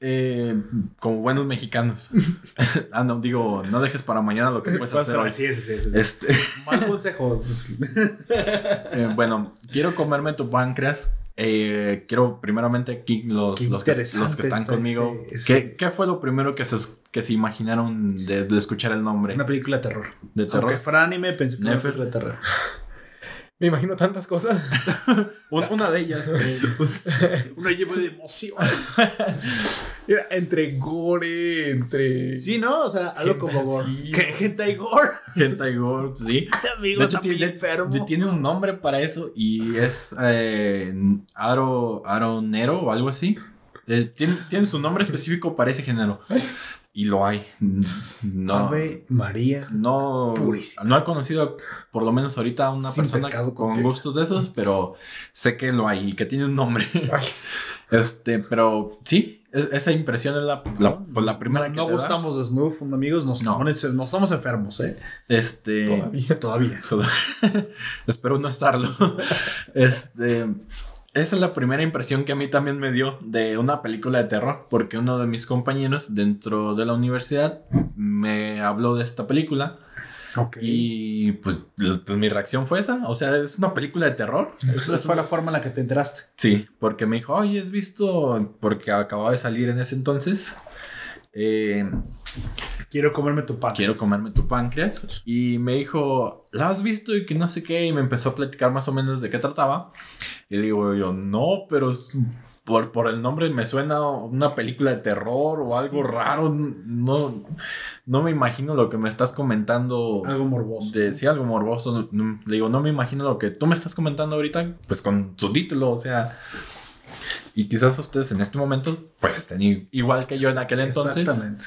Speaker 2: Eh, como buenos mexicanos. *laughs* ah, no, digo, no dejes para mañana lo que puedes hacer hoy.
Speaker 1: Sí, sí, sí, sí, sí.
Speaker 2: Este,
Speaker 1: Mal consejo. *laughs*
Speaker 2: eh, bueno, quiero comerme tu páncreas. Eh, quiero primeramente aquí los, los, que,
Speaker 1: interesante
Speaker 2: los que están
Speaker 1: está
Speaker 2: conmigo. ¿Qué, qué fue lo primero que se, que se imaginaron de, de escuchar el nombre?
Speaker 1: Una película de terror.
Speaker 2: De terror.
Speaker 1: Aunque fuera anime, pensé que era una
Speaker 2: Nefer.
Speaker 1: película de terror.
Speaker 3: Me imagino tantas cosas. *laughs*
Speaker 2: Un- una de ellas. eh, *laughs*
Speaker 1: Una lleva de emoción.
Speaker 3: Mira, entre gore, entre.
Speaker 1: Sí, ¿no? O sea, algo como gore. Hentai gore.
Speaker 2: Hentai Gore, sí. *laughs*
Speaker 1: Amigo,
Speaker 2: De hecho, tiene, de- tiene un nombre para eso y es eh, Aro, Aronero o algo así. Eh, tiene, tiene su nombre específico para ese género. Y lo hay. No,
Speaker 1: Ave María.
Speaker 2: no,
Speaker 1: Purísima.
Speaker 2: no he conocido, por lo menos ahorita, a una
Speaker 1: Sin
Speaker 2: persona con gustos de esos, pero sé que lo hay y que tiene un nombre.
Speaker 3: Ay, *laughs*
Speaker 2: Este, pero sí, es- esa impresión es la, la, pues, la primera
Speaker 1: No,
Speaker 2: que
Speaker 1: no
Speaker 2: te da.
Speaker 1: gustamos de Snuff, amigos. Nos,
Speaker 2: No.
Speaker 1: estamos, nos estamos enfermos, ¿eh?
Speaker 2: Este,
Speaker 3: todavía. *laughs*
Speaker 1: Todavía.
Speaker 2: Todo- *laughs* Espero no estarlo. este. Esa es la primera impresión que a mí también me dio de una película de terror, porque uno de mis compañeros dentro de la universidad me habló de esta película
Speaker 1: Ok.
Speaker 2: y pues, pues mi reacción fue esa, o sea, es una película de terror.
Speaker 1: Esa fue la forma en la que te enteraste.
Speaker 2: Sí, porque me dijo, oye, ¿has visto? Porque acababa de salir en ese entonces. Eh,
Speaker 1: Quiero comerme tu pan.
Speaker 2: quiero comerme tu páncreas. Y me dijo, ¿la has visto? Y que no sé qué. Y me empezó a platicar más o menos de qué trataba. Y le digo yo, no, pero por, por el nombre me suena una película de terror o algo raro. No, no me imagino lo que me estás comentando.
Speaker 1: Algo morboso.
Speaker 2: De, sí, algo morboso. Le digo, no me imagino lo que tú me estás comentando ahorita, pues con su título, o sea. Y quizás ustedes en este momento, pues estén igual que yo en aquel entonces.
Speaker 1: Exactamente.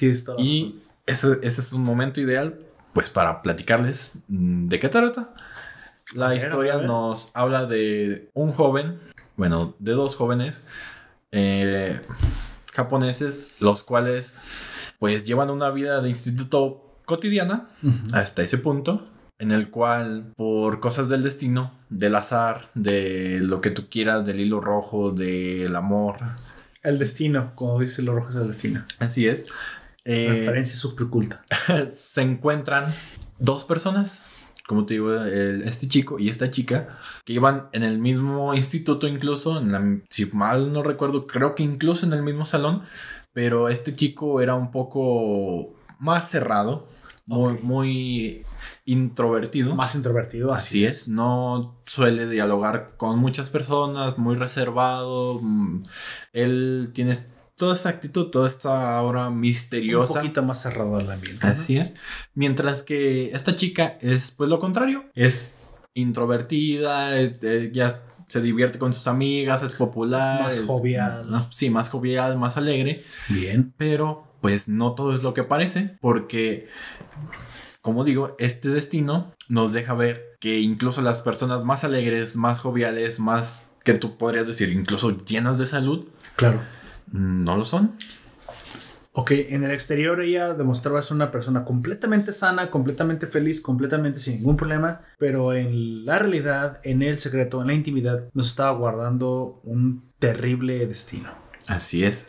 Speaker 1: Razón.
Speaker 2: Y ese, ese es un momento ideal, pues, para platicarles mm, de qué trata. La
Speaker 1: ver,
Speaker 2: historia nos habla de un joven, bueno, de dos jóvenes eh, japoneses, los cuales, pues, llevan una vida de instituto cotidiana hasta ese punto. En el cual, por cosas del destino, del azar, de lo que tú quieras, del hilo rojo, del amor,
Speaker 1: El destino, como dice lo rojo es el destino.
Speaker 2: así es. eh,
Speaker 1: Referencia súper culta. *laughs*
Speaker 2: se encuentran dos personas, como te digo, el- este chico y esta chica, que iban en el mismo instituto incluso, en la- si mal no recuerdo, creo que incluso en el mismo salón, pero este chico era un poco más cerrado, muy, muy introvertido.
Speaker 1: Más introvertido,
Speaker 2: Así es, no suele dialogar con muchas personas, muy reservado. mm, Él tiene toda esa actitud, toda esta aura
Speaker 1: Un
Speaker 2: misteriosa.
Speaker 1: poquito más cerrado el ambiente.
Speaker 2: Así es. Mientras que esta chica es pues lo contrario. Es introvertida, eh, eh, ya se divierte con sus amigas, es popular.
Speaker 1: Más jovial.
Speaker 2: sí, más jovial, más alegre.
Speaker 1: Bien.
Speaker 2: Pero pues no todo es lo que parece porque, como digo, este destino nos deja ver que incluso las personas más alegres, más joviales, más que tú podrías decir incluso llenas de salud,
Speaker 1: Claro.
Speaker 2: no lo son.
Speaker 1: Ok, en el exterior ella demostraba ser una persona completamente sana, completamente feliz, completamente sin ningún problema, pero en la realidad, en el secreto, en la intimidad, nos estaba guardando un terrible destino.
Speaker 2: Así es.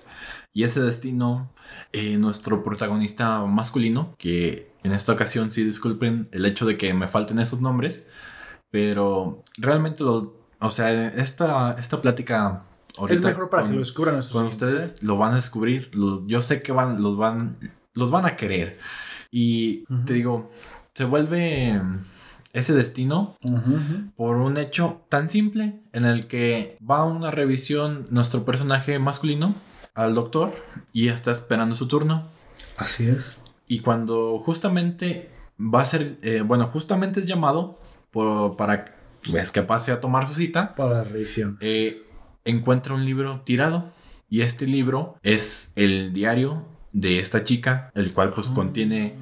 Speaker 2: Y ese destino, eh, nuestro protagonista masculino, que en esta ocasión sí disculpen el hecho de que me falten esos nombres, pero realmente lo, o sea, esta, esta plática...
Speaker 1: es mejor para
Speaker 2: con-
Speaker 1: que lo descubran nuestros
Speaker 2: Con ustedes lo van a descubrir. lo- yo sé que van, los van, los van a querer. Y te digo, se vuelve ese destino
Speaker 1: ¿eh?
Speaker 2: Por un hecho tan simple en el que va a una revisión nuestro personaje masculino al doctor y está esperando su turno.
Speaker 1: Así es.
Speaker 2: Y cuando justamente va a ser, eh, bueno, justamente es llamado por- para pues, que pase a tomar su cita,
Speaker 1: Para la revisión.
Speaker 2: eh, encuentra un libro tirado. Y este libro es el diario de esta chica, el cual pues contiene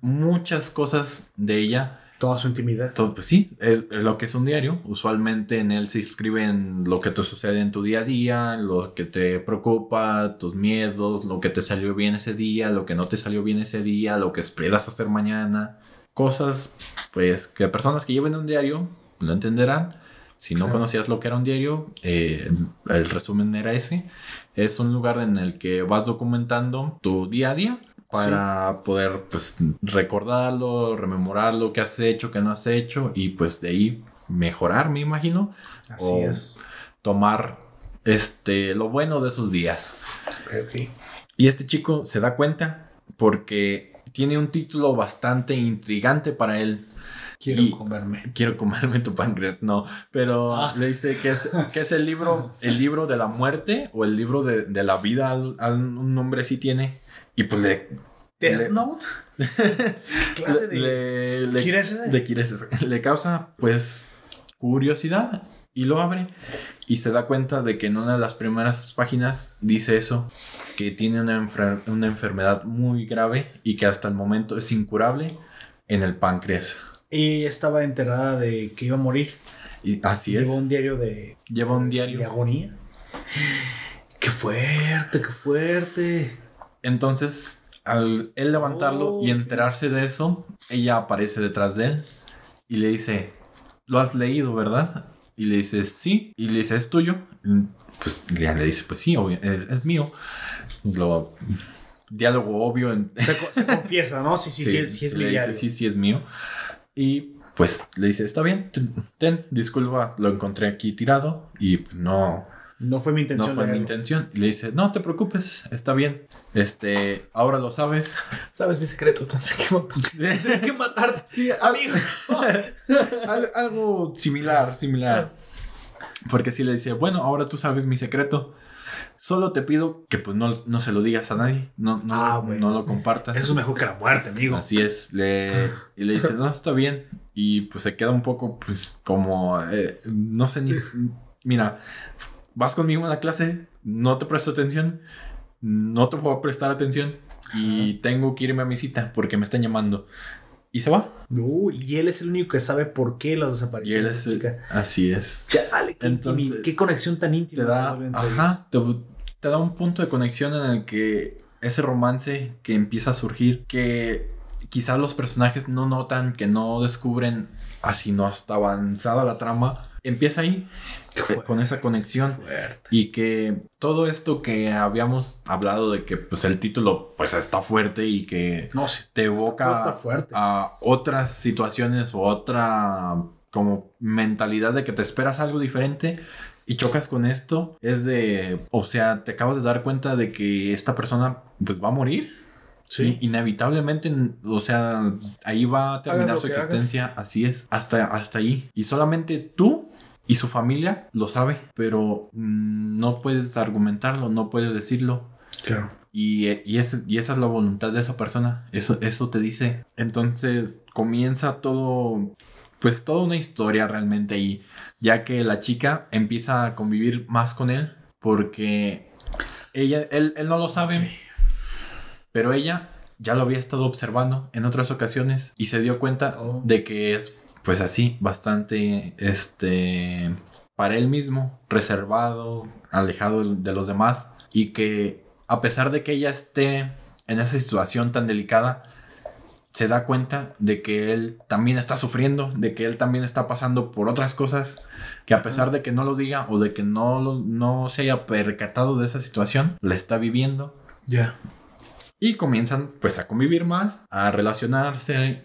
Speaker 2: muchas cosas de ella
Speaker 1: Toda su intimidad.
Speaker 2: Todo, pues sí, el- lo que es un diario. Usualmente en él se escriben lo que te sucede en tu día a día, lo que te preocupa, tus miedos, lo que te salió bien ese día, lo que no te salió bien ese día, lo que esperas hacer mañana. Cosas, pues, que personas que lleven un diario lo entenderán. Si no
Speaker 1: Claro.
Speaker 2: conocías lo que era un diario, eh, el resumen era ese. Es un lugar en el que vas documentando tu día a día para poder pues recordarlo, rememorar lo que has hecho, que no has hecho y pues de ahí mejorar, me imagino,
Speaker 1: Así
Speaker 2: O-
Speaker 1: es.
Speaker 2: tomar este lo bueno de esos días.
Speaker 1: Ok.
Speaker 2: Y este chico se da cuenta porque tiene un título bastante intrigante para él.
Speaker 1: Quiero
Speaker 2: Y-
Speaker 1: comerme.
Speaker 2: Quiero comerme tu páncreas, no, pero
Speaker 1: Ah.
Speaker 2: le dice que es, que es el libro, el libro de la muerte o el libro de, de la vida, al- al- un nombre sí tiene. Y pues le,
Speaker 1: Death
Speaker 2: le-
Speaker 1: Note. ¿Qué *laughs* clase de
Speaker 2: le, le- de causa, pues, curiosidad y lo abre y se da cuenta de que en una de las primeras páginas dice eso, que tiene una, enfer- una enfermedad muy grave y que hasta el momento es incurable en el páncreas.
Speaker 1: Y estaba enterada de que iba a morir.
Speaker 2: Y así es.
Speaker 1: Llevó un diario de,
Speaker 2: Lleva un
Speaker 1: de
Speaker 2: diario.
Speaker 1: agonía. *gasps* Qué fuerte, qué fuerte.
Speaker 2: Entonces, al él levantarlo
Speaker 1: Oh,
Speaker 2: y
Speaker 1: sí.
Speaker 2: enterarse de eso, ella aparece detrás de él y le dice, ¿lo has leído, verdad? Y le dice, sí. Y le dice, ¿es tuyo? Pues Lian le dice, pues sí, obvio, es, es mío. Lo, diálogo obvio. En,
Speaker 1: Se, co- se confiesa, ¿no? Sí, sí, *laughs* sí, sí, es
Speaker 2: sí, sí, mío. Y pues le dice, está bien, ten, ten, disculpa, lo encontré aquí tirado y pues, no,
Speaker 1: No fue mi intención.
Speaker 2: no fue mi intención. Y le dice, no te preocupes, está bien. Este, ahora lo sabes. *laughs*
Speaker 3: Sabes mi secreto, tendré que matar. *laughs*
Speaker 1: Tendré que matarte.
Speaker 2: Sí, amigo. *laughs* Al- algo similar, similar. Porque si le dice, bueno, ahora tú sabes mi secreto. Solo te pido que pues no, no se lo digas a nadie. No, no,
Speaker 1: Ah, bueno.
Speaker 2: no lo compartas.
Speaker 1: Eso es mejor que la muerte, amigo.
Speaker 2: Así es. Le, y le dice, no, está bien. Y pues se queda un poco, pues, como, eh, no sé ni... Mira, vas conmigo en la clase, no te presto atención, no te puedo prestar atención y tengo que irme a mi cita porque me están llamando. Y se va.
Speaker 1: Uh, y él es el único que sabe por qué las
Speaker 2: Y
Speaker 1: desapariciones.
Speaker 2: él
Speaker 1: de
Speaker 2: es...
Speaker 1: esa chica.
Speaker 2: Así es.
Speaker 1: Chale, qué,
Speaker 2: Entonces,
Speaker 1: qué conexión tan íntima
Speaker 2: Te da... Ajá. Te, te da un punto de conexión en el que ese romance que empieza a surgir, que quizás los personajes no notan, que no descubren así no hasta avanzada la trama, empieza ahí con esa conexión.
Speaker 1: fuerte.
Speaker 2: Y que todo esto que habíamos hablado de que pues el título pues está fuerte y que
Speaker 1: No, sí,
Speaker 2: te evoca
Speaker 1: fuerte.
Speaker 2: a otras situaciones o otra como mentalidad de que te esperas algo diferente y chocas con esto es de o sea te acabas de dar cuenta de que esta persona pues va a morir
Speaker 1: Sí.
Speaker 2: Inevitablemente o sea ahí va a terminar su existencia así es hasta hasta ahí y solamente tú y su familia lo sabe pero mm, no puedes argumentarlo no puedes decirlo
Speaker 1: Claro.
Speaker 2: y, y, es- y esa es la voluntad de esa persona. Eso, eso te dice. Entonces comienza todo, pues toda una historia realmente ahí. Ya que la chica empieza a convivir más con él. Porque ella, él, él no lo sabe. Pero ella ya lo había estado observando en otras ocasiones. Y se dio cuenta
Speaker 1: Oh.
Speaker 2: de que es pues así, bastante, este, para él mismo, reservado, alejado de los demás. Y que a pesar de que ella esté en esa situación tan delicada, se da cuenta de que él también está sufriendo, de que él también está pasando por otras cosas, que a pesar de que no lo diga o de que no, no se haya percatado de esa situación, la está viviendo.
Speaker 1: Ya.
Speaker 2: Y comienzan pues a convivir más, a relacionarse.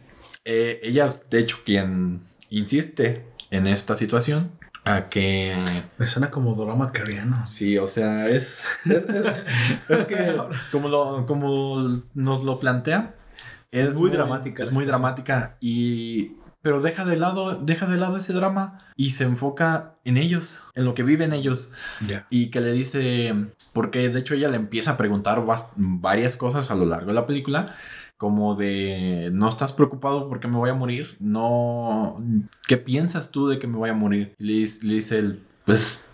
Speaker 2: Eh, ella es de hecho quien insiste en esta situación. A que
Speaker 1: Me suena como drama coreano.
Speaker 2: Sí, o sea, es. Es, es que, *laughs* como, lo, como nos lo plantea, es
Speaker 1: muy dramática
Speaker 2: Es muy
Speaker 1: situación.
Speaker 2: dramática y. Pero deja de lado, deja de lado ese drama y se enfoca en ellos, en lo que viven ellos.
Speaker 1: Ya.
Speaker 2: Y que le dice, porque de hecho ella le empieza a preguntar varias cosas a lo largo de la película, como de, ¿no estás preocupado porque me voy a morir? No, ¿qué piensas tú de que me voy a morir? Le, dice- le dice él, pues,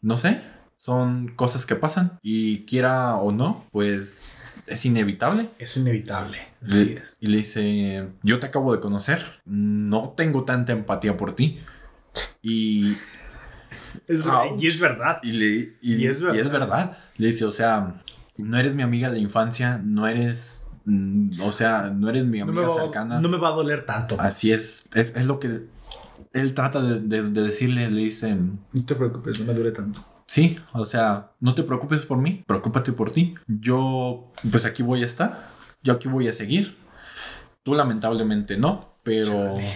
Speaker 2: no sé, son cosas que pasan y quiera o no, pues es inevitable.
Speaker 1: Es inevitable. Así
Speaker 2: Le-
Speaker 1: es.
Speaker 2: Y le dice, yo te acabo de conocer, no tengo tanta empatía por ti. Y, *laughs*
Speaker 1: Es- y es verdad.
Speaker 2: y, le, y,
Speaker 1: Y es
Speaker 2: y es
Speaker 1: verdad.
Speaker 2: verdad. Le dice, o sea, no eres mi amiga de la infancia, no eres, o sea, no eres mi
Speaker 1: No
Speaker 2: amiga
Speaker 1: va,
Speaker 2: cercana.
Speaker 1: no me va a doler tanto.
Speaker 2: Así es, es, es lo que él trata de, de- de decirle, le dice,
Speaker 1: No te preocupes, no me duele tanto.
Speaker 2: sí, o sea, no te preocupes por mí, preocúpate por ti. Yo, pues aquí voy a estar, yo aquí voy a seguir. Tú lamentablemente no, pero
Speaker 1: Chale.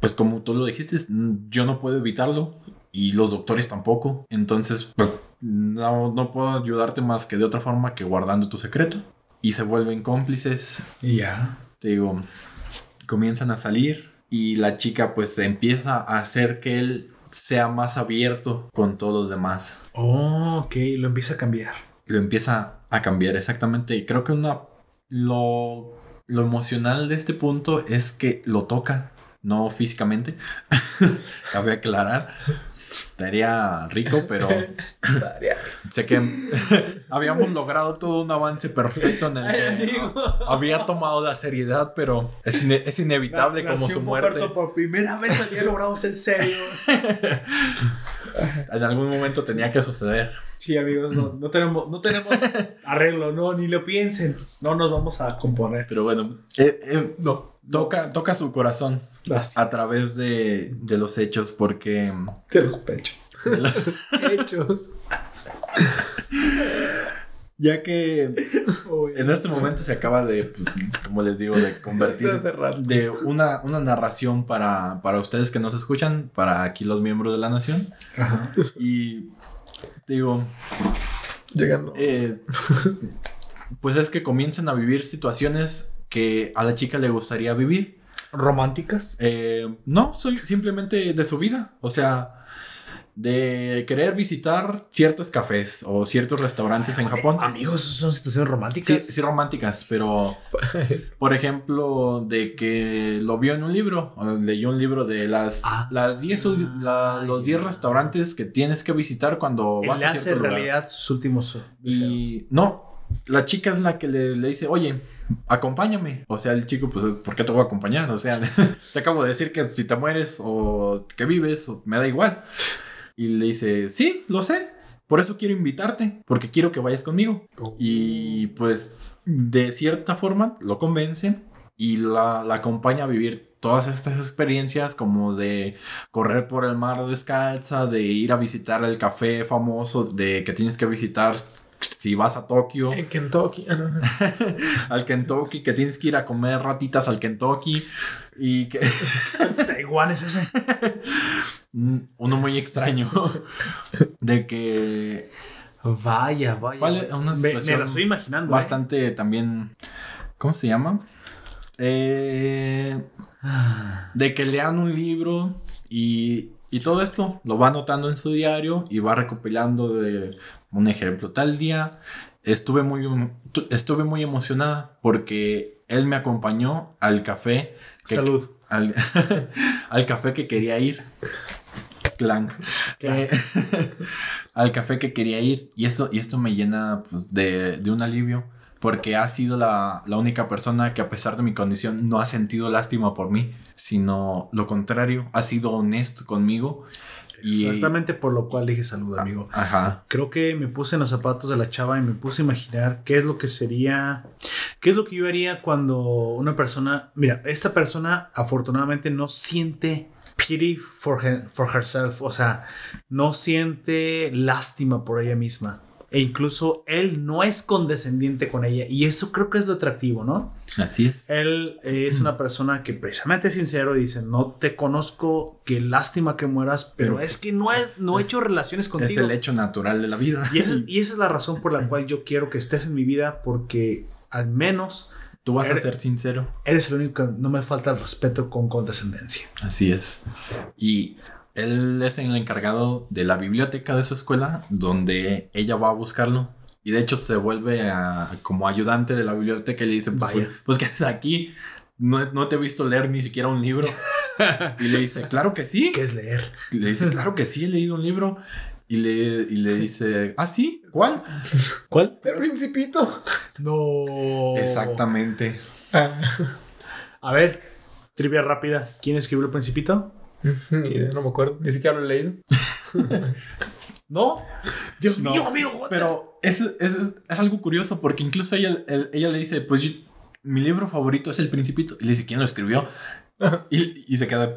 Speaker 2: pues como tú lo dijiste, mm, yo no puedo evitarlo y los doctores tampoco. Entonces, pues no, no puedo ayudarte más que de otra forma que guardando tu secreto. Y se vuelven cómplices
Speaker 1: Y ya.
Speaker 2: te digo, comienzan a salir y la chica pues empieza a hacer que él sea más abierto con todos los demás.
Speaker 1: Oh, ok, lo empieza a cambiar.
Speaker 2: Lo empieza a cambiar exactamente y creo que una lo lo emocional de este punto es que lo toca, no físicamente. *laughs* Cabe aclarar. Estaría rico, pero sé que habíamos logrado todo un avance perfecto en el que había tomado la seriedad, pero es, ine- es inevitable como su muerte.
Speaker 1: Roberto por primera vez había logrado ser serio. *laughs*
Speaker 2: En algún momento tenía que suceder.
Speaker 1: Sí, amigos, no, no tenemos, no tenemos arreglo, no, ni lo piensen. No nos vamos a componer.
Speaker 2: Pero bueno, eh, eh,
Speaker 1: No,
Speaker 2: toca, toca su corazón
Speaker 1: así,
Speaker 2: a través de, de los hechos, porque
Speaker 1: de los pechos. *laughs*
Speaker 3: Hechos. *laughs*
Speaker 2: ya que en este momento se acaba de, pues, como les digo, de convertir *laughs* de una, una narración para, para ustedes que nos escuchan, para aquí los miembros de la nación.
Speaker 1: Ajá.
Speaker 2: Y digo,
Speaker 3: Llegando.
Speaker 2: eh, pues es que comiencen a vivir situaciones que a la chica le gustaría vivir.
Speaker 1: Románticas.
Speaker 2: Eh, no, soy simplemente de su vida. O sea, de querer visitar ciertos cafés o ciertos restaurantes en Japón.
Speaker 1: Amigos, son situaciones
Speaker 2: Sí,
Speaker 1: románticas.
Speaker 2: sí, románticas, pero *laughs* por ejemplo, de que lo vio en un libro, o leyó un libro de las,
Speaker 1: Ah.
Speaker 2: las 10 o- la- los 10 restaurantes que tienes que visitar cuando vas a cierto lugar.
Speaker 1: realidad sus últimos deseos.
Speaker 2: Y no, la chica es la que le, le dice, oye, acompáñame. O sea, el chico, pues, ¿por qué te voy a acompañar? O sea, *laughs* te acabo de decir que si te mueres o que vives, o- me da igual. Y le dice, sí, lo sé. Por eso quiero invitarte, porque quiero que vayas conmigo. Y pues, de cierta forma, lo convence y la, la acompaña a vivir todas estas experiencias como de correr por el mar descalza, de ir a visitar el café famoso, de que tienes que visitar si vas a Tokio,
Speaker 3: En Kentucky. Ah, no, no. *laughs*
Speaker 2: al Kentucky, que tienes que ir a comer ratitas al Kentucky y que *laughs*
Speaker 1: Taiwán es ese.
Speaker 2: Mm, uno muy extraño *laughs* de que
Speaker 1: Vaya, vaya.
Speaker 2: ¿Cuál es? Una
Speaker 1: me, me
Speaker 2: situación
Speaker 1: lo estoy imaginando. ¿eh?
Speaker 2: bastante también ¿cómo se llama? Eh, de que lean un libro y, y todo esto lo va anotando en su diario y va recopilando de un ejemplo. Tal día estuve muy, tu- estuve muy emocionada porque él me acompañó al café. que-
Speaker 1: Salud.
Speaker 2: Al, *laughs* al café que quería ir. Clank. Eh, *laughs* al café que quería ir. Y, eso, y esto me llena pues, de, de un alivio. Porque ha sido la, la única persona que a pesar de mi condición no ha sentido lástima por mí. Sino lo contrario. Ha sido honesto conmigo. Y-
Speaker 1: Exactamente por lo cual dije salud, amigo.
Speaker 2: Ajá.
Speaker 1: Creo que me puse en los zapatos de la chava y me puse a imaginar qué es lo que sería, qué es lo que yo haría cuando una persona, mira, esta persona afortunadamente no siente pity for, her- for herself, o sea, no siente lástima por ella misma. E incluso él no es condescendiente con ella. Y eso creo que es lo atractivo, ¿no?
Speaker 2: Así es.
Speaker 1: Él eh, es una persona que precisamente es sincero y dice, no te conozco, qué lástima que mueras, pero,
Speaker 2: Pero
Speaker 1: es que no, he, no he
Speaker 2: es-
Speaker 1: hecho relaciones contigo.
Speaker 2: Es el hecho natural de la vida.
Speaker 1: Y esa, *laughs* y esa es la razón por la cual yo quiero que estés en mi vida, porque al menos
Speaker 2: Tú vas a ser sincero.
Speaker 1: eres el único que no me falta el respeto con condescendencia.
Speaker 2: Así es. Y él es el encargado de la biblioteca de su escuela, donde ella va a buscarlo. Y de hecho se vuelve a- como ayudante de la biblioteca y le dice,
Speaker 1: Vaya.
Speaker 2: pues, pues que es aquí. No, no te he visto leer ni siquiera un libro. *laughs* y le dice, claro que sí.
Speaker 1: ¿Qué es leer?
Speaker 2: Le dice, claro que sí, he leído un libro. y le, y le dice, ¿ah, sí? ¿Cuál?
Speaker 1: ¿Cuál?
Speaker 3: El principito.
Speaker 1: No.
Speaker 2: Exactamente.
Speaker 1: A ver, trivia rápida. ¿Quién escribió El Principito?
Speaker 3: Ni idea, no me acuerdo. Ni siquiera lo he leído. *laughs*
Speaker 1: ¿No? Dios
Speaker 2: No,
Speaker 1: mío, amigo.
Speaker 2: Pero es, es, es- es algo curioso porque incluso ella, el- ella le dice, pues yo- mi libro favorito es El Principito. Y le dice, ¿quién lo escribió? Y, y se queda,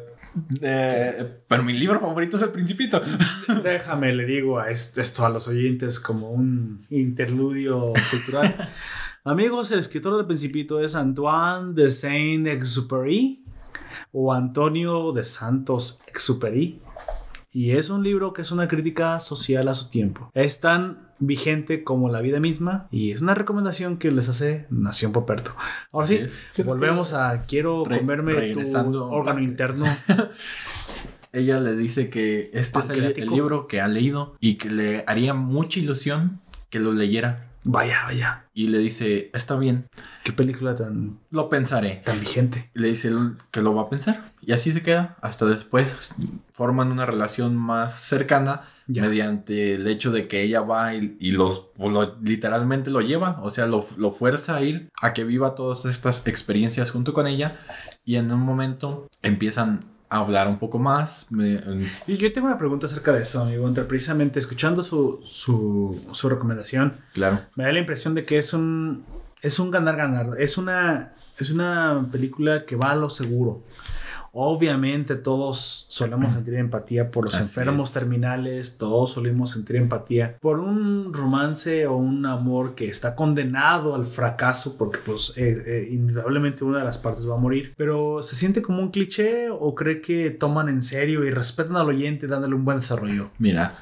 Speaker 2: "Eh, pero mi libro favorito es El Principito. *laughs*
Speaker 1: Déjame, le digo a est- esto a los oyentes como un interludio cultural. *laughs* Amigos, el escritor del Principito es Antoine de Saint-Exupéry o Antonio de Santos Exupéry. Y es un libro que es una crítica social a su tiempo. Es tan vigente como la vida misma y es una recomendación que les hace Nación Poperto. Ahora sí, volvemos a quiero
Speaker 2: Re-
Speaker 1: comerme tu órgano interno. *laughs*
Speaker 2: Ella le dice que este es el, el libro que ha leído y que le haría mucha ilusión que lo leyera.
Speaker 1: Vaya, vaya.
Speaker 2: Y le dice, está bien,
Speaker 1: Qué película tan,
Speaker 2: lo pensaré.
Speaker 1: tan vigente.
Speaker 2: Y le dice que lo va a pensar. Y así se queda. Hasta después forman una relación más cercana
Speaker 1: Ya.
Speaker 2: mediante el hecho de que ella va y, y los lo- literalmente lo lleva. O sea, lo, lo fuerza a ir a que viva todas estas experiencias junto con ella. Y en un momento empiezan hablar un poco más. me-
Speaker 1: Y yo tengo una pregunta acerca de eso, amigo. Entre precisamente escuchando su, su, su recomendación,
Speaker 2: claro.
Speaker 1: me da la impresión de que es un es un ganar ganar. Es una es una película que va a lo seguro. Obviamente todos solemos sentir empatía por los
Speaker 2: Así
Speaker 1: enfermos
Speaker 2: es.
Speaker 1: terminales, todos solemos sentir empatía por un romance o un amor que está condenado al fracaso porque pues eh, eh, indudablemente una de las partes va a morir, pero se siente como un cliché o cree que toman en serio y respetan al oyente dándole un buen desarrollo.
Speaker 2: Mira,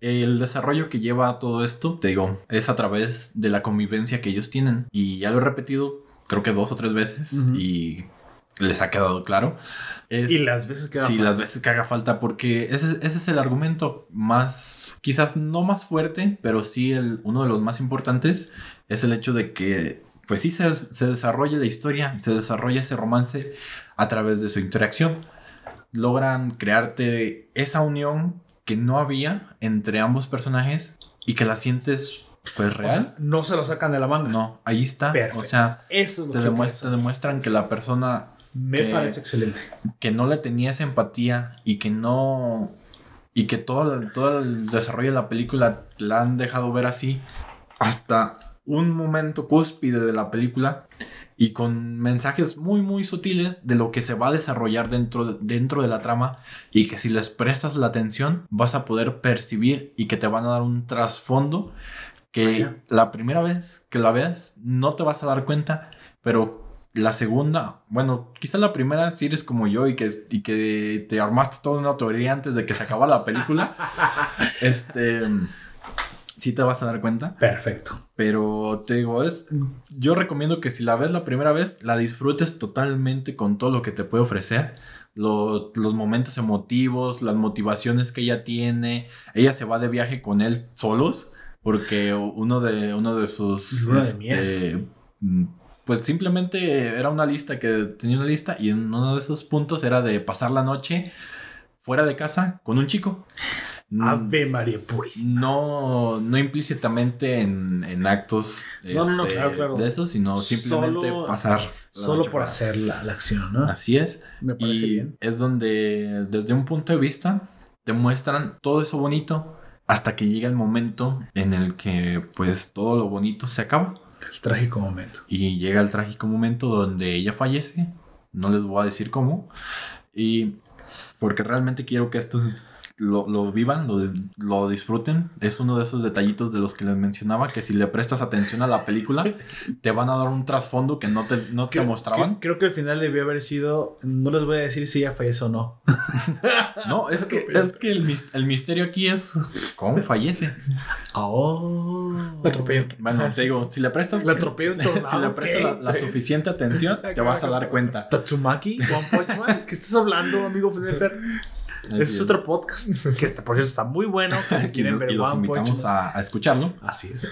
Speaker 2: el desarrollo que lleva todo esto, te digo, es a través de la convivencia que ellos tienen. Y ya lo he repetido, creo que dos o tres veces. Y les ha quedado claro. Es-
Speaker 1: Y las veces que haga
Speaker 2: Sí,
Speaker 1: falta.
Speaker 2: las veces que haga falta, porque ese, ese es el argumento más, quizás no más fuerte, pero sí el, uno de los más importantes, es el hecho de que, pues sí, se, se desarrolla la historia, se desarrolla ese romance a través de su interacción. Logran crearte esa unión que no había entre ambos personajes y que la sientes, pues,
Speaker 1: O sea,
Speaker 2: real.
Speaker 1: no se lo sacan de la manga.
Speaker 2: no, ahí está.
Speaker 1: Perfecto.
Speaker 2: O sea,
Speaker 1: Eso es lo
Speaker 2: te,
Speaker 1: que
Speaker 2: demuestra- te demuestran que la persona
Speaker 1: me
Speaker 2: que-
Speaker 1: parece excelente.
Speaker 2: que no le tenía esa empatía y que no y que todo, el- todo el desarrollo de la película la han dejado ver así hasta un momento cúspide de la película y con mensajes muy muy sutiles de lo que se va a desarrollar dentro de, dentro de la trama y que si les prestas la atención vas a poder percibir y que te van a dar un trasfondo que
Speaker 1: Vaya.
Speaker 2: la primera vez que la veas no te vas a dar cuenta pero la segunda, bueno, quizá la primera si eres como yo y que, y que te armaste toda una teoría antes de que se acabara la película, *laughs* este, sí te vas a dar cuenta.
Speaker 1: Perfecto.
Speaker 2: Pero te digo, es, yo recomiendo que si la ves la primera vez, la disfrutes totalmente con todo lo que te puede ofrecer. Los, los momentos emotivos, las motivaciones que ella tiene. Ella se va de viaje con él solos. Porque uno de, uno de sus...
Speaker 1: Luna de miel.
Speaker 2: Pues simplemente era una lista que tenía una lista y en uno de esos puntos era de pasar la noche fuera de casa con un chico. Mm,
Speaker 1: Ave María Purísima.
Speaker 2: no, no implícitamente en, en actos
Speaker 1: No, no, no,
Speaker 2: este,
Speaker 1: claro, claro.
Speaker 2: de eso, sino simplemente
Speaker 1: Solo-
Speaker 2: pasar.
Speaker 1: Solo por hacer la, la acción, ¿no?
Speaker 2: Así es.
Speaker 1: Me parece
Speaker 2: y
Speaker 1: bien.
Speaker 2: es donde, desde un punto de vista, te muestran todo eso bonito hasta que llega el momento en el que, pues, todo lo bonito se acaba.
Speaker 1: El trágico momento.
Speaker 2: Y llega el trágico momento donde ella fallece. No les voy a decir cómo. Y porque realmente quiero que esto lo, lo vivan, lo, lo disfruten. Es uno de esos detallitos de los que les mencionaba, que si le prestas atención a la película, *laughs* te van a dar un trasfondo que no te, no te
Speaker 1: Creo-
Speaker 2: mostraban.
Speaker 1: Creo, creo que el final debió haber sido. No les voy a decir si ella fallece o no. *laughs*
Speaker 2: No, es que, es que el, mis- el misterio aquí es cómo fallece.
Speaker 1: Oh.
Speaker 3: La atropelló.
Speaker 2: Bueno, te digo, si le prestas,
Speaker 1: La atropelló *laughs*
Speaker 2: si le prestas la, la suficiente atención, te vas a dar cuenta.
Speaker 1: Tatsumaki, One Punch Man. ¿Qué estás hablando, amigo Fenefer? Ese es otro podcast que está, por cierto está muy bueno. Que si *laughs* quieren ver
Speaker 2: y los
Speaker 1: One
Speaker 2: invitamos a, a escucharlo.
Speaker 1: Así es.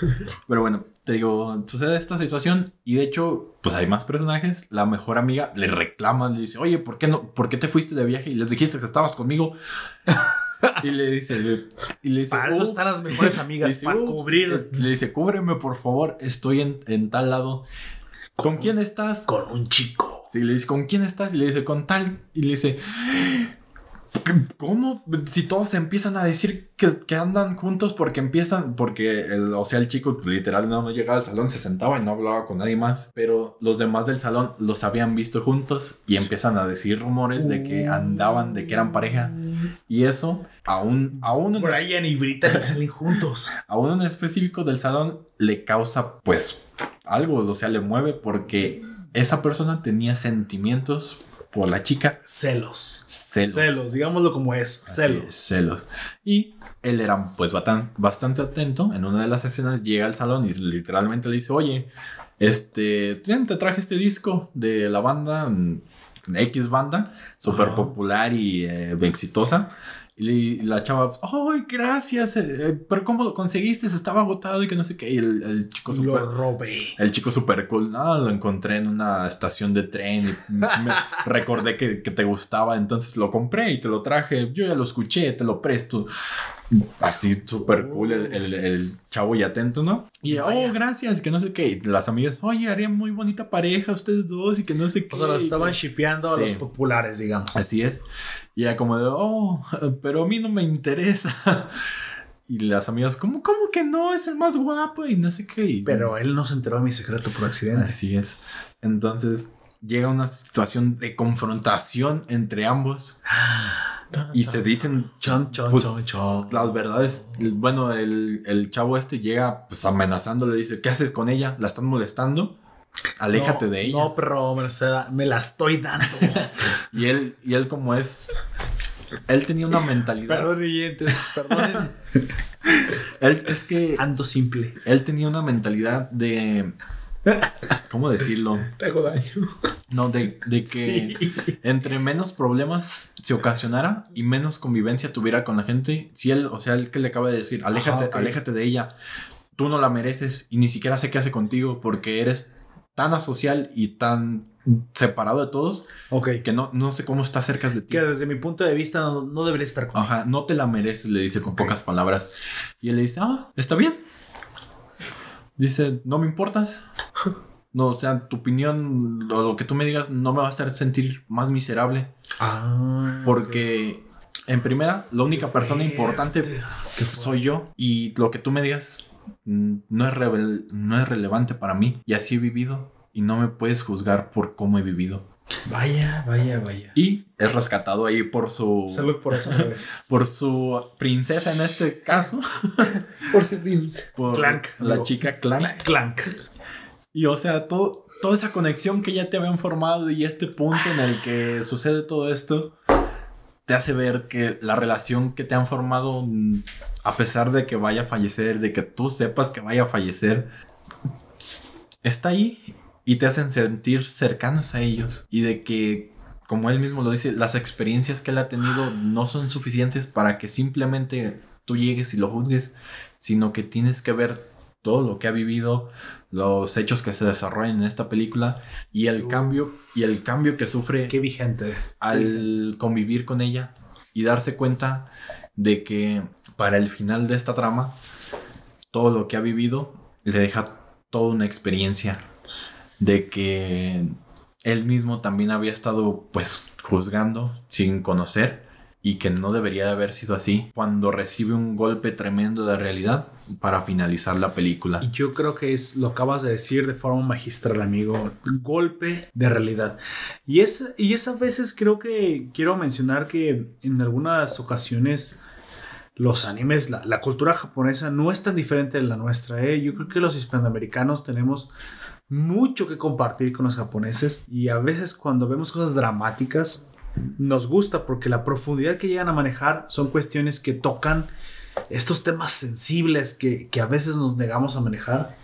Speaker 2: Pero bueno, te digo, sucede esta situación y de hecho, pues hay más personajes. La mejor amiga le reclama, le dice, oye, ¿por qué no? ¿Por qué te fuiste de viaje y les dijiste que estabas conmigo? *laughs* Y le dice, y le dice,
Speaker 1: Para eso están las mejores *laughs* amigas,
Speaker 2: dice,
Speaker 1: para cubrir.
Speaker 2: Le dice, cúbreme por favor, estoy en, en tal lado. ¿Con quién estás?
Speaker 1: Con un chico.
Speaker 2: Sí, le dice, ¿con quién estás? Y le dice, con tal. Y le dice, ¿cómo? Si todos empiezan a decir que, que andan juntos porque empiezan, porque, el, o sea, el chico literal no, no llegaba al salón, se sentaba y no hablaba con nadie más, pero los demás del salón los habían visto juntos y empiezan a decir rumores de que andaban, de que eran pareja. Y eso, aún, aún
Speaker 1: Brian y Brittany salen *laughs* juntos.
Speaker 2: a uno en específico del salón le causa pues algo, o sea, le mueve porque esa persona tenía sentimientos por la chica,
Speaker 1: Celos.
Speaker 2: celos.
Speaker 1: Celos, digámoslo como es.
Speaker 2: Así
Speaker 1: Celos.
Speaker 2: es, celos. Y él era pues bastante atento. En una de las escenas llega al salón y literalmente le dice, oye, este, te traje este disco de la banda, mm, X banda, súper popular y eh, exitosa. Y la chava, ¡ay, gracias! eh, eh, pero ¿cómo lo conseguiste? Se estaba agotado y que no sé qué. Y el, el chico
Speaker 1: Lo
Speaker 2: súper...
Speaker 1: robé.
Speaker 2: El chico super cool, no, lo encontré en una estación de tren y me *laughs* recordé que, que te gustaba, entonces lo compré y te lo traje, yo ya lo escuché, te lo presto. Así súper cool el, el- el chavo y atento, ¿no? Y, oh, gracias, que no sé qué. Y las amigas, oye, harían muy bonita pareja ustedes dos y que no sé qué.
Speaker 1: O sea, los estaban shipeando a los populares, digamos.
Speaker 2: Así es. Y ya como de, oh, pero a mí no me interesa. *laughs* Y las amigas, ¿cómo, cómo que no? Es el más guapo y no sé qué. Y-
Speaker 1: Pero él no se enteró de mi secreto por accidente.
Speaker 2: Así es. Entonces llega una situación de confrontación entre ambos *gasps* *gasps* y se dicen
Speaker 1: Chon, chon,
Speaker 2: Pues,
Speaker 1: chon, chon.
Speaker 2: las verdades. Bueno, el, el chavo este llega pues amenazando, le dice, ¿qué haces con ella? ¿La están molestando? Aléjate
Speaker 1: No,
Speaker 2: de ella.
Speaker 1: No, pero me, me la estoy dando. *laughs*
Speaker 2: Y él, y él como es... Él tenía una mentalidad.
Speaker 1: Perdón, oyentes. Perdonen. *laughs*
Speaker 2: Él, es que
Speaker 1: Ando simple.
Speaker 2: él tenía una mentalidad de... ¿Cómo decirlo?
Speaker 1: Te hago daño.
Speaker 2: No, de, de que
Speaker 1: Sí.
Speaker 2: entre menos problemas se ocasionara y menos convivencia tuviera con la gente, si él, o sea, él que le acaba de decir, aléjate, aléjate de ella, tú no la mereces y ni siquiera sé qué hace contigo porque eres tan asocial y tan separado de todos que no, no sé cómo está cerca de ti.
Speaker 1: Que desde mi punto de vista no, no debería estar con
Speaker 2: Ajá, no te la mereces, le dice con pocas palabras. Y él le dice, ah, está bien. Dice, no me importas. *laughs* No, o sea, tu opinión o lo que tú me digas no me va a hacer sentir más miserable.
Speaker 1: Ah.
Speaker 2: Porque, en primera, la única persona importante
Speaker 1: Qué
Speaker 2: soy yo. Y lo que tú me digas mm, no es, no es relevante para mí. Y así he vivido. Y no me puedes juzgar por cómo he vivido.
Speaker 1: Vaya, vaya, vaya.
Speaker 2: Y es rescatado ahí por su...
Speaker 1: Salud por eso. *laughs*
Speaker 2: Por su princesa en este caso. *laughs*
Speaker 3: Por ser Vince.
Speaker 2: Por
Speaker 1: Clank.
Speaker 2: La
Speaker 1: Digo,
Speaker 2: chica Clank.
Speaker 1: Clank.
Speaker 2: Y o sea, todo, toda esa conexión que ya te habían formado y este punto en el que sucede todo esto, te hace ver que la relación que te han formado, a pesar de que vaya a fallecer, de que tú sepas que vaya a fallecer, está ahí y te hacen sentir cercanos a ellos. Y de que, como él mismo lo dice, las experiencias que él ha tenido no son suficientes para que simplemente tú llegues y lo juzgues, sino que tienes que ver todo lo que ha vivido, los hechos que se desarrollan en esta película y el cambio y el cambio que sufre
Speaker 1: Qué vigente.
Speaker 2: al convivir con ella y darse cuenta de que para el final de esta trama todo lo que ha vivido le deja toda una experiencia de que él mismo también había estado pues juzgando sin conocer y que no debería de haber sido así cuando recibe un golpe tremendo de realidad para finalizar la película.
Speaker 1: Y yo creo que es lo acabas de decir de forma magistral, amigo. Golpe de realidad. Y es, y veces creo que quiero mencionar que en algunas ocasiones los animes, la, la cultura japonesa no es tan diferente de la nuestra. ¿eh? Yo creo que los hispanoamericanos tenemos mucho que compartir con los japoneses y a veces cuando vemos cosas dramáticas nos gusta porque la profundidad que llegan a manejar son cuestiones que tocan estos temas sensibles que, que a veces nos negamos a manejar.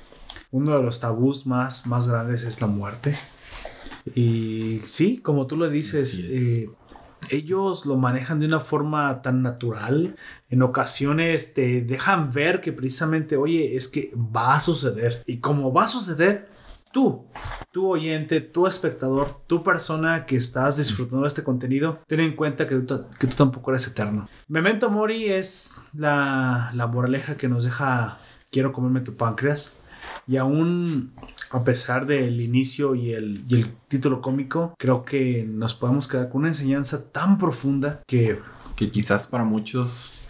Speaker 1: Uno de los tabús más, más grandes es la muerte. Y sí, como tú lo dices, eh, ellos lo manejan de una forma tan natural. En ocasiones te dejan ver que precisamente, oye, es que va a suceder. Y como va a suceder, tú, tu oyente, tu espectador, tu persona que estás disfrutando de este contenido, ten en cuenta que que tú tampoco eres eterno. Memento Mori es la, moraleja que nos deja quiero comerme tu páncreas. Y aún a pesar del inicio y el, y el título cómico, creo que nos podemos quedar con una enseñanza tan profunda que
Speaker 2: Que quizás para muchos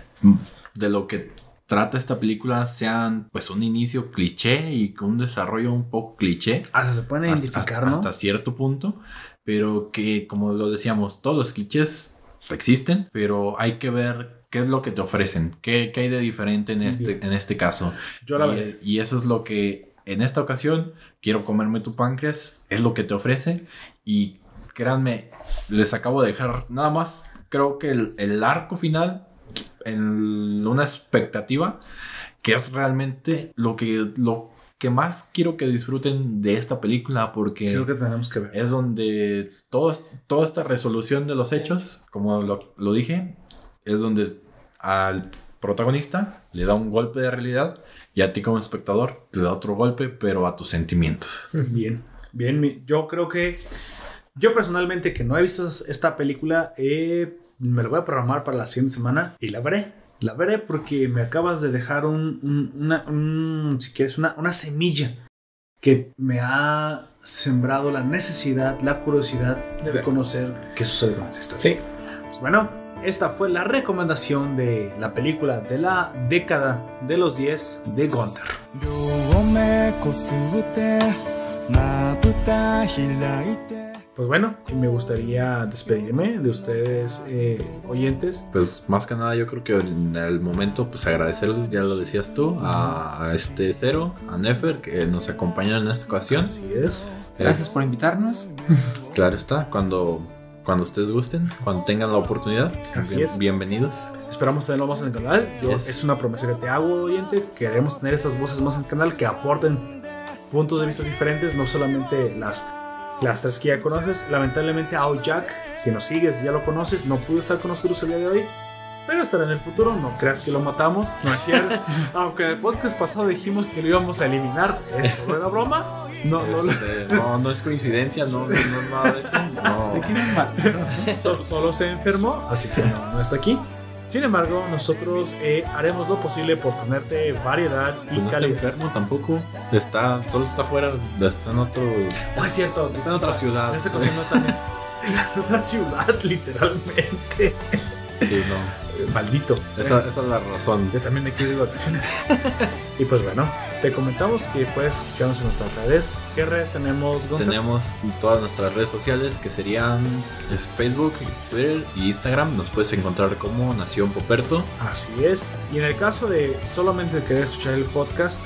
Speaker 2: de lo que trata esta película sean pues un inicio cliché y un desarrollo un poco cliché.
Speaker 1: hasta se pueden
Speaker 2: hasta-
Speaker 1: identificar,
Speaker 2: hasta,
Speaker 1: ¿no?
Speaker 2: hasta cierto punto, pero que como lo decíamos, todos los clichés existen, pero hay que ver qué es lo que te ofrecen, qué, qué hay de diferente en este, en este caso.
Speaker 1: Yo la
Speaker 2: y, y eso es lo que en esta ocasión quiero comerme tu páncreas, es lo que te ofrece y créanme, les acabo de dejar nada más, creo que el, el arco final en una expectativa que es realmente lo que lo que más quiero que disfruten de esta película porque
Speaker 1: Creo que tenemos que ver.
Speaker 2: es donde todo, toda esta resolución de los hechos, como lo, lo dije, es donde al protagonista le da un golpe de realidad y a ti como espectador te da otro golpe, pero a tus sentimientos. *laughs*
Speaker 1: Bien, bien. Yo creo que yo personalmente que no he visto esta película, eh, me la voy a programar para la siguiente semana y la veré. La veré porque me acabas de dejar un, un- una, un- si quieres, una, una semilla que me ha sembrado la necesidad, la curiosidad de,
Speaker 3: ver.
Speaker 1: conocer qué sucede con esta historia.
Speaker 3: Sí.
Speaker 1: Pues bueno, esta fue la recomendación de la película de la década de los 10 de Gunther pues bueno, me gustaría despedirme de ustedes eh, oyentes.
Speaker 2: Pues más que nada yo creo que en el momento pues agradecerles, ya lo decías tú, a, este Cero, a Nefer, que nos acompañaron en esta ocasión.
Speaker 1: Así es.
Speaker 3: Gracias por invitarnos. *laughs*
Speaker 2: Claro está, cuando, cuando ustedes gusten, cuando tengan la oportunidad.
Speaker 1: Así es.
Speaker 2: Bienvenidos.
Speaker 1: Esperamos tenerlo más en el canal.
Speaker 2: Es
Speaker 1: una promesa que te hago, oyente. Queremos tener estas voces más en el canal que aporten puntos de vista diferentes, no solamente las las tres que ya conoces. Lamentablemente, Ao Jack, si nos sigues, ya lo conoces, no pudo estar con nosotros el día de hoy. Pero estará en el futuro, no creas que lo matamos, no es cierto. *laughs* Aunque en el podcast pasado dijimos que lo íbamos a eliminar, es solo una broma. No, no,
Speaker 2: Este, no, no es coincidencia, no, no, no, nada de eso. No.
Speaker 3: ¿De qué me mal? *laughs*
Speaker 1: So- solo se enfermó, así que no, no está aquí. Sin embargo, nosotros eh, haremos lo posible por ponerte variedad y
Speaker 2: no está
Speaker 1: calidad.
Speaker 2: enfermo tampoco. Está, solo está fuera, está en otro.
Speaker 1: Oh, es cierto,
Speaker 2: Está en otra ciudad.
Speaker 1: En esta ocasión no está en, *laughs* está en una ciudad, literalmente.
Speaker 2: Sí, no.
Speaker 1: Eh, Maldito.
Speaker 2: Esa, esa es la razón.
Speaker 1: Yo también me quiero ir de vacaciones. *laughs* y pues bueno, te comentamos que puedes escucharnos en nuestras redes. ¿Qué redes tenemos, Gonzalo?
Speaker 2: Tenemos todas nuestras redes sociales que serían eh, Facebook, Twitter y Instagram. Nos puedes encontrar como Nación Poperto.
Speaker 1: Así es. Y en el caso de solamente querer escuchar el podcast,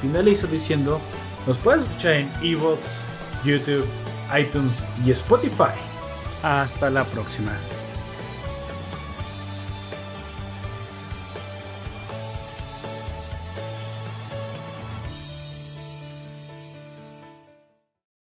Speaker 1: finalizo diciendo, nos puedes escuchar en Evox, YouTube, iTunes y Spotify. Hasta la próxima.